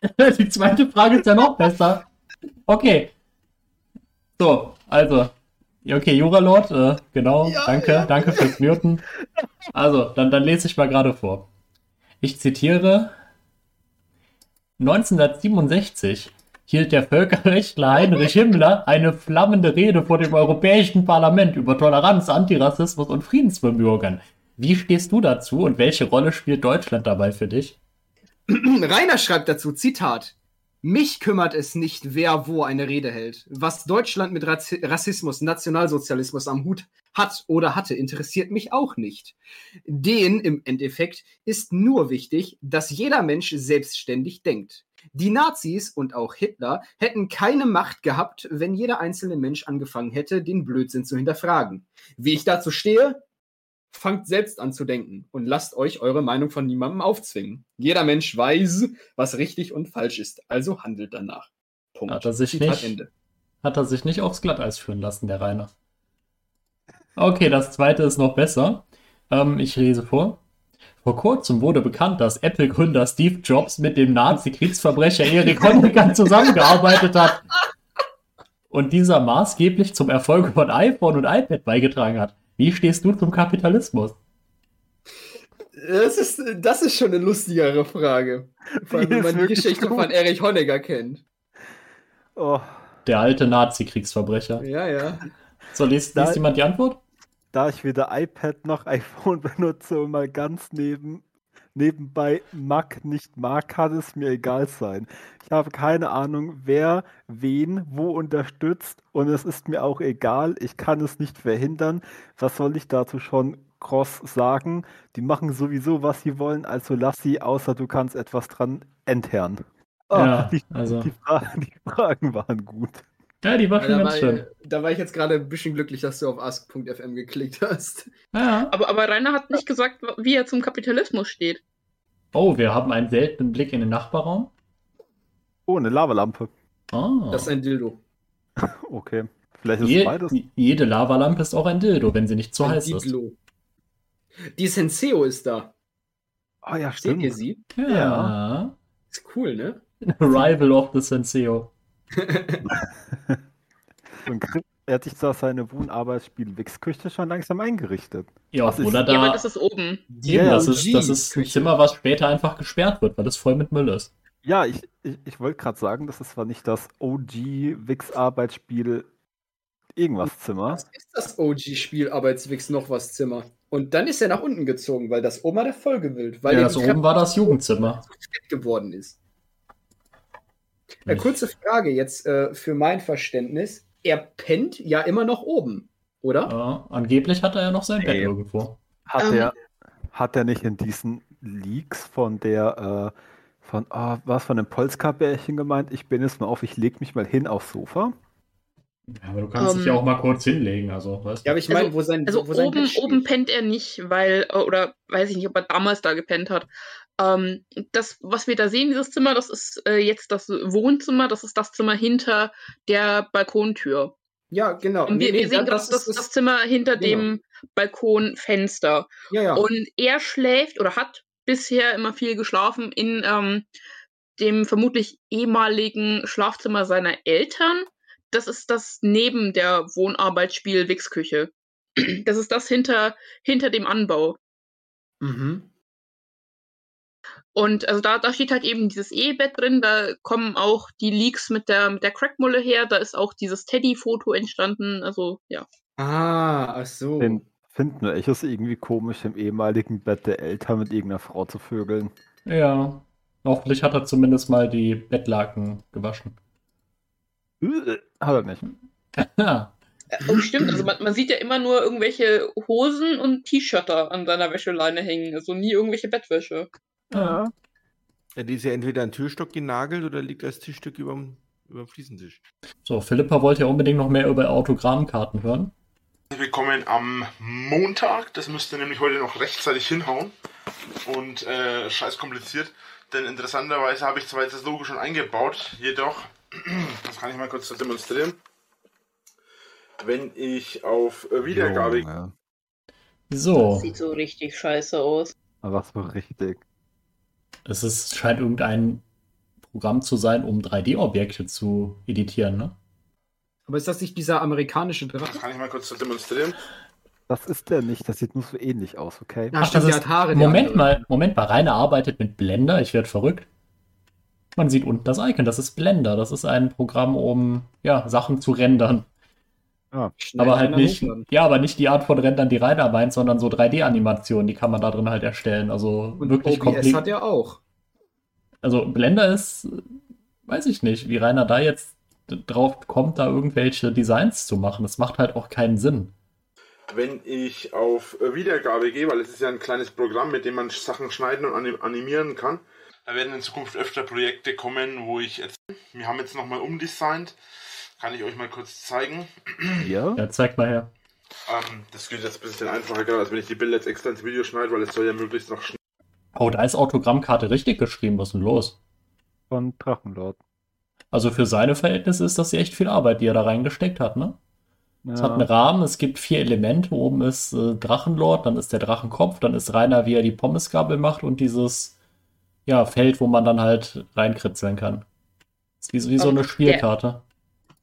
Speaker 2: *laughs* Die zweite Frage ist ja noch besser. Okay. So, also. Okay, Juralord, äh, genau,
Speaker 1: Ja,
Speaker 2: danke,
Speaker 1: ja.
Speaker 2: danke fürs Muten. Also, dann, dann lese ich mal gerade vor. Ich zitiere. 1967 hielt der Völkerrechtler Heinrich Himmler eine flammende Rede vor dem Europäischen Parlament über Toleranz, Antirassismus und Friedensbemühungen. Wie stehst du dazu und welche Rolle spielt Deutschland dabei für dich? *clears throat*
Speaker 1: Rainer schreibt dazu, Zitat. Mich kümmert es nicht, wer wo eine Rede hält. Was Deutschland mit Rassismus, Nationalsozialismus am Hut hat oder hatte, interessiert mich auch nicht. Den im Endeffekt ist nur wichtig, dass jeder Mensch selbstständig denkt. Die Nazis und auch Hitler hätten keine Macht gehabt, wenn jeder einzelne Mensch angefangen hätte, den Blödsinn zu hinterfragen. Wie ich dazu stehe, fangt selbst an zu denken und lasst euch eure Meinung von niemandem aufzwingen. Jeder Mensch weiß, was richtig und falsch ist, also handelt danach. Punkt.
Speaker 2: Hat er sich
Speaker 1: Zitat
Speaker 2: nicht-
Speaker 1: Ende.
Speaker 2: Hat er sich nicht aufs Glatteis führen lassen, der Rainer. Okay, das zweite ist noch besser. Ähm, ich lese vor. Vor kurzem wurde bekannt, dass Apple-Gründer Steve Jobs mit dem Nazi-Kriegsverbrecher Erich Honecker zusammengearbeitet hat. Und dieser maßgeblich zum Erfolg von iPhone und iPad beigetragen hat. Wie stehst du zum Kapitalismus?
Speaker 1: Das ist, das ist schon eine lustigere Frage. Vor allem,
Speaker 3: Die
Speaker 1: wenn man die Geschichte
Speaker 3: gut.
Speaker 1: von Erich Honecker kennt.
Speaker 3: Oh,
Speaker 2: Der alte Nazi-Kriegsverbrecher.
Speaker 1: Ja, ja.
Speaker 2: So, liest,
Speaker 3: Da-
Speaker 2: liest jemand die Antwort?
Speaker 3: da ich weder iPad noch iPhone *laughs* benutze und mal ganz neben, nebenbei Mac nicht mag, kann es mir egal sein. Ich habe keine Ahnung, wer wen wo unterstützt und es ist mir auch egal. Ich kann es nicht verhindern. Was soll ich dazu schon groß sagen? Die machen sowieso, was sie wollen, also lass sie, außer du kannst etwas dran entherren. Ah,
Speaker 2: Ja,
Speaker 3: die,
Speaker 2: also.
Speaker 3: die, Fragen, *laughs* die Fragen waren gut.
Speaker 2: Ja, die war schon
Speaker 1: Da
Speaker 2: ganz
Speaker 1: war,
Speaker 2: schön.
Speaker 1: da war ich jetzt gerade ein bisschen glücklich, dass du auf ask.fm geklickt hast.
Speaker 2: Ja.
Speaker 5: Aber, aber Rainer hat nicht gesagt, wie er zum Kapitalismus steht.
Speaker 2: Oh, wir haben einen seltenen Blick in den Nachbarraum.
Speaker 3: Oh, eine Lavalampe.
Speaker 2: Ah.
Speaker 1: Das ist ein Dildo. *laughs*
Speaker 3: Okay. Vielleicht ist
Speaker 2: Je,
Speaker 3: es beides.
Speaker 2: jede Lavalampe ist auch ein Dildo, wenn sie nicht zu
Speaker 1: ein
Speaker 2: heiß ist.
Speaker 1: Diblo. Die Senseo ist da.
Speaker 3: Ah ja,
Speaker 1: Seht
Speaker 3: stimmt.
Speaker 1: ihr sie?
Speaker 2: Ja.
Speaker 1: Ist cool, ne? *laughs*
Speaker 2: Rival of the Senseo. *laughs*
Speaker 3: Und Chris- er hat sich da seine Wohnarbeitsspiel Wichsküche schon langsam eingerichtet.
Speaker 2: Ja,
Speaker 3: Was ist-
Speaker 2: oder
Speaker 5: Ja, aber
Speaker 2: da.
Speaker 5: das ist oben.
Speaker 1: Die
Speaker 2: Eben, das ist, das ist ein. Zimmer, was später einfach gesperrt wird, weil es voll mit Müll ist.
Speaker 3: Ja, ich, ich, ich wollte gerade sagen, das ist zwar nicht das OG Wix-Arbeitsspiel irgendwas Zimmer.
Speaker 1: Das ist das OG-Spiel Arbeitswix noch was Zimmer. Und dann ist er nach unten gezogen, weil das Oma der Folge will. Weil
Speaker 2: Ja, das oben war das Jugendzimmer.
Speaker 1: geworden ist. Äh, kurze Frage jetzt äh, für mein Verständnis. Er pennt ja immer noch oben, oder?
Speaker 2: Ja, angeblich hat er ja noch sein Bett irgendwo.
Speaker 3: Hat
Speaker 5: Ähm.
Speaker 3: er hat er nicht in diesen Leaks von der äh, von ah, was von dem Polska-Bärchen gemeint? Ich bin jetzt mal auf, ich leg mich mal hin aufs Sofa.
Speaker 2: Ja, aber du kannst
Speaker 5: Ähm,
Speaker 2: dich ja auch mal kurz hinlegen, also, weißt
Speaker 1: Ja, aber ich meine,
Speaker 5: Also-
Speaker 1: wo sein,
Speaker 5: Also
Speaker 1: wo sein
Speaker 5: oben, oben pennt er nicht, weil, äh, oder weiß ich nicht, ob er damals da gepennt hat. Ähm, das, was wir da sehen, dieses Zimmer, das ist äh, jetzt das Wohnzimmer, das ist das Zimmer hinter der Balkontür.
Speaker 1: Ja, genau.
Speaker 5: Und wir,
Speaker 1: Nee, nee,
Speaker 5: wir sehen
Speaker 1: da-
Speaker 5: das, das,
Speaker 1: ist
Speaker 5: das Zimmer hinter
Speaker 1: genau.
Speaker 5: dem Balkonfenster.
Speaker 1: Ja, ja.
Speaker 5: Und er schläft oder hat bisher immer viel geschlafen in ähm, dem vermutlich ehemaligen Schlafzimmer seiner Eltern. Das ist das neben der Wohnarbeitsspiel-Wichsküche. Das ist das hinter, hinter dem Anbau.
Speaker 1: Mhm.
Speaker 5: Und also da, da steht halt eben dieses Ehebett drin, da kommen auch die Leaks mit der, mit der Crackmulle her, da ist auch dieses Teddy-Foto entstanden, also ja.
Speaker 1: Ah, ach so.
Speaker 3: Den finden wir echt ist irgendwie komisch, im ehemaligen Bett der Eltern mit irgendeiner Frau zu vögeln.
Speaker 2: Ja. Hoffentlich hat er zumindest mal die Bettlaken gewaschen.
Speaker 3: Äh, Hat er nicht. *laughs*
Speaker 2: Ja.
Speaker 5: Oh, stimmt, also man, man sieht ja immer nur irgendwelche Hosen und T-Shirter an seiner Wäscheleine hängen, also nie irgendwelche Bettwäsche.
Speaker 3: Ja.
Speaker 4: Ja, die ist ja entweder an den Türstock genagelt oder liegt als Tischstück über dem Fliesentisch.
Speaker 2: So, Philippa wollte ja unbedingt noch mehr über Autogrammkarten hören.
Speaker 6: Wir kommen am Montag, das müsste nämlich heute noch rechtzeitig hinhauen. Und äh, scheiß kompliziert, denn interessanterweise habe ich zwar jetzt das Logo schon eingebaut, jedoch, *clears throat* das kann ich mal kurz demonstrieren. Wenn ich auf äh, Wiedergabe
Speaker 3: Junge.
Speaker 2: So,
Speaker 5: Sieht so richtig scheiße aus.
Speaker 3: Aber so richtig.
Speaker 2: Es ist, scheint irgendein Programm zu sein, um 3D-Objekte zu editieren, ne?
Speaker 1: Aber ist das nicht dieser amerikanische
Speaker 6: Das
Speaker 1: Drache?
Speaker 6: kann ich mal kurz demonstrieren.
Speaker 3: Das ist der nicht, das sieht nur so ähnlich aus, okay?
Speaker 1: Ja,
Speaker 2: Ach,
Speaker 1: stimmt,
Speaker 2: das
Speaker 1: der
Speaker 2: ist-
Speaker 1: hat Haare.
Speaker 2: Moment mal, Moment mal, Rainer arbeitet mit Blender, ich werde verrückt. Man sieht unten das Icon, das ist Blender, das ist ein Programm, um ja, Sachen zu rendern.
Speaker 3: Ah,
Speaker 2: aber halt nicht,
Speaker 1: hochladen.
Speaker 2: ja, aber nicht die Art von Rendern, die Rainer meint, sondern so 3D-Animationen, die kann man da drin halt erstellen. Also
Speaker 1: Und
Speaker 2: wirklich
Speaker 1: OBS
Speaker 2: komplett.
Speaker 1: hat er auch.
Speaker 2: Also Blender ist, weiß ich nicht, wie Rainer da jetzt drauf kommt, da irgendwelche Designs zu machen. Das macht halt auch keinen Sinn.
Speaker 6: Wenn ich auf äh, Wiedergabe gehe, weil es ist ja ein kleines Programm, mit dem man Sachen schneiden und anim- animieren kann, da werden in Zukunft öfter Projekte kommen, wo ich jetzt, wir haben jetzt nochmal umdesignt, kann ich euch mal kurz zeigen.
Speaker 3: hier?
Speaker 2: Ja, zeig mal her.
Speaker 6: Ähm, das geht jetzt ein bisschen einfacher, gerade als wenn ich die Bilder jetzt extra ins Video schneide, weil es soll ja möglichst noch schnell.
Speaker 2: Oh, da ist Autogrammkarte richtig geschrieben. Was ist denn los?
Speaker 3: Von Drachenlord.
Speaker 2: Also für seine Verhältnisse ist das ja echt viel Arbeit, die er da reingesteckt hat, ne? Es hat einen
Speaker 3: Ja.
Speaker 2: Rahmen, es gibt vier Elemente. Oben ist äh, Drachenlord, dann ist der Drachenkopf, dann ist Rainer, wie er die Pommesgabel macht und dieses ja, Feld, wo man dann halt reinkritzeln kann. Ist wie, wie so eine Spielkarte.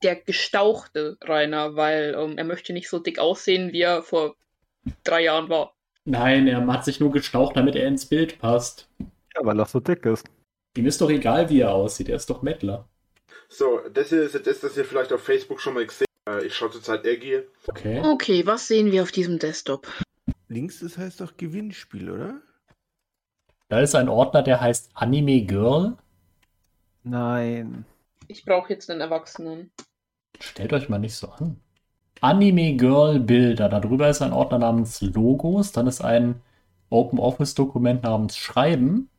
Speaker 5: Der gestauchte Rainer, weil ähm, er möchte nicht so dick aussehen, wie er vor drei Jahren war.
Speaker 2: Nein, er hat sich nur gestaucht, damit er ins Bild passt.
Speaker 3: ja, weil er so dick ist.
Speaker 2: Ihm ist doch egal, wie er aussieht. Er ist doch Mettler.
Speaker 6: So, das hier ist jetzt das, das ihr vielleicht auf Facebook schon mal gesehen habt. Äh, Ich schaue zurzeit Ergier.
Speaker 2: Okay.
Speaker 5: Okay, was sehen wir auf diesem Desktop?
Speaker 4: Links, das heißt doch Gewinnspiel, oder?
Speaker 2: Da ist ein Ordner, der heißt Anime Girl.
Speaker 3: Nein.
Speaker 5: Ich brauche jetzt einen Erwachsenen.
Speaker 2: Stellt euch mal nicht so an. Anime Girl Bilder. Darüber ist ein Ordner namens Logos. Dann ist ein Open Office Dokument namens Schreiben.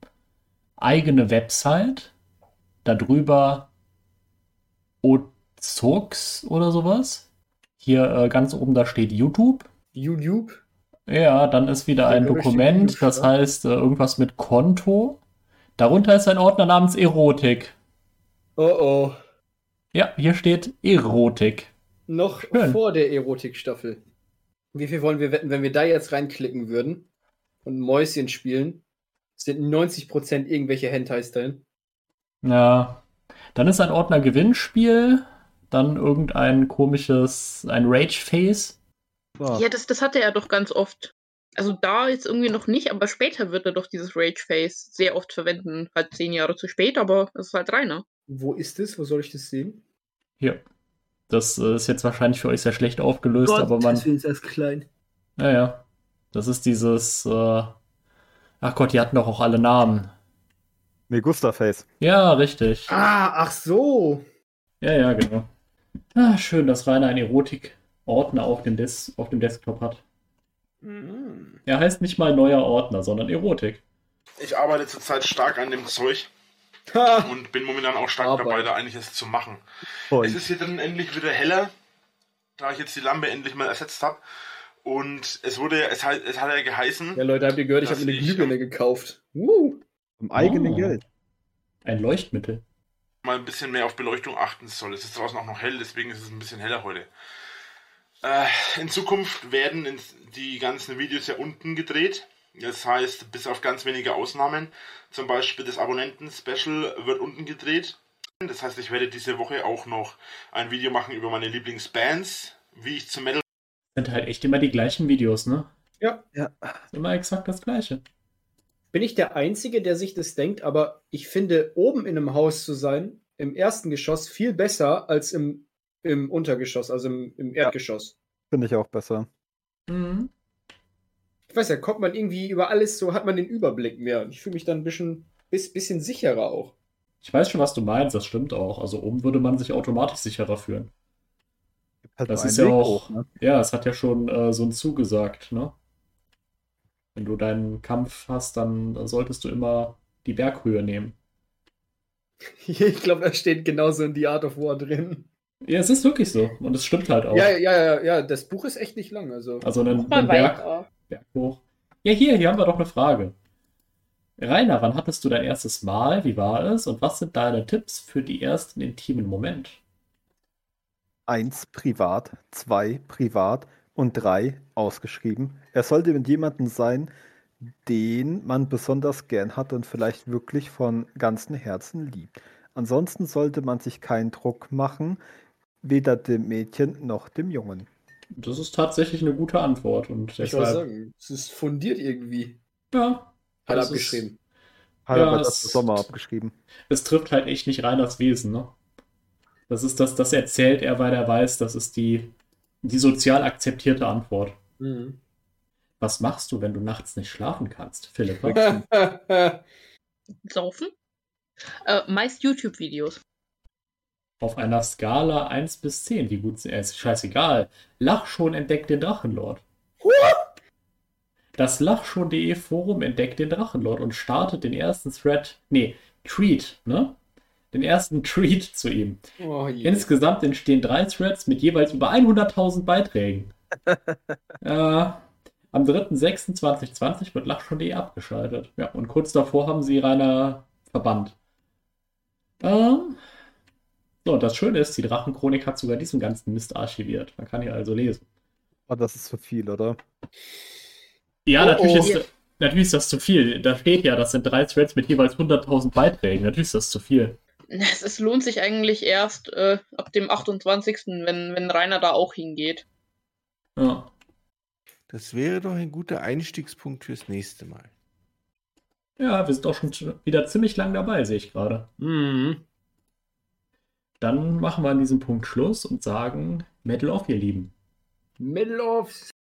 Speaker 2: Eigene Website. Darüber Ozux oder sowas. Hier äh, ganz oben, da steht YouTube.
Speaker 1: YouTube.
Speaker 2: Ja, dann ist wieder ein Dokument, das heißt äh, irgendwas mit Konto. Darunter ist ein Ordner namens Erotik.
Speaker 1: Oh oh.
Speaker 2: Ja, hier steht Erotik.
Speaker 1: Noch
Speaker 2: Schön.
Speaker 1: vor der Erotikstaffel. Wie viel wollen wir wetten, wenn wir da jetzt reinklicken würden und Mäuschen spielen? Sind 90% irgendwelche Hentais drin?
Speaker 2: Ja. Dann ist ein Ordner Gewinnspiel. Dann irgendein komisches, ein Rage-Face.
Speaker 3: So.
Speaker 5: Ja, das, das hatte er doch ganz oft. Also da jetzt irgendwie noch nicht, aber später wird er doch dieses Rage-Face sehr oft verwenden. Halt zehn Jahre zu spät, aber es ist halt Rainer.
Speaker 1: Wo ist es? Wo soll ich das sehen?
Speaker 2: Hier. Das äh, ist jetzt wahrscheinlich für euch sehr schlecht aufgelöst,
Speaker 1: Gott,
Speaker 2: aber man.
Speaker 1: das ist das klein.
Speaker 2: Naja. Das ist dieses. Äh, ach Gott, die hatten doch auch alle Namen.
Speaker 3: Megusta-Face.
Speaker 2: Ja, richtig.
Speaker 1: Ah, ach so.
Speaker 2: Ja, ja, genau. Ah, schön, dass Rainer einen Erotik-Ordner auf, dem Des auf dem Desktop hat.
Speaker 1: Mhm.
Speaker 2: Er heißt nicht mal neuer Ordner, sondern Erotik.
Speaker 6: Ich arbeite zurzeit stark an dem Zeug. *laughs* und bin momentan auch stark
Speaker 1: Arbeit.
Speaker 6: dabei, da einiges zu machen.
Speaker 3: Voll.
Speaker 6: Es ist hier drin endlich wieder heller, da ich jetzt die Lampe endlich mal ersetzt habe. Und es wurde, ja- es hat, es hat ja geheißen,
Speaker 1: Ja, Leute, habt ihr gehört, ich habe mir eine Glühbirne gekauft. Uh.
Speaker 3: Im eigenen
Speaker 2: Oh.
Speaker 3: Geld.
Speaker 2: Ein Leuchtmittel.
Speaker 6: mal ein bisschen mehr auf Beleuchtung achten soll. Es ist draußen auch noch hell, deswegen ist es ein bisschen heller heute. Äh, in Zukunft werden in die ganzen Videos ja unten gedreht. Das heißt, bis auf ganz wenige Ausnahmen, zum Beispiel das Abonnenten-Special wird unten gedreht. Das heißt, ich werde diese Woche auch noch ein Video machen über meine Lieblingsbands, wie ich zum Metal
Speaker 2: Sind halt echt immer die gleichen Videos, ne?
Speaker 1: Ja.
Speaker 3: Ja.
Speaker 2: Immer exakt das gleiche.
Speaker 1: Bin ich der Einzige, der sich das denkt, aber ich finde, oben in einem Haus zu sein, im ersten Geschoss, viel besser als im, im Untergeschoss, also im, im Erdgeschoss.
Speaker 3: Finde ich auch besser.
Speaker 2: Mhm.
Speaker 1: Ich weiß ja, kommt man irgendwie über alles, so hat man den Überblick mehr. Und ich fühle mich dann ein bisschen, bis, bisschen sicherer auch.
Speaker 2: Ich weiß schon, was du meinst, das stimmt auch. Also oben würde man sich automatisch sicherer fühlen.
Speaker 3: Halt
Speaker 2: Das ist
Speaker 3: einen
Speaker 2: ja
Speaker 3: Weg
Speaker 2: auch,
Speaker 3: hoch, ne?
Speaker 2: ja, es hat ja schon äh, so ein zugesagt, ne? Wenn du deinen Kampf hast, dann solltest du immer die Berghöhe nehmen. *laughs*
Speaker 1: Ich glaube, da steht genauso in The Art of War drin.
Speaker 2: Ja, es ist wirklich so. Und es stimmt halt auch.
Speaker 1: Ja, ja, ja, ja, das Buch ist echt nicht lang. Also.
Speaker 2: Also einen,
Speaker 5: Mal
Speaker 2: einen Berg,
Speaker 5: weiter.
Speaker 2: Berg hoch. Ja, hier, hier haben wir doch eine Frage. Rainer, wann hattest du dein erstes Mal? Wie war es? Und was sind deine Tipps für die ersten intimen Moment?
Speaker 3: Eins privat, zwei privat und drei ausgeschrieben. Er sollte mit jemandem sein, den man besonders gern hat und vielleicht wirklich von ganzem Herzen liebt. Ansonsten sollte man sich keinen Druck machen, weder dem Mädchen noch dem Jungen.
Speaker 2: Das ist tatsächlich eine gute Antwort. Und
Speaker 1: ich wollte
Speaker 2: deshalb,
Speaker 1: sagen, es ist fundiert irgendwie.
Speaker 2: ja,
Speaker 1: Hat
Speaker 2: das
Speaker 1: abgeschrieben.
Speaker 3: Hat
Speaker 2: Ja, es-
Speaker 3: das Sommer abgeschrieben.
Speaker 2: es trifft halt echt nicht Reiners Wesen, ne? Das ist das, das erzählt er, weil er weiß, das ist die, die sozial akzeptierte Antwort.
Speaker 1: Mhm.
Speaker 2: Was machst du, wenn du nachts nicht schlafen kannst, Philippa? *laughs*
Speaker 5: Saufen? Äh, meist YouTube-Videos.
Speaker 2: Auf einer Skala 1 bis 10, wie gut er ist scheißegal. Lach schon entdeckt den Drachenlord. Das Lachschon.de Forum entdeckt den Drachenlord und startet den ersten Thread, nee, Tweet, ne? Den ersten Tweet zu ihm.
Speaker 1: oh.
Speaker 2: Insgesamt entstehen drei Threads mit jeweils über 100.000 Beiträgen. *laughs* äh, am 3.6.2020 wird Lachschon.de abgeschaltet. Ja, und kurz davor haben sie Rainer verbannt. Ähm, so, und das Schöne ist, die Drachenchronik hat sogar diesen ganzen Mist archiviert. Man kann hier also lesen.
Speaker 3: Aber das ist zu viel, oder?
Speaker 2: Ja,
Speaker 1: Oh,
Speaker 2: natürlich,
Speaker 1: oh.
Speaker 2: Ist, natürlich ist das zu viel. Da steht ja, das sind drei Threads mit jeweils 100.000 Beiträgen. Natürlich ist das zu viel.
Speaker 5: Es, es lohnt sich eigentlich erst äh, ab dem 28., wenn, wenn Rainer da auch hingeht.
Speaker 2: Ja.
Speaker 4: Das wäre doch ein guter Einstiegspunkt fürs nächste Mal.
Speaker 2: ja, wir sind auch schon wieder ziemlich lang dabei, sehe ich gerade.
Speaker 1: Mhm.
Speaker 2: Dann machen wir an diesem Punkt Schluss und sagen Medal of, ihr Lieben.
Speaker 1: Middle of